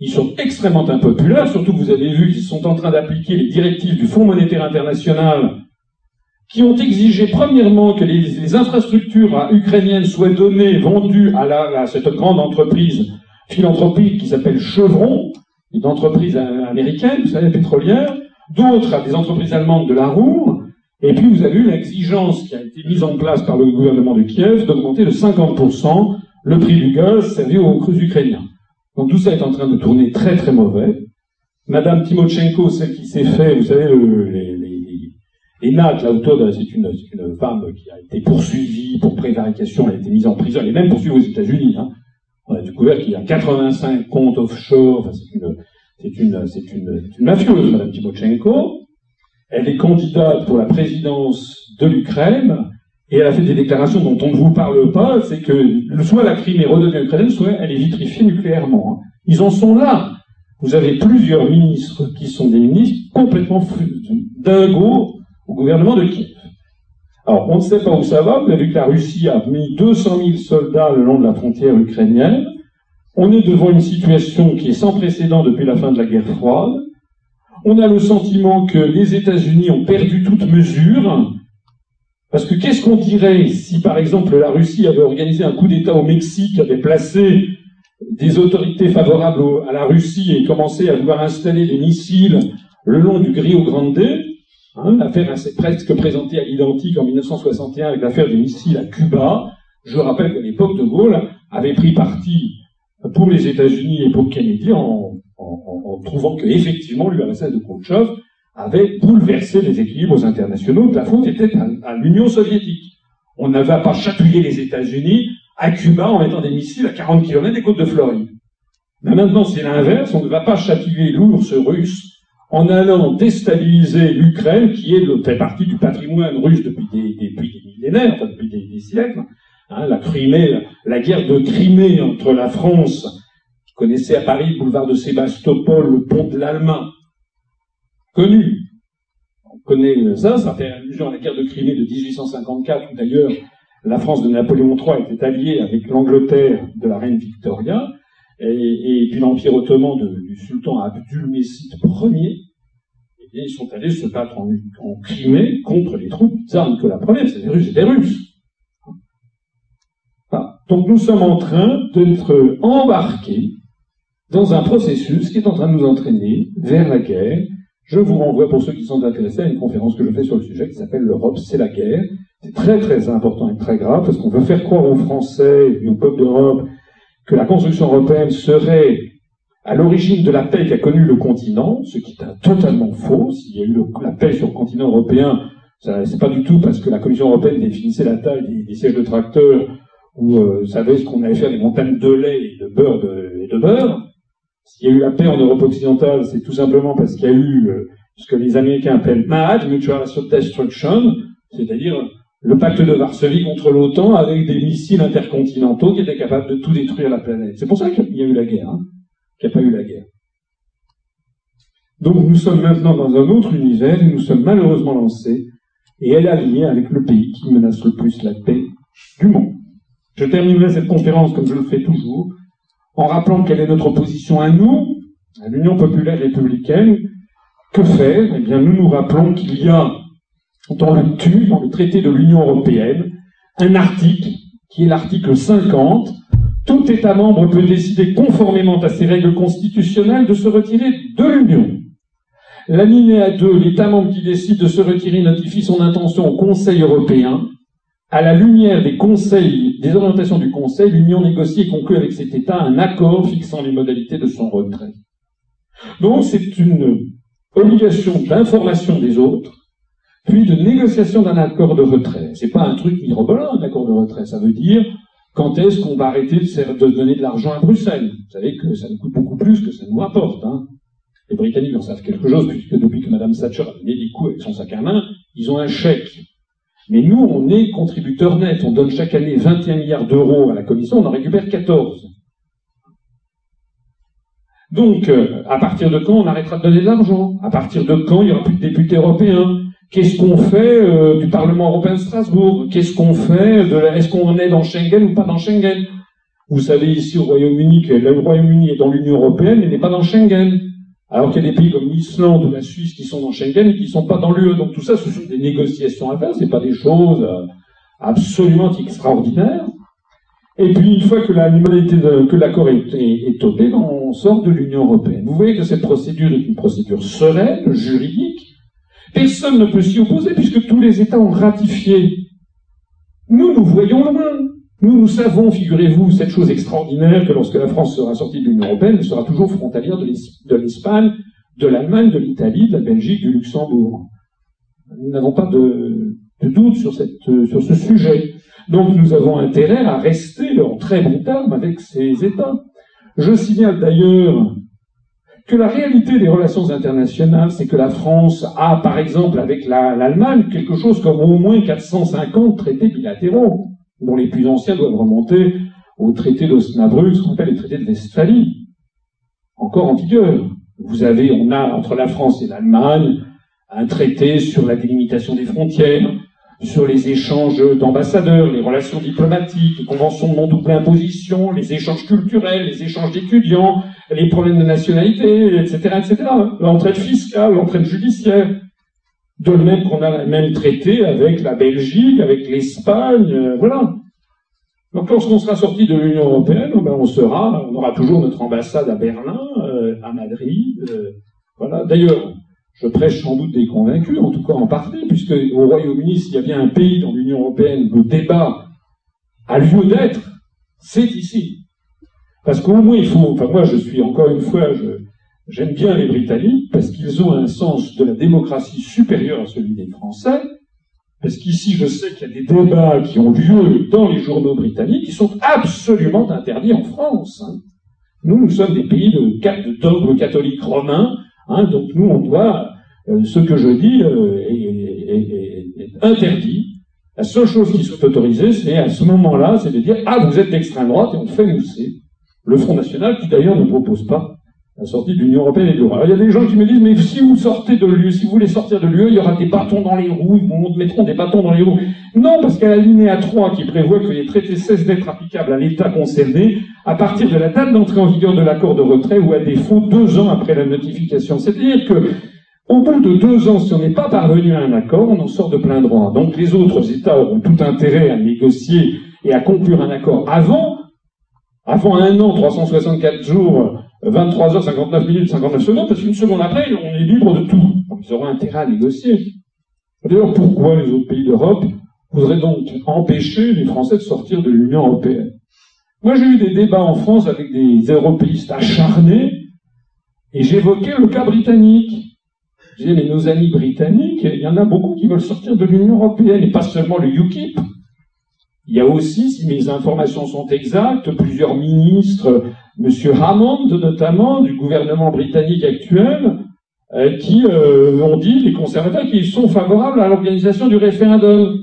Ils sont extrêmement impopulaires, surtout vous avez vu qu'ils sont en train d'appliquer les directives du Fonds monétaire international qui ont exigé premièrement que les, infrastructures ukrainiennes soient données, vendues à, cette grande entreprise philanthropique qui s'appelle Chevron, une entreprise américaine, vous savez, pétrolière, d'autres à des entreprises allemandes de la Roue, et puis vous avez eu l'exigence qui a été mise en place par le gouvernement de Kiev d'augmenter de 50% le prix du gaz servi aux crus ukrainiens. Donc tout ça est en train de tourner très très mauvais. Madame Timochenko, celle qui s'est fait, vous savez, les, les, les NAT, l'auteur c'est une, une, femme qui a été poursuivie pour prévarication, elle a été mise en prison, elle est même poursuivie aux États-Unis. Hein. On a découvert qu'il y a 85 comptes offshore, enfin, c'est une, c'est une, c'est une, une mafieuse, Madame Timochenko. Elle est candidate pour la présidence de l'Ukraine. Et elle a fait des déclarations dont on ne vous parle pas, c'est que soit la Crimée redevient ukrainienne, soit elle est vitrifiée nucléairement. Ils en sont là. Vous avez plusieurs ministres qui sont des ministres complètement dingos au gouvernement de Kiev. Alors, on ne sait pas où ça va. Vous avez vu que la Russie a mis 200 000 soldats le long de la frontière ukrainienne. On est devant une situation qui est sans précédent depuis la fin de la guerre froide. On a le sentiment que les États-Unis ont perdu toute mesure parce que qu'est-ce qu'on dirait si, par exemple, la Russie avait organisé un coup d'État au Mexique, avait placé des autorités favorables à la Russie aient commencé à vouloir installer des missiles le long du Rio Grande, hein, l'affaire est presque présentée à l'identique en 1961 avec l'affaire des missiles à Cuba. Je rappelle qu'à l'époque, De Gaulle avait pris parti pour les États-Unis et pour Kennedy en, en, trouvant que effectivement l'URSS de Khrouchtchev avait bouleversé les équilibres internationaux. La faute était à, l'Union soviétique. On n'avait pas chatouillé les États-Unis à Cuba en mettant des missiles à 40 km des côtes de Floride. Mais maintenant, c'est l'inverse. On ne va pas chatouiller l'ours russe en allant déstabiliser l'Ukraine, qui est, fait partie du patrimoine russe depuis des, depuis des millénaires, enfin depuis des, siècles. Hein, la Crimée, la, guerre de Crimée entre la France, qui connaissait à Paris le boulevard de Sébastopol, le pont de l'Allemagne, connu. On connaît ça, ça fait allusion à la guerre de Crimée de 1854, où d'ailleurs la France de Napoléon III était alliée avec l'Angleterre de la reine Victoria, et, puis l'Empire ottoman du sultan Abdulmessid Ier, et ils sont allés se battre en, Crimée contre les troupes du tsar Nicolas Ier, c'est des Russes et des Russes. Donc nous sommes en train d'être embarqués dans un processus qui est en train de nous entraîner vers la guerre, je vous renvoie, pour ceux qui sont intéressés, à une conférence que je fais sur le sujet qui s'appelle L'Europe, c'est la guerre. C'est très très important et très grave parce qu'on veut faire croire aux Français et au peuple d'Europe que la construction européenne serait à l'origine de la paix qu'a connue le continent, ce qui est totalement faux. S'il y a eu la paix sur le continent européen, c'est pas du tout parce que la Commission européenne définissait la taille des, sièges de tracteurs ou euh, savait ce qu'on allait faire des montagnes de lait et de beurre et de beurre. S'il y a eu la paix en Europe occidentale, c'est tout simplement parce qu'il y a eu euh, ce que les Américains appellent MAD, Mutual Destruction, c'est-à-dire le pacte de Varsovie contre l'OTAN avec des missiles intercontinentaux qui étaient capables de tout détruire la planète. C'est pour ça qu'il y a eu la guerre, hein, qu'il n'y a pas eu la guerre. Donc nous sommes maintenant dans un autre univers et nous sommes malheureusement lancés et elle est alignée avec le pays qui menace le plus la paix du monde. Je terminerai cette conférence comme je le fais toujours en rappelant quelle est notre position à nous, à l'Union populaire républicaine. Que faire? Eh bien, nous nous rappelons qu'il y a dans le TU, dans le traité de l'Union européenne, un article qui est l'article 50. Tout État membre peut décider conformément à ses règles constitutionnelles de se retirer de l'Union. L'alinéa 2, l'État membre qui décide de se retirer notifie son intention au Conseil européen à la lumière des conseils, des orientations du Conseil, l'Union négocie et conclut avec cet État un accord fixant les modalités de son retrait. Donc c'est une obligation d'information des autres, puis de négociation d'un accord de retrait. C'est pas un truc mirobolant, un accord de retrait. Ça veut dire quand est-ce qu'on va arrêter de, donner de l'argent à Bruxelles? Vous savez que ça nous coûte beaucoup plus que ça nous rapporte. Hein. Les Britanniques en savent quelque chose, puisque depuis que Mme Thatcher a donné des coups avec son sac à main, ils ont un chèque mais nous, on est contributeur net. On donne chaque année 21 milliards d'euros à la Commission, on en récupère 14. Donc, euh, à partir de quand on arrêtera de donner de l'argent? À partir de quand il n'y aura plus de députés européens? Qu'est-ce qu'on fait euh, du Parlement européen de Strasbourg? Qu'est-ce qu'on fait de Est-ce qu'on est dans Schengen ou pas dans Schengen? Vous savez ici au Royaume-Uni que le Royaume-Uni est dans l'Union européenne mais n'est pas dans Schengen. Alors qu'il y a des pays comme l'Islande ou la Suisse qui sont dans Schengen et qui ne sont pas dans l'UE. Donc tout ça, ce sont des négociations à faire, ce pas des choses euh, absolument extraordinaires. Et puis une fois que la que l'accord est, est, ben, on sort de l'Union européenne. Vous voyez que cette procédure est une procédure sereine, juridique. Personne ne peut s'y opposer puisque tous les États ont ratifié. Nous, nous voyons loin. Nous, nous savons, figurez-vous, cette chose extraordinaire que lorsque la France sera sortie de l'Union européenne, elle sera toujours frontalière de l'Espagne, de l'Allemagne, de l'Italie, de la Belgique, du Luxembourg. Nous n'avons pas de, doute sur, ce sujet. Donc nous avons intérêt à rester en très bon terme avec ces États. Je signale d'ailleurs que la réalité des relations internationales, c'est que la France a, par exemple, avec l'Allemagne, quelque chose comme au moins 450 traités bilatéraux dont les plus anciens doivent remonter au traité d'Osnabrück, ce qu'on appelle les traités de Westphalie, encore en vigueur. Vous avez, on a entre la France et l'Allemagne un traité sur la délimitation des frontières, sur les échanges d'ambassadeurs, les relations diplomatiques, les conventions de non-double imposition, les échanges culturels, les échanges d'étudiants, les problèmes de nationalité, etc., etc. L'entraide fiscale, l'entraide judiciaire. De même qu'on a le même traité avec la Belgique, avec l'Espagne, euh, voilà. Donc lorsqu'on sera sorti de l'Union européenne, ben, on sera, on aura toujours notre ambassade à Berlin, euh, à Madrid. Euh, voilà. D'ailleurs, je prêche sans doute des convaincus, en tout cas en partie, puisque au Royaume-Uni, s'il y a bien un pays dans l'Union européenne où le débat a lieu d'être, c'est ici. Parce qu'au moins il faut, enfin moi je suis encore une fois, j'aime bien les Britanniques parce qu'ils ont un sens de la démocratie supérieur à celui des Français, parce qu'ici je sais qu'il y a des débats qui ont lieu dans les journaux britanniques qui sont absolument interdits en France. Hein. Nous, nous sommes des pays de, dogme catholique romain, Hein, donc nous, on doit, euh, ce que je dis euh, est, interdit. La seule chose qui soit autorisée, c'est à ce moment-là, c'est de dire ah vous êtes d'extrême droite et on fait mousser le Front National, qui d'ailleurs ne propose pas la sortie de l'Union européenne et de l'Europe. Il y a des gens qui me disent mais si vous sortez de l'UE, si vous voulez sortir de l'UE, il y aura des bâtons dans les roues, ils vous mettront des bâtons dans les roues. Non, parce a l'alinéa 3 qui prévoit que les traités cessent d'être applicables à l'État concerné à partir de la date d'entrée en vigueur de l'accord de retrait ou à défaut deux ans après la notification. C'est-à-dire que au bout de deux ans, si on n'est pas parvenu à un accord, on en sort de plein droit. Donc les autres États auront tout intérêt à négocier et à conclure un accord avant, avant un an, 364 jours, 23 heures, 59 minutes, 59 secondes, parce qu'une seconde après, on est libre de tout. Ils auront intérêt à négocier. D'ailleurs, pourquoi les autres pays d'Europe voudraient donc empêcher les Français de sortir de l'Union européenne? Moi, j'ai eu des débats en France avec des européistes acharnés, et j'évoquais le cas britannique. Disais, mais nos amis britanniques, il y en a beaucoup qui veulent sortir de l'Union européenne, et pas seulement le UKIP. Il y a aussi, si mes informations sont exactes, plusieurs ministres, M. Hammond notamment, du gouvernement britannique actuel, euh, qui euh, ont dit, les conservateurs, qu'ils sont favorables à l'organisation du référendum.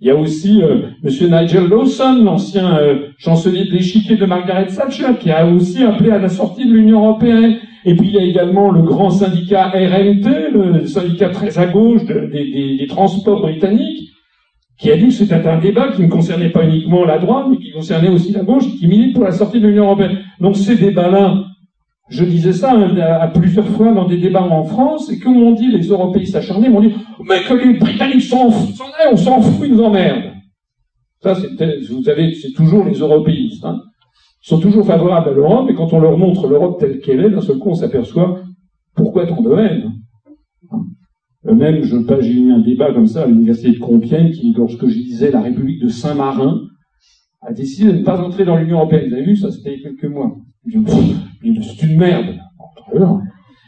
Il y a aussi euh, M. Nigel Lawson, l'ancien chancelier de l'échiquier de Margaret Thatcher, qui a aussi appelé à la sortie de l'Union européenne. Et puis il y a également le grand syndicat RMT, le syndicat très à gauche des transports britanniques, qui a dit que c'était un débat qui ne concernait pas uniquement la droite, mais qui concernait aussi la gauche, qui milite pour la sortie de l'Union européenne. Donc ces débats-là, je disais ça hein, à plusieurs fois dans des débats en France, et que m'ont dit les européistes acharnés, m'ont dit, mais que les Britanniques s'en on s'en fout, ils nous emmerdent. Ça, vous savez, c'est toujours les européistes. Hein. Ils sont toujours favorables à l'Europe, et quand on leur montre l'Europe telle qu'elle est, d'un seul coup, on s'aperçoit pourquoi tant de haine. Même, je eu un débat comme ça à l'université de Compiègne, qui, lorsque je disais la République de Saint-Marin, a décidé de ne pas entrer dans l'Union européenne. Vous avez vu, ça c'était il y a quelques mois. C'est une merde.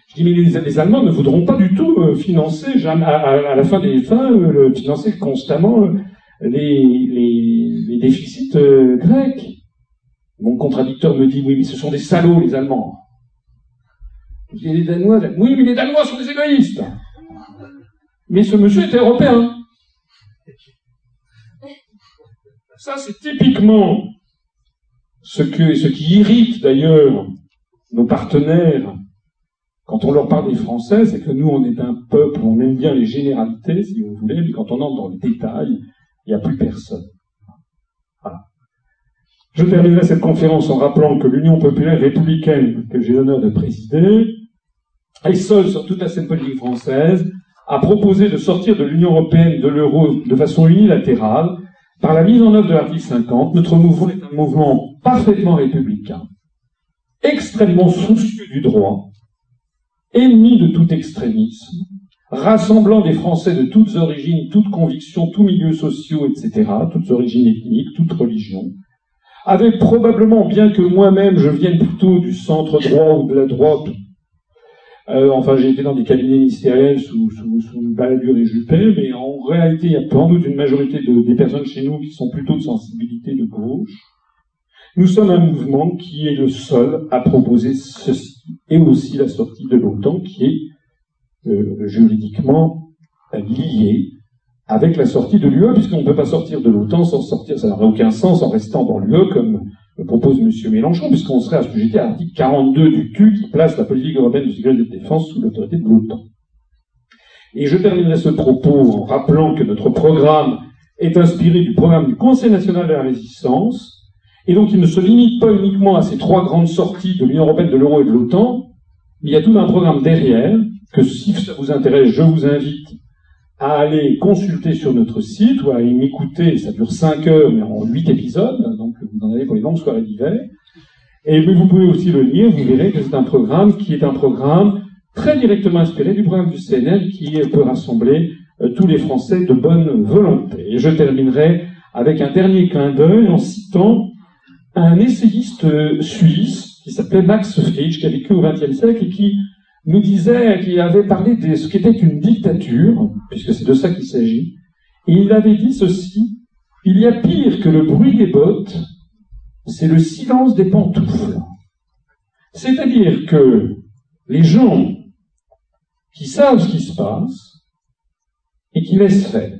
Je dis, mais les, Allemands ne voudront pas du tout euh, financer, à, la fin des fins, euh, financer constamment euh, les, les, les, déficits grecs. Mon contradicteur me dit, oui, mais ce sont des salauds, les Allemands. Je dis, les Danois, oui, mais les Danois sont des égoïstes. Mais ce monsieur est européen. Ça, c'est typiquement ce, qui irrite d'ailleurs nos partenaires quand on leur parle des Français, c'est que nous, on est un peuple, on aime bien les généralités, si vous voulez, mais quand on entre dans le détail, il n'y a plus personne. Voilà. Je terminerai cette conférence en rappelant que l'Union populaire républicaine, que j'ai l'honneur de présider, est seule sur toute la scène politique française, a proposé de sortir de l'Union européenne de l'euro de façon unilatérale par la mise en œuvre de l'article 50. Notre mouvement est un mouvement parfaitement républicain, extrêmement soucieux du droit, ennemi de tout extrémisme, rassemblant des Français de toutes origines, toutes convictions, tous milieux sociaux, etc., toutes origines ethniques, toutes religions, avec probablement, bien que moi-même je vienne plutôt du centre droit ou de la droite euh, enfin, j'ai été dans des cabinets ministériels sous, sous, sous Balladur et mais en réalité, il y a sans doute une majorité de, des personnes chez nous qui sont plutôt de sensibilité de gauche. Nous sommes un mouvement qui est le seul à proposer ceci, et aussi la sortie de l'OTAN, qui est euh, juridiquement liée avec la sortie de l'UE, puisqu'on ne peut pas sortir de l'OTAN sans sortir, ça n'aurait aucun sens en restant dans l'UE, comme propose M. Mélenchon, puisqu'on serait assujetti à l'article 42 du TU qui place la politique européenne de sécurité et de défense sous l'autorité de l'OTAN. Et je terminerai ce propos en rappelant que notre programme est inspiré du programme du Conseil national de la résistance, et donc il ne se limite pas uniquement à ces trois grandes sorties de l'Union européenne, de l'euro et de l'OTAN, mais il y a tout un programme derrière, que si ça vous intéresse, je vous invite à aller consulter sur notre site ou à m'écouter, ça dure 5 heures, mais en 8 épisodes, donc vous en avez pour les longues soirées d'hiver. Et vous pouvez aussi le lire, vous verrez que c'est un programme qui est un programme très directement inspiré du programme du CNL qui peut rassembler euh, tous les Français de bonne volonté. Et je terminerai avec un dernier clin d'œil en citant un essayiste euh, suisse qui s'appelait Max Frisch, qui a vécu au XXe siècle et qui nous disait, qui avait parlé de ce qu'était une dictature, puisque c'est de ça qu'il s'agit, et il avait dit ceci, il y a pire que le bruit des bottes, c'est le silence des pantoufles. C'est-à-dire que les gens qui savent ce qui se passe et qui laissent faire,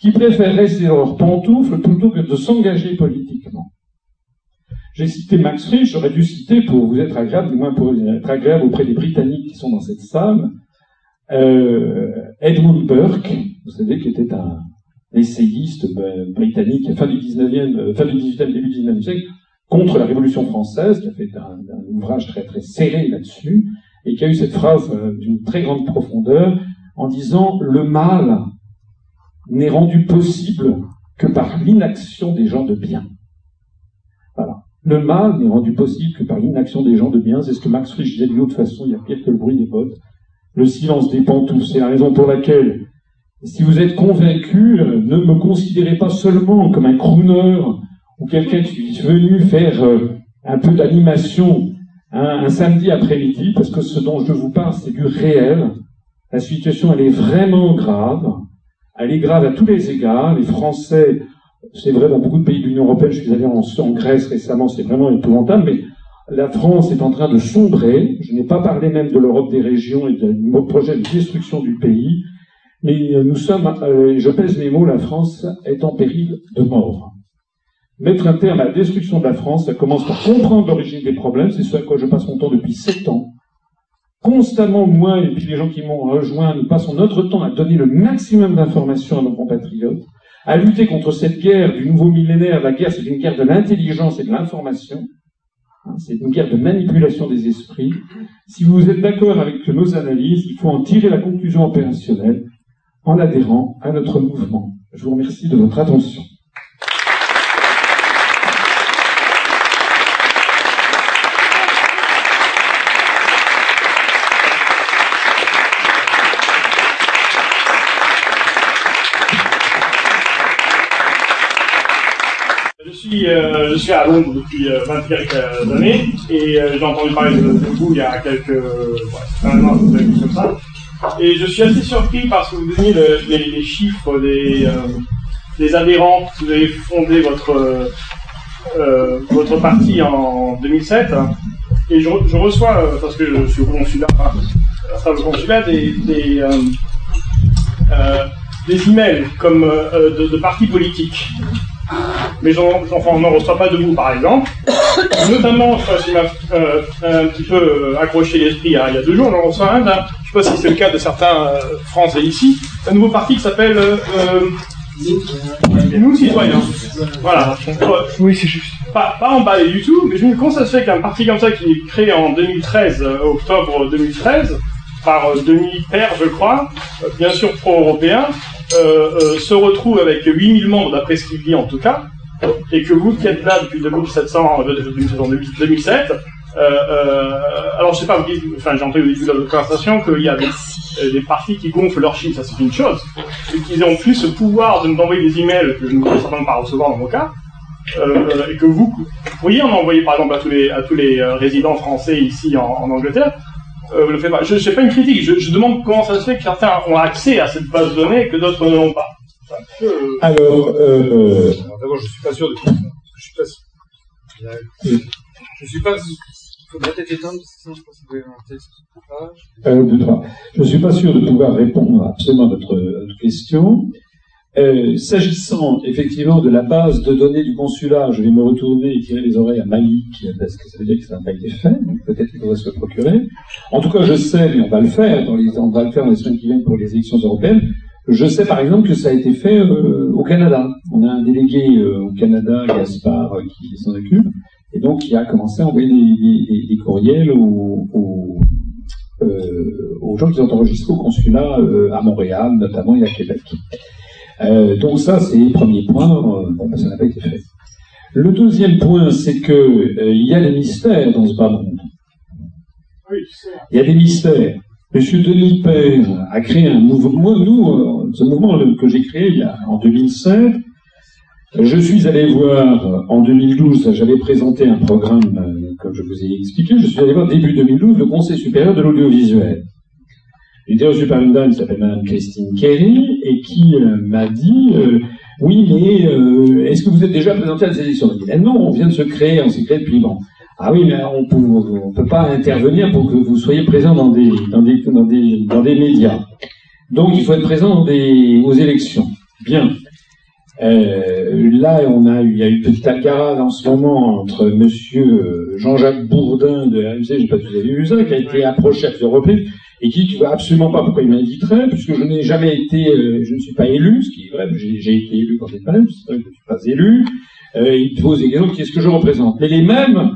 qui préfèrent rester dans leurs pantoufles plutôt que de s'engager politiquement. J'ai cité Max Frisch, j'aurais dû citer pour vous être agréable, du moins pour être agréable auprès des Britanniques qui sont dans cette salle, euh, Edmund Burke, vous savez, qui était un essayiste britannique fin du 19e, euh, fin du 18e, début du 19e siècle, contre la Révolution française, qui a fait un, ouvrage très très serré là-dessus, et qui a eu cette phrase euh, d'une très grande profondeur en disant le mal n'est rendu possible que par l'inaction des gens de bien. Le mal n'est rendu possible que par l'inaction des gens de bien. C'est ce que Max Frisch disait de toute façon, il y a pire que le bruit des bottes. Le silence des pantoufles, c'est la raison pour laquelle, si vous êtes convaincu, euh, ne me considérez pas seulement comme un crooner ou quelqu'un qui est venu faire euh, un peu d'animation hein, un samedi après-midi, parce que ce dont je vous parle, c'est du réel. La situation, elle est vraiment grave. Elle est grave à tous les égards. Les Français c'est vrai dans beaucoup de pays de l'Union européenne, je suis allé en, Grèce récemment, c'est vraiment épouvantable, mais la France est en train de sombrer. Je n'ai pas parlé même de l'Europe des régions et du projet de destruction du pays, mais euh, nous sommes, euh, je pèse mes mots, la France est en péril de mort. Mettre un terme à la destruction de la France, ça commence par comprendre l'origine des problèmes, c'est ce à quoi je passe mon temps depuis sept ans. Constamment, moi et puis les gens qui m'ont rejoint, nous passons notre temps à donner le maximum d'informations à nos compatriotes à lutter contre cette guerre du nouveau millénaire. La guerre, c'est une guerre de l'intelligence et de l'information. Hein, c'est une guerre de manipulation des esprits. Si vous êtes d'accord avec nos analyses, il faut en tirer la conclusion opérationnelle en adhérant à notre mouvement. Je vous remercie de votre attention. Euh, je suis à Londres depuis 20 euh, quelques années et euh, j'ai entendu parler de, vous il y a quelques ouais, comme ça. Et je suis assez surpris parce que vous donnez les, chiffres des, des adhérents. Vous avez fondé votre votre parti en 2007 et je, reçois parce que je suis au consulat, des des, des emails comme de partis politiques mais j'en, on n'en reçoit pas de vous, par exemple. Notamment, ce qui m'a euh, un petit peu euh, accroché l'esprit il y a deux jours, j'en reçois un, je ne sais pas si c'est le cas de certains euh, Français ici, un nouveau parti qui s'appelle Nous Citoyens. Voilà. Oui, c'est juste. Pas, pas emballé du tout, mais je me dis comment ça se fait qu'un parti comme ça qui est créé en 2013, octobre 2013, par Denis Père, je crois, bien sûr pro-européen, se retrouve avec 8000 membres, d'après ce qu'il dit en tout cas, et que vous qui êtes là depuis 2700, 2007, euh, euh, alors je sais pas, enfin j'ai entendu au début de la conversation qu'il y a des, euh, partis qui gonflent leurs chiffres, ça c'est une chose, et qu'ils ont plus ce pouvoir de nous envoyer des emails que je ne peux certainement pas recevoir dans mon cas, euh, et que vous, vous pourriez en envoyer par exemple à tous les, à tous les euh, résidents français ici en Angleterre, euh, le faites pas. Je ne fais pas une critique, je, je, demande comment ça se fait que certains ont accès à cette base de données et que d'autres ne l'ont pas. Alors, euh... d'abord, je suis pas sûr de. Je suis pas sûr. Je suis pas. Il faudrait peut-être éteindre, sinon je pense que vous avez un texte. Euh. Je ne suis pas sûr de pouvoir répondre absolument à votre, à votre question. Euh, S'agissant effectivement de la base de données du consulat, je vais me retourner et tirer les oreilles à Malik, parce que ça veut dire que ça n'a pas été fait, peut-être qu'il devrait se le procurer. En tout cas, je sais, mais on va le faire, dans les, on va le faire dans les semaines qui viennent pour les élections européennes, je sais par exemple que ça a été fait euh, au Canada. On a un délégué euh, au Canada, Gaspard, qui s'en occupe, et donc il a commencé à envoyer des, courriels aux, gens qui sont enregistrés au consulat à Montréal, notamment et à Québec. Donc ça, c'est le premier point. bon, ça n'a pas été fait. Le deuxième point, c'est que il y a des mystères dans ce bas monde. Il y a des mystères. Monsieur Denis Père a créé un mouvement. Nous, ce mouvement que j'ai créé en 2007, je suis allé voir en 2012, j'avais présenté un programme, euh, comme je vous ai expliqué, je suis allé voir début 2012 le Conseil supérieur de l'audiovisuel. J'étais reçu par une dame qui s'appelle Mme Christine Kerry et qui euh, m'a dit euh, Oui, mais est-ce que vous êtes déjà présenté à ces élections Je dit Non, on vient de se créer, on s'est créé depuis longtemps. Ah oui, mais on ne peut pas intervenir pour que vous soyez présent dans des, dans des, dans des, dans des médias. Donc il faut être présent dans des, aux élections. Bien. Euh, là, on a il y a une petite algarade en ce moment entre Monsieur Jean-Jacques Bourdin de RMC, je ne sais pas si vous avez vu ça, qui a été approché à plusieurs reprises et qui ne voit absolument pas pourquoi il m'inviterait, puisque je n'ai jamais été, euh, je ne suis pas élu, ce qui est vrai, j'ai, été élu quand j'étais pas c'est vrai que je ne suis pas élu. Euh, il pose des questions, qu'est-ce que je représente? Mais les mêmes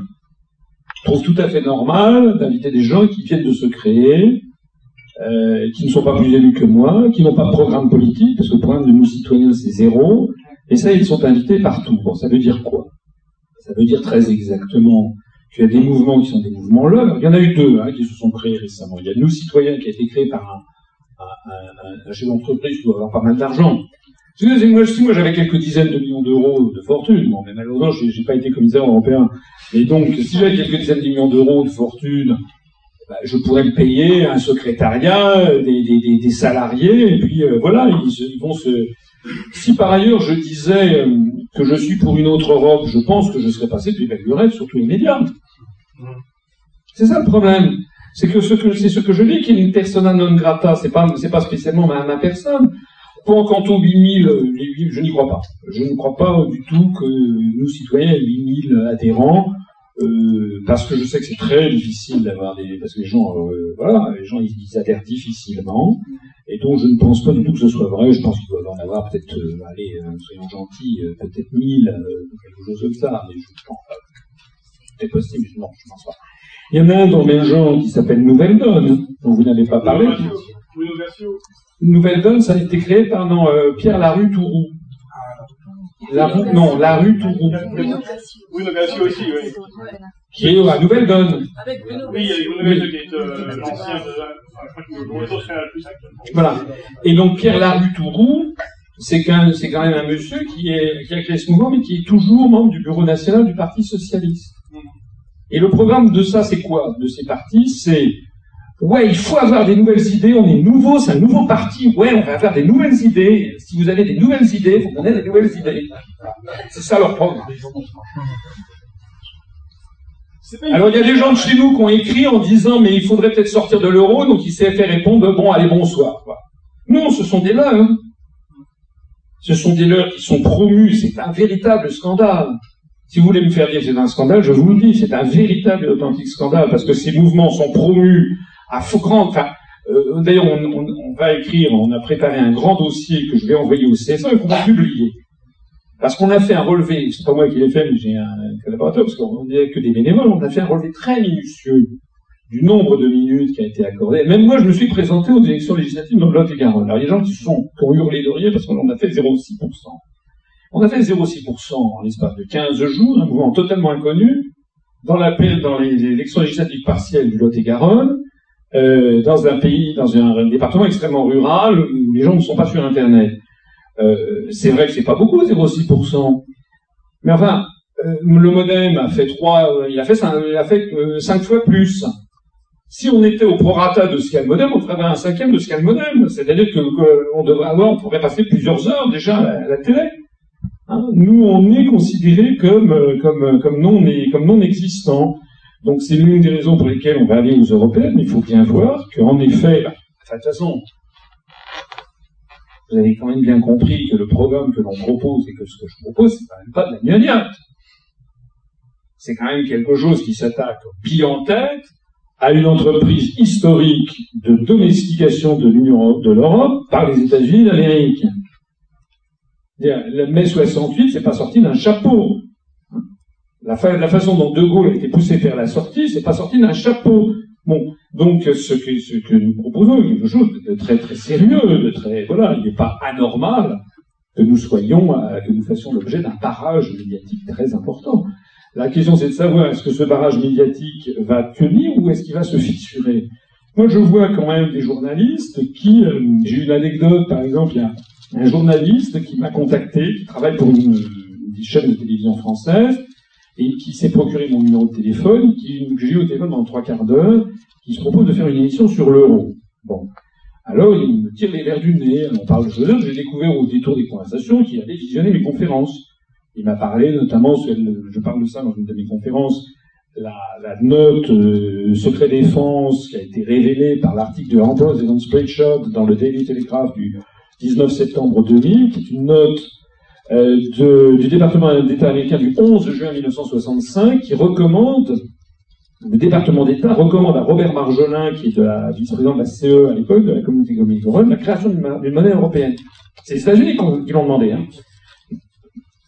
trouvent tout à fait normal d'inviter des gens qui viennent de se créer, euh, qui ne sont pas plus élus que moi, qui n'ont pas de programme politique, parce que le programme de nous citoyens, c'est zéro. Et ça, ils sont invités partout. Bon, ça veut dire quoi? Ça veut dire très exactement qu'il y a des mouvements qui sont des mouvements là. Il y en a eu deux hein, qui se sont créés récemment. Il y a Nous Citoyens qui a été créé par un, chef d'entreprise qui doit avoir pas mal d'argent. Moi, si moi j'avais quelques dizaines de millions d'euros de fortune, bon, mais malheureusement, j'ai pas été commissaire européen. Et donc, si j'avais quelques dizaines de millions d'euros de fortune, bah, je pourrais me payer un secrétariat, des, des, des salariés, et puis euh, voilà, ils, vont se. Si par ailleurs je disais euh, que je suis pour une autre Europe, je pense que je serais passé depuis belle lurette, surtout immédiat. C'est ça le problème. C'est que ce que c'est ce que je dis qui est une persona non grata. C'est pas c'est pas spécialement ma, ma personne. Pour quant aux 8000, je n'y crois pas. Je ne crois pas du tout que nous citoyens aient 8000 adhérents. Euh, parce que je sais que c'est très difficile d'avoir des, parce que les gens, euh, voilà, les gens ils, adhèrent difficilement, et donc je ne pense pas du tout que ce soit vrai. Je pense qu'il doit en avoir peut-être, euh, allez, soyons gentils, peut-être 1000, quelque chose comme ça, mais je pense pas. C'est possible, non, je pense pas. Il y en a un dans même genre qui s'appelle Nouvelle Donne, dont vous n'avez pas parlé. Nouvelle Donne, ça a été créé par non, Pierre Larue Tourou. La rue, non, la rue Tourou. Oui, Nogatio aussi, oui. Qui est à Nouvelle Donne. Oui, il y a qui est euh, l'ancien de la. Voilà. Et donc Pierre Larue Tourou, c'est quand, c'est quand même un monsieur qui, est, qui a créé ce mouvement, mais qui est toujours membre du bureau national du Parti socialiste. Et le programme de ça, c'est quoi? De ces partis, c'est Ouais, il faut avoir des nouvelles idées, on est nouveau, c'est un nouveau parti, ouais, on va avoir des nouvelles idées. Si vous avez des nouvelles idées, vous donnez des nouvelles idées. C'est ça leur programme. Alors il y a des gens de chez nous qui ont écrit en disant mais il faudrait peut-être sortir de l'euro, donc il s'est fait répondre bon allez bonsoir. Non, ce sont des leurs. Hein. Ce sont des leurs qui sont promus, c'est un véritable scandale. Si vous voulez me faire dire que c'est un scandale, je vous le dis, c'est un véritable et authentique scandale, parce que ces mouvements sont promus à grand, enfin, euh, d'ailleurs, on, va écrire, on a préparé un grand dossier que je vais envoyer au CSA et qu'on va publier. Parce qu'on a fait un relevé, c'est pas moi qui l'ai fait, mais j'ai un collaborateur, parce qu'on n'est que des bénévoles, on a fait un relevé très minutieux du nombre de minutes qui a été accordé. Même moi, je me suis présenté aux élections législatives dans le Lot-et-Garonne. Alors, il y a des gens qui, sont, qui ont hurlé de rire parce qu'on a fait 0,6%. On a fait 0,6% en l'espace de 15 jours, un mouvement totalement inconnu, dans dans les élections législatives partielles du Lot-et-Garonne, euh, dans un pays, dans un, département extrêmement rural où les gens ne sont pas sur Internet. Euh, c'est vrai que c'est pas beaucoup, 0,6%. Mais enfin, euh, le modem a fait trois, il a fait, il a fait cinq fois plus. Si on était au prorata de ce qu'a le modem, on ferait un cinquième de ce qu'a le modem. C'est-à-dire qu'on devrait avoir, on pourrait passer plusieurs heures déjà à la, télé. Hein Nous, on est considérés comme, non, comme non existants. Donc c'est l'une des raisons pour lesquelles on va aller aux européennes, il faut bien voir qu'en effet, bah, de toute façon, vous avez quand même bien compris que le programme que l'on propose et que ce que je propose, c'est quand même pas de la gnognotte. C'est quand même quelque chose qui s'attaque pied en tête à une entreprise historique de domestication de l'Union de l'Europe par les États-Unis d'Amérique. Le mai 68, c'est pas sorti d'un chapeau. La, façon dont De Gaulle a été poussé vers la sortie, c'est pas sorti d'un chapeau. Bon, donc ce que, nous proposons est quelque chose de très très sérieux, de très voilà, il n'est pas anormal que nous soyons, euh, que nous fassions l'objet d'un barrage médiatique très important. La question c'est de savoir est-ce que ce barrage médiatique va tenir ou est-ce qu'il va se fissurer? Moi je vois quand même des journalistes qui, euh, j'ai une anecdote par exemple, il y a un journaliste qui m'a contacté, qui travaille pour une, une chaîne de télévision française, et qui s'est procuré mon numéro de téléphone, qui, que j'ai eu au téléphone dans trois quarts d'heure, qui se propose de faire une émission sur l'euro. Bon. Alors, il me tire les verres du nez, on parle de choses, j'ai découvert au détour des conversations qu'il avait visionné mes conférences. Il m'a parlé notamment, je parle de ça dans une de mes conférences, la, note euh, secret défense qui a été révélée par l'article de Ambrose et Don Spreadshot dans le Daily Telegraph du 19 septembre 2000, qui est une note de, du département d'État américain du 11 juin 1965 qui recommande, le département d'État recommande à Robert Marjolin, qui est de la vice-président de la CE à l'époque, de la communauté économique européenne, la création d'une monnaie européenne. C'est les États-Unis qui l'ont demandé. Hein.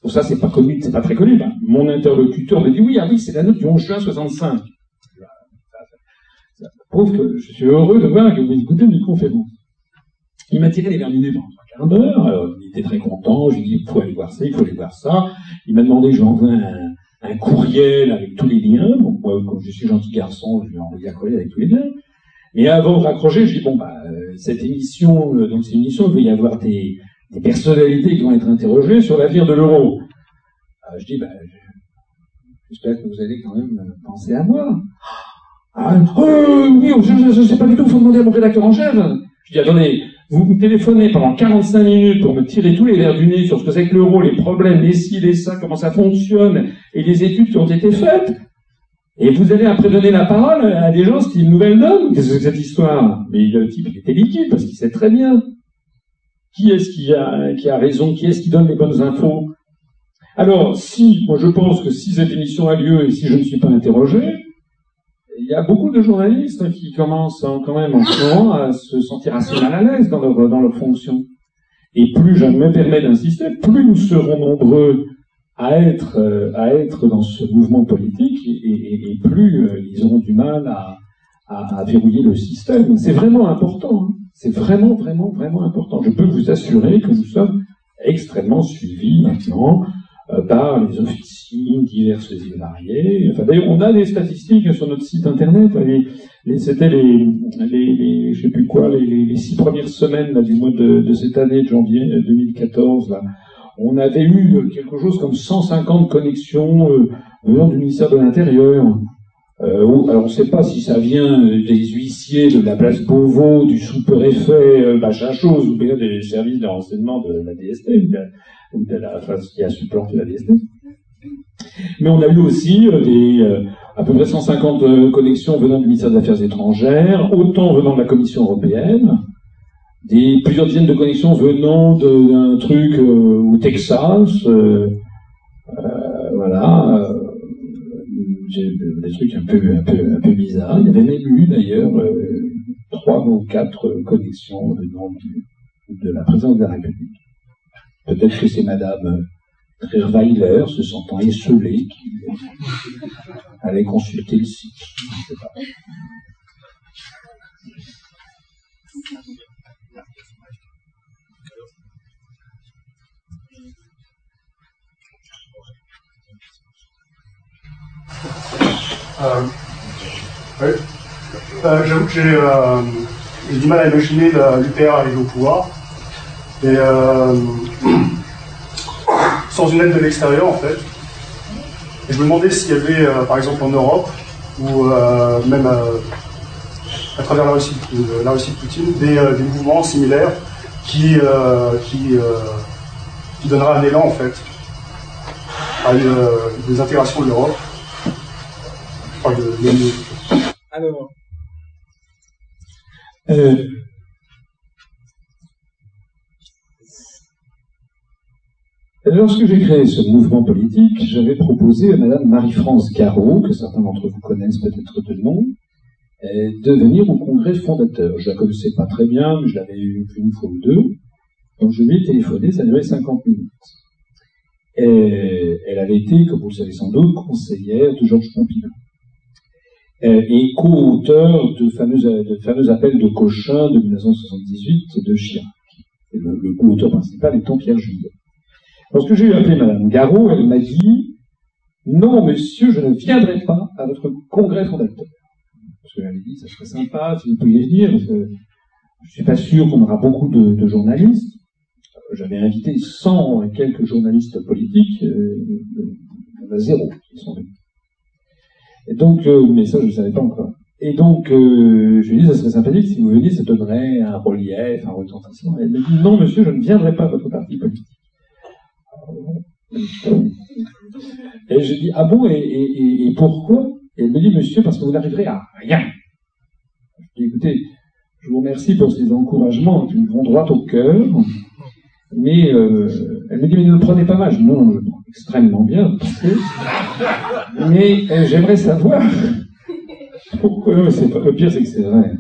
Pour ça, c'est pas connu, c'est pas très connu. Mon interlocuteur me dit oui, ah oui, c'est la note du 11 juin 65. Ça, prouve que je suis heureux de voir que vous écoutez mes conférences. Il m'a tiré les verres du nez d'heure. Alors, il était très content. Je lui ai dit, il faut aller voir ça, il faut aller voir ça. Il m'a demandé que j'envoie un, un, courriel avec tous les liens. Donc, moi, comme je suis gentil garçon, je lui ai envoyé un courriel avec tous les liens. Et avant de raccrocher, je dis, bon, bah, euh, cette émission, euh, donc c'est une émission, il va y avoir des, personnalités qui vont être interrogées sur l'avenir de l'euro. Euh, je dis, bah, j'espère que vous allez quand même penser à moi. Oh, oui, je ne sais pas du tout, il faut demander à mon rédacteur en chef. Je dis, attendez, vous me téléphonez pendant 45 minutes pour me tirer tous les verres du nez sur ce que c'est que l'euro, les problèmes, les ci, les ça, comment ça fonctionne, et les études qui ont été faites. Et vous allez après donner la parole à des gens, c'est une nouvelle donne. Qu'est-ce que cette histoire? Mais le type, il était liquide parce qu'il sait très bien. Qui est-ce qui a, qui a raison? Qui est-ce qui donne les bonnes infos? Alors, si, moi je pense que si cette émission a lieu et si je ne suis pas interrogé, y a beaucoup de journalistes qui commencent quand même en ce moment à se sentir assez mal à l'aise dans leur, dans leur fonction. Et plus je me permets d'insister, plus nous serons nombreux à être, euh, à être dans ce mouvement politique et, plus euh, ils auront du mal à, à, verrouiller le système. C'est vraiment important. Hein. C'est vraiment, vraiment, vraiment important. Je peux vous assurer que nous sommes extrêmement suivis maintenant par les officines diverses et variées. Enfin, d'ailleurs, on a des statistiques sur notre site internet. C'était les, les, les, je sais plus quoi, les, six premières semaines du mois de, cette année de janvier 2014. Là, on avait eu quelque chose comme 150 connexions euh, venant du ministère de l'Intérieur. Euh, alors on ne sait pas si ça vient des huissiers de la place Beauvau, du sous-préfet euh, machin chose, ou bien des services de renseignement de la DST, de la, enfin, qui a supplanté la DST. Mais on a eu aussi euh, euh, à peu près 150 euh, connexions venant du ministère des Affaires étrangères, autant venant de la Commission européenne, des plusieurs dizaines de connexions venant d'un truc au Texas, voilà, des trucs un peu, un peu, un peu bizarres. Il y avait même eu d'ailleurs trois ou quatre connexions venant de la présidence de la République. Peut-être que c'est Madame Trierweiler, se sentant esselée, qui allait consulter le site. Euh, oui. euh, J'avoue que j'ai euh, du mal à imaginer l'UPR arriver au pouvoir. Et euh, sans une aide de l'extérieur, en fait. Et je me demandais s'il y avait, euh, par exemple en Europe, ou euh, même euh, à travers la Russie, la Russie de Poutine, des, euh, des mouvements similaires qui, euh, qui, qui donnera un élan, en fait, à une, des intégrations de l'Europe. Enfin, de, de... Alors, Lorsque j'ai créé ce mouvement politique, j'avais proposé à Madame Marie-France Garot, que certains d'entre vous connaissent peut-être de nom, de venir au congrès fondateur. Je la connaissais pas très bien, mais je l'avais eu une fois ou deux. Donc je lui ai téléphoné, ça durait 50 minutes. Elle avait été, comme vous le savez sans doute, conseillère de Georges Pompidou. et co-auteur de fameux, de fameux appels de Cochin de 1978 de Chirac. le, le co-auteur principal étant Pierre Juillet. Lorsque j'ai appelé Madame Garot, elle m'a dit Non, monsieur, je ne viendrai pas à votre congrès fondateur. Parce que j'avais dit Ça serait sympa si vous pouviez venir, parce que je suis pas sûr qu'on aura beaucoup de, journalistes. J'avais invité 100 et quelques journalistes politiques, euh, il y en a zéro qui sont venus. Donc, euh, mais ça, je ne savais pas encore. Et donc, euh, je lui ai dit, ça serait sympathique si vous veniez, ça donnerait un relief, un retentissement. Elle m'a dit, non, monsieur, je ne viendrai pas à votre parti politique. Et je dis, ah bon, et, et, pourquoi? Et elle me dit, monsieur, parce que vous n'arriverez à rien. Je dis, écoutez, je vous remercie pour ces encouragements qui me vont droit au cœur. Mais euh, elle me dit, mais ne le prenez pas mal. Je dis, non, je le prends extrêmement bien. mais euh, j'aimerais savoir pourquoi. Le pire, c'est que c'est vrai.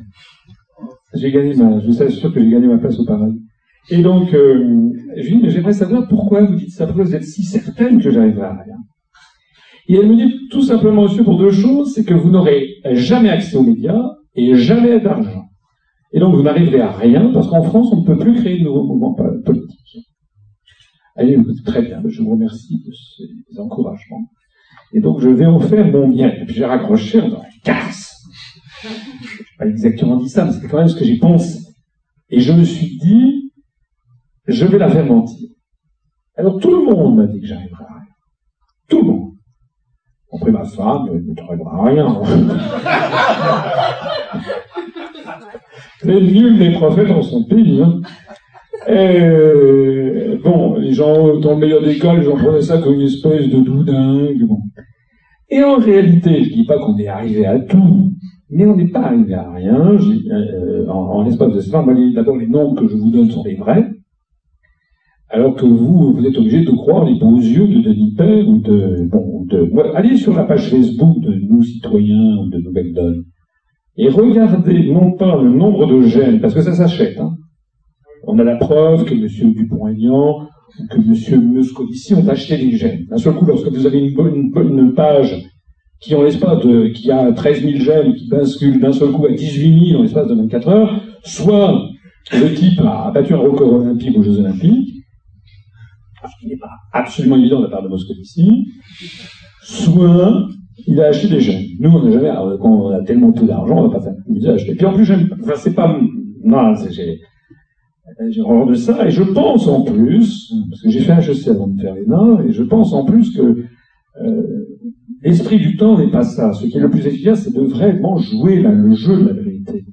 J'ai gagné ma, je vous assure que j'ai gagné ma place au paradis. Et donc, euh, je lui dis, mais j'aimerais savoir pourquoi vous dites ça, pourquoi vous êtes si certaine que j'arriverai à rien. Et elle me dit tout simplement, monsieur, pour deux choses, c'est que vous n'aurez jamais accès aux médias et jamais d'argent. Et donc, vous n'arriverez à rien, parce qu'en France, on ne peut plus créer de nouveaux mouvements politiques. Allez, très bien, je vous remercie de ces encouragements. Et donc, je vais en faire mon bien. Et puis, j'ai raccroché dans la casse. Je n'ai pas exactement dit ça, mais c'était quand même ce que j'ai pensé. Et je me suis dit, je vais la faire mentir. Alors, tout le monde m'a dit que j'arriverais à rien. Tout le monde. Compris ma femme, elle ne t'arrivera à rien. Mais nul n'est prophète dans son pays. Et, bon, les gens, dans le meilleur des cas, les ça comme une espèce de doudingue. Et en réalité, je ne dis pas qu'on est arrivé à tout, mais on n'est pas arrivé à rien. Euh, en, en l'espace de ce d'abord, les nombres que je vous donne sont les vrais. Alors que vous, vous êtes obligé de croire les beaux yeux de Denis Père ou de, bon, de, allez sur la page Facebook de Nous Citoyens ou de Nouvelle Donne et regardez non pas le nombre de gènes, parce que ça s'achète. Hein. On a la preuve que M. Dupont-Aignan ou que M. Moscovici ont acheté des gènes. D'un seul coup, lorsque vous avez une, bonne, page qui, en l'espace de, qui a 13 000 gènes, qui bascule d'un seul coup à 18 000 en l'espace de 24 heures, soit le type a battu un record olympique aux Jeux Olympiques, ce qui n'est pas absolument évident de la part de Moscovici, soit il a acheté des gènes. Nous, on n'a jamais, quand on a tellement peu d'argent, on va pas nous acheter. Puis en plus, j'aime, enfin, c'est pas, non, j'ai, j'ai horreur de ça, et je pense en plus, parce que j'ai fait HEC avant de faire les nains, et je pense en plus que euh, l'esprit du temps n'est pas ça. Ce qui est le plus efficace, c'est de vraiment jouer le jeu de la vérité.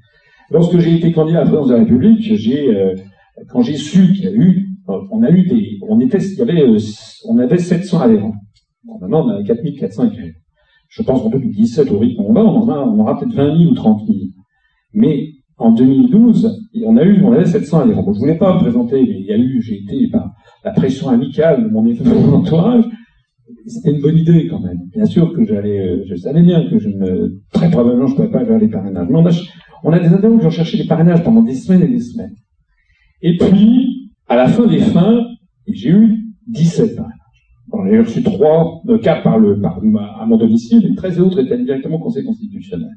Lorsque j'ai été candidat à la présidence de la République, j'ai, euh, quand j'ai su qu'il y a eu, on a avait, euh, on avait 700 adhérents. Bon, maintenant, on a 4400 adhérents. Je pense qu'en 2017, au rythme on va, on, on aura peut-être 20 000 ou 30 000. Mais en 2012, on a avait 700 adhérents. Bon, je voulais pas me présenter, mais il y a eu, j'ai été par la pression amicale de mon, entourage. C'était une bonne idée quand même. Bien sûr que j'allais, euh, je savais bien que très probablement, je ne pouvais pas faire les parrainages. Mais on a, on a des adhérents qui ont cherché des parrainages pendant des semaines et des semaines. Et puis, à la fin des fins, j'ai eu 17 parrainages. Bon, j'ai reçu trois, euh, quatre par le, par, à mon domicile, et 13 autres étaient directement au Conseil constitutionnel.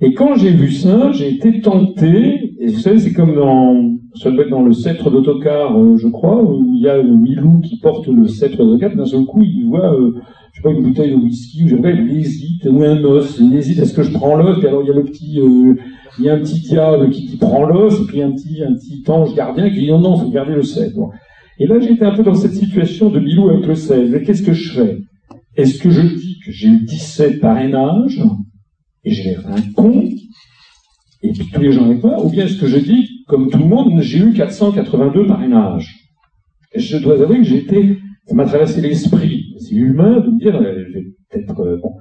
Et quand j'ai vu ça, j'ai été tenté, et vous savez, c'est comme dans, ça doit être dans le sceptre d'autocar, euh, je crois, où il y a le Milou qui porte le sceptre d'autocar, d'un seul coup, il voit, euh, je sais pas, une bouteille de whisky, ou je sais pas, il hésite, ou un os, il hésite, est-ce que je prends l'os, puis alors il y a le petit, euh, il y a un petit diable qui, qui prend l'os, et puis un petit, un petit ange gardien qui dit non, non, faut garder le sceptre. Et là, j'étais un peu dans cette situation de Milou avec le 16. Mais qu'est-ce que je fais? Est-ce que je dis que j'ai eu 17 parrainages et j'ai un con et puis tous les gens avec moi, ou bien est-ce que je dis, comme tout le monde, j'ai eu 482 parrainages? Je dois avouer que été, ça m'a traversé l'esprit, c'est humain de me dire, euh, je vais peut-être euh, bon.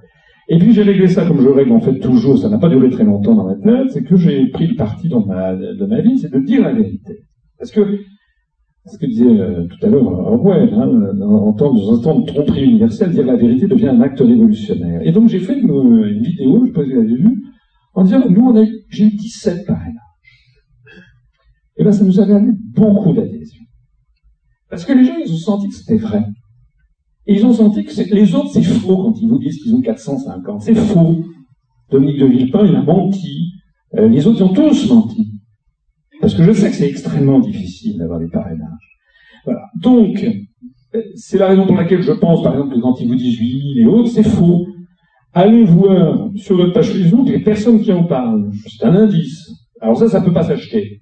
Et puis j'ai réglé ça comme je règle en fait toujours, ça n'a pas duré très longtemps dans ma tête, c'est que j'ai pris le parti dans ma, de ma vie, c'est de dire la vérité. Parce que ce que disait euh, tout à l'heure Orwell, hein, en temps, dans un temps de tromperie universelle, dire la vérité devient un acte révolutionnaire. Et donc j'ai fait une, vidéo, je ne sais pas si vous l'avez vue, en disant, nous, on a eu, j'ai eu 17 parrainages. Et là, ça nous a gagné beaucoup d'adhésion. Parce que les gens, ils ont senti que c'était vrai. Et ils ont senti que les autres, c'est faux quand ils vous disent qu'ils ont 450. C'est faux. Dominique de Villepin, il a menti. Euh, les autres ont tous menti. Parce que je sais que c'est extrêmement difficile d'avoir des parrainages. Voilà. Donc, euh, c'est la raison pour laquelle je pense, par exemple, que quand ils vous disent 8000 et autres, c'est faux. Allez voir sur notre page Facebook les personnes qui en parlent. C'est un indice. Alors ça, ça ne peut pas s'acheter.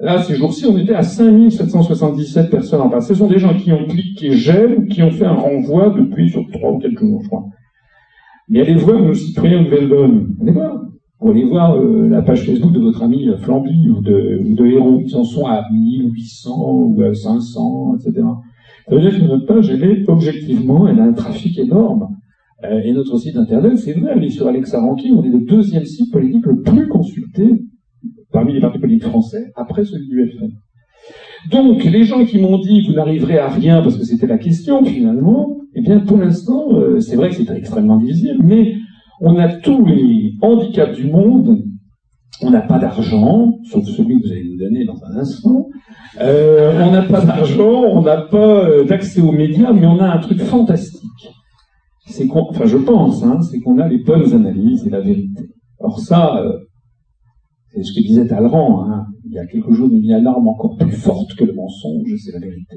Là, ces jours-ci, on était à 5777 personnes en parlent. Ce sont des gens qui ont cliqué j'aime ou qui ont fait un renvoi depuis sur trois ou quatre jours, je crois. Mais allez voir nos citoyens Nouvelle Donne. Allez voir. Vous allez voir euh, la page Facebook de votre ami Flamby ou de, ou de Héros. Ils en sont à 1800 ou à 500, etc. Ça veut dire que notre page, elle est objectivement, elle a un trafic énorme. Euh, et notre site internet, c'est vrai, elle est sur Alexa Ranking, on est le deuxième site politique le plus consulté parmi les partis politiques français, après celui du FN. Donc, les gens qui m'ont dit vous n'arriverez à rien parce que c'était la question finalement, eh bien, pour l'instant, euh, c'est vrai que c'est extrêmement difficile, mais on a tous les handicaps du monde. On n'a pas d'argent, sauf celui que vous allez nous donner dans un instant. Euh, on n'a pas d'argent, on n'a pas d'accès aux médias, mais on a un truc fantastique c'est enfin je pense, hein, c'est qu'on a les bonnes analyses et la vérité. Alors ça, euh, c'est ce que disait Talleyrand, hein, il y a quelque chose d'une alarme encore plus forte que le mensonge, c'est la vérité.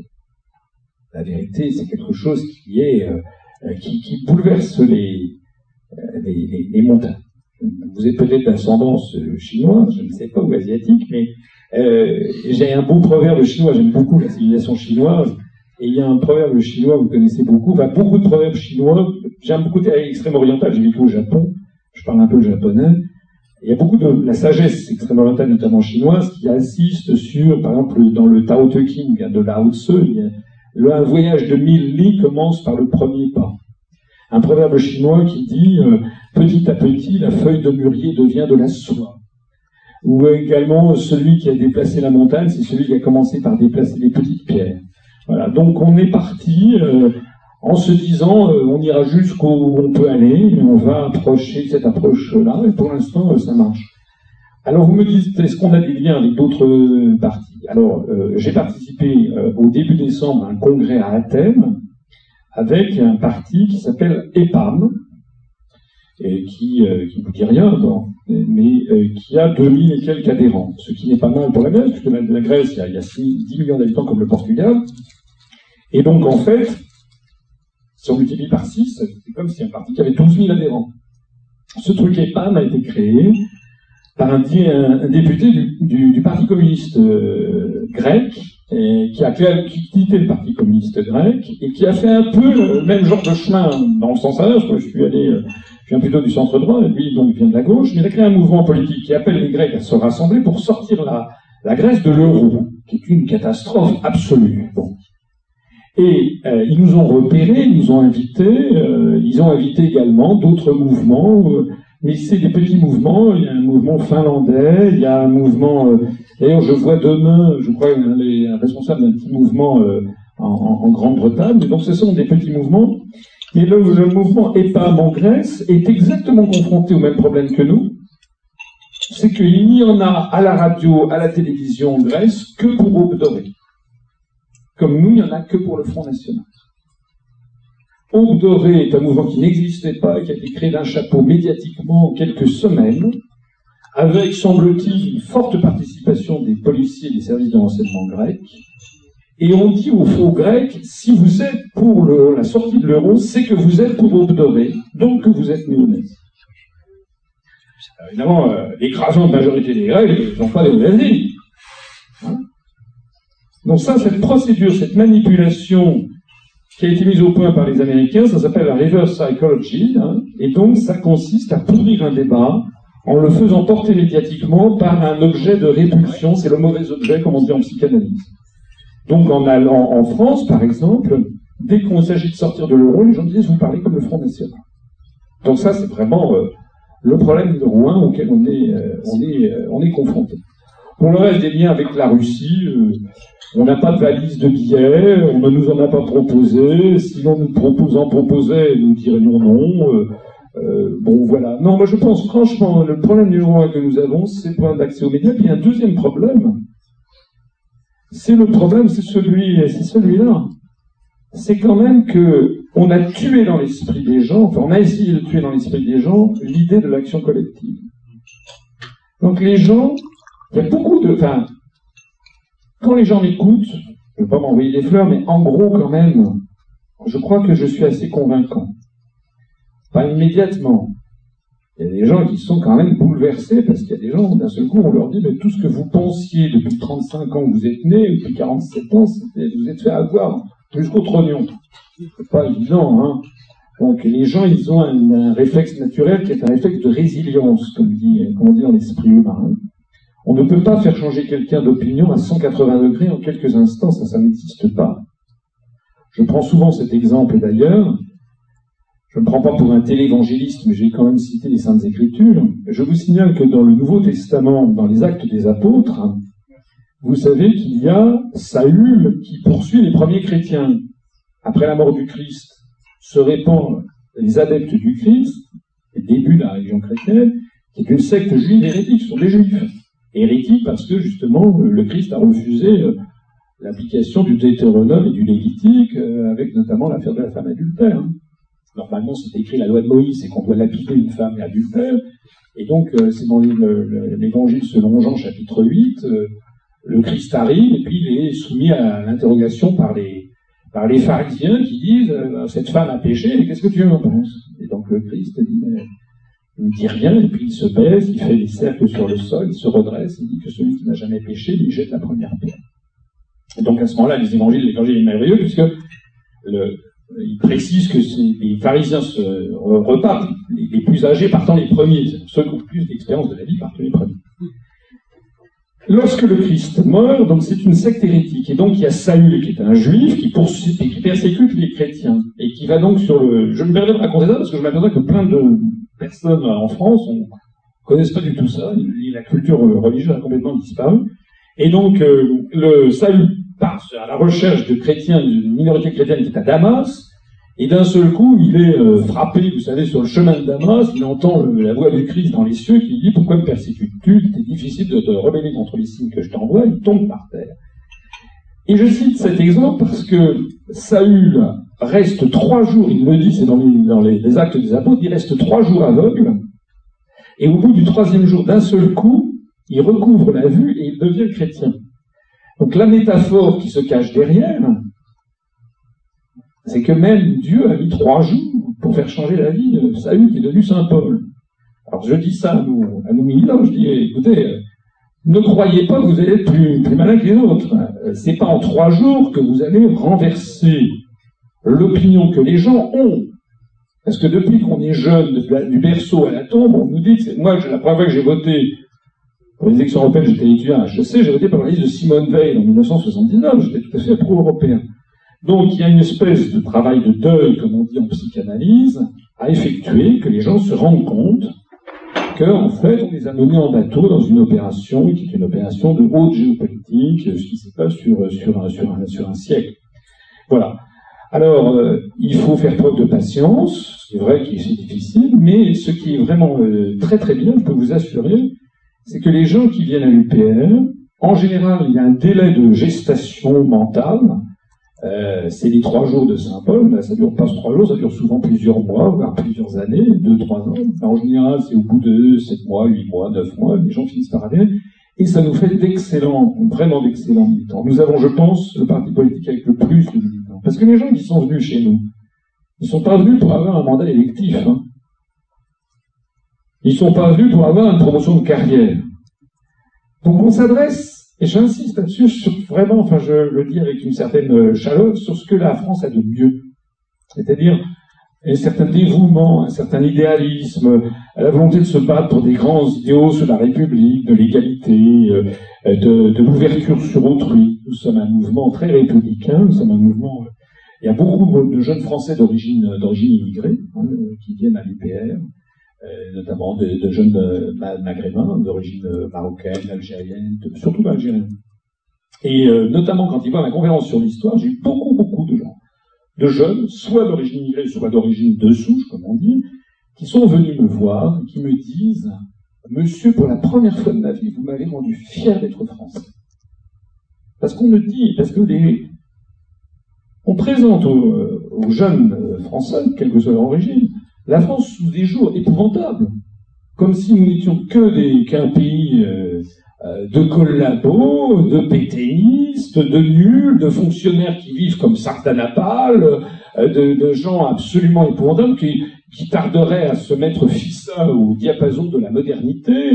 La vérité, c'est quelque chose qui est euh, qui, bouleverse les, euh, les, montagnes. Vous êtes peut-être d'ascendance chinoise, je ne sais pas, ou asiatique, mais euh, j'ai un beau proverbe chinois, j'aime beaucoup la civilisation chinoise, et il y a un proverbe chinois, vous connaissez beaucoup, enfin beaucoup de proverbes chinois. J'aime beaucoup l'extrême oriental, j'ai vécu au Japon, je parle un peu le japonais. Il y a beaucoup de la sagesse extrême orientale, notamment chinoise, qui assiste sur, par exemple, dans le Tao Te Ching de Lao Tse, le, un voyage de mille lits commence par le premier pas. Un proverbe chinois qui dit euh, petit à petit, la feuille de mûrier devient de la soie. Ou également, celui qui a déplacé la montagne, c'est celui qui a commencé par déplacer les petites pierres. Voilà, donc on est parti euh, en se disant euh, on ira jusqu'où on peut aller, on va approcher cette approche-là, et pour l'instant euh, ça marche. Alors vous me dites, est-ce qu'on a des liens avec d'autres partis Alors j'ai participé au début décembre à un congrès à Athènes avec un parti qui s'appelle EPAM, et qui ne vous dit rien, mais qui a 2000 et quelques adhérents, ce qui n'est pas mal pour la Grèce, puisque la Grèce, il y a 10 millions d'habitants comme le Portugal, et donc, en fait, si on multiplie par 6, c'est comme si un parti qui avait 12 000 adhérents. Ce truc EPAM a été créé par un, député du, Parti communiste euh, grec, qui a quitté le Parti communiste grec, et qui a fait un peu le même genre de chemin dans le sens inverse. Je suis allé, euh, je viens plutôt du centre droit, et lui donc vient de la gauche, mais il a créé un mouvement politique qui appelle les Grecs à se rassembler pour sortir la, la Grèce de l'euro, qui est une catastrophe absolue. Bon. Et euh, ils nous ont repérés, ils nous ont invités, euh, ils ont invité également d'autres mouvements, euh, mais c'est des petits mouvements, il y a un mouvement finlandais, il y a un mouvement, d'ailleurs je vois demain, je crois, un, responsable d'un petit mouvement en, en Grande-Bretagne, donc ce sont des petits mouvements, et le, le mouvement EPAM en Grèce est exactement confronté au même problème que nous, c'est qu'il n'y en a à la radio, à la télévision en Grèce que pour Aube Dorée. Comme nous, il n'y en a que pour le Front National. Aube Dorée est un mouvement qui n'existait pas, qui a été créé d'un chapeau médiatiquement en quelques semaines, avec, semble-t-il, une forte participation des policiers des services de renseignement grecs. Et on dit aux faux grecs, si vous êtes pour la sortie de l'euro, c'est que vous êtes pour Aube Dorée, donc que vous êtes néo Évidemment, euh, l'écrasante majorité des Grecs n'ont pas les nazis. Donc ça, cette procédure, cette manipulation qui a été mise au point par les Américains, ça s'appelle la reverse psychology, hein, et donc ça consiste à pourrir un débat en le faisant porter médiatiquement par un objet de répulsion, c'est le mauvais objet, comme on dit en psychanalyse. Donc en allant en France, par exemple, dès qu'on s'agit de sortir de l'euro, les gens disent vous parlez comme le Front National. Donc ça, c'est vraiment euh, le problème numéro un auquel on est, euh, euh, on est confronté. Pour le reste des liens avec la Russie, on n'a pas de valise de billets, on ne nous en a pas proposé. Si l'on nous propose, en proposait, nous dirions non. Euh, euh, bon, voilà. Non, moi je pense franchement, le problème numéro un que nous avons, c'est le problème d'accès aux médias. Puis un deuxième problème. C'est le problème, c'est celui, c'est celui-là. C'est quand même que on a tué dans l'esprit des gens, enfin on a essayé de tuer dans l'esprit des gens l'idée de l'action collective. Donc les gens, il y a beaucoup de... Enfin, quand les gens m'écoutent, je ne veux pas m'envoyer des fleurs, mais en gros quand même, je crois que je suis assez convaincant. Pas immédiatement. Il y a des gens qui sont quand même bouleversés parce qu'il y a des gens, d'un seul coup, on leur dit, mais tout ce que vous pensiez depuis 35 ans que vous êtes nés, depuis 47 ans, vous êtes fait avoir jusqu'au trognon. C'est pas évident, hein. Donc les gens, ils ont un, réflexe naturel qui est un réflexe de résilience, comme, dit, comme on dit dans l'esprit humain. On ne peut pas faire changer quelqu'un d'opinion à 180 degrés en quelques instants, ça, n'existe pas. Je prends souvent cet exemple d'ailleurs. Je ne prends pas pour un télévangéliste, mais j'ai quand même cité les Saintes Écritures. Je vous signale que dans le Nouveau Testament, dans les Actes des Apôtres, vous savez qu'il y a Saül qui poursuit les premiers chrétiens. Après la mort du Christ, se répandent les adeptes du Christ, le début de la religion chrétienne, qui est une secte juive hérétique, ce sont des juifs. Hérétiques parce que justement le Christ a refusé euh, l'application du Deutéronome et du Lévitique, euh, avec notamment l'affaire de la femme adultère. Hein. Normalement, c'est écrit la loi de Moïse, c'est qu'on doit lapider une femme adultère. Et donc, euh, c'est dans l'évangile selon Jean, chapitre 8, le Christ arrive et puis il est soumis à l'interrogation par les, pharisiens qui disent euh, cette femme a péché, qu'est-ce que tu en penses? Et donc le Christ dit il ne dit rien, et puis il se baisse, il fait des cercles sur le sol, il se redresse, il dit que celui qui n'a jamais péché lui jette la première pierre. Et donc à ce moment-là, les évangiles, l'évangile est merveilleux, puisque le, il précise que les pharisiens se repartent, les, plus âgés partant les premiers, ceux qui ont plus d'expérience de la vie partent les premiers. Lorsque le Christ meurt, donc c'est une secte hérétique, et donc il y a Saül qui est un juif qui persécute les chrétiens, et qui va donc sur le. Je me permets de raconter ça parce que je m'aperçois que plein de personnes en France ne connaissent pas du tout ça. La culture religieuse a complètement disparu. Et donc euh, le Saül part à la recherche de chrétiens, d'une minorité chrétienne qui est à Damas, et d'un seul coup, il est euh, frappé, vous savez, sur le chemin de Damas, il entend la voix du Christ dans les cieux qui dit Pourquoi me persécutes-tu? C'est difficile de te rebeller contre les signes que je t'envoie. Il tombe par terre. Et je cite cet exemple parce que Saül reste trois jours, il le dit, c'est dans, les, actes des apôtres, il reste trois jours aveugle. Et au bout du troisième jour, d'un seul coup, il recouvre la vue et il devient chrétien. Donc la métaphore qui se cache derrière, c'est que même Dieu a mis trois jours pour faire changer la vie de Saül qui est devenu Saint Paul. Alors je dis ça à nos, à militants, je dis, écoutez, euh, ne croyez pas que vous allez être plus, malin que les autres. C'est pas en trois jours que vous allez renverser l'opinion que les gens ont. Parce que depuis qu'on est jeune, du berceau à la tombe, on nous dit que moi, la première fois que j'ai voté pour les élections européennes, j'étais étudiant à HEC, j'ai voté pour la liste de Simone Veil en 1979, j'étais tout à fait pro-européen. Donc il y a une espèce de travail de deuil, comme on dit en psychanalyse, à effectuer, que les gens se rendent compte qu'en fait, on les a menés en bateau dans une opération qui est une opération de haute géopolitique, ce qui se passe sur, sur, un, sur, un, sur un siècle. Voilà. Alors, euh, il faut faire preuve de patience, c'est vrai que c'est difficile, mais ce qui est vraiment euh, très très bien, je peux vous assurer, c'est que les gens qui viennent à l'UPR, en général, il y a un délai de gestation mentale, euh, c'est les trois jours de Saint-Paul, ben, ça dure pas trois jours, ça dure souvent plusieurs mois, voire plusieurs années, deux, trois ans. En général, c'est au bout de sept mois, huit mois, neuf mois, les gens finissent par aller. Et ça nous fait d'excellents, vraiment d'excellents militants. Nous avons, je pense, le parti politique avec le plus de militants. Parce que les gens qui sont venus chez nous, ils sont pas venus pour avoir un mandat électif. Hein. Ils sont pas venus pour avoir une promotion de carrière. Donc on s'adresse et j'insiste là-dessus, vraiment, enfin je le dis avec une certaine euh, chaleur, sur ce que la France a de mieux. C'est-à-dire un certain dévouement, un certain idéalisme, la volonté de se battre pour des grands idéaux sur la République, de l'égalité, euh, de, l'ouverture sur autrui. Nous sommes un mouvement très républicain, nous sommes un mouvement... Euh, il y a beaucoup de jeunes Français d'origine immigrée hein, qui viennent à l'UPR, euh, notamment de, jeunes euh, maghrébins d'origine euh, marocaine, algérienne, surtout algérienne. Et notamment quand ils voient ma conférence sur l'histoire, j'ai eu beaucoup, beaucoup de gens, de jeunes, soit d'origine immigrée, soit d'origine de souche, comme on dit, qui sont venus me voir qui me disent Monsieur, pour la première fois de ma vie, vous m'avez rendu fier d'être français. Parce qu'on me dit, parce que les, on présente aux, aux jeunes français, quel que soit leur origine. La France sous des jours épouvantables, comme si nous n'étions que des qu'un pays euh, euh, de collabos, de pétéistes, de nuls, de fonctionnaires qui vivent comme sardanapales, euh, de, gens absolument épouvantables qui, tarderaient à se mettre fissa au diapason de la modernité,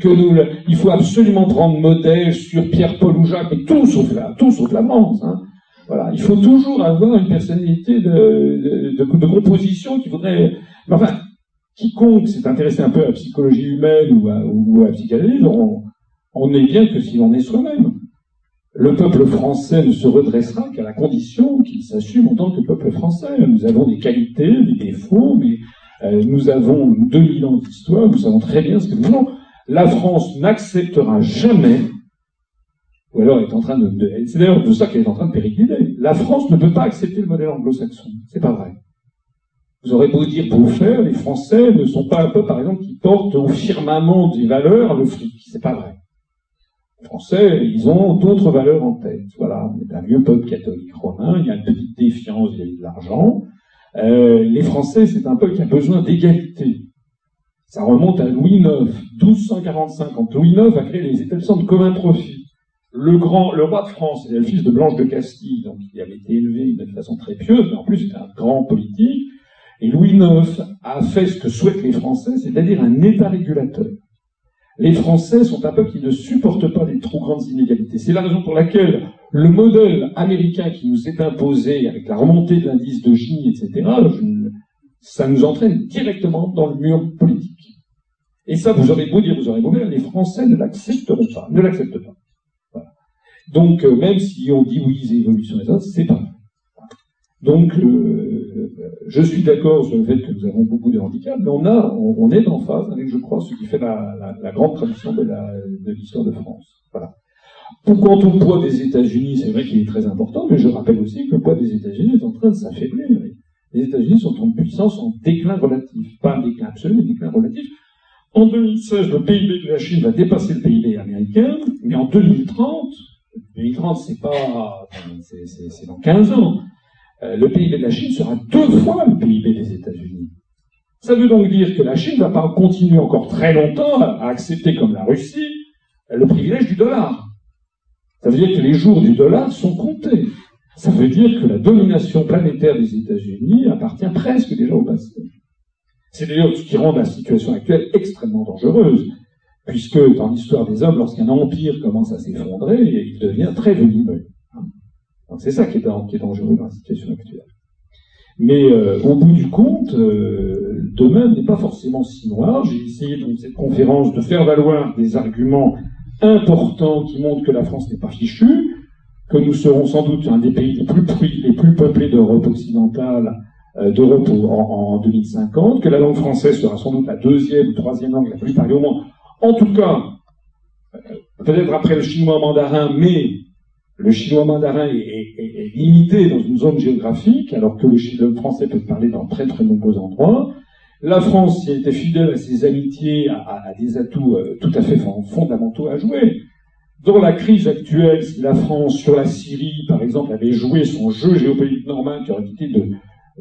que nous, il faut absolument prendre modèle sur Pierre-Paul ou Jacques, mais tout sauf la, tout sauf la France. Hein. Voilà, il faut toujours avoir une personnalité de, de, composition qui voudrait. Enfin, quiconque s'est intéressé un peu à la psychologie humaine ou à, la psychanalyse, on, on n'est bien que si l'on est soi-même. Le peuple français ne se redressera qu'à la condition qu'il s'assume en tant que peuple français. Nous avons des qualités, des défauts, mais euh, nous avons 2000 ans d'histoire, nous savons très bien ce que nous voulons. La France n'acceptera jamais, ou alors est en train de, c'est d'ailleurs de ça qu'elle est en train de péricliter. La France ne peut pas accepter le modèle anglo-saxon. C'est pas vrai. Vous aurez beau dire pour faire, les Français ne sont pas un peu, par exemple, qui portent au firmament des valeurs le fric. C'est pas vrai. Français, ils ont d'autres valeurs en tête. Voilà, on est un vieux peuple catholique romain, il y a une petite défiance vis-à-vis de l'argent. Euh, les Français, c'est un peuple qui a besoin d'égalité. Ça remonte à Louis IX, 1245, quand Louis IX a créé les établissements de commun profit. Le grand, roi de France, était le fils de Blanche de Castille, donc il avait été élevé de façon très pieuse, mais en plus c'était un grand politique. Et Louis IX a fait ce que souhaitent les Français, c'est-à-dire un État régulateur les Français sont un peuple qui ne supporte pas les trop grandes inégalités. C'est la raison pour laquelle le modèle américain qui nous est imposé avec la remontée de l'indice de Gini, etc., ça nous entraîne directement dans le mur politique. Et ça, vous aurez beau dire, vous aurez beau dire, les Français ne l'accepteront pas, ne l'acceptent pas. Donc, euh, même si on dit oui, les évolutions des autres, c'est pas vrai. Donc, euh, je suis d'accord sur le fait que nous avons beaucoup de handicaps, mais on, on, est en phase avec, je crois, ce qui fait la, grande tradition de, l'histoire de France. Voilà. Pour quant au poids des États-Unis, c'est vrai qu'il est très important, mais je rappelle aussi que le poids des États-Unis est en train de s'affaiblir. Les États-Unis sont en puissance en déclin relatif, pas un déclin absolu, mais un déclin relatif. En 2016, le PIB de la Chine va dépasser le PIB américain, mais en 2030, 2030, c'est pas, c'est dans 15 ans. Euh, le PIB de la Chine sera deux fois le PIB des États-Unis. Ça veut donc dire que la Chine ne va pas continuer encore très longtemps à accepter, comme la Russie, le privilège du dollar. Ça veut dire que les jours du dollar sont comptés. Ça veut dire que la domination planétaire des États-Unis appartient presque déjà au passé. C'est d'ailleurs ce qui rend la situation actuelle extrêmement dangereuse, puisque dans l'histoire des hommes, lorsqu'un empire commence à s'effondrer, il devient très venimeux. Donc c'est ça qui est, dangereux dans la situation actuelle. Mais euh, au bout du compte, euh, demain n'est pas forcément si noir. J'ai essayé dans cette conférence de faire valoir des arguments importants qui montrent que la France n'est pas fichue, que nous serons sans doute un des pays les plus, les plus peuplés d'Europe occidentale, euh, d'Europe en, 2050, que la langue française sera sans doute la deuxième ou troisième langue la plus parlée au monde. En tout cas, peut-être après le chinois mandarin, mais le chinois mandarin est, limité dans une zone géographique, alors que le, français peut parler dans très très nombreux endroits. La France qui a été fidèle à ses amitiés, a, des atouts euh, tout à fait fondamentaux à jouer. Dans la crise actuelle, si la France, sur la Syrie, par exemple, avait joué son jeu géopolitique normal, qui aurait été de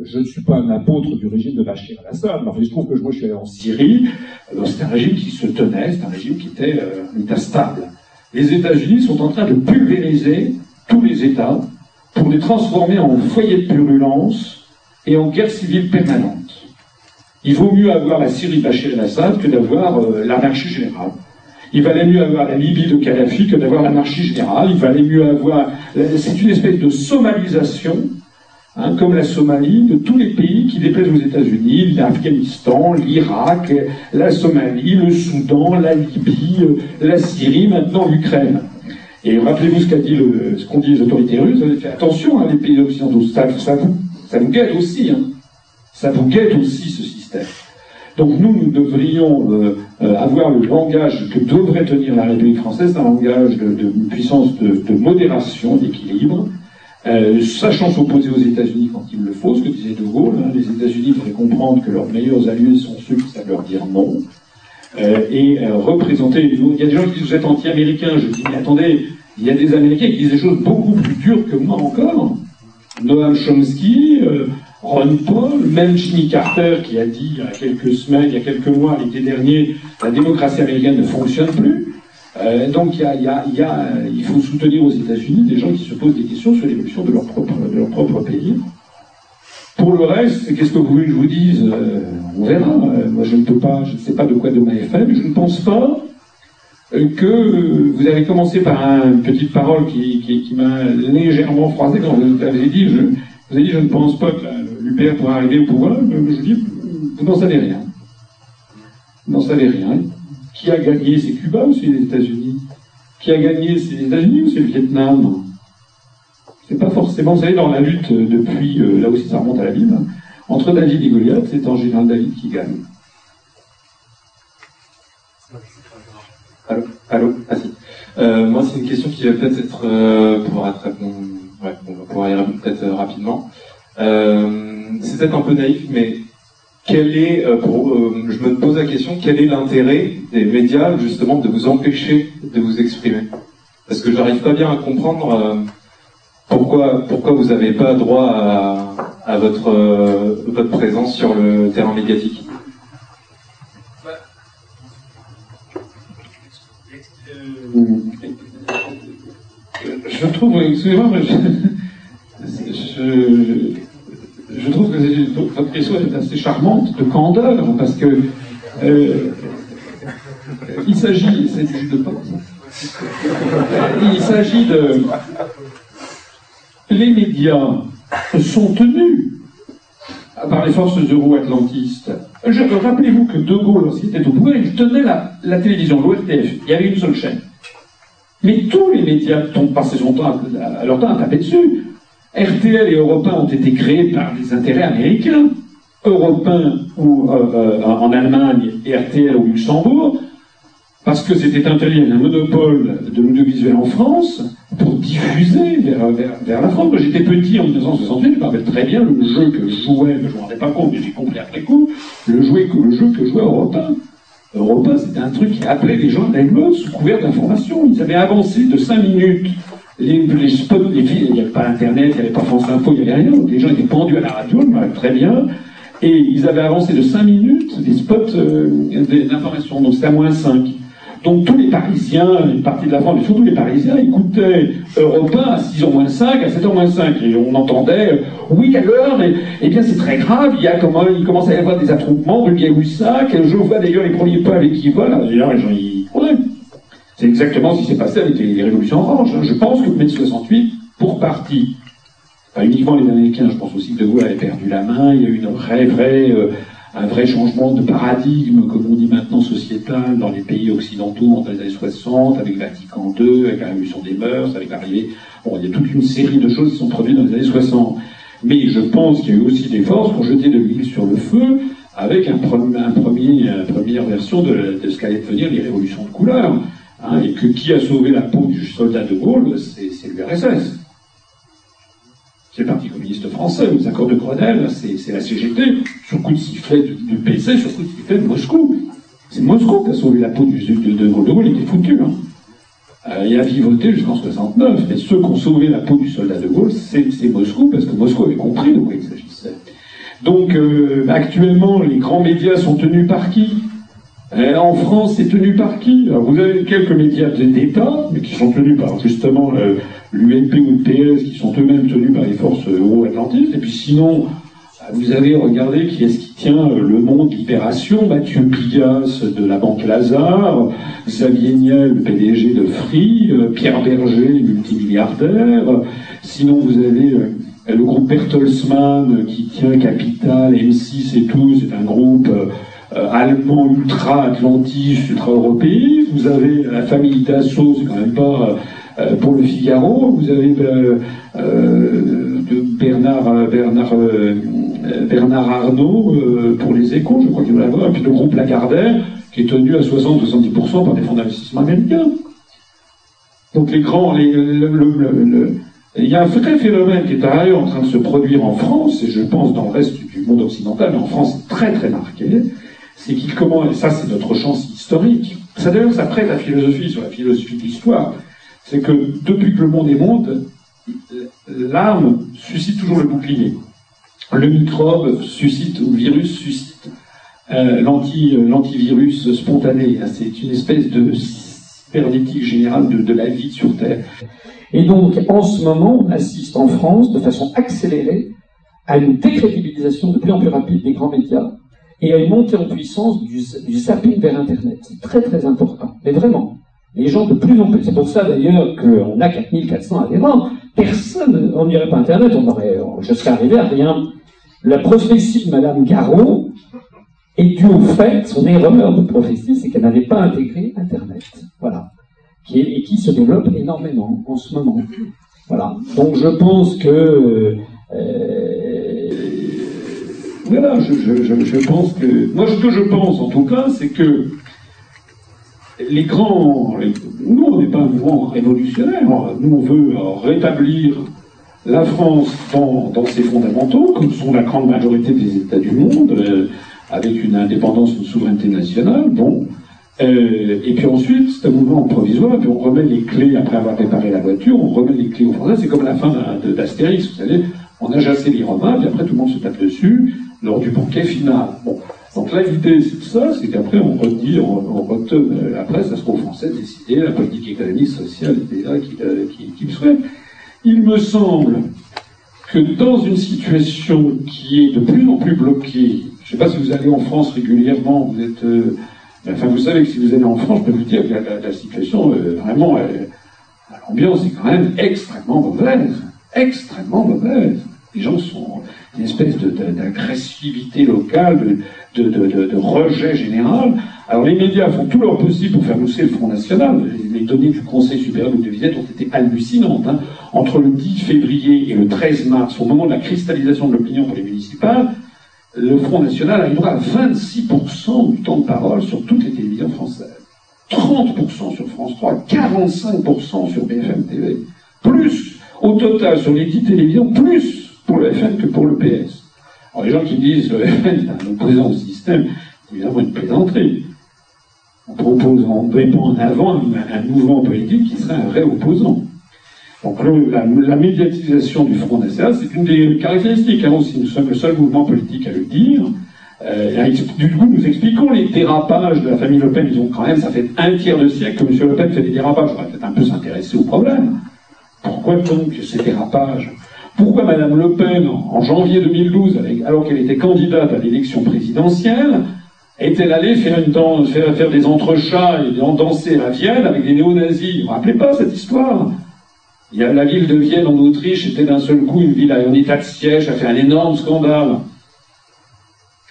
je ne suis pas un apôtre du régime de Bachir al-Assad, mais il se trouve que moi je suis allé en Syrie, c'est un régime qui se tenait, c'est un régime qui était euh, état stable les États-Unis sont en train de pulvériser tous les États pour les transformer en foyers de purulence et en guerre civile permanente. Il vaut mieux avoir la Syrie Bachir el-Assad que d'avoir euh, l'anarchie générale. Il valait mieux avoir la Libye de Kadhafi que d'avoir l'anarchie générale. Il valait mieux avoir. C'est une espèce de somalisation Hein, comme la Somalie, de tous les pays qui déplaisent aux États-Unis, l'Afghanistan, l'Irak, la Somalie, le Soudan, la Libye, euh, la Syrie, maintenant l'Ukraine. Et rappelez-vous ce qu'a dit qu'ont dit les autorités russes, avez fait attention, hein, les pays occidentaux, ça, vous, ça guette aussi, hein. ça vous guette aussi ce système. Donc nous, nous devrions euh, euh, avoir le langage que devrait tenir la République française, un langage de, puissance de modération, d'équilibre, euh, sachant s'opposer aux États-Unis quand il le faut, ce que disait De Gaulle, hein, les États-Unis devraient comprendre que leurs meilleurs alliés sont ceux qui savent leur dire non, euh, et euh, représenter. Il y a des gens qui disent vous anti-américain. Je dis mais attendez, il y a des Américains qui disent des choses beaucoup plus dures que moi encore. Noam Chomsky, Ron Paul, même Jimmy Carter qui a dit il y a quelques semaines, il y a quelques mois, l'été dernier, la démocratie américaine ne fonctionne plus. Euh, donc il, y a, y a, y a, il, faut soutenir aux États-Unis des gens qui se posent des questions sur l'évolution de, leur propre, de leur propre pays. Pour le reste, qu'est-ce que vous voulez que je vous dise? Euh, On verra. Euh, moi, je ne peux pas, je ne sais pas de quoi demain est fait, mais je ne pense pas que vous avez commencé par une petite parole qui, qui, qui m'a légèrement froissé quand vous avez dit, je, vous avez dit, je ne pense pas que l'UPR pourra arriver au pouvoir. Je dis, vous n'en savez rien. Vous n'en savez rien. Qui a gagné C'est Cuba ou c'est les États-Unis? Qui a gagné C'est les États-Unis ou c'est le Vietnam? C'est pas forcément, vous savez, dans la lutte depuis, euh, là aussi ça remonte à la Bible, entre David et Goliath, c'est en général David qui gagne. Allô? Allô? Ah si. Euh, moi, c'est une question qui va peut-être être, euh, pouvoir être ouais, on va pouvoir y répondre peut-être euh, rapidement. Euh, c'est peut-être un peu naïf, mais quel est, euh, euh, je me pose la question, quel est l'intérêt des médias justement de vous empêcher de vous exprimer? Parce que j'arrive pas bien à comprendre euh, pourquoi, vous n'avez pas droit à, votre présence sur le terrain médiatique? Je trouve, excusez-moi, je, je, que votre question est assez charmante de candeur, parce que euh, il s'agit, c'est du de il s'agit de. Les médias sont tenus par les forces euro-atlantistes. Rappelez-vous que De Gaulle, lorsqu'il était au pouvoir, il tenait la, télévision, l'ORTF. Il y avait une seule chaîne. Mais tous les médias ont passé à, leur temps à taper dessus. RTL et Europe 1 ont été créés par des intérêts américains. Europe 1 ou, euh, euh, en Allemagne et RTL au Luxembourg, parce que c'était interdit un monopole de l'audiovisuel en France pour diffuser vers, la France. J'étais petit en 1968, je me rappelle très bien le jeu que je jouais, je ne me rendais pas compte, mais j'ai compris après coup, le, jeu, que jouait Europe 1. Europe 1, c'était un truc qui appelait les gens à sous couvert d'informations. Ils avaient avancé de 5 minutes les, spots, les filles, il n'y avait pas Internet, il n'y avait pas France Info, il n'y avait rien. Les gens étaient pendus à la radio, très bien. Et ils avaient avancé de 5 minutes des spots euh, d'information. Donc c'était à moins 5. Donc tous les Parisiens, une partie de la France, mais surtout les Parisiens, écoutaient Europe 1 à 6h moins 5, à 7h moins 5. Et on entendait, euh, oui, à l'heure, et, eh bien c'est très grave, il, y a comment, il commence à y avoir des attroupements rue Gay-Lussac, je vois d'ailleurs les premiers pas avec qui volent, d'ailleurs les gens y C'est exactement ce qui s'est passé avec les, révolutions oranges. Hein. Je pense que mai 68, pour partie, pas uniquement les Américains, je pense aussi que De Gaulle avait perdu la main, il y a eu une. Euh, un vrai changement de paradigme, comme on dit maintenant, sociétal dans les pays occidentaux entre les années 60, avec Vatican II, avec la révolution des mœurs, avec l'arrivée... Bon, il y a toute une série de choses qui sont produites dans les années 60. Mais je pense qu'il y a eu aussi des forces pour jeter de l'huile sur le feu, avec un premier, une première version de, de ce qu'allaient devenir les révolutions de couleur. Hein, et que qui a sauvé la peau du soldat de Gaulle, c'est l'URSS c'est le Parti communiste français, les accords de Grenelle, c'est la CGT, sur coup de sifflet du, PC, sur coup de sifflet de Moscou. C'est Moscou qui a sauvé la peau du, de, de, Gaulle. De Gaulle était foutu. Hein. Euh, il a vivoté jusqu'en 69. Mais ceux qui ont sauvé la peau du soldat de Gaulle, c'est Moscou, parce que Moscou avait compris de quoi il s'agissait. Donc, euh, actuellement, les grands médias sont tenus par qui? Euh, En France, c'est tenu par qui Vous avez quelques médias d'État, mais qui sont tenus par justement l'UNP ou le PS, qui sont eux-mêmes tenus par les forces euro-atlantistes. Et puis sinon, vous avez regardé qui est-ce qui tient le monde Libération, Mathieu Pigas de la Banque Lazare, Xavier Niel, PDG de Free, euh, Pierre Berger, multimilliardaire. Sinon, vous avez euh, le groupe Bertelsmann qui tient Capital, M6 et tout, c'est un groupe euh, allemand ultra-atlantiste, ultra-européen. Vous avez la famille Dassault, c'est quand même pas euh, pour le Figaro, vous avez euh, euh, Bernard, Bernard, Bernard Arnault pour les échos, je crois qu'il va l'avoir, et puis le groupe Lagardère, qui est tenu à 60-70% par des fonds d'investissement américains. Donc les grands, il y a un vrai phénomène qui est par ailleurs en train de se produire en France, et je pense dans le reste du monde occidental, mais en France très très marqué, c'est qu'il commence, et ça c'est notre chance historique, ça d'ailleurs ça prête la philosophie sur la philosophie de l'histoire, c'est que depuis que le monde est monde, l'arme suscite toujours le bouclier. le microbe suscite, ou le virus suscite euh, l'antivirus spontané. C'est une espèce de cybernétique générale de, la vie sur Terre. Et donc, en ce moment, on assiste en France, de façon accélérée, à une décrédibilisation de plus en plus rapide des grands médias et à une montée en puissance du, du zapping vers Internet. C'est très très important. Mais vraiment, les gens de plus en plus. C'est pour ça d'ailleurs qu'on a 4400 adhérents. Personne, on n'irait pas Internet, on aurait, je serais arrivé à rien. La prophétie de Madame Garot est due au fait, son erreur de prophétie, c'est qu'elle n'avait pas intégré Internet. Voilà. Et qui se développe énormément en ce moment. Voilà. Donc je pense que euh, voilà, je, je, pense que moi ce que je pense en tout cas, c'est que les grands, nous on n'est pas un mouvement révolutionnaire, nous on veut rétablir la France dans, ses fondamentaux, comme sont la grande majorité des États du monde, euh, avec une indépendance, une souveraineté nationale, bon. Euh, et puis ensuite, c'est un mouvement provisoire, puis on remet les clés, après avoir préparé la voiture, on remet les clés aux Français, c'est comme la fin d'Astérix, vous savez, on a jassé les Romains, puis après tout le monde se tape dessus, lors du banquet final. Donc là, l'idée, c'est ça, c'est qu'aprret, on redit, on, on euh, après, ça sera aux Français décider, la politique économique, sociale, etc., qui, qui, souhaite. Il me semble que dans une situation qui est de plus en plus bloquée, je ne sais pas si vous allez en France régulièrement, vous êtes... Euh, enfin, vous savez que si vous allez en France, je peux vous dire que la, situation, euh, vraiment, l'ambiance est quand même extrêmement mauvaise. Extrêmement mauvaise. Les gens sont une espèce d'agressivité locale, de, de, rejet général. Alors les médias font tout leur possible pour faire mousser le Front National. Les données du Conseil supérieur de visite ont été hallucinantes. Hein. Entre le 10 février et le 13 mars, au moment de la cristallisation de l'opinion pour les municipales, le Front National arrivera à 26% du temps de parole sur toutes les télévisions françaises. 30% sur France 3, 45% sur BFM TV. Plus, au total, sur les 10 télévisions, plus pour le FN que pour le PS. Alors les gens qui disent le FN est un opposant au système, c'est évidemment une plaisanterie. On propose, on met en avant un, mouvement politique qui serait un vrai opposant. Donc la, médiatisation du Front National, c'est une des caractéristiques. Hein, aussi, nous sommes le seul mouvement politique à le dire. Euh, du coup, nous expliquons les dérapages de la famille Le Pen. Ils ont quand même, ça fait un tiers de siècle que M. Le Pen fait des dérapages. On va peut-être un peu s'intéresser au problème. Pourquoi donc ces dérapages? Pourquoi Madame Le Pen, en janvier 2012, alors qu'elle était candidate à l'élection présidentielle, est-elle allée faire, des entrechats et danser à Vienne avec des néo-nazis? Vous ne vous rappelez pas cette histoire? La ville de Vienne en Autriche était d'un seul coup une ville en état de siège, a fait un énorme scandale.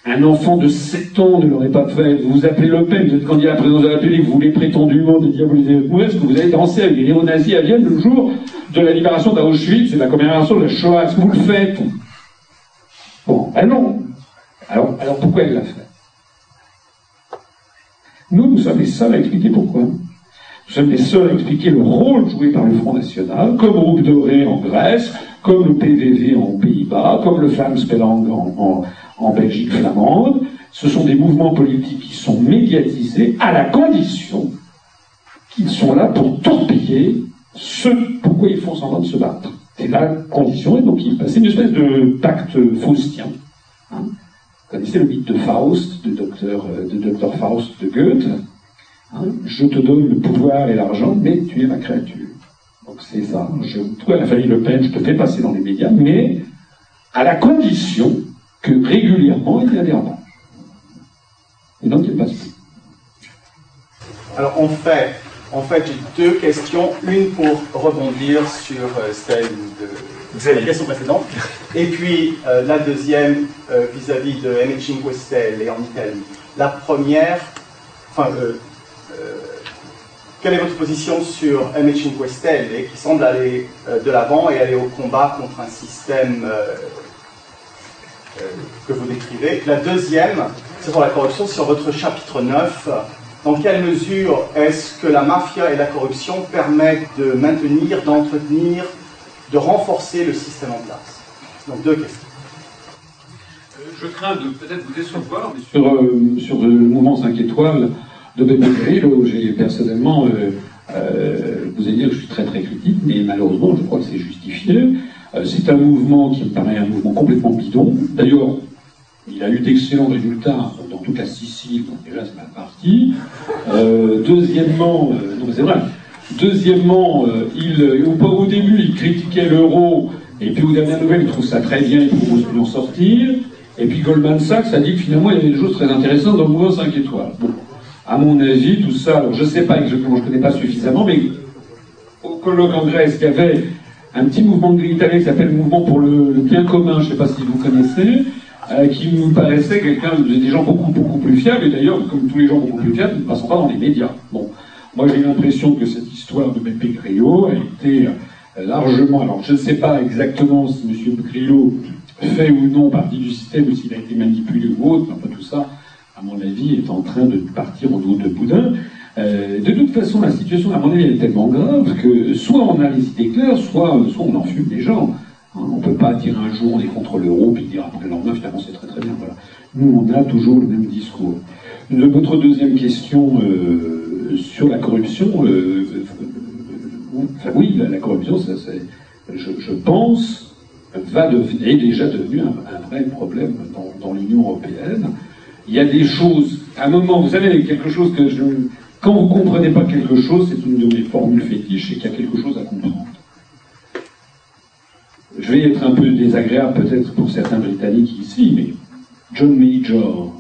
Un enfant de 7 ans ne l'aurait pas fait. Vous vous appelez Le Pen, vous êtes candidat à la présidence de la République, vous voulez prétendument dédiaboliser votre Est-ce que vous avez dansé avec des néo-nazis à Vienne le jour de la libération d'Auschwitz et de la commémoration de la Shoah vous le faites? Bon, ben non. Alors, alors pourquoi elle l'a fait? Nous, nous sommes les seuls à expliquer pourquoi. Nous sommes les seuls à expliquer le rôle joué par le Front National, comme Groupe Doré en Grèce, comme le PVV en Pays-Bas, comme le Flamspellang en, en en Belgique flamande. Ce sont des mouvements politiques qui sont médiatisés à la condition qu'ils sont là pour torpiller ce pourquoi ils font semblant de se battre. C'est la condition, et donc passe une espèce de pacte faustien. Hein. Vous connaissez le mythe de Faust, de docteur, euh, de docteur Faust de Goethe hein. Je te donne le pouvoir et l'argent, mais tu es ma créature. Donc c'est ça. Je, toi, la famille Le Pen, je te fais passer dans les médias, mais à la condition que régulièrement il y a des rabages. Et donc il passe plus. Alors en fait, en fait j'ai deux questions. Une pour rebondir sur euh, celle de, la question précédente. Et puis euh, la deuxième euh, vis-à-vis de M. Cinque Stelle et en Italie. La première, enfin, quelle est votre position sur. Cinque Stelle qui semble aller de l'avant et aller au combat contre un système que vous décrivez. La deuxième, c'est sur la corruption, sur votre chapitre 9. Dans quelle mesure est-ce que la mafia et la corruption permettent de maintenir, d'entretenir, de renforcer le système en place? Donc deux questions. Euh, je crains de peut-être vous décevoir, mais sur, euh, sur le mouvement 5 étoiles de Bébé où j'ai personnellement, euh, vous allez dire que je suis très très critique, mais malheureusement, je crois que c'est justifié. Euh, c'est un mouvement qui me paraît un mouvement complètement bidon. D'ailleurs, il a eu d'excellents résultats dans toute la Sicile, donc déjà c'est mal parti. Euh, deuxièmement, euh, non c'est vrai. Deuxièmement, il, au, début, il critiquait l'euro, et puis aux dernières nouvelles, il trouve ça très bien, il propose de en sortir. Et puis Goldman Sachs a dit que finalement, il y avait des choses très intéressantes dans le mouvement 5 étoiles. Bon, à mon avis, tout ça, alors je ne sais pas exactement, je ne connais pas suffisamment, mais au colloque en Grèce, il y avait un petit mouvement italien qui s'appelle le Mouvement pour le, bien commun, je ne sais pas si vous connaissez, euh, qui nous paraissait quelqu'un, des gens beaucoup, beaucoup plus fiables, et d'ailleurs, comme tous les gens beaucoup plus fiables, ne passent pas dans les médias. Bon, moi j'ai l'impression que cette histoire de Beppe Grillo a été euh, largement, alors je ne sais pas exactement si M. Grillo fait ou non partie du système, ou s'il a été manipulé ou autre, enfin tout ça, à mon avis, est en train de partir en dos de boudin. Euh, de toute façon, la situation, à mon avis, est tellement grave que soit on a les idées claires, soit, soit on enfume des gens. Hein, on ne peut pas dire un jour on est contre l'euro, puis dire après le lendemain, finalement, c'est très très bien. Voilà. Nous, on a toujours le même discours. De votre deuxième question euh, sur la corruption, euh, enfin oui, la, corruption, je, pense, va devenir, est déjà devenu un, vrai problème dans l'Union européenne. Il y a des choses, à un moment, vous savez, quelque chose que je, quand vous ne comprenez pas quelque chose, c'est une de mes formules fétiches, c'est qu'il y a quelque chose à comprendre. Je vais être un peu désagréable peut-être pour certains Britanniques ici, mais John Major,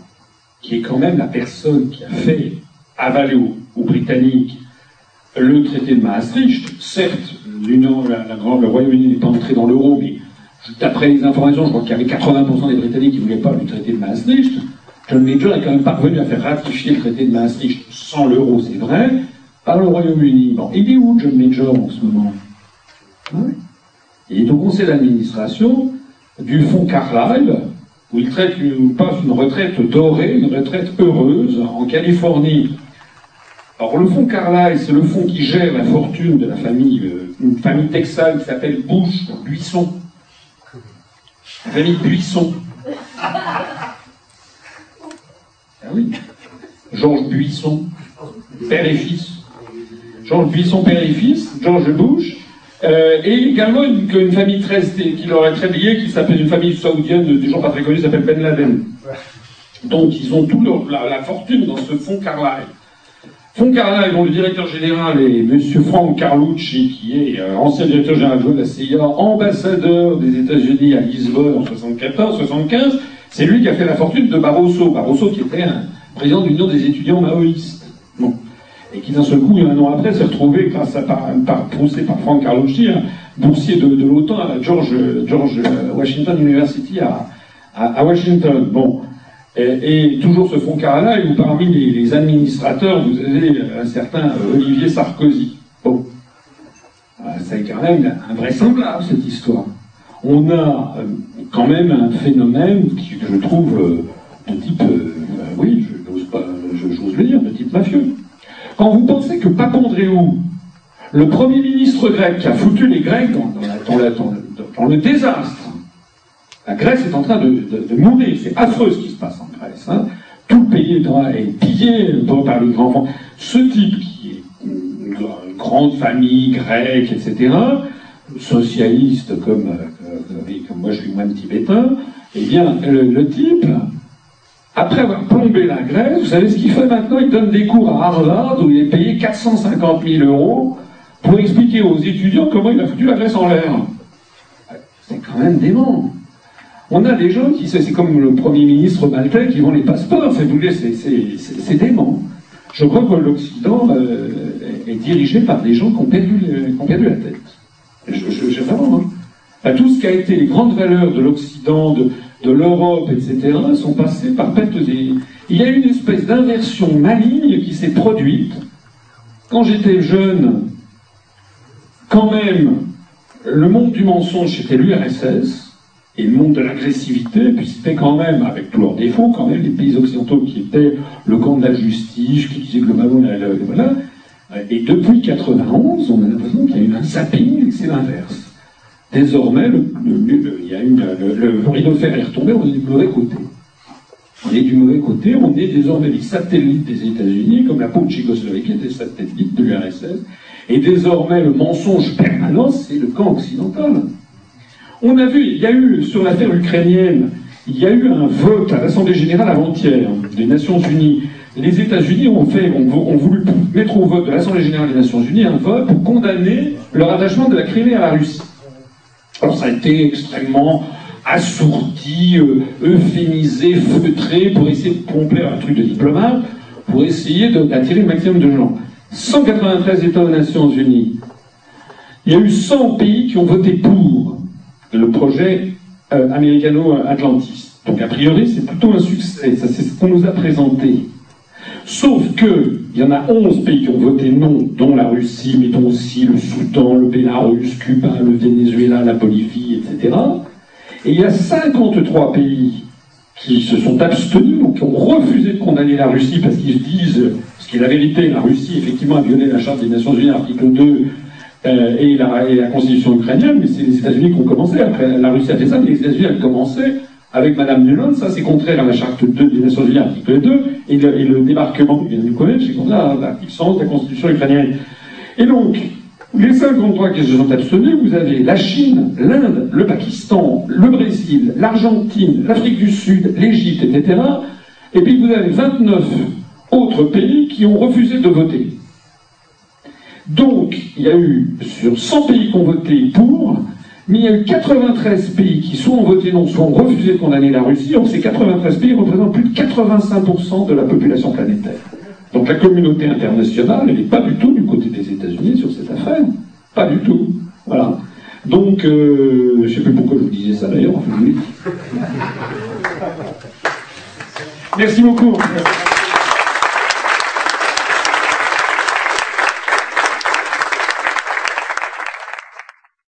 qui est quand même la personne qui a fait avaler aux, Britanniques le traité de Maastricht, certes, l'Union, la, le Royaume-Uni n'est pas entré dans l'euro, mais d'après les informations, je crois qu'il y avait 80% des Britanniques qui ne voulaient pas du traité de Maastricht. John Major est quand même parvenu à faire ratifier le traité de Maastricht sans l'euro, c'est vrai, par le Royaume-Uni. Bon, il est où John Major en ce moment? Il est au conseil d'administration du fonds Carlyle, où il traite une, passe une retraite dorée, une retraite heureuse en Californie. Alors le fonds Carlyle, c'est le fonds qui gère la fortune de la famille, euh, une famille texane qui s'appelle Bush, Buisson. La famille Buisson. Oui. Georges Buisson, père et fils. Georges Buisson, père et fils, George Bush, euh, et également une, famille très, qui leur est très liée, qui s'appelle une famille saoudienne, des gens pas très connus, s'appelle Ben Laden. Donc ils ont toute la, fortune dans ce fonds Carlyle. Fonds Carlyle, dont le directeur général est M. Frank Carlucci, qui est euh, ancien directeur général de la CIA, ambassadeur des États-Unis à Lisbonne en 74-75, c'est lui qui a fait la fortune de Barroso. Barroso qui était un président de l'Union des étudiants maoïstes. Et qui d'un seul coup, un an après, s'est retrouvé, grâce à, par, par, poussé par Frank Carlucci, boursier de, l'OTAN à George, George Washington University à, Washington. Bon. Et, toujours ce fonds Carlyle, où parmi les, administrateurs, vous avez un certain Olivier Sarkozy. Bon. C'est quand même invraisemblable, cette histoire. On a euh, quand même un phénomène que je trouve euh, de type, euh, oui, j'ose le dire, de type mafieux. Quand vous pensez que Papandréou, le Premier ministre grec qui a foutu les Grecs dans, le désastre, la Grèce est en train de, mourir, c'est affreux ce qui se passe en Grèce. Hein. Tout le pays est, pillé par les grands Ce type qui est une, grande famille grecque, etc., socialiste comme, comme moi je suis moins tibétain, eh bien, le, type, après avoir plombé la Grèce, vous savez ce qu'il fait maintenant? Il donne des cours à Harvard où il est payé 450 000 euros pour expliquer aux étudiants comment il a foutu la Grèce en l'air. C'est quand même dément. On a des gens qui, c'est comme le Premier ministre maltais qui vont les passeports, c'est dément. Je crois que l'Occident euh, est dirigé par des gens qui ont perdu, qui ont perdu la tête. Je, vraiment, hein. Tout ce qui a été les grandes valeurs de l'Occident, de, l'Europe, etc., sont passées par perte des... Il y a une espèce d'inversion maligne qui s'est produite. Quand j'étais jeune, quand même, le monde du mensonge, c'était l'URSS, et le monde de l'agressivité, puis c'était quand même, avec tous leurs défauts, quand même les pays occidentaux qui étaient le camp de la justice, qui disaient globalement, voilà, et depuis 91, on a l'impression qu'il y a eu un zapping, c'est l'inverse. Désormais, le, rideau de fer est retombé, on est du mauvais côté. On est du mauvais côté, on est désormais les satellites des États-Unis, comme la peau de Tchécoslovaquie était satellite de l'URSS, et désormais le mensonge permanent, c'est le camp occidental. On a vu, il y a eu, sur l'affaire ukrainienne, il y a eu un vote à l'Assemblée générale avant-hier des Nations Unies. Les États-Unis ont fait, ont, voulu mettre au vote de l'Assemblée générale des Nations Unies un vote pour condamner le rattachement de la Crimée à la Russie. Alors ça a été extrêmement assourdi, euh, euphémisé, feutré, pour essayer de pomper un truc de diplomate, pour essayer d'attirer le maximum de gens. 193 États aux Nations Unies. Il y a eu 100 pays qui ont voté pour le projet euh, américano-atlantiste. Donc a priori, c'est plutôt un succès. Ça, c'est ce qu'on nous a présenté. Sauf que il y en a 11 pays qui ont voté non, dont la Russie, mais dont aussi le Soudan, le Bélarus, Cuba, le Venezuela, la Bolivie, etc. Et il y a 53 pays qui se sont abstenus, donc qui ont refusé de condamner la Russie parce qu'ils se disent, ce qui est la vérité, la Russie effectivement a violé la Charte des Nations Unies, article 2, euh, et, la, et, la, constitution ukrainienne, mais c'est les États-Unis qui ont commencé. Après, la Russie a fait ça, mais les États-Unis ont commencé avec Madame Nuland. Ça, c'est contraire à la charte 2 des Nations Unies, article 2, et le, et le débarquement de Yanukovych, c'est contraire à l'article 100 de la constitution ukrainienne. Et donc, les 53 qui se sont abstenus, vous avez la Chine, l'Inde, le Pakistan, le Brésil, l'Argentine, l'Afrique du Sud, l'Égypte, etc. Et puis vous avez 29 autres pays qui ont refusé de voter. Donc, il y a eu, sur 100 pays qui ont voté pour, mais il y a eu 93 pays qui soit ont voté non, soit ont refusé de condamner la Russie. Donc ces 93 pays représentent plus de 85% de la population planétaire. Donc la communauté internationale, elle n'est pas du tout du côté des États-Unis sur cette affaire. Pas du tout. Voilà. Donc, euh, je ne sais plus pourquoi je vous disais ça d'ailleurs, Merci beaucoup.